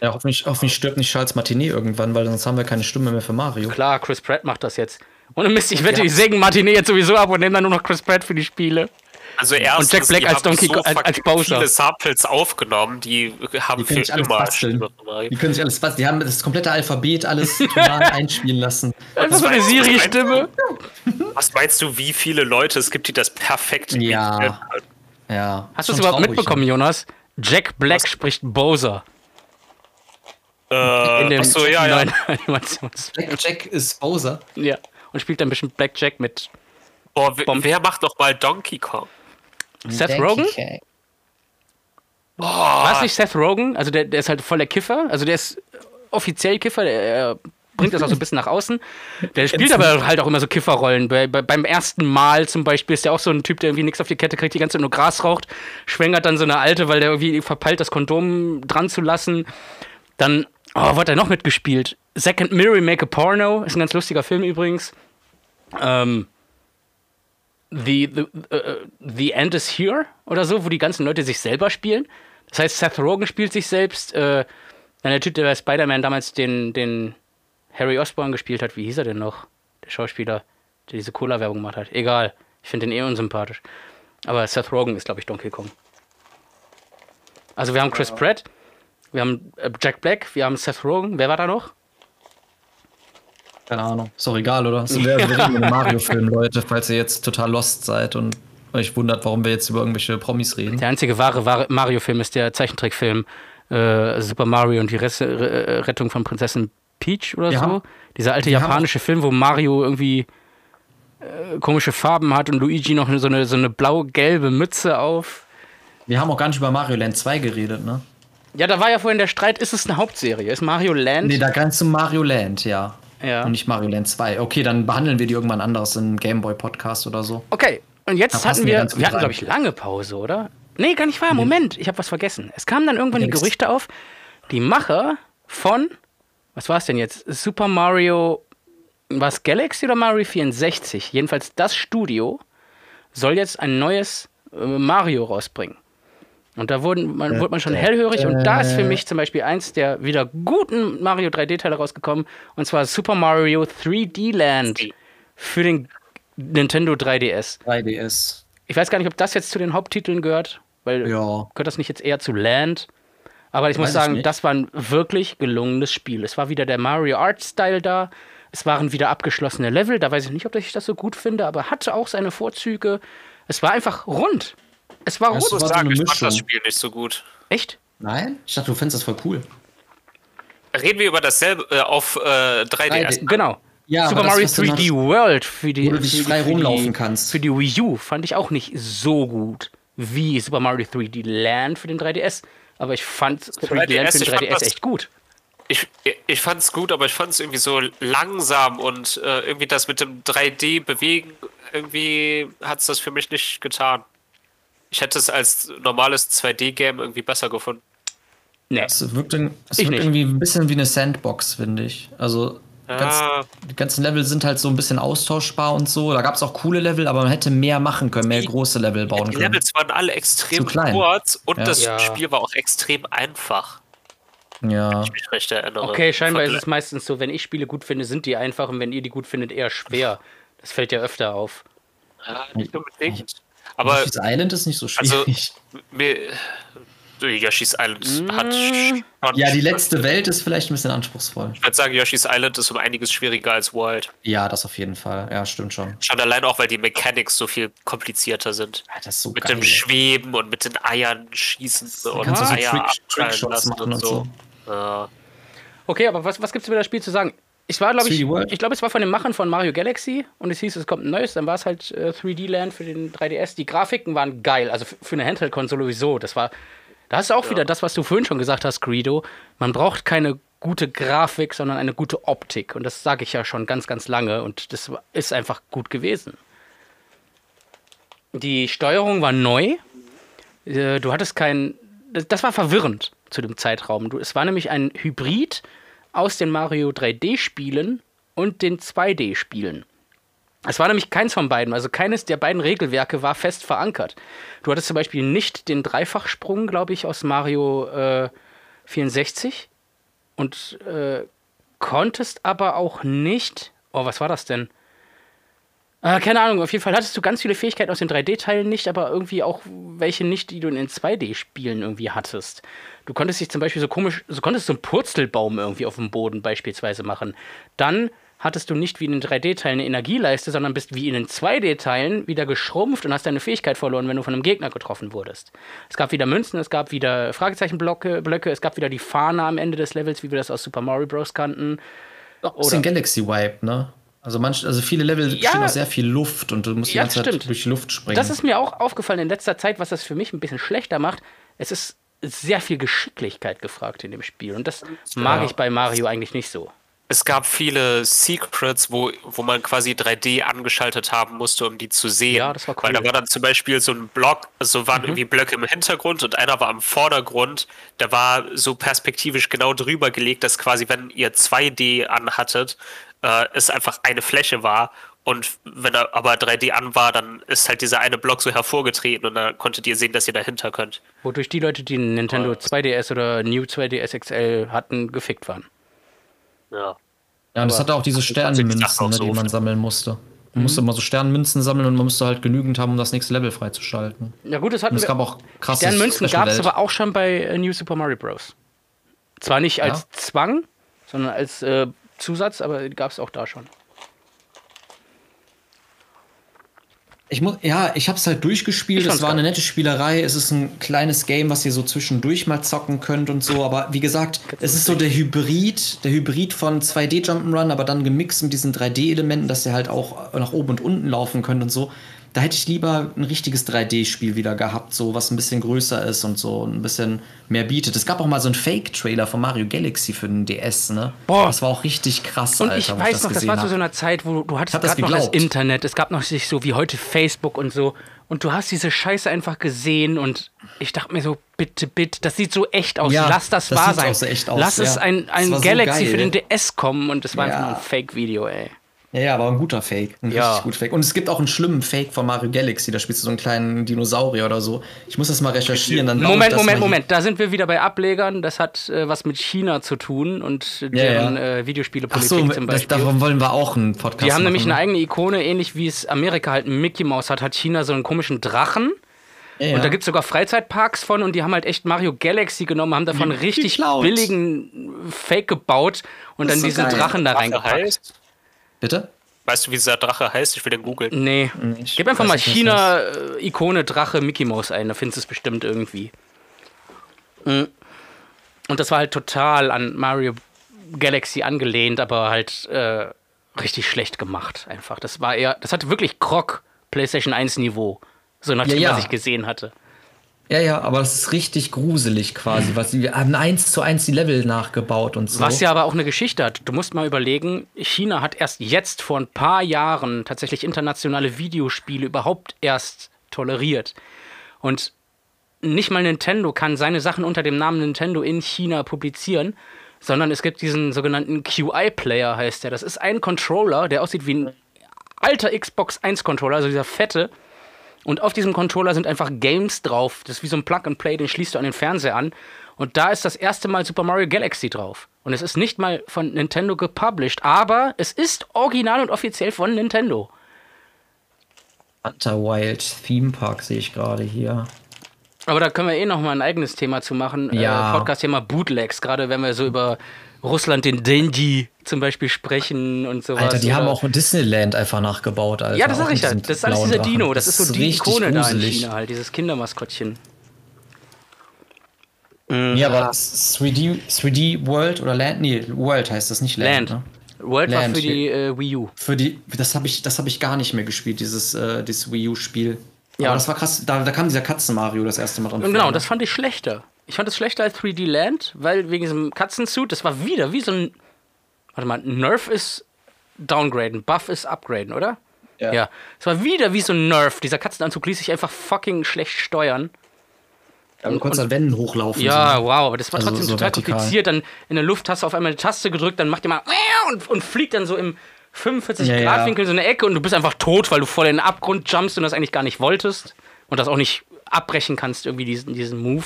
Ja, hoffentlich, hoffentlich stirbt nicht Charles Martinet irgendwann, weil sonst haben wir keine Stimme mehr für Mario. Klar, Chris Pratt macht das jetzt. Ohne Mist, ich wette, Ja. die sägen Martinet jetzt sowieso ab und nehmen dann nur noch Chris Pratt für die Spiele. Also erstens, Jack Black die als haben Donkey so als- Bowser. viele Samples aufgenommen, die haben Die für immer basteln. Die können sich alles basteln. Die haben das komplette Alphabet alles tonal einspielen lassen. Einfach so eine was Siri-Stimme. Was meinst du, wie viele Leute es gibt, die das perfekt Ja. Ja. Hast du es überhaupt mitbekommen, Jonas? Jack Black spricht Bowser Äh, in dem achso, ja, ja. Jack, Jack ist Bowser. Ja. Und spielt dann bestimmt Black Jack mit Boah, wer macht doch mal Donkey Kong? Seth Rogen? War es nicht Seth Rogen? Also der, der ist halt voll der Kiffer. Also der ist offiziell Kiffer, der er bringt das auch so ein bisschen nach außen. Der spielt aber halt auch immer so Kifferrollen. Bei, bei, beim ersten Mal zum Beispiel ist der auch so ein Typ, der irgendwie nichts auf die Kette kriegt, die ganze Zeit nur Gras raucht, schwängert dann so eine Alte, weil der irgendwie verpeilt, das Kondom dran zu lassen. Dann, oh, wo hat er noch mitgespielt? Second Mirror Make a Porno, ist ein ganz lustiger Film übrigens. Ähm, the, the, äh, the End is Here oder so, wo die ganzen Leute sich selber spielen. Das heißt, Seth Rogen spielt sich selbst. Äh, der Typ, der bei Spider-Man damals den, den Harry Osborn gespielt hat, wie hieß er denn noch? Der Schauspieler, der diese Cola-Werbung gemacht hat. Egal, ich finde den eh unsympathisch. Aber Seth Rogen ist, glaube ich, Donkey Kong. Also wir haben Chris Pratt, wir haben äh, Jack Black, wir haben Seth Rogen. Wer war da noch? Keine Ahnung. Ist doch egal, oder? Wir reden über einen Mario-Film, Leute, falls ihr jetzt total lost seid und euch wundert, warum wir jetzt über irgendwelche Promis reden. Der einzige wahre, wahre Mario-Film ist der Zeichentrickfilm äh, Super Mario und die Resse, äh, Rettung von Prinzessin Peach oder Ja. so. Dieser alte haben japanische Film, wo Mario irgendwie äh, komische Farben hat und Luigi noch so eine, so eine blau-gelbe Mütze auf. Wir haben auch gar nicht über Mario Land 2 geredet, ne? Ja, da war ja vorhin der Streit, ist es eine Hauptserie? Ist Mario Land? Nee, da ganz zum Mario Land, ja. Ja. Und nicht Mario Land 2. Okay, dann behandeln wir die irgendwann anders im Gameboy-Podcast oder so. Okay, und jetzt Da hatten wir wir, wir hatten, glaube ich, lange Pause, oder? Nee, gar nicht wahr. Moment, ich habe was vergessen. Es kamen dann irgendwann die Denkst- Gerüchte auf, die Macher von, was war es denn jetzt? Super Mario, was Galaxy oder Mario 64? Jedenfalls das Studio soll jetzt ein neues äh, Mario rausbringen. Und da wurden, man, wurde man schon hellhörig und da ist für mich zum Beispiel eins der wieder guten Mario 3D-Teile rausgekommen und zwar Super Mario 3D Land für den Nintendo 3DS. 3DS. Ich weiß gar nicht, ob das jetzt zu den Haupttiteln gehört, weil Ja. gehört das nicht jetzt eher zu Land? Aber ich muss Weiß ich sagen, das war ein wirklich gelungenes Spiel. Es war wieder der Mario Art Style da. Es waren wieder abgeschlossene Level. Da weiß ich nicht, ob ich das so gut finde, aber hatte auch seine Vorzüge. Es war einfach rund. Es war rund. Ich muss war so sagen, eine ich fand das. Spiel nicht so gut. Echt? Nein? Ich dachte, du findest das voll cool. Reden wir über dasselbe äh, auf äh, 3DS. 3D. Genau. Ja, Super Mario was du 3D World für die, Wo du dich für, frei für rumlaufen die, kannst. Für die Wii U fand ich auch nicht so gut wie Super Mario 3D Land für den 3DS. Aber ich fand 3D Land 3DS, für den ich fand 3DS das- echt gut. Ich, ich fand es gut, aber ich fand es irgendwie so langsam und äh, irgendwie das mit dem 3D-Bewegen, irgendwie hat es das für mich nicht getan. Ich hätte es als normales 2D-Game irgendwie besser gefunden. Nee. Es wirkt, in- es wirkt irgendwie ein bisschen wie eine Sandbox, finde ich. Also, Ganz, die ganzen Level sind halt so ein bisschen austauschbar und so. Da gab es auch coole Level, aber man hätte mehr machen können, mehr Die- große Level bauen Die können. Levels waren alle extrem kurz und Ja. das Ja. Spiel war auch extrem einfach, Ja. wenn ich mich recht erinnere. Okay, scheinbar ist Vergle- es meistens so, wenn ich Spiele gut finde, sind die einfach und wenn ihr die gut findet, eher schwer. Das fällt ja öfter auf. Ja, nicht unbedingt. Aber Yoshi's Island ist nicht so also, schwierig. mir, Yoshi's Island hat Mm. ja, die letzte Welt ist vielleicht ein bisschen anspruchsvoll. Ich würde sagen, Yoshi's Island ist um einiges schwieriger als Wild. Ja, das auf jeden Fall. Ja, stimmt schon. Schon allein auch, weil die Mechanics so viel komplizierter sind. Ja, das ist so Mit geil. dem Schweben und mit den Eiern schießen und kannst du so Eier Trick- Trickshots lassen machen und so. Ja. Okay, aber was, was gibt es über das Spiel zu sagen? Ich war, glaube ich, 3D World? ich glaube, es war von den Machern von Mario Galaxy und es hieß, es kommt ein neues, dann war es halt äh, 3D Land für den 3DS. Die Grafiken waren geil, also für eine Handheld-Konsole sowieso. Das war, da hast du auch wieder das, was du vorhin schon gesagt hast, Greedo. Man braucht keine gute Grafik, sondern eine gute Optik und das sage ich ja schon ganz, ganz lange und das ist einfach gut gewesen. Die Steuerung war neu. Äh, Du hattest kein. das- Das war verwirrend zu dem Zeitraum. Du, es war nämlich ein Hybrid aus den Mario 3D-Spielen und den 2D-Spielen. Es war nämlich keins von beiden, also keines der beiden Regelwerke war fest verankert. Du hattest zum Beispiel nicht den Dreifachsprung, glaube ich, aus Mario äh, 64 und äh, konntest aber auch nicht. Oh, was war das denn? Äh, keine Ahnung, auf jeden Fall hattest du ganz viele Fähigkeiten aus den 3D-Teilen nicht, aber irgendwie auch welche nicht, die du in den 2D-Spielen irgendwie hattest. Du konntest dich zum Beispiel so komisch, so konntest so einen Purzelbaum irgendwie auf dem Boden beispielsweise machen. Dann hattest du nicht wie in den 3D-Teilen eine Energieleiste, sondern bist wie in den 2D-Teilen wieder geschrumpft und hast deine Fähigkeit verloren, wenn du von einem Gegner getroffen wurdest. Es gab wieder Münzen, es gab wieder Fragezeichenblöcke, Blöcke, es gab wieder die Fahne am Ende des Levels, wie wir das aus Super Mario Bros. kannten. Auch ein bisschen Galaxy Wipe, ne? Also, manch, also viele Level Ja. bestehen aus sehr viel Luft und du musst die Ja, ganze Zeit stimmt. durch die Luft springen. Das ist mir auch aufgefallen in letzter Zeit, was das für mich ein bisschen schlechter macht. Es ist sehr viel Geschicklichkeit gefragt in dem Spiel. Und das mag ich bei Mario eigentlich nicht so. Es gab viele Secrets, wo, wo man quasi 3D angeschaltet haben musste, um die zu sehen. Ja, das war Weil cool. Mhm. da war dann zum Beispiel so ein Block, also waren irgendwie Blöcke im Hintergrund und einer war am Vordergrund. Der war so perspektivisch genau drüber gelegt, dass quasi, wenn ihr 2D anhattet, äh, es einfach eine Fläche war. Und wenn er aber 3D an war, dann ist halt dieser eine Block so hervorgetreten und dann konntet ihr sehen, dass ihr dahinter könnt. Wodurch die Leute, die Nintendo 2DS oder New 2DS XL hatten, gefickt waren. Ja. ja, und es hatte auch diese Sternenmünzen, ne, so die man sammeln musste. Man musste Mhm. immer so Sternenmünzen sammeln und man musste halt genügend haben, um das nächste Level freizuschalten. Ja gut, das hatten Und es wir. gab auch krasse Sternmünzen gab es aber auch schon bei äh, New Super Mario Bros. Zwar nicht als Ja. Zwang, sondern als äh, Zusatz, aber gab es auch da schon. Ich muss, ja, ich habe es halt durchgespielt. Es war eine geil. nette Spielerei. Es ist ein kleines Game, was ihr so zwischendurch mal zocken könnt und so. Aber wie gesagt, es ist so der Hybrid, der Hybrid von 2D Jump'n'Run, aber dann gemixt mit diesen 3D-Elementen, dass ihr halt auch nach oben und unten laufen könnt und so. Da hätte ich lieber ein richtiges 3D-Spiel wieder gehabt, so was ein bisschen größer ist und so ein bisschen mehr bietet. Es gab auch mal so einen Fake-Trailer von Mario Galaxy für den DS, ne? Boah. Das war auch richtig krass, Und Alter, ich weiß noch, das gesehen war zu so einer Zeit, wo du hattest das gerade noch das. Internet, es gab noch nicht so wie heute Facebook und so. Und du hast diese Scheiße einfach gesehen und ich dachte mir so, bitte, bitte, das sieht so echt aus. Ja, Lass das, das wahr sieht sein. auch so echt aus, Lass es ja. ein, Das ein so Galaxy geil. für den DS kommen und das war Ja. einfach nur ein Fake-Video, ey. Ja, ja, aber ein guter Fake. Ein Ja. richtig guter Fake. Und es gibt auch einen schlimmen Fake von Mario Galaxy. Da spielst du so einen kleinen Dinosaurier oder so. Ich muss das mal recherchieren. Dann Moment, das Moment, mal Moment. Da sind wir wieder bei Ablegern. Das hat äh, was mit China zu tun und deren Äh, Ach Videospielepolitik so, zum das, Beispiel. davon wollen wir auch einen Podcast Die haben nämlich eine machen. eigene Ikone, ähnlich wie es Amerika halt einen Mickey Mouse hat, hat China so einen komischen Drachen. Ja, ja. Und da gibt es sogar Freizeitparks von und die haben halt echt Mario Galaxy genommen, haben davon richtig geklaut. billigen Fake gebaut und Das dann ist so diese geil. Drachen da Drache reingepackt. Bitte? Weißt du, wie dieser Drache heißt? Ich will den googeln. Nee. Ich Gib einfach mal nicht, was China äh, Ikone Drache Mickey Mouse ein, da findest du es bestimmt irgendwie. Mhm. Und das war halt total an Mario Galaxy angelehnt, aber halt äh, richtig schlecht gemacht einfach. Das war eher, das hatte wirklich Krog PlayStation 1 Niveau, so nachdem Ja, ja. was ich gesehen hatte. Ja, ja, aber das ist richtig gruselig quasi. Was, wir haben eins zu eins die Level nachgebaut und so. Was ja aber auch eine Geschichte hat. Du musst mal überlegen, China hat erst jetzt vor ein paar Jahren tatsächlich internationale Videospiele überhaupt erst toleriert. Und nicht mal Nintendo kann seine Sachen unter dem Namen Nintendo in China publizieren, sondern es gibt diesen sogenannten QI-Player, heißt der. Das ist ein Controller, der aussieht wie ein alter Xbox 1-Controller, also dieser fette. Und auf diesem Controller sind einfach Games drauf. Das ist wie so ein Plug-and-Play, den schließt du an den Fernseher an. Und da ist das erste Mal Super Mario Galaxy drauf. Und es ist nicht mal von Nintendo gepublished, aber es ist original und offiziell von Nintendo. Hunter Wild Theme Park sehe ich gerade hier. Aber da können wir eh noch mal ein eigenes Thema zu machen. Ja. Äh, Podcast-Thema Bootlegs, gerade wenn wir so über Russland, den Denji zum Beispiel sprechen und sowas. Alter, die oder- haben auch Disneyland einfach nachgebaut, Alter. Ja, das sag ich diesem Das ist alles dieser Drachen. Dino. Das, ist so die Ikone da in gruselig. China halt, dieses Kindermaskottchen. Ja, aber 3D, 3D World oder Land? Nee, World heißt das, nicht Land. Land. Ne? World war Land, für die äh, Wii U. Für die, das habe ich, das habe ich gar nicht mehr gespielt, dieses, äh, dieses Wii U-Spiel. Ja. Aber das war krass, da, da kam dieser Katzen-Mario das erste Mal dran. Und genau, vor. das fand ich schlechter. Ich fand es schlechter als 3D Land, weil wegen diesem Katzensuit, das war wieder wie so ein. Warte mal, Nerf ist downgraden, Buff ist upgraden, oder? Ja. Ja. Es war wieder wie so ein Nerf. Dieser Katzenanzug ließ sich einfach fucking schlecht steuern. Aber du konntest an Wänden hochlaufen. Ja, so. wow, aber das war Also trotzdem so total vertikal. kompliziert. Dann in der Luft hast du auf einmal eine Taste gedrückt, dann macht ihr mal und, und fliegt dann so im 45 Ja, ja. So eine Ecke und du bist einfach tot, weil du voll in den Abgrund jumpst und das eigentlich gar nicht wolltest und das auch nicht abbrechen kannst, irgendwie diesen, diesen Move.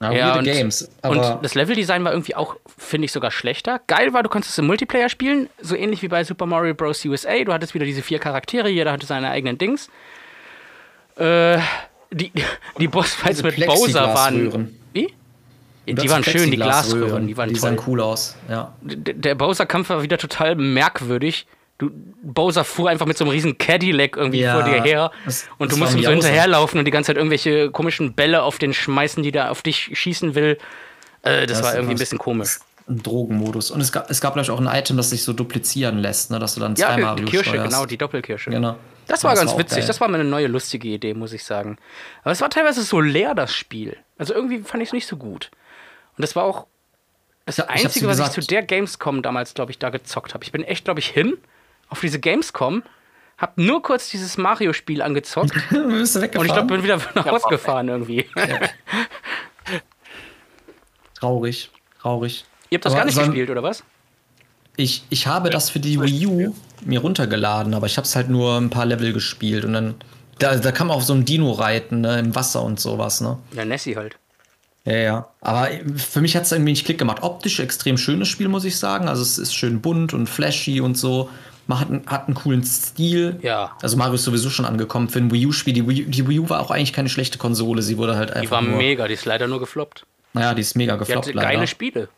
Ja, Ja, und- Games. Und das Leveldesign war irgendwie auch, finde ich, sogar schlechter. Geil war, du konntest es im Multiplayer spielen, so ähnlich wie bei Super Mario Bros. USA. Du hattest wieder diese vier Charaktere, jeder hatte seine eigenen Dings. Äh, die, die Bossfights mit Bowser waren. Wie? Die waren schön, die Glasröhren, die waren die toll. sahen cool aus. Ja. Der Bowser-Kampf war wieder total merkwürdig. Du, Bowser fuhr einfach mit so einem riesen Cadillac irgendwie Ja, vor dir her das- und du musst ihm so hinterherlaufen und die ganze Zeit irgendwelche komischen Bälle auf den schmeißen, die da auf dich schießen will. Äh, das, Das war irgendwie ein bisschen komisch. Ein Drogenmodus. Und es gab, es gab gleich auch ein Item, das sich so duplizieren lässt, ne? dass du dann Ja, zwei die Mario Kirsche, steuerst. genau, die Doppelkirsche. Genau. Das war ganz war witzig. geil. Das war mal eine neue lustige Idee, muss ich sagen. Aber es war teilweise so leer, das Spiel. Also irgendwie fand ich es nicht so gut. Und das war auch das Ja, ich Einzige, was ich zu der Gamescom damals, glaube ich, da gezockt habe. Ich bin echt, glaube ich, hin auf diese Gamescom, hab nur kurz dieses Mario-Spiel angezockt Bist du und ich glaube, weggefahren? bin wieder nach Hause gefahren irgendwie. Traurig. Traurig. Ihr habt das Aber gar nicht sollen- gespielt, oder was? Ich, ich habe das für die Wii U mir runtergeladen, aber ich habe es halt nur ein paar Level gespielt und dann. Da, da kann man auf so einem Dino reiten, ne, im Wasser und sowas, ne? Ja, Nessie halt. Ja, ja. Aber für mich hat es irgendwie nicht Klick gemacht. Optisch extrem schönes Spiel, muss ich sagen. Also es ist schön bunt und flashy und so. Man hat, einen- hat einen coolen Stil. Ja. Also Mario ist sowieso schon angekommen für ein Wii U-Spiel. Die, Wii- die Wii U war auch eigentlich keine schlechte Konsole. Sie wurde halt einfach. Die war nur, mega, die ist leider nur gefloppt. Naja, die ist mega Die gefloppt hatte leider. geile Spiele.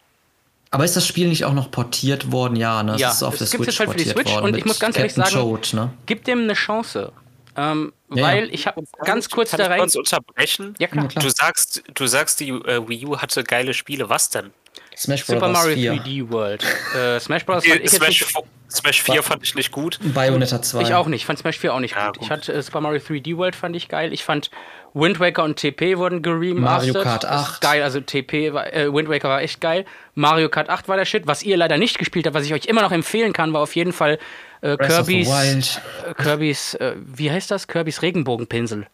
Aber ist das Spiel nicht auch noch portiert worden? Ja, ne? Es Ja, ist auf das der Switch jetzt halt für die portiert Switch worden. und ich muss ganz ehrlich Captain sagen- Toad, ne? Gib dem eine Chance. Ähm, Ja, weil ja. ich habe ganz kurz Kann da ich rein. kurz unterbrechen? Ja, klar. Du sagst, du sagst, die äh, Wii U hatte geile Spiele. Was denn? Smash Super Bros. Mario 4. 3D World. Äh, Smash Bros. fand ich jetzt Smash, nicht, Smash 4 fand ich nicht gut. Bayonetta 2. ich auch nicht. Ich fand Smash 4 auch nicht Ja, gut. Ich gut. hatte äh, Super Mario 3D World fand ich geil. Ich fand Wind Waker und TP wurden geremastert. Mario Kart Das ist 8. Geil, also TP war, äh, Wind Waker war echt geil. Mario Kart 8 war der Shit. Was ihr leider nicht gespielt habt, was ich euch immer noch empfehlen kann, war auf jeden Fall äh, Breath of the Kirby's, Wild. äh, Kirby's, äh, wie heißt das? Kirby's Regenbogenpinsel.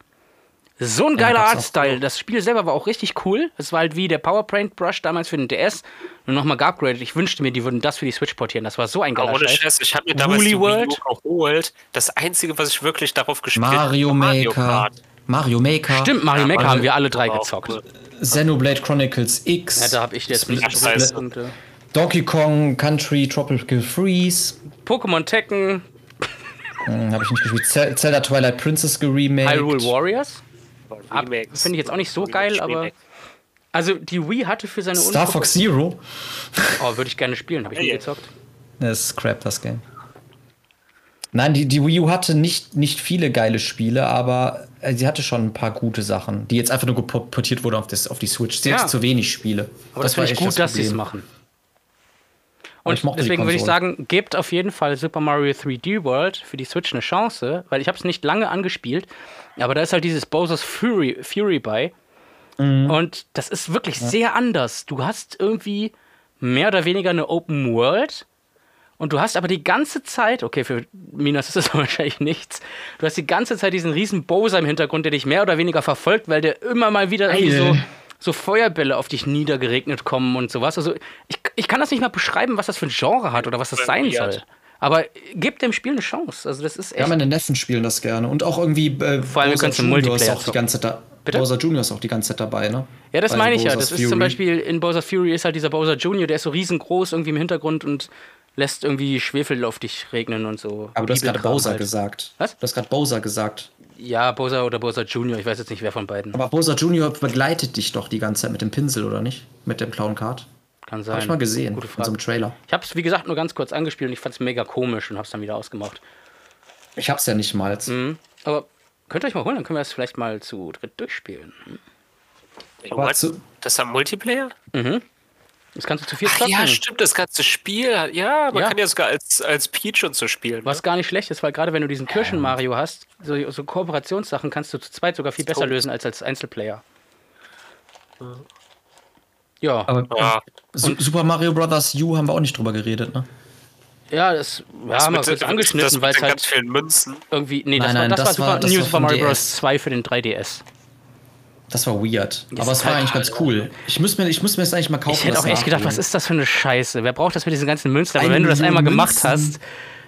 So ein geiler. Artstyle. Das Spiel selber war auch richtig cool. Es war halt wie der Powerpaint Brush damals für den DS. Nur nochmal geupgradet. Ich wünschte mir, die würden das für die Switch portieren. Das war so ein Aber geiler ohne Scheiß. Scheiß, ich habe mir damals Woolly die World? Geholt. Das Einzige, was ich wirklich darauf gespielt Mario habe, Maker. Kart. Mario Maker. Stimmt, Mario Ja, Maker Mario haben wir alle drei auch gezockt. Xenoblade Chronicles X. Ja, da habe ich jetzt nicht Punkte. Donkey Kong Country Tropical Freeze. Pokémon Tekken, Hm, habe ich nicht gespielt. Zel- Zelda Twilight Princess geremaked. Hyrule Warriors. Finde ich jetzt auch nicht so geil, aber. Also die Wii hatte für seine Star Fox Zero. Oh, würde ich gerne spielen, habe ich nie gezockt. Das ist crap, das Game. Nein, die, die Wii U hatte nicht, nicht viele geile Spiele, aber äh, sie hatte schon ein paar gute Sachen, die jetzt einfach nur portiert wurden auf, das, auf die Switch. Sie Ja. hatte zu wenig Spiele. Aber das, finde ich echt gut, dass sie es machen. Und deswegen würde ich sagen, gebt auf jeden Fall Super Mario 3D World für die Switch eine Chance, weil ich habe es nicht lange angespielt, aber da ist halt dieses Bowser's Fury, Fury bei. Mhm. Und das ist wirklich sehr anders. Du hast irgendwie mehr oder weniger eine Open World und du hast aber die ganze Zeit, okay, für Minas ist das wahrscheinlich nichts, du hast die ganze Zeit diesen riesen Bowser im Hintergrund, der dich mehr oder weniger verfolgt, weil der immer mal wieder irgendwie so, so Feuerbälle auf dich niedergeregnet kommen und sowas. Also ich, ich kann das nicht mal beschreiben, was das für ein Genre hat oder was das sein soll. Aber gebt dem Spiel eine Chance. Also das ist echt. Ja, meine Neffen spielen das gerne. Und auch irgendwie äh, Vor allem Bowser Junior ist Multiplayer auch die ganze Zeit. Bitte? Bowser Junior ist auch die ganze Zeit dabei, ne? Ja, das Bei meine ich ja. Bowser's Das ist zum Fury. Beispiel in Bowser Fury ist halt dieser Bowser Junior, der ist so riesengroß irgendwie im Hintergrund und lässt irgendwie Schwefel auf dich regnen und so. Aber du hast gerade Bowser halt. gesagt. Was? Du hast gerade Bowser gesagt. Ja, Bowser oder Bowser Junior, ich weiß jetzt nicht, wer von beiden. Aber Bowser Junior begleitet dich doch die ganze Zeit mit dem Pinsel, oder nicht? Mit dem Clown Card. Kann sein. Hab ich mal gesehen. Gute in so Frage. einem Trailer. Ich habe es, wie gesagt, nur ganz kurz angespielt und ich fand es mega komisch und habe es dann wieder ausgemacht. Ich hab's ja nicht mal. Mhm. Aber könnt ihr euch mal holen, dann können wir es vielleicht mal zu dritt durchspielen. Aber What? zu- Das ist ein Multiplayer? Das kannst du zu vier Ach zocken. ja, stimmt, das ganze Spiel. Ja, man Ja. kann ja sogar als, als Peach und so spielen. Was gar nicht schlecht ist, weil gerade wenn du diesen Kirschen-Mario hast, so, so Kooperationssachen kannst du zu zweit sogar viel besser lösen als als Einzelplayer. Ja, Aber? Ja. Su Super Mario Bros. U haben wir auch nicht drüber geredet, ne? ja, das ja, haben wir kurz das angeschnitten, weil es halt ganz vielen Münzen. irgendwie. Nee, das, Nein, war, nein, das, das war, Super, war- das New Super Mario. Bros. 2 für den 3DS. Das war weird. Aber es war halt- eigentlich ganz cool. Ich muss mir, ich muss mir das eigentlich mal kaufen. Ich hätte auch das echt gedacht, was ist das für eine Scheiße? Wer braucht das mit diesen ganzen Münzen? Aber wenn du das einmal gemacht Münzen. hast,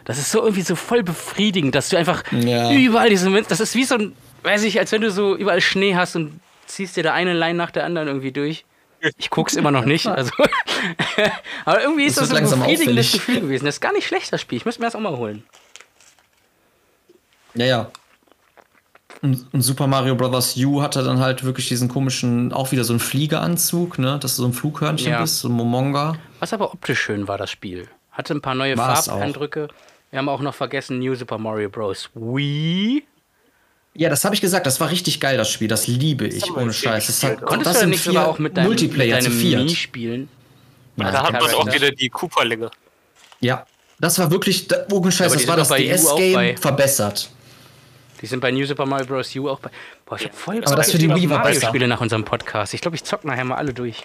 das ist so irgendwie so voll befriedigend, dass du einfach Ja. überall diese Münzen. Das ist wie so ein, weiß ich, als wenn du so überall Schnee hast und ziehst dir da eine Line nach der anderen irgendwie durch. Ich guck's immer noch nicht. Also aber irgendwie ist Das das, ein befriedigendes. Gefühl gewesen. Das ist gar nicht schlecht, das Spiel. Ich müsste mir das auch mal holen. Ja, ja. Und, und Super Mario Bros. U hatte dann halt wirklich diesen komischen, auch wieder so einen Fliegeranzug, ne? Dass du so ein Flughörnchen Ja. bist, so ein Momonga. Was aber optisch schön war, das Spiel. Hatte ein paar neue War es Farbeindrücke. Wir haben auch noch vergessen New Super Mario Bros. Wii. Ja, das habe ich gesagt, das war richtig geil, das Spiel. Das liebe ich, ohne Scheiß. Das hat, Konntest das du nicht vier sogar auch mit deinem, Multiplayer mit zu deinem viert. Mii spielen? Ja, Da hat man auch wieder die Cooperlinge. Ja, das war wirklich, ohne Scheiß, das war das DS-Game verbessert. Die sind bei New Super Mario Bros. U auch bei. Boah, ich hab voll Aber das für die Wii war besser. Mario-Spiele nach unserem Podcast. Ich glaube, ich zock nachher mal alle durch.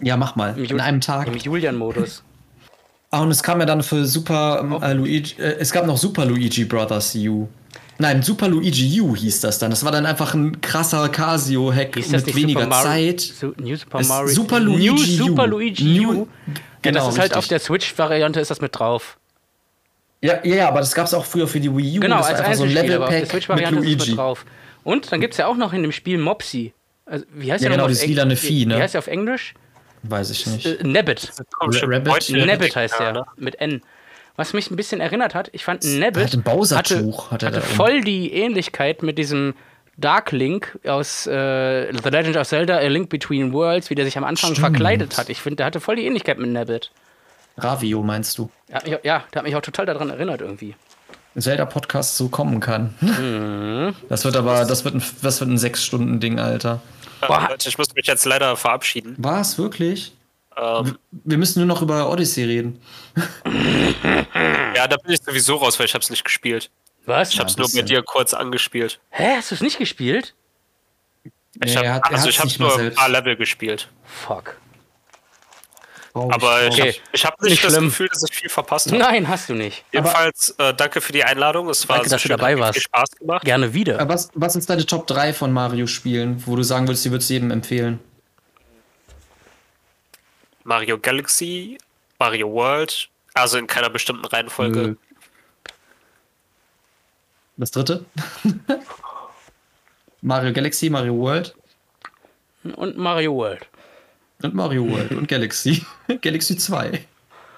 Ja, mach mal. In einem Tag. Im Julian-Modus. Ah, und es kam ja dann für Super äh, Luigi, äh, es gab noch Super Luigi Brothers U. Nein, Super Luigi U hieß das dann. Das war dann einfach ein krasser Casio-Hack mit nicht weniger Super Zeit. Su New Super Mario. Super New Luigi Super U. Luigi New- U. Ja, Genau, das ist halt richtig. auf der Switch-Variante ist das mit drauf. Ja, ja, ja, aber das gab es auch früher für die Wii U. Genau, das war als einfach so ein Level-Pack mit Luigi. mit drauf. Und dann gibt es ja auch noch in dem Spiel Mopsy. Also, wie heißt Ja, der genau, dieses lilane Vieh, ne? Wie heißt der auf Englisch? Weiß ich nicht. Äh, Nabbit. Rabbit? Nabbit heißt Ja, der. ne? Mit N. Was mich ein bisschen erinnert hat, ich fand Er Nabbit hat ein Bowser-Tuch, hat er hatte um. voll die Ähnlichkeit mit diesem Dark Link aus äh, The Legend of Zelda, A Link Between Worlds, wie der sich am Anfang Stimmt. verkleidet hat. Ich finde, der hatte voll die Ähnlichkeit mit Nabbit. Ravio meinst du? Ja, mich- ja, der hat mich auch total daran erinnert irgendwie. Zelda-Podcast so kommen kann. Mhm. Das wird aber, das wird ein, das wird ein Sechs-Stunden-Ding, Alter. Boah. Leute, ich muss mich jetzt leider verabschieden. Was, wirklich? Ähm, Wir müssen nur noch über Odyssey reden. ja, da bin ich sowieso raus, weil ich hab's nicht gespielt. Was? Ich hab's ein nur bei bisschen. dir kurz angespielt. Hä, hast du es nicht gespielt? Ich Nee, hab, er hat- also ich hab's nicht mal nur ein paar Level gespielt. Fuck. Aber ich, Okay. hab, ich habe nicht, Nicht das schlimm. Gefühl, dass ich viel verpasst habe. Nein, hast du nicht. Jedenfalls, äh, danke für die Einladung. Es war Danke, dass du schön, dabei hat mir warst. viel Spaß gemacht. Gerne wieder. Aber was, was ist deine Top 3 von Mario-Spielen, wo du sagen würdest, die würdest du jedem empfehlen? Mario Galaxy, Mario World, also in keiner bestimmten Reihenfolge. Nö. Das dritte? Mario Galaxy, Mario World Und Mario World. und Mario World und Galaxy. Galaxy 2.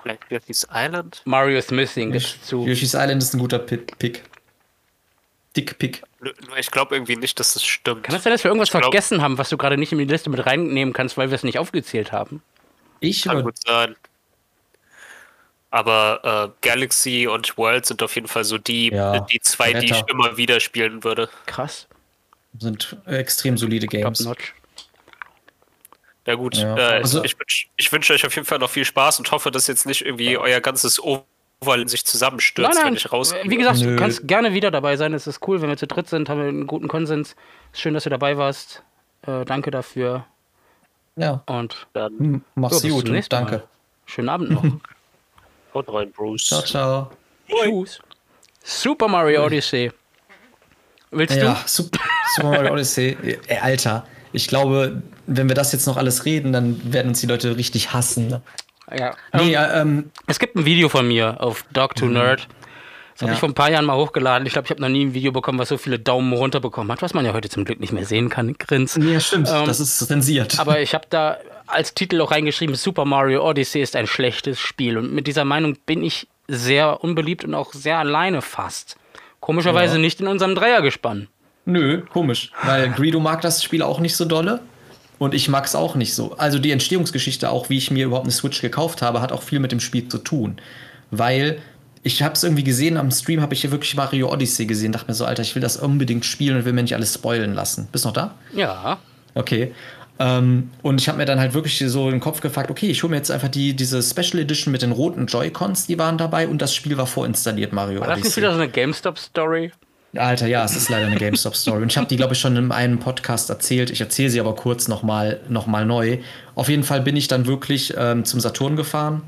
Black Yoshi's Island. Mario's Missing gibt's zu. Yoshi's Island ist ein guter Pi- Pick. Dick Pick. Ich glaube irgendwie nicht, dass das stimmt. Kann das sein, dass wir irgendwas glaub- vergessen haben, was du gerade nicht in die Liste mit reinnehmen kannst, weil wir es nicht aufgezählt haben? Ich Kann gut sein. Aber äh, Galaxy und World sind auf jeden Fall so die, Ja, die zwei, die ich Retter. immer wieder spielen würde. Krass. sind extrem solide Games. notch. Ja gut, Ja, äh, also- ich, wünsch- ich wünsche euch auf jeden Fall noch viel Spaß und hoffe, dass jetzt nicht irgendwie euer ganzes Overall in sich zusammenstürzt, Nein, wenn nein. ich rausgehe. Wie gesagt, du Nö. kannst gerne wieder dabei sein. Es ist cool, wenn wir zu dritt sind, haben wir einen guten Konsens. Schön, dass du dabei warst. Äh, danke dafür. Ja. Und Dann Hm, Mach's ja, gut nächsten danke. Mal. Schönen Abend noch. haut rein, Bruce. Ciao, ciao. Tschüss. Super Mario Odyssey. Willst Ja, Sup- Super Mario Odyssey. Ey, Alter, ich glaube, wenn wir das jetzt noch alles reden, dann werden uns die Leute richtig hassen. Ne? Ja. Nee, Ähm, äh, ähm, es gibt ein Video von mir auf Dog to Nerd. Das habe Ja. ich vor ein paar Jahren mal hochgeladen. Ich glaube, ich habe noch nie ein Video bekommen, was so viele Daumen runter bekommen hat, was man ja heute zum Glück nicht mehr sehen kann. Grins. ja, stimmt, Ähm, das ist zensiert. Aber ich habe da als Titel auch reingeschrieben, Super Mario Odyssey ist ein schlechtes Spiel. Und mit dieser Meinung bin ich sehr unbeliebt und auch sehr alleine fast. Komischerweise Ja. nicht in unserem Dreiergespann. Nö, komisch. Weil Greedo mag das Spiel auch nicht so dolle. Und ich mag es auch nicht so. Also die Entstehungsgeschichte, auch wie ich mir überhaupt eine Switch gekauft habe, hat auch viel mit dem Spiel zu tun. Weil ich habe es irgendwie gesehen, am Stream habe ich hier wirklich Mario Odyssey gesehen. Dachte mir so, Alter, ich will das unbedingt spielen und will mir nicht alles spoilen lassen. Bist du noch da? Ja. Okay. Ähm, und ich habe mir dann halt wirklich so den Kopf gefragt, okay, ich hole mir jetzt einfach die, diese Special Edition mit den roten Joy-Cons, die waren dabei und das Spiel war vorinstalliert, Mario War das nicht Odyssey. wieder so eine GameStop-Story? Alter, ja, es ist leider eine GameStop-Story. Und ich habe die, glaube ich, schon in einem Podcast erzählt. Ich erzähle sie aber kurz nochmal noch mal neu. Auf jeden Fall bin ich dann wirklich ähm, zum Saturn gefahren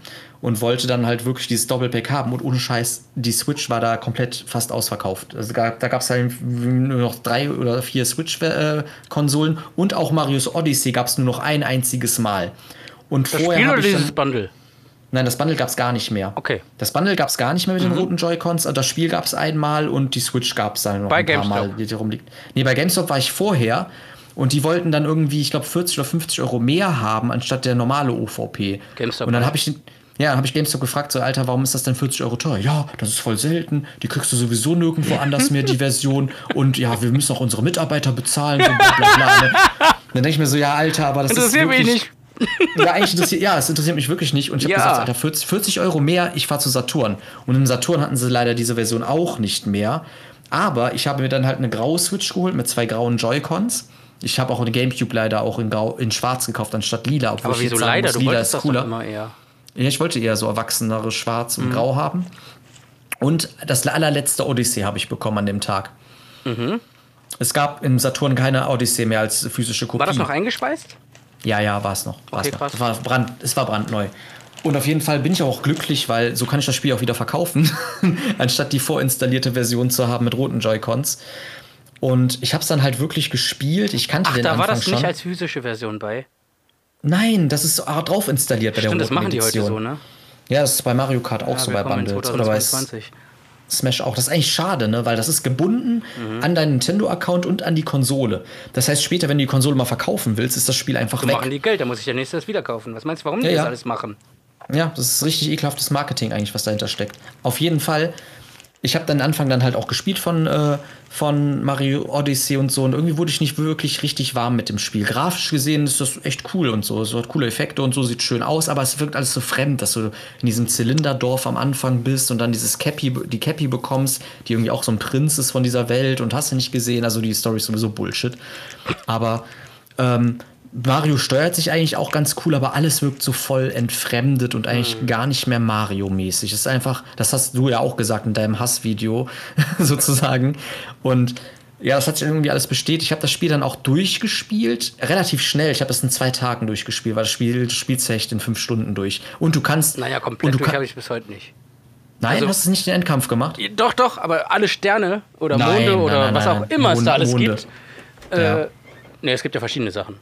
und wollte dann halt wirklich dieses Doppelpack haben. Und ohne Scheiß, die Switch war da komplett fast ausverkauft. Also da, da gab es halt nur noch drei oder vier Switch-Konsolen. und auch Marius Odyssey gab es nur noch ein einziges Mal. Und Das vorher Spiel oder dieses dann, Bundle? Nein, das Bundle gab es gar nicht mehr. Okay. Das Bundle gab es gar nicht mehr mit den roten Joy-Cons. Das Spiel gab es einmal und die Switch gab es dann noch Bei ein paar. Mal, die rumliegt. Nee, bei GameStop war ich vorher und die wollten dann irgendwie, ich glaube, 40 oder 50 Euro mehr haben, anstatt der normale OVP. GameStop und dann habe ich ja, dann habe ich GameStop gefragt, so, Alter, warum ist das denn 40 Euro teuer? Ja, das ist voll selten. Die kriegst du sowieso nirgendwo anders mehr, die Version. Und ja, wir müssen auch unsere Mitarbeiter bezahlen. So bla, bla, bla, ne? Dann denke ich mir so, ja, Alter, aber das Interessiert ist mich wirklich, nicht. ja, eigentlich interessiert, ja, es interessiert mich wirklich nicht. Und ich habe Ja. gesagt, Alter, 40, 40 Euro mehr, ich fahre zu Saturn. Und im Saturn hatten sie leider diese Version auch nicht mehr. Aber ich habe mir dann halt eine graue Switch geholt mit zwei grauen Joy-Cons. Ich habe auch eine Gamecube leider auch in, grau, in schwarz gekauft, anstatt lila. Obwohl Aber ich wieso leider? muss, Du lila ist das cooler. immer eher. Ja, ich wollte eher so erwachsenere Schwarz Mhm. und Grau haben. Und das allerletzte Odyssey habe ich bekommen an dem Tag. Mhm. Es gab im Saturn keine Odyssey mehr als physische Kopie. War das noch eingespeist? Ja, ja, war es noch. War's Okay, noch. Das war brand, es war brandneu. Und auf jeden Fall bin ich auch glücklich, weil so kann ich das Spiel auch wieder verkaufen, anstatt die vorinstallierte Version zu haben mit roten Joy-Cons. Und ich habe es dann halt wirklich gespielt. Ich kannte Ach, den da war das schon. nicht als physische Version bei. Nein, das ist ah, drauf installiert bei Stimmt, der das roten machen die heute so, ne? Ja, das ist bei Mario Kart auch so bei Bundles oder bei 2022. Smash auch. Das ist eigentlich schade, ne? Weil das ist gebunden Mhm. an deinen Nintendo-Account und an die Konsole. Das heißt, später, wenn du die Konsole mal verkaufen willst, ist das Spiel einfach So weg. machen die Geld, dann muss ich ja nächstes wieder kaufen. Was meinst du, warum die Ja, das ja. alles machen? Ja, das ist richtig ekelhaftes Marketing eigentlich, was dahinter steckt. Auf jeden Fall. Ich habe dann Anfang dann halt auch gespielt von, äh, von Mario Odyssey und so und irgendwie wurde ich nicht wirklich richtig warm mit dem Spiel. Grafisch gesehen ist das echt cool und so. Es hat coole Effekte und so, sieht schön aus, aber es wirkt alles so fremd, dass du in diesem Zylinderdorf am Anfang bist und dann dieses Cappy, die Cappy bekommst, die irgendwie auch so ein Prinz ist von dieser Welt und hast du nicht gesehen. Also die Story ist sowieso Bullshit. Aber ähm, Mario steuert sich eigentlich auch ganz cool, aber alles wirkt so voll entfremdet und eigentlich gar nicht mehr Mario-mäßig. Es ist einfach, das hast du ja auch gesagt in deinem Hassvideo sozusagen. Und ja, das hat sich irgendwie alles bestätigt. Ich habe das Spiel dann auch durchgespielt, relativ schnell. Ich habe das in zwei Tagen durchgespielt, weil das Spiel du spielst echt in fünf Stunden durch. Und du kannst. Naja, und komplett du durch habe ich bis heute nicht. Nein, also- hast du nicht den Endkampf gemacht? Doch, doch, aber alle Sterne oder Nein, Monde nein, oder nein, was nein, auch nein. immer es Mond- da alles Monde. gibt. Äh, Ja. Ne, es gibt ja verschiedene Sachen.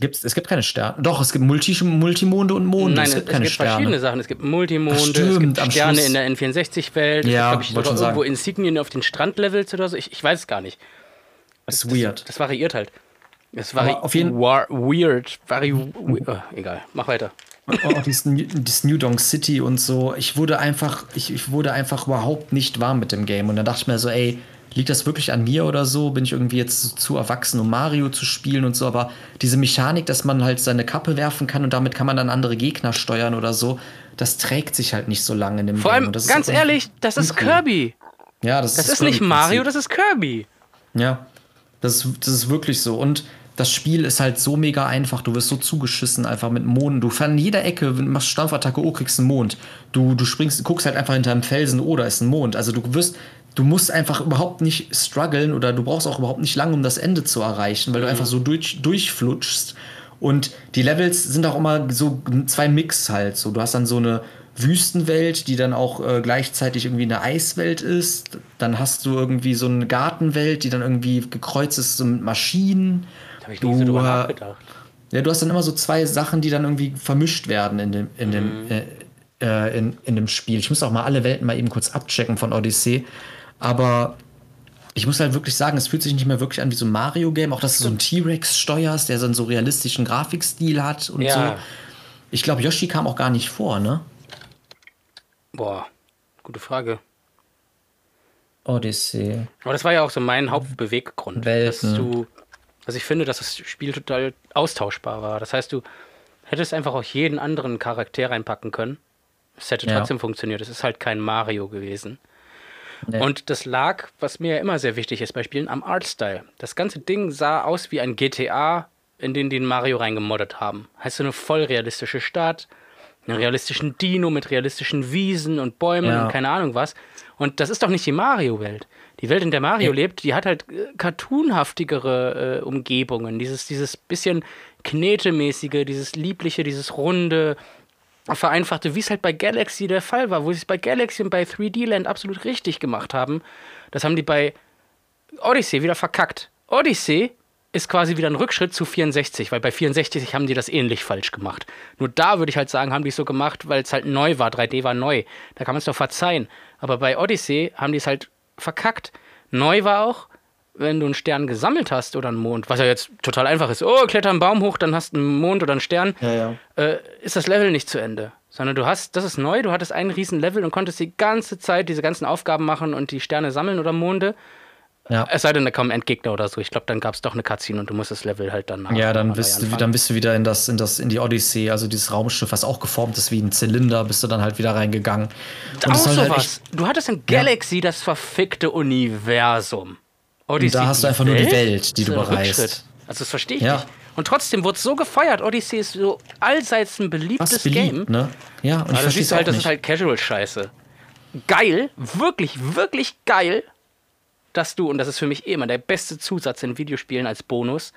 Gibt's, es gibt keine Sterne. Doch, es gibt Multi Multimonde und Monde. Nein, es es, gibt es keine gibt Sterne. verschiedene Sachen. Es gibt Multimonde, Ach, es stimmt, gibt am Sterne in der N64-Welt. Ja, es gibt, ich, sogar irgendwo sagen. Insignien auf den Strandlevels oder so. Ich, ich weiß es gar nicht. Das ist weird. Das variiert halt. Es vari auf jeden- war weird. Vari oh, egal, mach weiter. Oh, dieses, New- dieses New Donk City und so. Ich wurde einfach, ich, ich wurde einfach überhaupt nicht warm mit dem Game. Und dann dachte ich mir so, ey, liegt das wirklich an mir oder so? Bin ich irgendwie jetzt zu erwachsen, um Mario zu spielen und so? Aber diese Mechanik, dass man halt seine Kappe werfen kann und damit kann man dann andere Gegner steuern oder so, das trägt sich halt nicht so lange in dem Vor allem, ist ganz ehrlich, das ist Kirby. Ja, das, Das das ist nicht Mario, das ist Kirby. Ja, das, ist- das ist wirklich so. Und das Spiel ist halt so mega einfach. Du wirst so zugeschissen einfach mit Monden. Du an jeder Ecke machst Stampfattacke, oh, kriegst einen Mond. Du, du springst, guckst halt einfach hinter einem Felsen, oh, da ist ein Mond. Also du wirst, du musst einfach überhaupt nicht strugglen oder du brauchst auch überhaupt nicht lange, um das Ende zu erreichen, weil du einfach so durch, durchflutschst. Und die Levels sind auch immer so zwei Mix halt. So, du hast dann so eine Wüstenwelt, die dann auch äh, gleichzeitig irgendwie eine Eiswelt ist. Dann hast du irgendwie so eine Gartenwelt, die dann irgendwie gekreuzt ist so mit Maschinen. Habe ich nie so drüber Du, äh, nachgedacht. Ja, du hast dann immer so zwei Sachen, die dann irgendwie vermischt werden in dem, in dem, Mhm. äh, äh, in, in dem Spiel. Ich muss auch mal alle Welten mal eben kurz abchecken von Odyssey. Aber ich muss halt wirklich sagen, es fühlt sich nicht mehr wirklich an wie so ein Mario-Game. Auch dass du so einen T-Rex steuerst, der so einen so realistischen Grafikstil hat und Ja. so. Ich glaube, Yoshi kam auch gar nicht vor, ne? Boah, gute Frage. Odyssey. Aber das war ja auch so mein Hauptbeweggrund, dass Welten. du, dass ich finde, dass das Spiel total austauschbar war. Das heißt, du hättest einfach auch jeden anderen Charakter reinpacken können. Es hätte Ja. trotzdem funktioniert. Es ist halt kein Mario gewesen. Nee. Und das lag, was mir ja immer sehr wichtig ist bei Spielen, am Artstyle. Das ganze Ding sah aus wie ein GTA, in den die einen Mario reingemoddet haben. Heißt so eine voll realistische Stadt, einen realistischen Dino mit realistischen Wiesen und Bäumen Ja. und keine Ahnung was. Und das ist doch nicht die Mario-Welt. Die Welt, in der Mario Ja. lebt, die hat halt äh, cartoonhaftigere äh, Umgebungen. Dieses, dieses bisschen knetemäßige, dieses liebliche, dieses runde, vereinfachte, wie es halt bei Galaxy der Fall war, wo sie es bei Galaxy und bei 3D Land absolut richtig gemacht haben. Das haben die bei Odyssey wieder verkackt. Odyssey ist quasi wieder ein Rückschritt zu 64, weil bei 64 haben die das ähnlich falsch gemacht. Nur da würde ich halt sagen, haben die es so gemacht, weil es halt neu war. 3D war neu. Da kann man es doch verzeihen. Aber bei Odyssey haben die es halt verkackt. Neu war auch, wenn du einen Stern gesammelt hast oder einen Mond, was ja jetzt total einfach ist. Oh, kletter einen Baum hoch, dann hast du einen Mond oder einen Stern Ja, ja. äh, ist das Level nicht zu Ende. Sondern du hast, das ist neu, du hattest einen riesen Level und konntest die ganze Zeit diese ganzen Aufgaben machen und die Sterne sammeln oder Monde. Ja. Es sei denn, da kommen Endgegner oder so. Ich glaube, dann gab es doch eine Cutscene und du musst das Level halt dann. Ja, dann bist, du, dann bist du wieder in das, in das, in die Odyssey, also dieses Raumschiff, was auch geformt ist wie ein Zylinder, bist du dann halt wieder reingegangen. Und Auch soll halt sowas. du hattest in Galaxy das verfickte Universum. Odyssey, da hast du einfach nur die Welt, die du bereist. Rückschritt. Also das verstehe ich Ja. nicht. Und trotzdem wurde es so gefeiert. Odyssey ist so allseits ein beliebtes was beliebt, Game. ne? Ja, und ich da verstehe siehst du halt, das nicht. ist halt Casual-Scheiße. Geil, wirklich, wirklich geil, dass du, und das ist für mich eh immer der beste Zusatz in Videospielen als Bonus,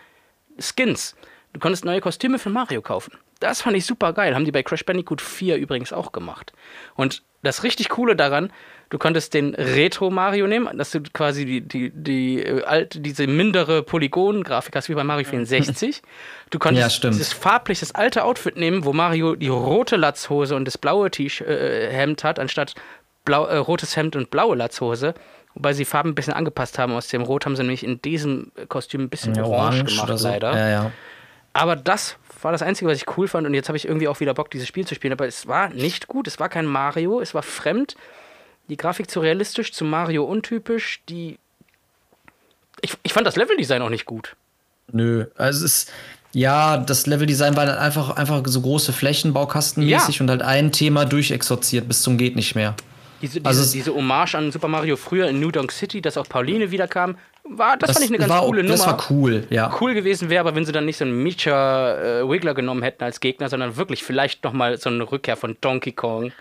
Skins. Du konntest neue Kostüme für Mario kaufen. Das fand ich super geil. Haben die bei Crash Bandicoot 4 übrigens auch gemacht. Und das richtig Coole daran, du konntest den Retro-Mario nehmen, dass du quasi die, die, die äh, alte, diese mindere Polygon-Grafik hast wie bei Mario 64. Du konntest Ja, dieses farblich das alte Outfit nehmen, wo Mario die rote Latzhose und das blaue T-Shirt äh, Hemd hat, anstatt blau, äh, rotes Hemd und blaue Latzhose. Wobei sie Farben ein bisschen angepasst haben. Aus dem Rot haben sie nämlich in diesem Kostüm ein bisschen Ja, orange, gemacht, oder so. leider. Ja, ja. Aber das war das Einzige, was ich cool fand. Und jetzt habe ich irgendwie auch wieder Bock, dieses Spiel zu spielen. Aber es war nicht gut. Es war kein Mario. Es war fremd. Die Grafik zu realistisch, zu Mario untypisch. Die. Ich, ich fand das Leveldesign auch nicht gut. Nö, also es ist. Ja, das Leveldesign war dann einfach, einfach so große Flächen, baukastenmäßig Ja. und halt ein Thema durchexorziert bis zum geht nicht mehr. Diese, diese, Also es- diese Hommage an Super Mario früher in New Donk City, dass auch Pauline wiederkam, war, das, fand ich eine ganz war, coole Das Nummer. war cool, ja. Cool gewesen wäre, aber wenn sie dann nicht so einen Mecha äh, Wiggler genommen hätten als Gegner, sondern wirklich vielleicht nochmal so eine Rückkehr von Donkey Kong.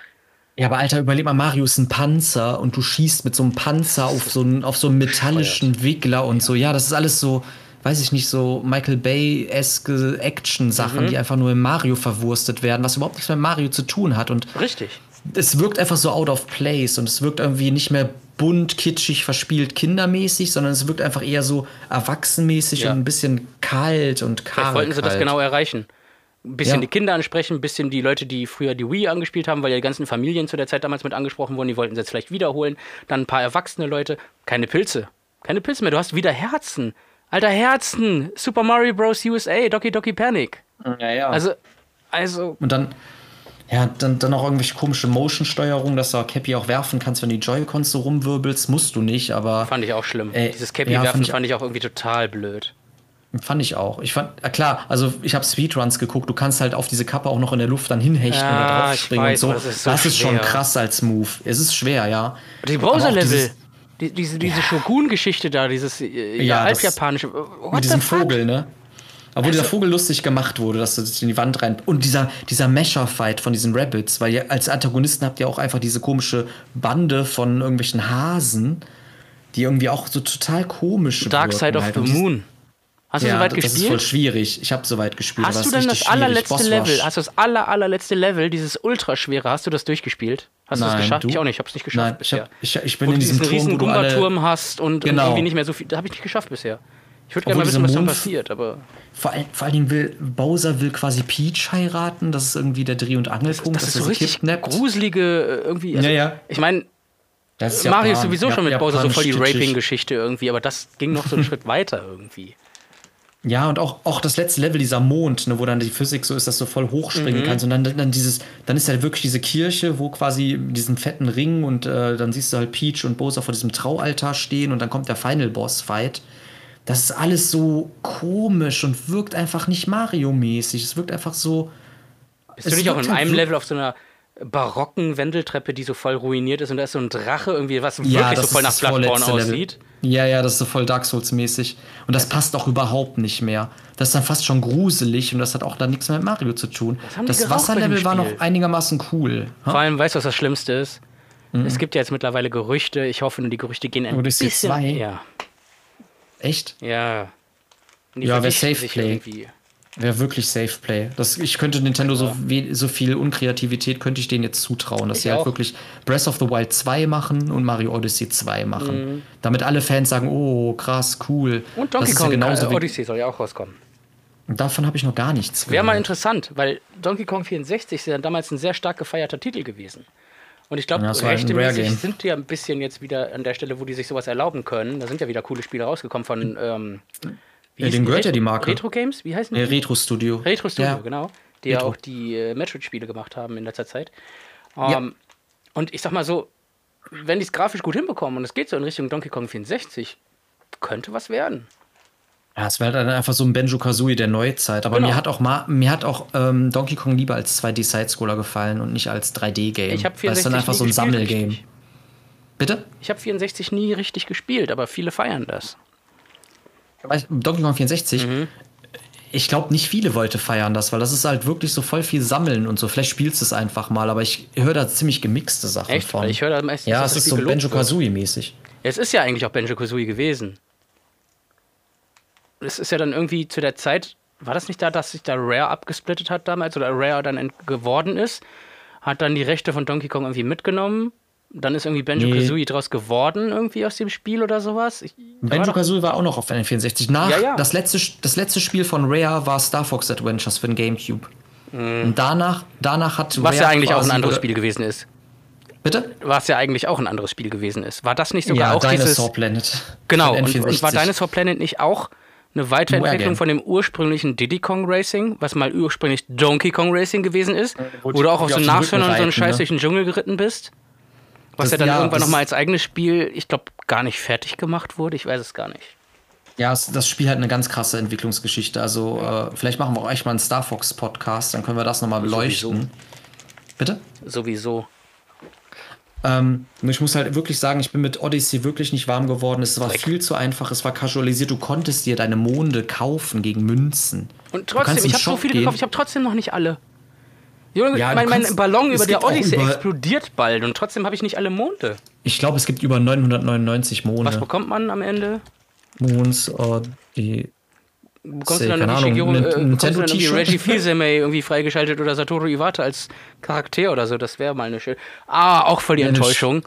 Ja, aber Alter, überleg mal, Mario ist ein Panzer und du schießt mit so einem Panzer auf so einen, auf so einen metallischen Wiggler und so. Ja, das ist alles so, weiß ich nicht, so Michael Bay-eske Action-Sachen, Mhm. die einfach nur im Mario verwurstet werden, was überhaupt nichts mit Mario zu tun hat. Und Richtig. es wirkt einfach so out of place und es wirkt irgendwie nicht mehr bunt, kitschig, verspielt, kindermäßig, sondern es wirkt einfach eher so erwachsenmäßig Ja. und ein bisschen kalt und kalt. Vielleicht wollten sie das genau erreichen. Ein bisschen Ja. die Kinder ansprechen, ein bisschen die Leute, die früher die Wii angespielt haben, weil ja die ganzen Familien zu der Zeit damals mit angesprochen wurden, die wollten sie jetzt vielleicht wiederholen. Dann ein paar erwachsene Leute. Keine Pilze. Keine Pilze mehr. Du hast wieder Herzen. Alter, Herzen. Super Mario Bros. USA. Doki Doki Panic. Ja, ja. Also, also Und dann, ja, dann, dann auch irgendwelche komische Motion-Steuerung, dass du auch Cappy auch werfen kannst, wenn du die Joy-Cons so rumwirbelst. Musst du nicht, aber fand ich auch schlimm. Ey, Dieses ja, Cappy-Werfen fand ich- fand ich auch irgendwie total blöd. Fand ich auch. Ich fand, ja klar, also ich habe Speedruns geguckt, du kannst halt auf diese Kappe auch noch in der Luft dann hinhechten Ja, oder ich draufspringen weiß, und so. das ist so das ist schon krass als Move. Es ist schwer, ja. Die dieses- Die, diese diese Shogun-Geschichte da, dieses äh, ja, Ja, altjapanische. What Mit diesem? Vogel, ne? Aber wo Also dieser Vogel lustig gemacht wurde, dass du dich in die Wand rein. Und dieser, dieser Mesher-Fight von diesen Rabbits, weil ihr als Antagonisten habt ihr auch einfach diese komische Bande von irgendwelchen Hasen, die irgendwie auch so total komisch Dark Side of halt. the Und Moon. Hast du Ja, soweit das ist voll gespielt? schwierig. Ich habe soweit gespielt. Hast du denn das allerletzte Level, hast du das aller, allerletzte Level, dieses ultraschwere, hast du das durchgespielt? Hast du das Nein, geschafft? du? Ich auch nicht, ich hab's nicht geschafft Nein, ich, hab, ich, ich bin wo in diesem Turm, riesen. Gumba-Turm hast und, und Genau. irgendwie nicht mehr so viel. Da habe ich nicht geschafft bisher. Ich würde gerne mal wissen, was dann passiert, aber. Vor, all, vor allen Dingen will Bowser will quasi Peach heiraten. Das ist irgendwie der Dreh- und Angelpunkt. Das, das ist so richtig kidnappt. gruselige äh, irgendwie. Also, ja, ja. Ich meine, Mario ist sowieso schon mit Bowser so voll die Raping-Geschichte irgendwie, aber das ging noch so einen Schritt weiter irgendwie. Ja, und auch, auch das letzte Level, dieser Mond, ne, wo dann die Physik so ist, dass du voll hochspringen mhm. kannst. Und dann, dann dieses, dann ist ja wirklich diese Kirche, wo quasi diesen fetten Ring und äh, dann siehst du halt Peach und Bowser vor diesem Traualtar stehen und dann kommt der Final Boss Fight. Das ist alles so komisch und wirkt einfach nicht Mario-mäßig. Es wirkt einfach so. Bist du nicht auch in halt einem Level auf so einer barocken Wendeltreppe, die so voll ruiniert ist und da ist so ein Drache irgendwie, was ja, wirklich so voll nach Bloodborne aussieht. Ja, ja, das ist so voll Dark Souls-mäßig. Und das passt auch überhaupt nicht mehr. Das ist dann fast schon gruselig und das hat auch dann nichts mehr mit Mario zu tun. Das Wasserlevel war noch einigermaßen cool. Ha? Vor allem, weißt du, was das Schlimmste ist? Mhm. Es gibt ja jetzt mittlerweile Gerüchte. Ich hoffe, die Gerüchte gehen ein Odyssey bisschen... 2? Ja. Echt? Ja. Ja, wer Safe Play. Irgendwie. Wäre wirklich Safe Play. Das, ich könnte Nintendo so, so viel Unkreativität könnte ich denen jetzt zutrauen, dass ich sie halt auch. wirklich Breath of the Wild 2 machen und Mario Odyssey 2 machen. Mhm. Damit alle Fans sagen, oh, krass, cool. Und Donkey Kong ja äh, Odyssey soll ja auch rauskommen. Davon habe ich noch gar nichts Wäre mal interessant, weil Donkey Kong 64 ist ja damals ein sehr stark gefeierter Titel gewesen. Und ich glaube, ja, rechtmäßig sind die ja ein bisschen jetzt wieder an der Stelle, wo die sich sowas erlauben können. Da sind ja wieder coole Spiele rausgekommen von ähm, wie ja, dem gehört Retro, ja die Marke. Retro Games, wie heißen die? Ja, Retro Studio. Retro Studio, ja. genau. Die Retro. ja auch die äh, Metroid-Spiele gemacht haben in letzter Zeit. Um, ja. Ähm, und ich sag mal so, wenn die es grafisch gut hinbekommen und es geht so in Richtung Donkey Kong 64, könnte was werden. Ja, es wäre dann einfach so ein Benjo Kazooie der Neuzeit. Aber genau. mir hat auch, mir hat auch ähm, Donkey Kong lieber als 2D Sidescroller gefallen und nicht als 3D-Game. Ich habe 64 Das ist dann einfach so ein Sammelgame. Bitte? Ich habe 64 nie richtig gespielt, aber viele feiern das. Donkey Kong 64, mhm. ich glaube, nicht viele Leute feiern das, weil das ist halt wirklich so voll viel Sammeln und so. Vielleicht spielst du es einfach mal, aber ich höre da ziemlich gemixte Sachen Echt? von. Ich höre da meistens. Ja, es ist so Benjo-Kazooie-mäßig. Es ist ja eigentlich auch Benjo-Kazooie gewesen. Es ist ja dann irgendwie zu der Zeit, war das nicht da, dass sich da Rare abgesplittet hat damals oder Rare dann geworden ist? Hat dann die Rechte von Donkey Kong irgendwie mitgenommen dann ist irgendwie Benjo Kazooie nee. draus geworden, irgendwie aus dem Spiel oder sowas. Benjo Kazooie war auch noch auf N64. Nach, ja, ja. Das, letzte, das letzte Spiel von Rare war Star Fox Adventures für den Gamecube. Mhm. Und danach, danach hat Was Rare ja eigentlich auch ein anderes Spiel gewesen ist. Bitte? Was ja eigentlich auch ein anderes Spiel gewesen ist. War das nicht sogar ja, auch Dinosaur dieses... Planet. Genau, und, und, war Dinosaur Planet nicht auch eine Weiterentwicklung von dem ursprünglichen Diddy Kong Racing, was mal ursprünglich Donkey Kong Racing gewesen ist, wo, wo du auch auf so Nachhören und so einen Scheiß ne? durch den Dschungel geritten bist? Was das, ja dann ja, irgendwann nochmal als eigenes Spiel, ich glaube, gar nicht fertig gemacht wurde. Ich weiß es gar nicht. Ja, das Spiel hat eine ganz krasse Entwicklungsgeschichte. Also, äh, vielleicht machen wir auch echt mal einen Star Fox Podcast, dann können wir das nochmal beleuchten. Sowieso. Bitte? Sowieso. Ähm, ich muss halt wirklich sagen, ich bin mit Odyssey wirklich nicht warm geworden. Es war Dreck. viel zu einfach, es war casualisiert. Du konntest dir deine Monde kaufen gegen Münzen. Und trotzdem, ich habe so viele gekauft, ich habe trotzdem noch nicht alle. Junge, ja, mein, mein Ballon über der Odyssey über explodiert bald und trotzdem habe ich nicht alle Monde. Ich glaube, es gibt über 999 Monde. Was bekommt man am Ende? Mons, oh, die. Bekommst du dann keine Ahnung, Shigeru, äh, dann irgendwie Reggie Fils-Aimé irgendwie freigeschaltet oder Satoru Iwata als Charakter oder so? Das wäre mal eine schöne. Ah, auch voll die Enttäuschung.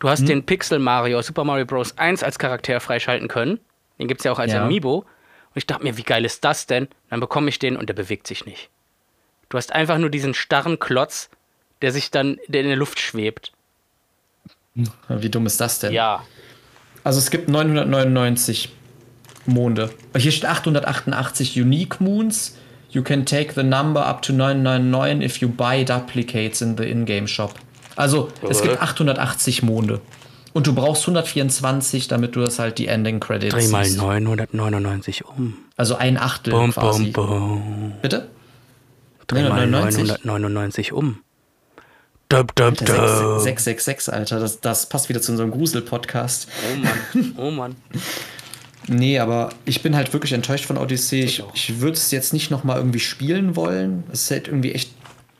Du hast hm? den Pixel Mario Super Mario Bros. 1 als Charakter freischalten können. Den gibt es ja auch als ja. Amiibo. Und ich dachte mir, wie geil ist das denn? Dann bekomme ich den und der bewegt sich nicht. Du hast einfach nur diesen starren Klotz, der sich dann, der in der Luft schwebt. Wie dumm ist das denn? Ja. Also es gibt 999 Monde. Hier steht 888 Unique Moons. You can take the number up to 999 if you buy duplicates in the in-game shop. Also es gibt 880 Monde. Und du brauchst 124, damit du das halt die Ending Credits Dreh mal 999 um. Also ein Achtel bum, quasi. Bum, bum. Bitte? Dreh mal 999 um. Dub, dub, dub. 666, Alter. Das, das passt wieder zu unserem Grusel-Podcast. Oh Mann. Oh Mann. nee, aber ich bin halt wirklich enttäuscht von Odyssey. Ich, ich würde es jetzt nicht nochmal irgendwie spielen wollen. Es ist halt irgendwie echt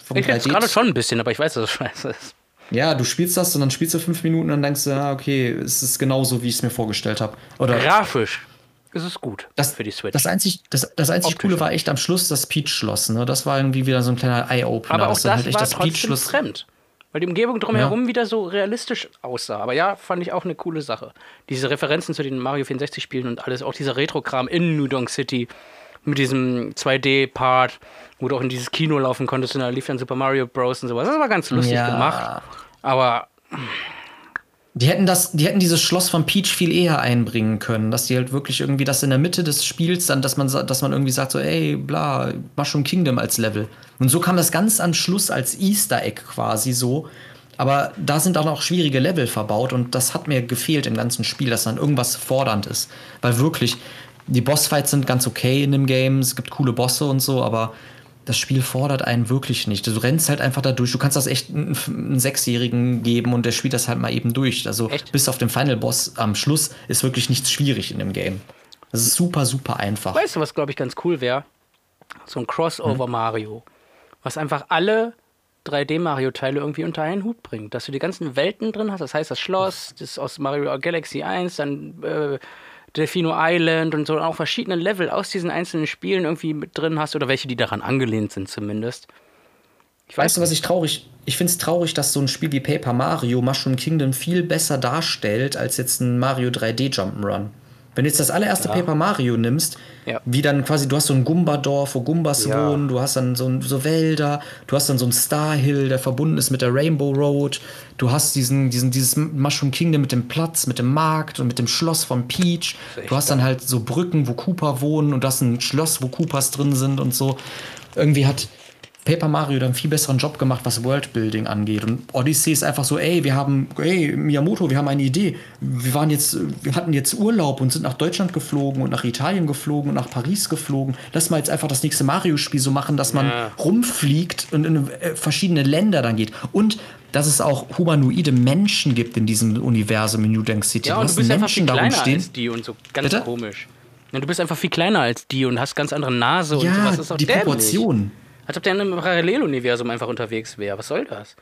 vom Ich jetzt gerade schon ein bisschen, aber ich weiß, dass es scheiße ist. Ja, du spielst das und dann spielst du fünf Minuten und dann denkst du, ja, okay, es ist genauso, wie ich es mir vorgestellt habe. Grafisch ist es gut das, für die Switch. Das einzig, das, das einzig Coole war echt am Schluss das Peach-Schloss. Ne? Das war irgendwie wieder so ein kleiner Eye-Opener. Aber auch das, halt das war trotzdem fremd. Weil die Umgebung drumherum ja. wieder so realistisch aussah. Aber ja, fand ich auch eine coole Sache. Diese Referenzen zu den Mario 64-Spielen und alles, auch dieser Retro-Kram in New Donk City mit diesem 2D-Part, wo du auch in dieses Kino laufen konntest und da lief dann Super Mario Bros. und sowas. Das war ganz lustig ja. gemacht. Aber die hätten das, die hätten dieses Schloss von Peach viel eher einbringen können, dass die halt wirklich irgendwie das in der Mitte des Spiels dann, dass man, dass man irgendwie sagt so, ey, bla, Mushroom Kingdom als Level. Und so kam das ganz am Schluss als Easter Egg quasi so. Aber da sind auch noch schwierige Level verbaut und das hat mir gefehlt im ganzen Spiel, dass dann irgendwas fordernd ist. Weil wirklich, die Bossfights sind ganz okay in dem Game, es gibt coole Bosse und so, aber das Spiel fordert einen wirklich nicht. Du rennst halt einfach da durch. Du kannst das echt einem Sechsjährigen geben und der spielt das halt mal eben durch. Also echt? bis auf den Final Boss am Schluss ist wirklich nichts schwierig in dem Game. Das ist super, super einfach. Weißt du, was glaube ich ganz cool wäre? So ein Crossover hm. Mario. Was einfach alle 3D-Mario-Teile irgendwie unter einen Hut bringt. Dass du die ganzen Welten drin hast. Das heißt, das Schloss, das aus Mario Galaxy 1, dann äh, Delfino Island und so auch verschiedene Level aus diesen einzelnen Spielen irgendwie mit drin hast oder welche, die daran angelehnt sind zumindest. Ich weißt du, was ich traurig? Ich finde es traurig, dass so ein Spiel wie Paper Mario Mushroom Kingdom viel besser darstellt als jetzt ein Mario 3D Jump'n'Run. Wenn du jetzt das allererste ja. Paper Mario nimmst, ja. wie dann quasi, du hast so ein Gumba-Dorf, wo Gumbas ja. wohnen, du hast dann so, so Wälder, du hast dann so ein Star Hill, der verbunden ist mit der Rainbow Road, du hast diesen, diesen, dieses Mushroom Kingdom mit dem Platz, mit dem Markt und mit dem Schloss von Peach. Du hast dann halt so Brücken, wo Cooper wohnen und du hast ein Schloss, wo Coopers drin sind und so. Irgendwie hat Paper Mario dann viel besseren Job gemacht, was Worldbuilding angeht. Und Odyssey ist einfach so, ey, wir haben, ey, Miyamoto, wir haben eine Idee. Wir waren jetzt, wir hatten jetzt Urlaub und sind nach Deutschland geflogen und nach Italien geflogen und nach Paris geflogen. Lass mal jetzt einfach das nächste Mario-Spiel so machen, dass man ja. rumfliegt und in äh, verschiedene Länder dann geht. Und dass es auch humanoide Menschen gibt in diesem Universum in New Denk City. Ja, und du, du bist Menschen einfach viel kleiner als die und so ganz Bitte? komisch. Ja, du bist einfach viel kleiner als die und hast ganz andere Nase und ja, sowas. Das ist auch die Proportionen. Als ob der in einem Paralleluniversum einfach unterwegs wäre. Was soll das?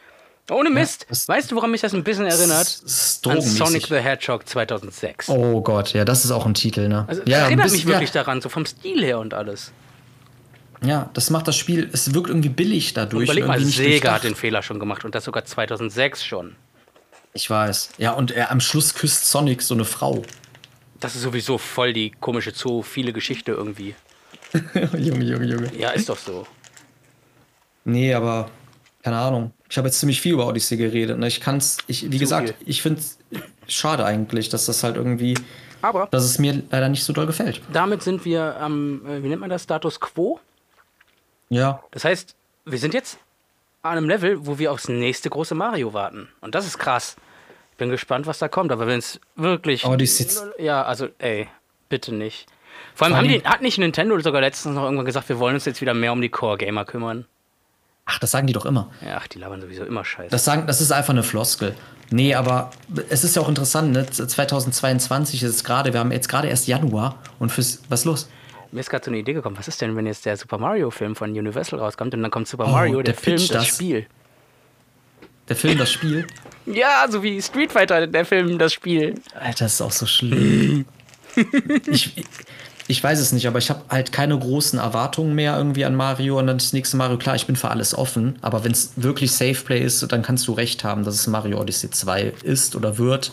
Ohne Mist. Ja, weißt du, woran mich das ein bisschen erinnert? An Sonic the Hedgehog 2006. Oh Gott, ja, das ist auch ein Titel, ne? Also, ja, erinnert bisschen, mich wirklich ja. daran, so vom Stil her und alles. Ja, das macht das Spiel, es wirkt irgendwie billig dadurch. Und überleg mal, Sega hat den Fehler schon gemacht und das sogar 2006 schon. Ich weiß. Ja, und er am Schluss küsst Sonic so eine Frau. Das ist sowieso voll die komische, zu viele Geschichte irgendwie. Junge, Junge, Junge. Ja, ist doch so. Nee, aber keine Ahnung. Ich habe jetzt ziemlich viel über Odyssey geredet. Ne? Ich kann es, ich, wie Zu gesagt, viel. ich finde es schade eigentlich, dass das halt irgendwie, aber dass es mir leider nicht so doll gefällt. Damit sind wir am, äh, wie nennt man das, Status Quo? Ja. Das heißt, wir sind jetzt an einem Level, wo wir aufs nächste große Mario warten. Und das ist krass. Ich bin gespannt, was da kommt. Aber wenn es wirklich. Sitzt. Ja, also, ey, bitte nicht. Vor allem, Vor allem die, hat nicht Nintendo sogar letztens noch irgendwann gesagt, wir wollen uns jetzt wieder mehr um die Core-Gamer kümmern. Ach, das sagen die doch immer. Ja, ach, die labern sowieso immer scheiße. Das, sagen, das ist einfach eine Floskel. Nee, aber es ist ja auch interessant, ne? 2022 ist es gerade, wir haben jetzt gerade erst Januar und fürs, was ist los? Mir ist gerade so eine Idee gekommen, was ist denn, wenn jetzt der Super Mario-Film von Universal rauskommt und dann kommt Super oh, Mario, der, der Film, das, das Spiel. Der Film, das Spiel? ja, so wie Street Fighter, der Film, das Spiel. Alter, das ist auch so schlimm. ich, ich weiß es nicht, aber ich habe halt keine großen Erwartungen mehr irgendwie an Mario und dann das nächste Mario. Klar, ich bin für alles offen, aber wenn es wirklich Safe Play ist, dann kannst du recht haben, dass es Mario Odyssey 2 ist oder wird.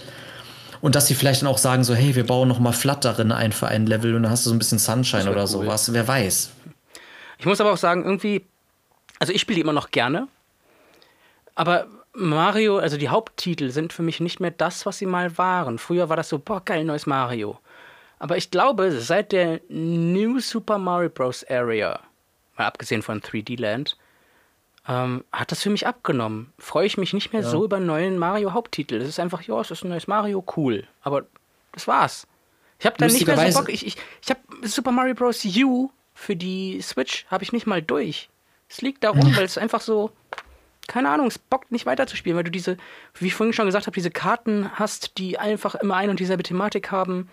Und dass sie vielleicht dann auch sagen, so, hey, wir bauen noch mal Flat darin ein für ein Level und dann hast du so ein bisschen Sunshine oder cool. sowas. Wer weiß. Ich muss aber auch sagen, irgendwie, also ich spiele die immer noch gerne, aber Mario, also die Haupttitel sind für mich nicht mehr das, was sie mal waren. Früher war das so, boah, geil, neues Mario. Aber ich glaube, seit der New Super Mario Bros. Area, mal abgesehen von 3D Land, ähm, hat das für mich abgenommen. Freue ich mich nicht mehr ja. so über neuen Mario-Haupttitel. Es ist einfach, ja, es ist ein neues Mario, cool. Aber das war's. Ich habe da nicht mehr so Bock. Ich, ich, ich habe Super Mario Bros. U für die Switch habe ich nicht mal durch. Es liegt darum, weil es einfach so, keine Ahnung, es bockt nicht weiterzuspielen, weil du diese, wie ich vorhin schon gesagt habe, diese Karten hast, die einfach immer ein und dieselbe Thematik haben.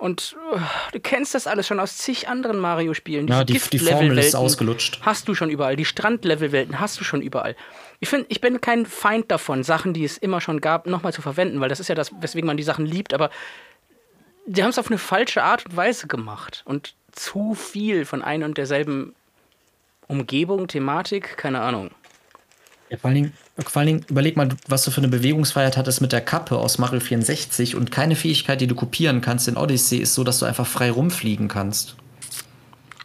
Und uh, du kennst das alles schon aus zig anderen Mario-Spielen. Ja, die, die Formel ist ausgelutscht. Hast du schon überall. Die Strandlevel-Welten hast du schon überall. Ich, find, ich bin kein Feind davon, Sachen, die es immer schon gab, nochmal zu verwenden, weil das ist ja das, weswegen man die Sachen liebt. Aber die haben es auf eine falsche Art und Weise gemacht. Und zu viel von ein und derselben Umgebung, Thematik, keine Ahnung. Ja, vor allen Dingen, Vor allen Dingen, überleg mal, was du für eine Bewegungsfreiheit hattest mit der Kappe aus Mario 64 und keine Fähigkeit, die du kopieren kannst in Odyssey, ist so, dass du einfach frei rumfliegen kannst.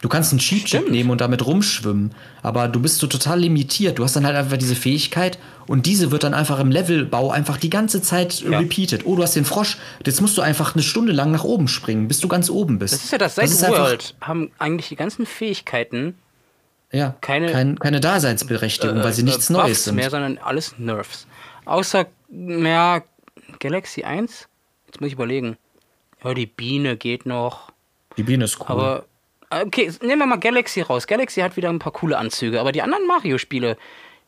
Du kannst einen Cheat-Chip nehmen und damit rumschwimmen, aber du bist so total limitiert. Du hast dann halt einfach diese Fähigkeit und diese wird dann einfach im Levelbau einfach die ganze Zeit ja. repeated. Oh, du hast den Frosch, jetzt musst du einfach eine Stunde lang nach oben springen, bis du ganz oben bist. Das ist ja das, seit das World haben eigentlich die ganzen Fähigkeiten ja, keine, kein, keine Daseinsberechtigung, äh, weil sie äh, nichts Neues sind. mehr, sondern alles Nerfs. Außer, mehr Galaxy 1? Jetzt muss ich überlegen. Ja, die Biene geht noch. Die Biene ist cool. Aber Okay, nehmen wir mal Galaxy raus. Galaxy hat wieder ein paar coole Anzüge, aber die anderen Mario-Spiele,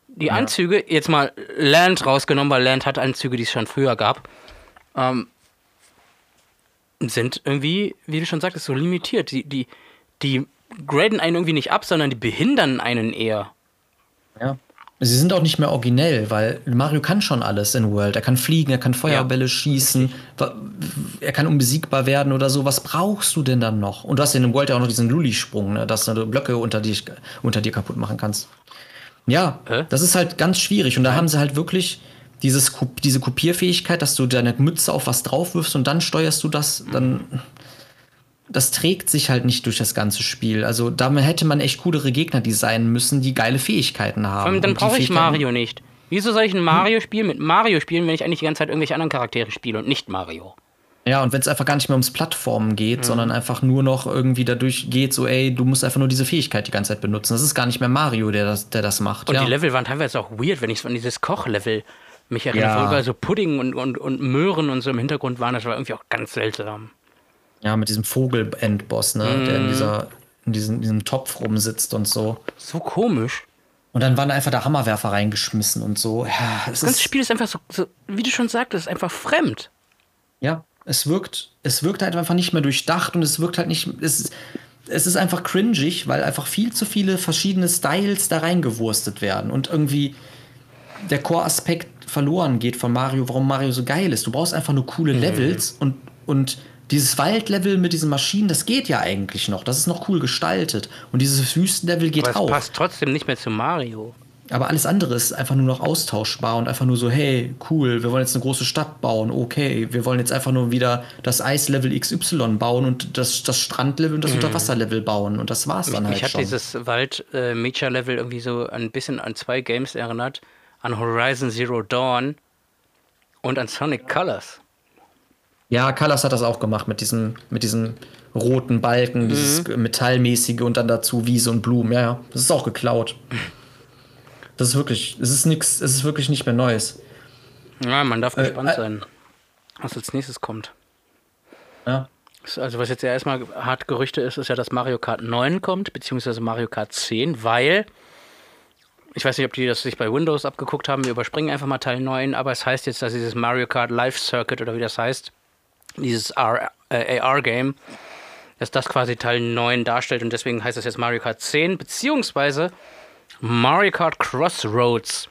die ja. Anzüge, jetzt mal Land rausgenommen, weil Land hat Anzüge, die es schon früher gab, ähm, sind irgendwie, wie du schon sagtest, so limitiert. Die, die, die graden einen irgendwie nicht ab, sondern die behindern einen eher. Ja. Sie sind auch nicht mehr originell, weil Mario kann schon alles in World. Er kann fliegen, er kann Feuerbälle ja. schießen, er kann unbesiegbar werden oder so. Was brauchst du denn dann noch? Und du hast in World ja auch noch diesen Lully-Sprung, ne, dass du Blöcke unter, dich, unter dir kaputt machen kannst. Ja, äh? das ist halt ganz schwierig. Und da haben sie halt wirklich dieses, diese Kopierfähigkeit, dass du deine Mütze auf was drauf wirfst und dann steuerst du das, dann das trägt sich halt nicht durch das ganze Spiel. Also da hätte man echt coolere Gegner designen müssen, die geile Fähigkeiten haben. Allem, dann brauche ich Mario nicht. Wieso soll ich ein Mario-Spiel mit Mario spielen, wenn ich eigentlich die ganze Zeit irgendwelche anderen Charaktere spiele und nicht Mario? Ja, und wenn es einfach gar nicht mehr ums Plattformen geht, mhm. sondern einfach nur noch irgendwie dadurch geht, so, ey, du musst einfach nur diese Fähigkeit die ganze Zeit benutzen. Das ist gar nicht mehr Mario, der das, der das macht. Und ja. die Level waren teilweise auch weird, wenn ich so an dieses Kochlevel mich erinnere, ja. wo so Pudding und, und, und Möhren und so im Hintergrund waren. Das war irgendwie auch ganz seltsam. Ja, mit diesem Vogel-Endboss, ne? Mm. Der in, mhm. dieser, in diesem, diesem Topf rumsitzt und so. So komisch. Und dann waren einfach der Hammerwerfer reingeschmissen und so. Ja, das ganze Spiel ist einfach so, so, wie du schon sagtest, einfach fremd. Ja, es wirkt, es wirkt halt einfach nicht mehr durchdacht und es wirkt halt nicht. Es, es ist einfach cringig, weil einfach viel zu viele verschiedene Styles da reingewurstet werden und irgendwie der Core-Aspekt verloren geht von Mario, warum Mario so geil ist. Du brauchst einfach nur coole mhm. Levels und, und dieses Waldlevel mit diesen Maschinen, das geht ja eigentlich noch. Das ist noch cool gestaltet. Und dieses Wüstenlevel geht Aber auch. Das passt trotzdem nicht mehr zu Mario. Aber alles andere ist einfach nur noch austauschbar und einfach nur so, hey, cool, wir wollen jetzt eine große Stadt bauen, okay, wir wollen jetzt einfach nur wieder das Eislevel XY bauen und das, das Strandlevel und das mhm. Unterwasserlevel bauen und das war's dann mich, halt mich hat schon. dieses Wald-Mecha-Level äh, irgendwie so ein bisschen an zwei Games erinnert, an Horizon Zero Dawn und an Sonic Colors. Ja, Callas hat das auch gemacht mit diesem, mit diesem roten Balken, mhm. dieses Metallmäßige und dann dazu Wiese und Blumen. Ja, ja, das ist auch geklaut. Das ist wirklich, es ist nichts, es ist wirklich nicht mehr Neues. Ja, man darf gespannt äh, äh, sein, was als nächstes kommt. Ja. Also was jetzt ja erstmal hart Gerüchte ist, ist ja, dass Mario Kart 9 kommt, beziehungsweise Mario Kart 10, weil ich weiß nicht, ob die das sich bei Windows abgeguckt haben, wir überspringen einfach mal Teil 9, aber es heißt jetzt, dass dieses Mario Kart Live Circuit oder wie das heißt, dieses äh, AR-Game, dass das quasi Teil 9 darstellt und deswegen heißt das jetzt Mario Kart 10, beziehungsweise Mario Kart Crossroads.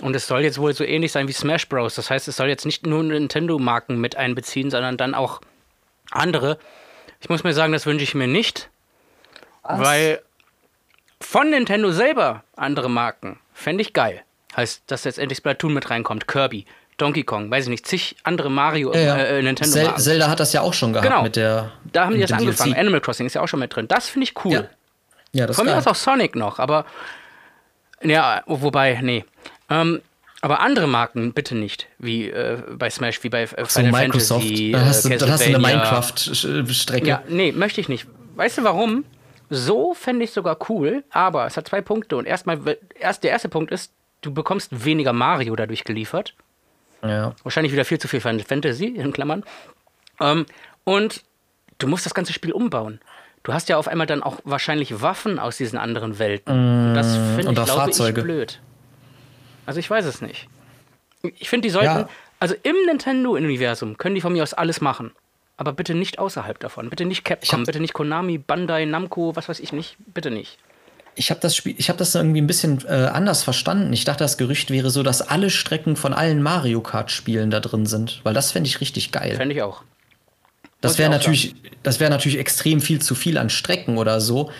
Und es soll jetzt wohl so ähnlich sein wie Smash Bros. Das heißt, es soll jetzt nicht nur Nintendo-Marken mit einbeziehen, sondern dann auch andere. Ich muss mir sagen, das wünsche ich mir nicht. Was? Weil von Nintendo selber andere Marken fände ich geil. Heißt, dass jetzt endlich Splatoon mit reinkommt, Kirby. Donkey Kong, weiß ich nicht, zig andere Mario, ja, ja. Äh, Nintendo Zel Mario. Zelda hat das ja auch schon gehabt genau. mit der. Da haben die jetzt angefangen. DLC. Animal Crossing ist ja auch schon mit drin. Das finde ich cool. Ja, ja das Von mir aus auch Sonic noch, aber. Ja, wobei, nee. Ähm, aber andere Marken bitte nicht, wie äh, bei Smash, wie bei äh, so, Final Microsoft. Fantasy. Dann hast, du, dann hast du eine Minecraft-Strecke. Ja, nee, möchte ich nicht. Weißt du warum? So fände ich sogar cool, aber es hat zwei Punkte. Und erstmal, erst, der erste Punkt ist, du bekommst weniger Mario dadurch geliefert. Ja. Wahrscheinlich wieder viel zu viel Fantasy, in Klammern. Ähm, und du musst das ganze Spiel umbauen. Du hast ja auf einmal dann auch wahrscheinlich Waffen aus diesen anderen Welten. Mm, das finde ich, glaube Fahrzeuge. ich, blöd. Also ich weiß es nicht. Ich finde, die sollten, ja. also im Nintendo-Universum können die von mir aus alles machen. Aber bitte nicht außerhalb davon. Bitte nicht Capcom, bitte nicht Konami, Bandai, Namco, was weiß ich nicht. Bitte nicht ich habe das Spiel, ich habe das irgendwie ein bisschen äh, anders verstanden. Ich dachte, das Gerücht wäre so, dass alle Strecken von allen Mario Kart Spielen da drin sind, weil das fände ich richtig geil. Fände ich auch. Das wäre natürlich, das wäre natürlich extrem viel zu viel an Strecken oder so.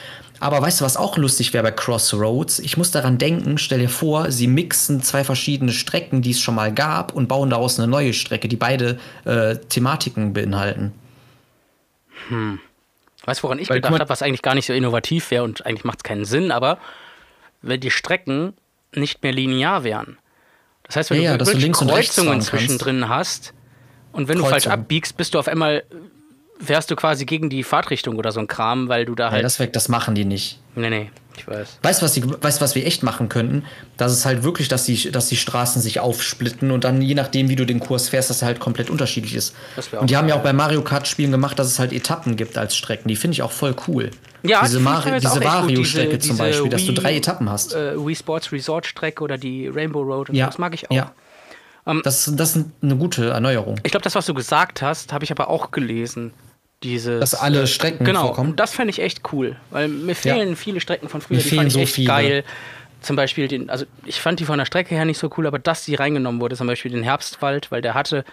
Aber weißt du, was auch lustig wäre bei Crossroads? Ich muss daran denken, stell dir vor, sie mixen zwei verschiedene Strecken, die es schon mal gab, und bauen daraus eine neue Strecke, die beide äh, Thematiken beinhalten. Weißt du, woran ich Weil, gedacht habe, was eigentlich gar nicht so innovativ wäre und eigentlich macht es keinen Sinn, aber wenn die Strecken nicht mehr linear wären. Das heißt, wenn Ja, ja, du rechts Kreuzungen zwischendrin hast und wenn du falsch abbiegst, bist du auf einmal, wärst du quasi gegen die Fahrtrichtung oder so ein Kram, weil du da Ja, halt. das, weg, das machen die nicht. nee, nee, ich weiß. Weißt du, was, die- weißt, was wir echt machen könnten? Das ist halt wirklich, dass die, dass die Straßen sich aufsplitten und dann je nachdem, wie du den Kurs fährst, dass er halt komplett unterschiedlich ist. Das Und die haben ja auch bei Mario Kart-Spielen gemacht, dass es halt Etappen gibt als Strecken. Die finde ich auch voll cool. Ja, diese Mari auch diese Diese- zum Beispiel, dass du Wii- drei Etappen hast. Äh, Wii Sports Resort Strecke oder die Rainbow Road, und so, das mag ich auch. Ja. Ähm, das, das ist eine gute Erneuerung. Ich glaube, das, was du gesagt hast, habe ich aber auch gelesen. Dieses, Dass alle Strecken genau, vorkommen. das fände ich echt cool, weil mir fehlen viele Strecken von früher, Mir die fehlen fand ich so echt viele. geil. Zum Beispiel den, also ich fand die von der Strecke her nicht so cool, aber dass die reingenommen wurde, zum Beispiel den Herbstwald, weil der hatte,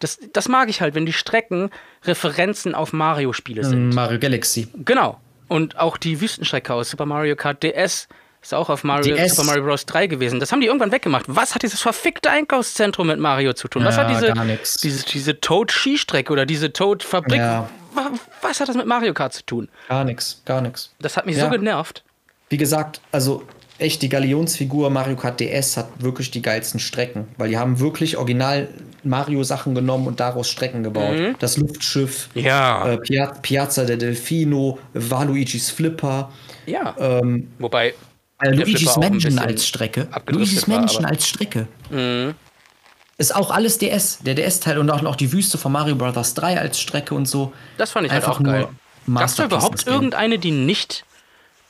das, das mag ich halt, wenn die Strecken Referenzen auf Mario-Spiele sind. Mario Galaxy. Genau. Und auch die Wüstenstrecke aus Super Mario Kart DS ist auch auf Mario, DS. Super Mario Bros. 3 gewesen. Das haben die irgendwann weggemacht. Was hat dieses verfickte Einkaufszentrum mit Mario zu tun? Was Ja, hat diese, diese, diese Toad-Skistrecke oder diese Toad-Fabrik? Ja. Wa- Was hat das mit Mario Kart zu tun? Gar nichts, gar nichts. Das hat mich Ja. so genervt. Wie gesagt, also echt die Galionsfigur Mario Kart DS hat wirklich die geilsten Strecken, weil die haben wirklich original Mario Sachen genommen und daraus Strecken gebaut. Mhm. Das Luftschiff, Ja. äh, Pia Piazza del Delfino, Waluigis Flipper, Ja. ähm, Wobei. äh, Luigis Mansion als Strecke. Luigis Mansion Mhm. als Strecke. Ist auch alles DS, der DS-Teil und auch noch die Wüste von Mario Bros. 3 als Strecke und so. Das fand ich halt Einfach auch geil. Gab es da überhaupt irgendeine, die nicht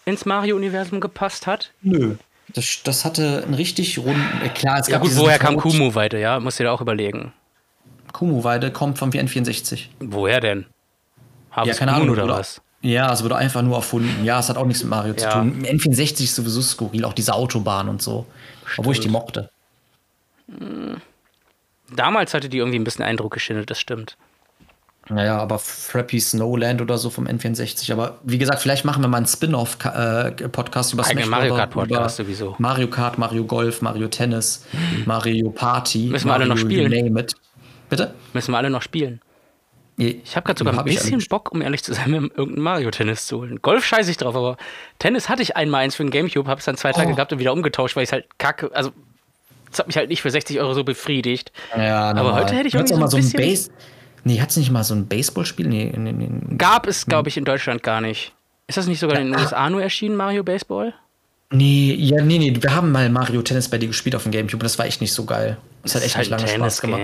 ins Mario-Universum gepasst hat? Nö. Das, das hatte einen richtig runden. Äh, klar, es Ja gab gut, woher kam Kumu weiter, ja? Musst du dir auch überlegen. Kumu-Weide kommt vom N64. Woher denn? Harvest Ja, keine Moon Ahnung. oder oder- was? Ja, es wurde einfach nur erfunden. Ja, es hat auch nichts mit Mario Ja. zu tun. N64 ist sowieso skurril, auch diese Autobahn und so. Obwohl ich die mochte. Damals hatte die irgendwie ein bisschen Eindruck geschindet, das stimmt. Naja, aber Frappy Snowland oder so vom N64. Aber wie gesagt, vielleicht machen wir mal einen Spin-off-Podcast über Eigenen Smash Mario Kart Podcast über sowieso. Mario Kart, Mario Golf, Mario Tennis, Mario Party. Müssen wir alle noch spielen. Bitte? Müssen wir alle noch spielen. Ich habe gerade sogar ein Hab bisschen Bock, um ehrlich zu sein, mir irgendein Mario-Tennis zu holen. Golf scheiße ich drauf, aber Tennis hatte ich einmal eins für den Gamecube, habe es dann zwei Tage Oh. gehabt und wieder umgetauscht, weil ich halt kacke. Also, das hat mich halt nicht für 60 Euro so befriedigt. Ja, Aber heute hätte ich irgendwie auch mal so so ein ein bisschen- Base. Nee, hat's nicht mal so ein Baseballspiel? Nee, nee, nee. Gab es, glaube ich, in Deutschland gar nicht. Ist das nicht sogar in den USA nur erschienen, Mario Baseball? Nee, ja, nee, nee, wir haben mal Mario Tennis bei dir gespielt auf dem Gamecube und das war echt nicht so geil. Das hat echt nicht lange Spaß gemacht.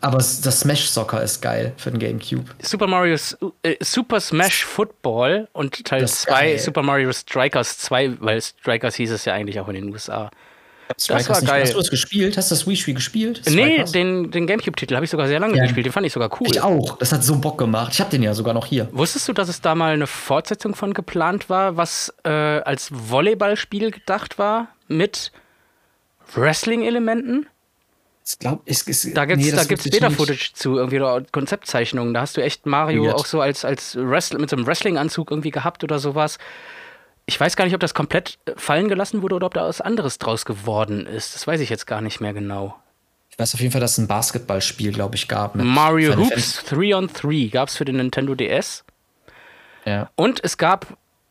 Aber es- das Smash Soccer ist geil für den Gamecube. Super Mario äh, Super Smash Football und Teil Das ist 2 geil. Super Mario Strikers 2, weil Strikers hieß es ja eigentlich auch in den USA. Strikers war nicht- geil. Hast du das gespielt? Hast du das Wii-Spiel gespielt? Nee, Strikers? den, den Gamecube-Titel habe ich sogar sehr lange Ja. gespielt. Den fand ich sogar cool. Ich auch. Das hat so Bock gemacht. Ich habe den ja sogar noch hier. Wusstest du, dass es da mal eine Fortsetzung von geplant war, was äh, als Volleyballspiel gedacht war mit Wrestling-Elementen? Ich glaub, ich, ich, Da gibt's, nee, da das gibt's wusste ich nicht. Beta-Footage zu, irgendwie oder Konzeptzeichnungen. Da hast du echt Mario Weird. auch so als, als Wrestler mit so einem Wrestling-Anzug irgendwie gehabt oder sowas. Ich weiß gar nicht, ob das komplett äh, fallen gelassen wurde oder ob da was anderes draus geworden ist. Das weiß ich jetzt gar nicht mehr genau. Ich weiß auf jeden Fall, dass es ein Basketballspiel, glaube ich, gab. Mario Final Hoops 3 on 3 gab es für den Nintendo DS. Ja. Und es gab,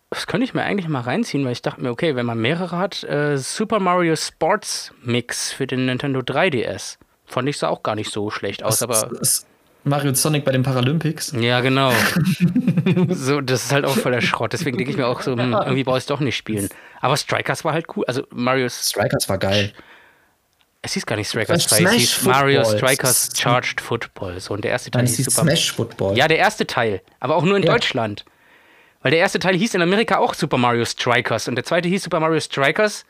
das könnte ich mir eigentlich mal reinziehen, weil ich dachte mir, okay, wenn man mehrere hat, äh, Super Mario Sports Mix für den Nintendo 3DS. Fand ich sah auch gar nicht so schlecht aus, Das aber. ist Mario Sonic bei den Paralympics. Ja, genau. so, das ist halt auch voller Schrott. Deswegen denke ich mir auch so, hm, irgendwie brauche ich es doch nicht spielen. Aber Strikers war halt cool. Also Mario's. Strikers war geil. Es hieß gar nicht Strikers Das 2, es hieß Mario Football. Strikers Das ist- Charged Football. So, und der erste Teil Dann hieß ist die Super. Smash Football. Ja, der erste Teil. Aber auch nur in Ja. Deutschland. Weil der erste Teil hieß in Amerika auch Super Mario Strikers und der zweite hieß Super Mario Strikers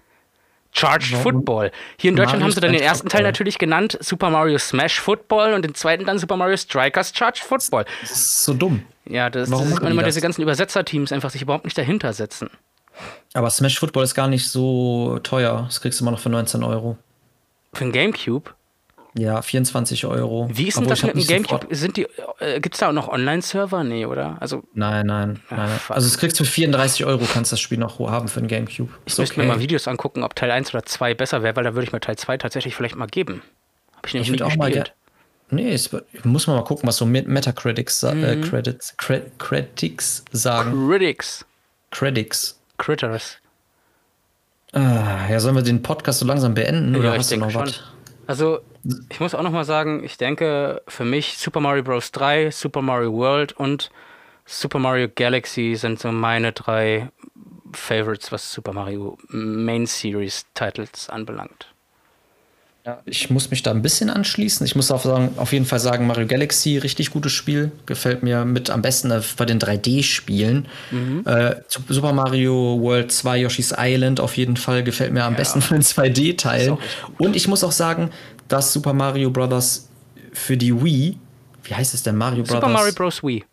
Charged Football. Hier in Deutschland Mario haben sie dann den ersten Teil Football. natürlich genannt Super Mario Smash Football und den zweiten dann Super Mario Strikers Charged Football. Das ist so dumm. Ja, das, Warum das ist das? diese ganzen Übersetzerteams einfach sich überhaupt nicht dahinter setzen. Aber Smash Football ist gar nicht so teuer. Das kriegst du immer noch für 19 Euro. Für den Gamecube. Ja, 24 Euro. Wie ist denn das hab mit dem Gamecube? Sind die, äh, gibt es da auch noch Online-Server? Nee, oder? Also, Nein, nein, nein. nein. Also, es kriegst du für 34 Euro, kannst das Spiel noch haben für den Gamecube. ich müsste mir mal Videos angucken, ob Teil 1 oder 2 besser wäre, weil da würde ich mir Teil 2 tatsächlich vielleicht mal geben. Habe ich nämlich Ich nicht würde auch mal. Nee, es, muss man mal gucken, was so Met- Metacritics, sa- Mhm. äh, Credits, Cre Critics sagen. Critics. Critics. Critters. Ah, ja, sollen wir den Podcast so langsam beenden oder ich hast du noch was? Also, ich muss auch noch mal sagen, ich denke, für mich Super Mario Bros. 3, Super Mario World und Super Mario Galaxy sind so meine drei Favorites, was Super Mario Main Series Titles anbelangt. Ja, ich muss mich da ein bisschen anschließen. Ich muss auf, sagen, auf jeden Fall sagen, Mario Galaxy, richtig gutes Spiel. Gefällt mir mit am besten äh, bei den 3D-Spielen. Mhm. Äh, Sup- Super Mario World 2 Yoshi's Island auf jeden Fall gefällt mir am besten von den 2D-Teilen. Ist auch echt Und ich muss auch sagen, dass Super Mario Bros. für die Wii, wie heißt es denn, Mario Super Brothers? Mario Bros. Wii.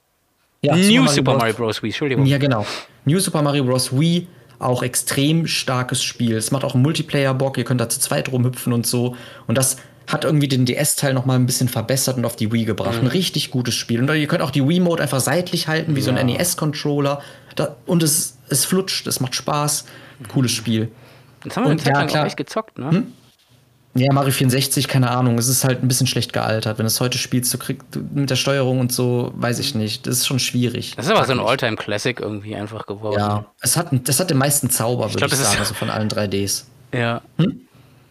Ja, New Super Mario Bros. Wii, Entschuldigung. Ja, genau. New Super Mario Bros. Wii, auch extrem starkes Spiel. Es macht auch einen Multiplayer-Bock, ihr könnt da zu zweit rumhüpfen und so. Und das hat irgendwie den DS-Teil noch mal ein bisschen verbessert und auf die Wii gebracht. Mhm. Ein richtig gutes Spiel. Und ihr könnt auch die Wii-Mode einfach seitlich halten, wie so ein NES-Controller. Und es, es flutscht, es macht Spaß. Cooles Spiel. Jetzt haben wir eine Und Zeit ja, lang klar. auch echt gezockt, ne? Ja, Mario 64, keine Ahnung. Es ist halt ein bisschen schlecht gealtert. Wenn du es heute spielst, du kriegst mit der Steuerung und so, weiß ich nicht. Das ist schon schwierig. Das ist aber so ein Alltime-Classic irgendwie einfach geworden. Ja, es hat, das hat den meisten Zauber, würde ich, das ist- sagen, so von allen 3Ds. Ja. Hm?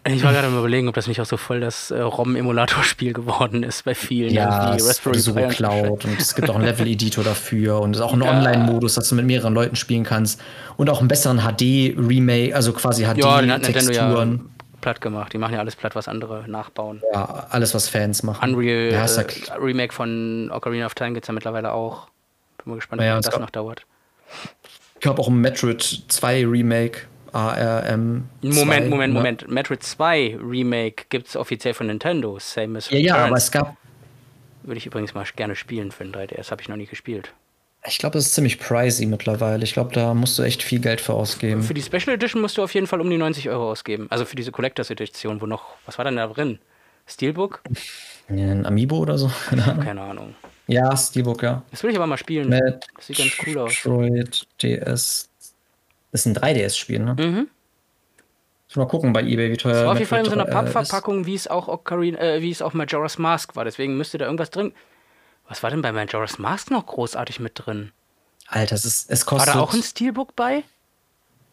Ich war gerade am überlegen, ob das nicht auch so voll das äh, ROM-Emulator-Spiel geworden ist bei vielen. Ja, es wurde so Pi und es gibt auch einen Level-Editor dafür und es ist auch ein Ja. Online-Modus, dass du mit mehreren Leuten spielen kannst und auch einen besseren HD-Remake, also quasi Nintendo ja HD-Texturen. Platt gemacht. Die machen ja alles platt, was andere nachbauen. Ja. alles, was Fans machen. Unreal Ja, äh. Remake von Ocarina of Time gibt es ja mittlerweile auch. Bin mal gespannt, Ja, wie und das noch dauert. Ich glaube auch ein Metroid 2 Remake, ARM. Moment, 2, Moment, ne? Moment. Metroid 2 Remake gibt es offiziell von Nintendo. Same as Ja, ja, aber es gab, Würde ich übrigens mal gerne spielen für den 3DS. Habe ich noch nie gespielt. Ich glaube, das ist ziemlich pricey mittlerweile. Ich glaube, da musst du echt viel Geld für ausgeben. Für die Special Edition musst du auf jeden Fall um die 90 Euro ausgeben. Also für diese Collectors Edition, wo noch, was war denn da drin? Steelbook? Ein Amiibo oder so? Keine Ahnung. Keine Ahnung. Ja, Steelbook, ja. Das will ich aber mal spielen. Met Das sieht ganz cool aus. Metroid DS. Das ist ein 3DS-Spiel, ne? Mhm. Muss mal gucken bei eBay, wie teuer. Das war auf jeden Fall in so einer. Pappverpackung, wie es auch Ocarina, äh, wie es auch Majora's Mask war. Deswegen müsste da irgendwas drin. Was war denn bei Majora's Mask noch großartig mit drin? Alter, es, ist, es War kostet. da auch ein Steelbook bei?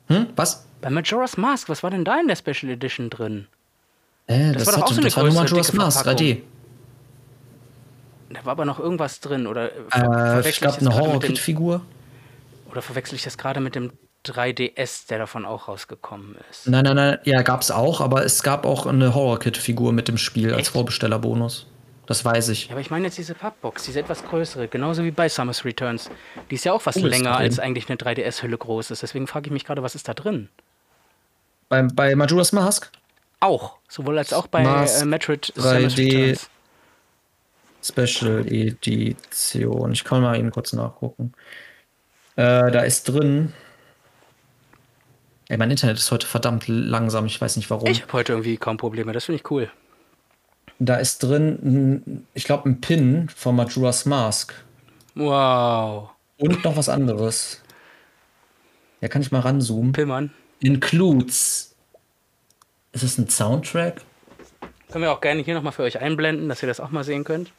hm? Was? Bei Majora's Mask, was war denn da in der Special Edition drin? Äh, Das das, war doch auch so eine das war Majora's Mask Verpackung. 3D. Da war aber noch irgendwas drin. Oder, Äh, ich glaube, das eine gerade mit dem- Horror-Kid-Figur. Oder verwechsel ich das gerade mit dem 3DS, der davon auch rausgekommen ist? Nein, nein, nein, ja, gab's auch, aber es gab auch eine Horror-Kid-Figur mit dem Spiel als Echt? Vorbestellerbonus. Das weiß ich. Ja, aber ich meine jetzt diese Pappbox, diese etwas größere, genauso wie bei Summer's Returns. Die ist ja auch was Oh, länger, als eigentlich eine 3DS-Hülle groß ist. Deswegen frage ich mich gerade, was ist da drin? Bei, bei Majora's Mask Auch, sowohl als auch bei Mask äh, Metroid Samus 3D. Returns. Special Edition. Ich kann mal eben kurz nachgucken. Äh, da ist drin. Ey, mein Internet ist heute verdammt langsam. Ich weiß nicht warum. Ich habe heute irgendwie kaum Probleme, das finde ich cool. Da ist drin, ein- ich glaube, ein Pin von Majora's Mask. Wow. Und noch was anderes. Ja, kann ich mal ranzoomen. Pillmann. Includes. Ist es ein Soundtrack? Können wir auch gerne hier nochmal für euch einblenden, dass ihr das auch mal sehen könnt.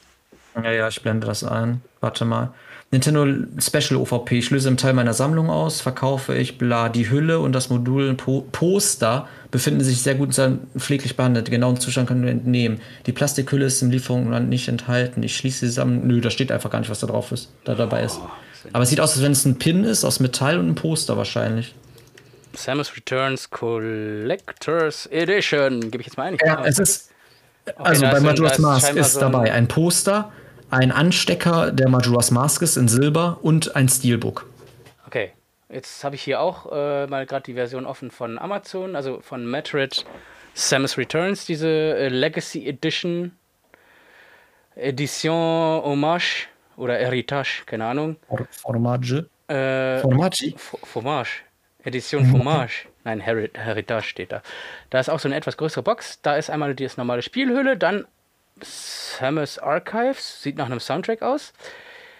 Ja, ja, ich blende das ein. Warte mal. Nintendo Special OVP. Ich löse einen Teil meiner Sammlung aus, verkaufe ich, bla. Die Hülle und das Modul po Poster befinden sich sehr gut und pfleglich behandelt. Den genauen Zustand können wir entnehmen. Die Plastikhülle ist im Lieferungsland nicht enthalten. Ich schließe die Sammlung. Nö, da steht einfach gar nicht, was da drauf ist, da dabei ist. Aber es sieht aus, als wenn es ein Pin ist aus Metall und ein Poster wahrscheinlich. Samus Returns Collectors Edition. Gebe ich jetzt mal ein. Ich Ja, es ist. Also bei Majora's Mask ist dabei ein Poster, ein Anstecker, der Majora's Mask ist in Silber und ein Steelbook. Okay, jetzt habe ich hier auch äh, mal gerade die Version offen von Amazon, also von Metroid Samus Returns, diese äh, Legacy Edition, Edition Hommage oder Heritage, keine Ahnung. For- Formage. Äh, Formaggi? F- Fromage. Edition Fromage. Nein, Heri Heritage steht da. Da ist auch so eine etwas größere Box. Da ist einmal die normale Spielhülle, dann Samus Archives, sieht nach einem Soundtrack aus.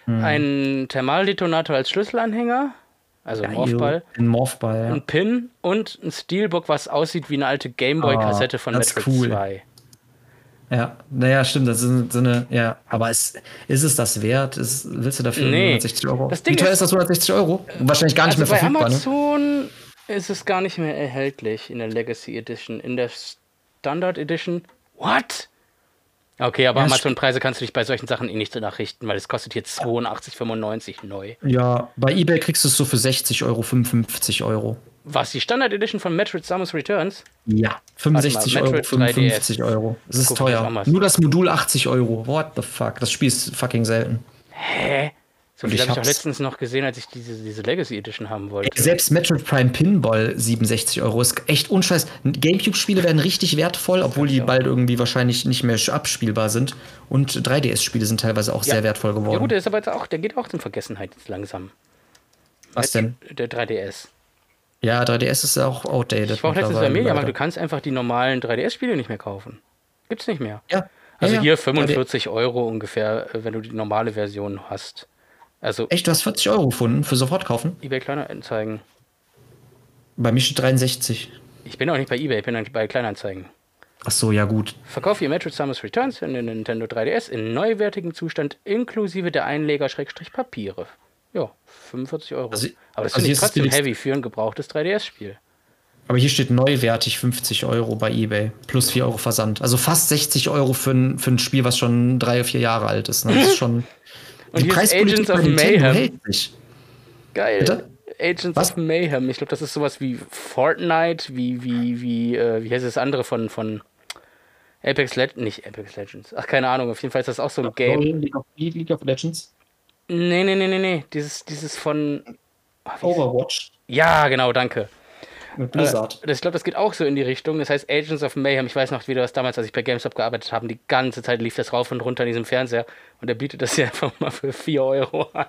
Ein Thermaldetonator als Schlüsselanhänger, also ein Morphball. Ein Morphball, ja. Ein Pin und ein Steelbook, was aussieht wie eine alte Gameboy-Kassette von das ist Metroid cool. 2. Ja, naja, stimmt, das ist so eine, ja, aber es, ist es das wert? Ist, willst du dafür Nee. 160 Euro? Das Ding Wie teuer ist- ist das 160 Euro? Wahrscheinlich gar nicht Also mehr bei verfügbar, ne? Amazon ist es gar nicht mehr erhältlich in der Legacy Edition. In der Standard Edition. What? Okay, aber Ja, Amazon-Preise kannst du dich bei solchen Sachen eh nicht so nachrichten, weil es kostet jetzt 82,95 neu. Ja, bei eBay kriegst du es so für 60 Euro, 55 Euro. Was, die Standard Edition von Metroid Samus Returns? Ja, 65 Warte mal, Euro, Metroid 55 Euro. Das ist Guck teuer. Nur das Modul 80 Euro. What the fuck? Das Spiel ist fucking selten. Hä? So Und ich habe ich auch letztens noch gesehen, als ich diese, diese Legacy Edition haben wollte. Selbst Metroid Prime Pinball 67 Euro ist echt unscheiß. Gamecube-Spiele werden richtig wertvoll, obwohl die bald irgendwie wahrscheinlich nicht mehr abspielbar sind. Und 3DS-Spiele sind teilweise auch sehr wertvoll geworden. Ja gut, der ist aber jetzt auch, der geht auch in Vergessenheit jetzt langsam. Was denn? Der 3DS. Ja, 3DS ist ja auch outdated. Ich war auch letztens bei mittlerweile, Mediamarkt, du kannst einfach die normalen 3DS-Spiele nicht mehr kaufen. Gibt's nicht mehr. Ja. Also ja, hier ja. 45 Euro ungefähr, äh, wenn du die normale Version hast. Also Echt, du hast 40 Euro gefunden für sofort kaufen? eBay Kleinanzeigen. Bei mir steht 63. Ich bin auch nicht bei eBay, ich bin bei Kleinanzeigen. Ach so, ja gut. Verkauf ihr Metroid Samus Returns in den Nintendo 3DS in neuwertigem Zustand inklusive der Einleger-Papiere. Ja, 45 Euro. Also- Aber das also finde ich trotzdem heavy für ein gebrauchtes 3DS-Spiel. Aber hier steht neuwertig 50 Euro bei eBay. Plus 4 Euro Versand. Also fast 60 Euro für ein, für ein Spiel, was schon drei oder vier Jahre alt ist. Ne? Das ist schon. Und hier ist Agents of Mayhem. hält sich. Geil. Bitte? Agents Was? of Mayhem. Ich glaube, das ist sowas wie Fortnite, wie, wie, wie, äh, wie heißt das andere von, von Apex Legends? Nicht Apex Legends. Ach, keine Ahnung. Auf jeden Fall ist das auch so ein Game. League of, League of Legends. Nee, nee, nee, nee, nee. Dieses, dieses von. Wie- Overwatch. Ja, genau, danke. Mit Blizzard. Äh, Ich glaube, das geht auch so in die Richtung. Das heißt Agents of Mayhem. Ich weiß noch, wie das damals, als ich bei GameStop gearbeitet habe, die ganze Zeit lief das rauf und runter in diesem Fernseher. Und er bietet das hier einfach mal für 4 Euro an.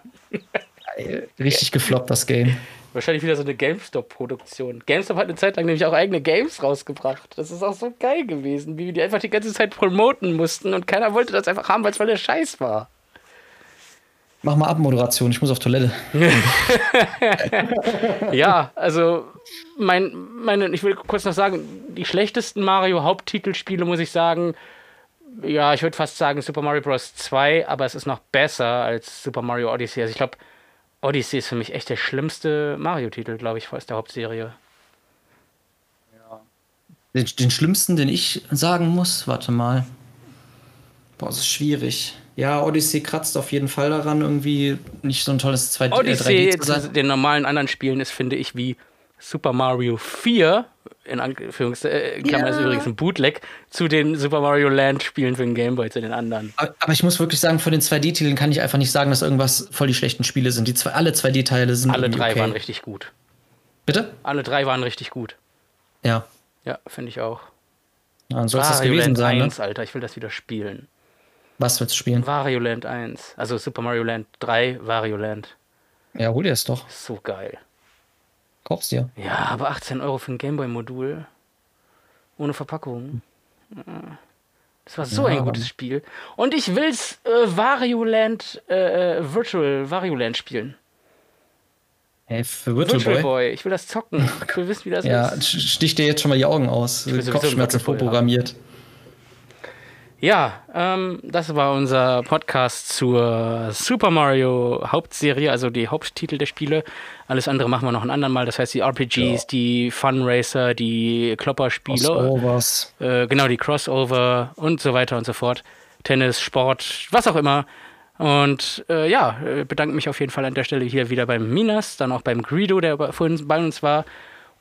Richtig gefloppt, das Game. Wahrscheinlich wieder so eine GameStop-Produktion. GameStop hat eine Zeit lang nämlich auch eigene Games rausgebracht. Das ist auch so geil gewesen, wie wir die einfach die ganze Zeit promoten mussten und keiner wollte das einfach haben, weil es voll der Scheiß war. Mach mal Abmoderation, ich muss auf Toilette. Ja, also mein, meine, ich will kurz noch sagen, die schlechtesten Mario-Haupttitelspiele, muss ich sagen, ja, ich würde fast sagen Super Mario Bros. 2, aber es ist noch besser als Super Mario Odyssey. Also ich glaube, Odyssey ist für mich echt der schlimmste Mario-Titel, glaube ich, aus der Hauptserie. Den, den schlimmsten, den ich sagen muss, warte mal. Boah, das ist schwierig. Ja, Odyssey kratzt auf jeden Fall daran, irgendwie nicht so ein tolles 2D, Odyssey äh, 3D zu sein. den normalen anderen Spielen ist, finde ich, wie Super Mario 4, in Anführungszeichen, äh, Ja. ist übrigens ein Bootleg, zu den Super Mario Land Spielen für den Gameboy, zu den anderen. Aber, aber ich muss wirklich sagen, von den 2D-Titeln kann ich einfach nicht sagen, dass irgendwas voll die schlechten Spiele sind. Die zwei, alle 2D-Teile sind Alle drei okay. waren richtig gut. Bitte? Alle drei waren richtig gut. Ja. Ja, finde ich auch. Dann soll es das gewesen Land sein, 1, ne? Alter, ich will das wieder spielen. Was willst du spielen? Wario Land 1. Also Super Mario Land 3, Wario Land. Ja, hol dir es doch. So geil. Kauf's dir. Ja, aber 18 Euro für ein Gameboy-Modul. Ohne Verpackung. Das war so Ja, ein gutes Spiel. Und ich will's äh, Wario Land, äh, äh, Virtual Wario Land spielen. Hey, für Virtual, Virtual Boy. Boy. Ich will das zocken. Ich will wissen, wie das Ja, ist. sch- stich dir jetzt schon mal die Augen aus. Kopfschmerzen vorprogrammiert. Ja, ähm, das war unser Podcast zur Super Mario Hauptserie, also die Haupttitel der Spiele. Alles andere machen wir noch ein andermal. Das heißt, die RPGs, Ja. die Fun Racer, die Klopperspiele. Crossovers. Äh, genau, die Crossover und so weiter und so fort. Tennis, Sport, was auch immer. Und äh, ja, äh, bedanke mich auf jeden Fall an der Stelle hier wieder beim Minas, dann auch beim Greedo, der vorhin bei uns war.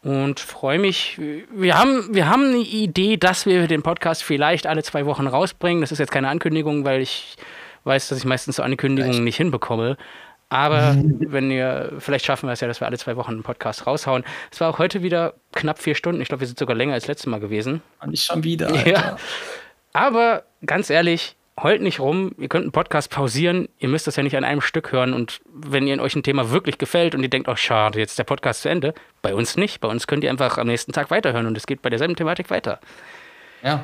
Und freue mich. Wir haben, wir haben eine Idee, dass wir den Podcast vielleicht alle zwei Wochen rausbringen. Das ist jetzt keine Ankündigung, weil ich weiß, dass ich meistens so Ankündigungen nicht hinbekomme. Aber wenn ihr, vielleicht schaffen wir es ja, dass wir alle zwei Wochen einen Podcast raushauen. Es war auch heute wieder knapp vier Stunden. Ich glaube, wir sind sogar länger als letztes Mal gewesen. Nicht schon wieder. Ja. Alter. Aber ganz ehrlich, heult nicht rum. Ihr könnt einen Podcast pausieren. Ihr müsst das ja nicht an einem Stück hören. Und wenn ihr euch ein Thema wirklich gefällt und ihr denkt, oh schade, jetzt ist der Podcast zu Ende, bei uns nicht. Bei uns könnt ihr einfach am nächsten Tag weiterhören und es geht bei derselben Thematik weiter. Ja.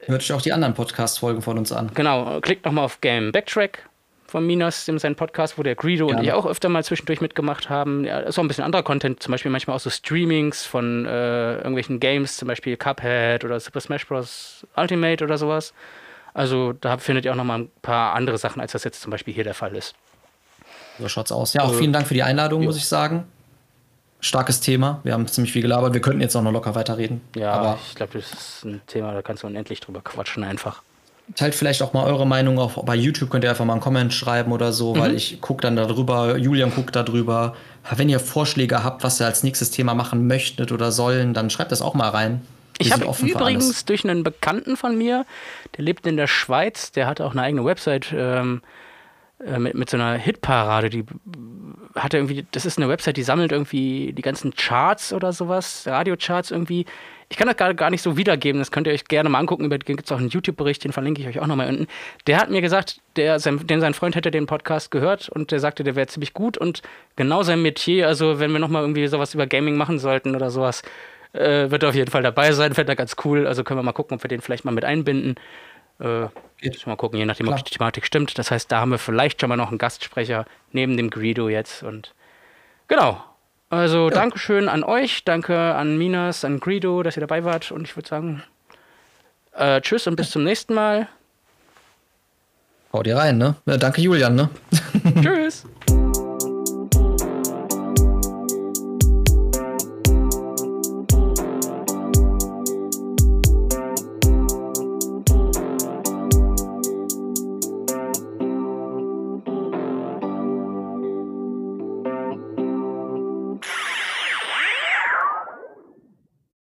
Hört euch auch die anderen Podcast-Folgen von uns an. Genau, klickt nochmal auf Game Backtrack von Minas, in seinem Podcast, wo der Greedo Gerne. und ich auch öfter mal zwischendurch mitgemacht haben. Ja, ist auch ein bisschen anderer Content, zum Beispiel manchmal auch so Streamings von äh, irgendwelchen Games, zum Beispiel Cuphead oder Super Smash Bros. Ultimate oder sowas. Also da findet ihr auch nochmal ein paar andere Sachen, als das jetzt zum Beispiel hier der Fall ist. So schaut's aus. Ja, auch vielen Dank für die Einladung, jo. muss ich sagen. Starkes Thema. Wir haben ziemlich viel gelabert. Wir könnten jetzt auch noch locker weiterreden. Ja, aber ich glaube, das ist ein Thema, da kannst du unendlich drüber quatschen einfach teilt vielleicht auch mal eure Meinung auf. Bei YouTube könnt ihr einfach mal einen Comment schreiben oder so, mhm. weil ich gucke dann darüber, Julian guckt darüber. Wenn ihr Vorschläge habt, was ihr als nächstes Thema machen möchtet oder sollen, dann schreibt das auch mal rein. Ich habe übrigens durch einen Bekannten von mir, der lebt in der Schweiz, der hat auch eine eigene Website ähm, äh, mit, mit so einer Hitparade, die hat irgendwie, das ist eine Website, die sammelt irgendwie die ganzen Charts oder sowas, Radiocharts irgendwie ich kann das gar, gar nicht so wiedergeben, das könnt ihr euch gerne mal angucken. Über den gibt es auch einen YouTube-Bericht, den verlinke ich euch auch nochmal unten. Der hat mir gesagt, der, sein, denn sein Freund hätte den Podcast gehört und der sagte, der wäre ziemlich gut und genau sein Metier, also wenn wir nochmal irgendwie sowas über Gaming machen sollten oder sowas, äh, wird auf jeden Fall dabei sein, fände er ganz cool. Also können wir mal gucken, ob wir den vielleicht mal mit einbinden. Äh, Geht. Mal gucken, je nachdem, Klar. ob die Thematik stimmt. Das heißt, da haben wir vielleicht schon mal noch einen Gastsprecher neben dem Greedo jetzt und genau. Also ja. Dankeschön an euch, danke an Minas, an Greedo, dass ihr dabei wart und ich würde sagen, äh, tschüss und bis zum nächsten Mal. Hau dir rein, ne? Ja, danke Julian, ne? tschüss.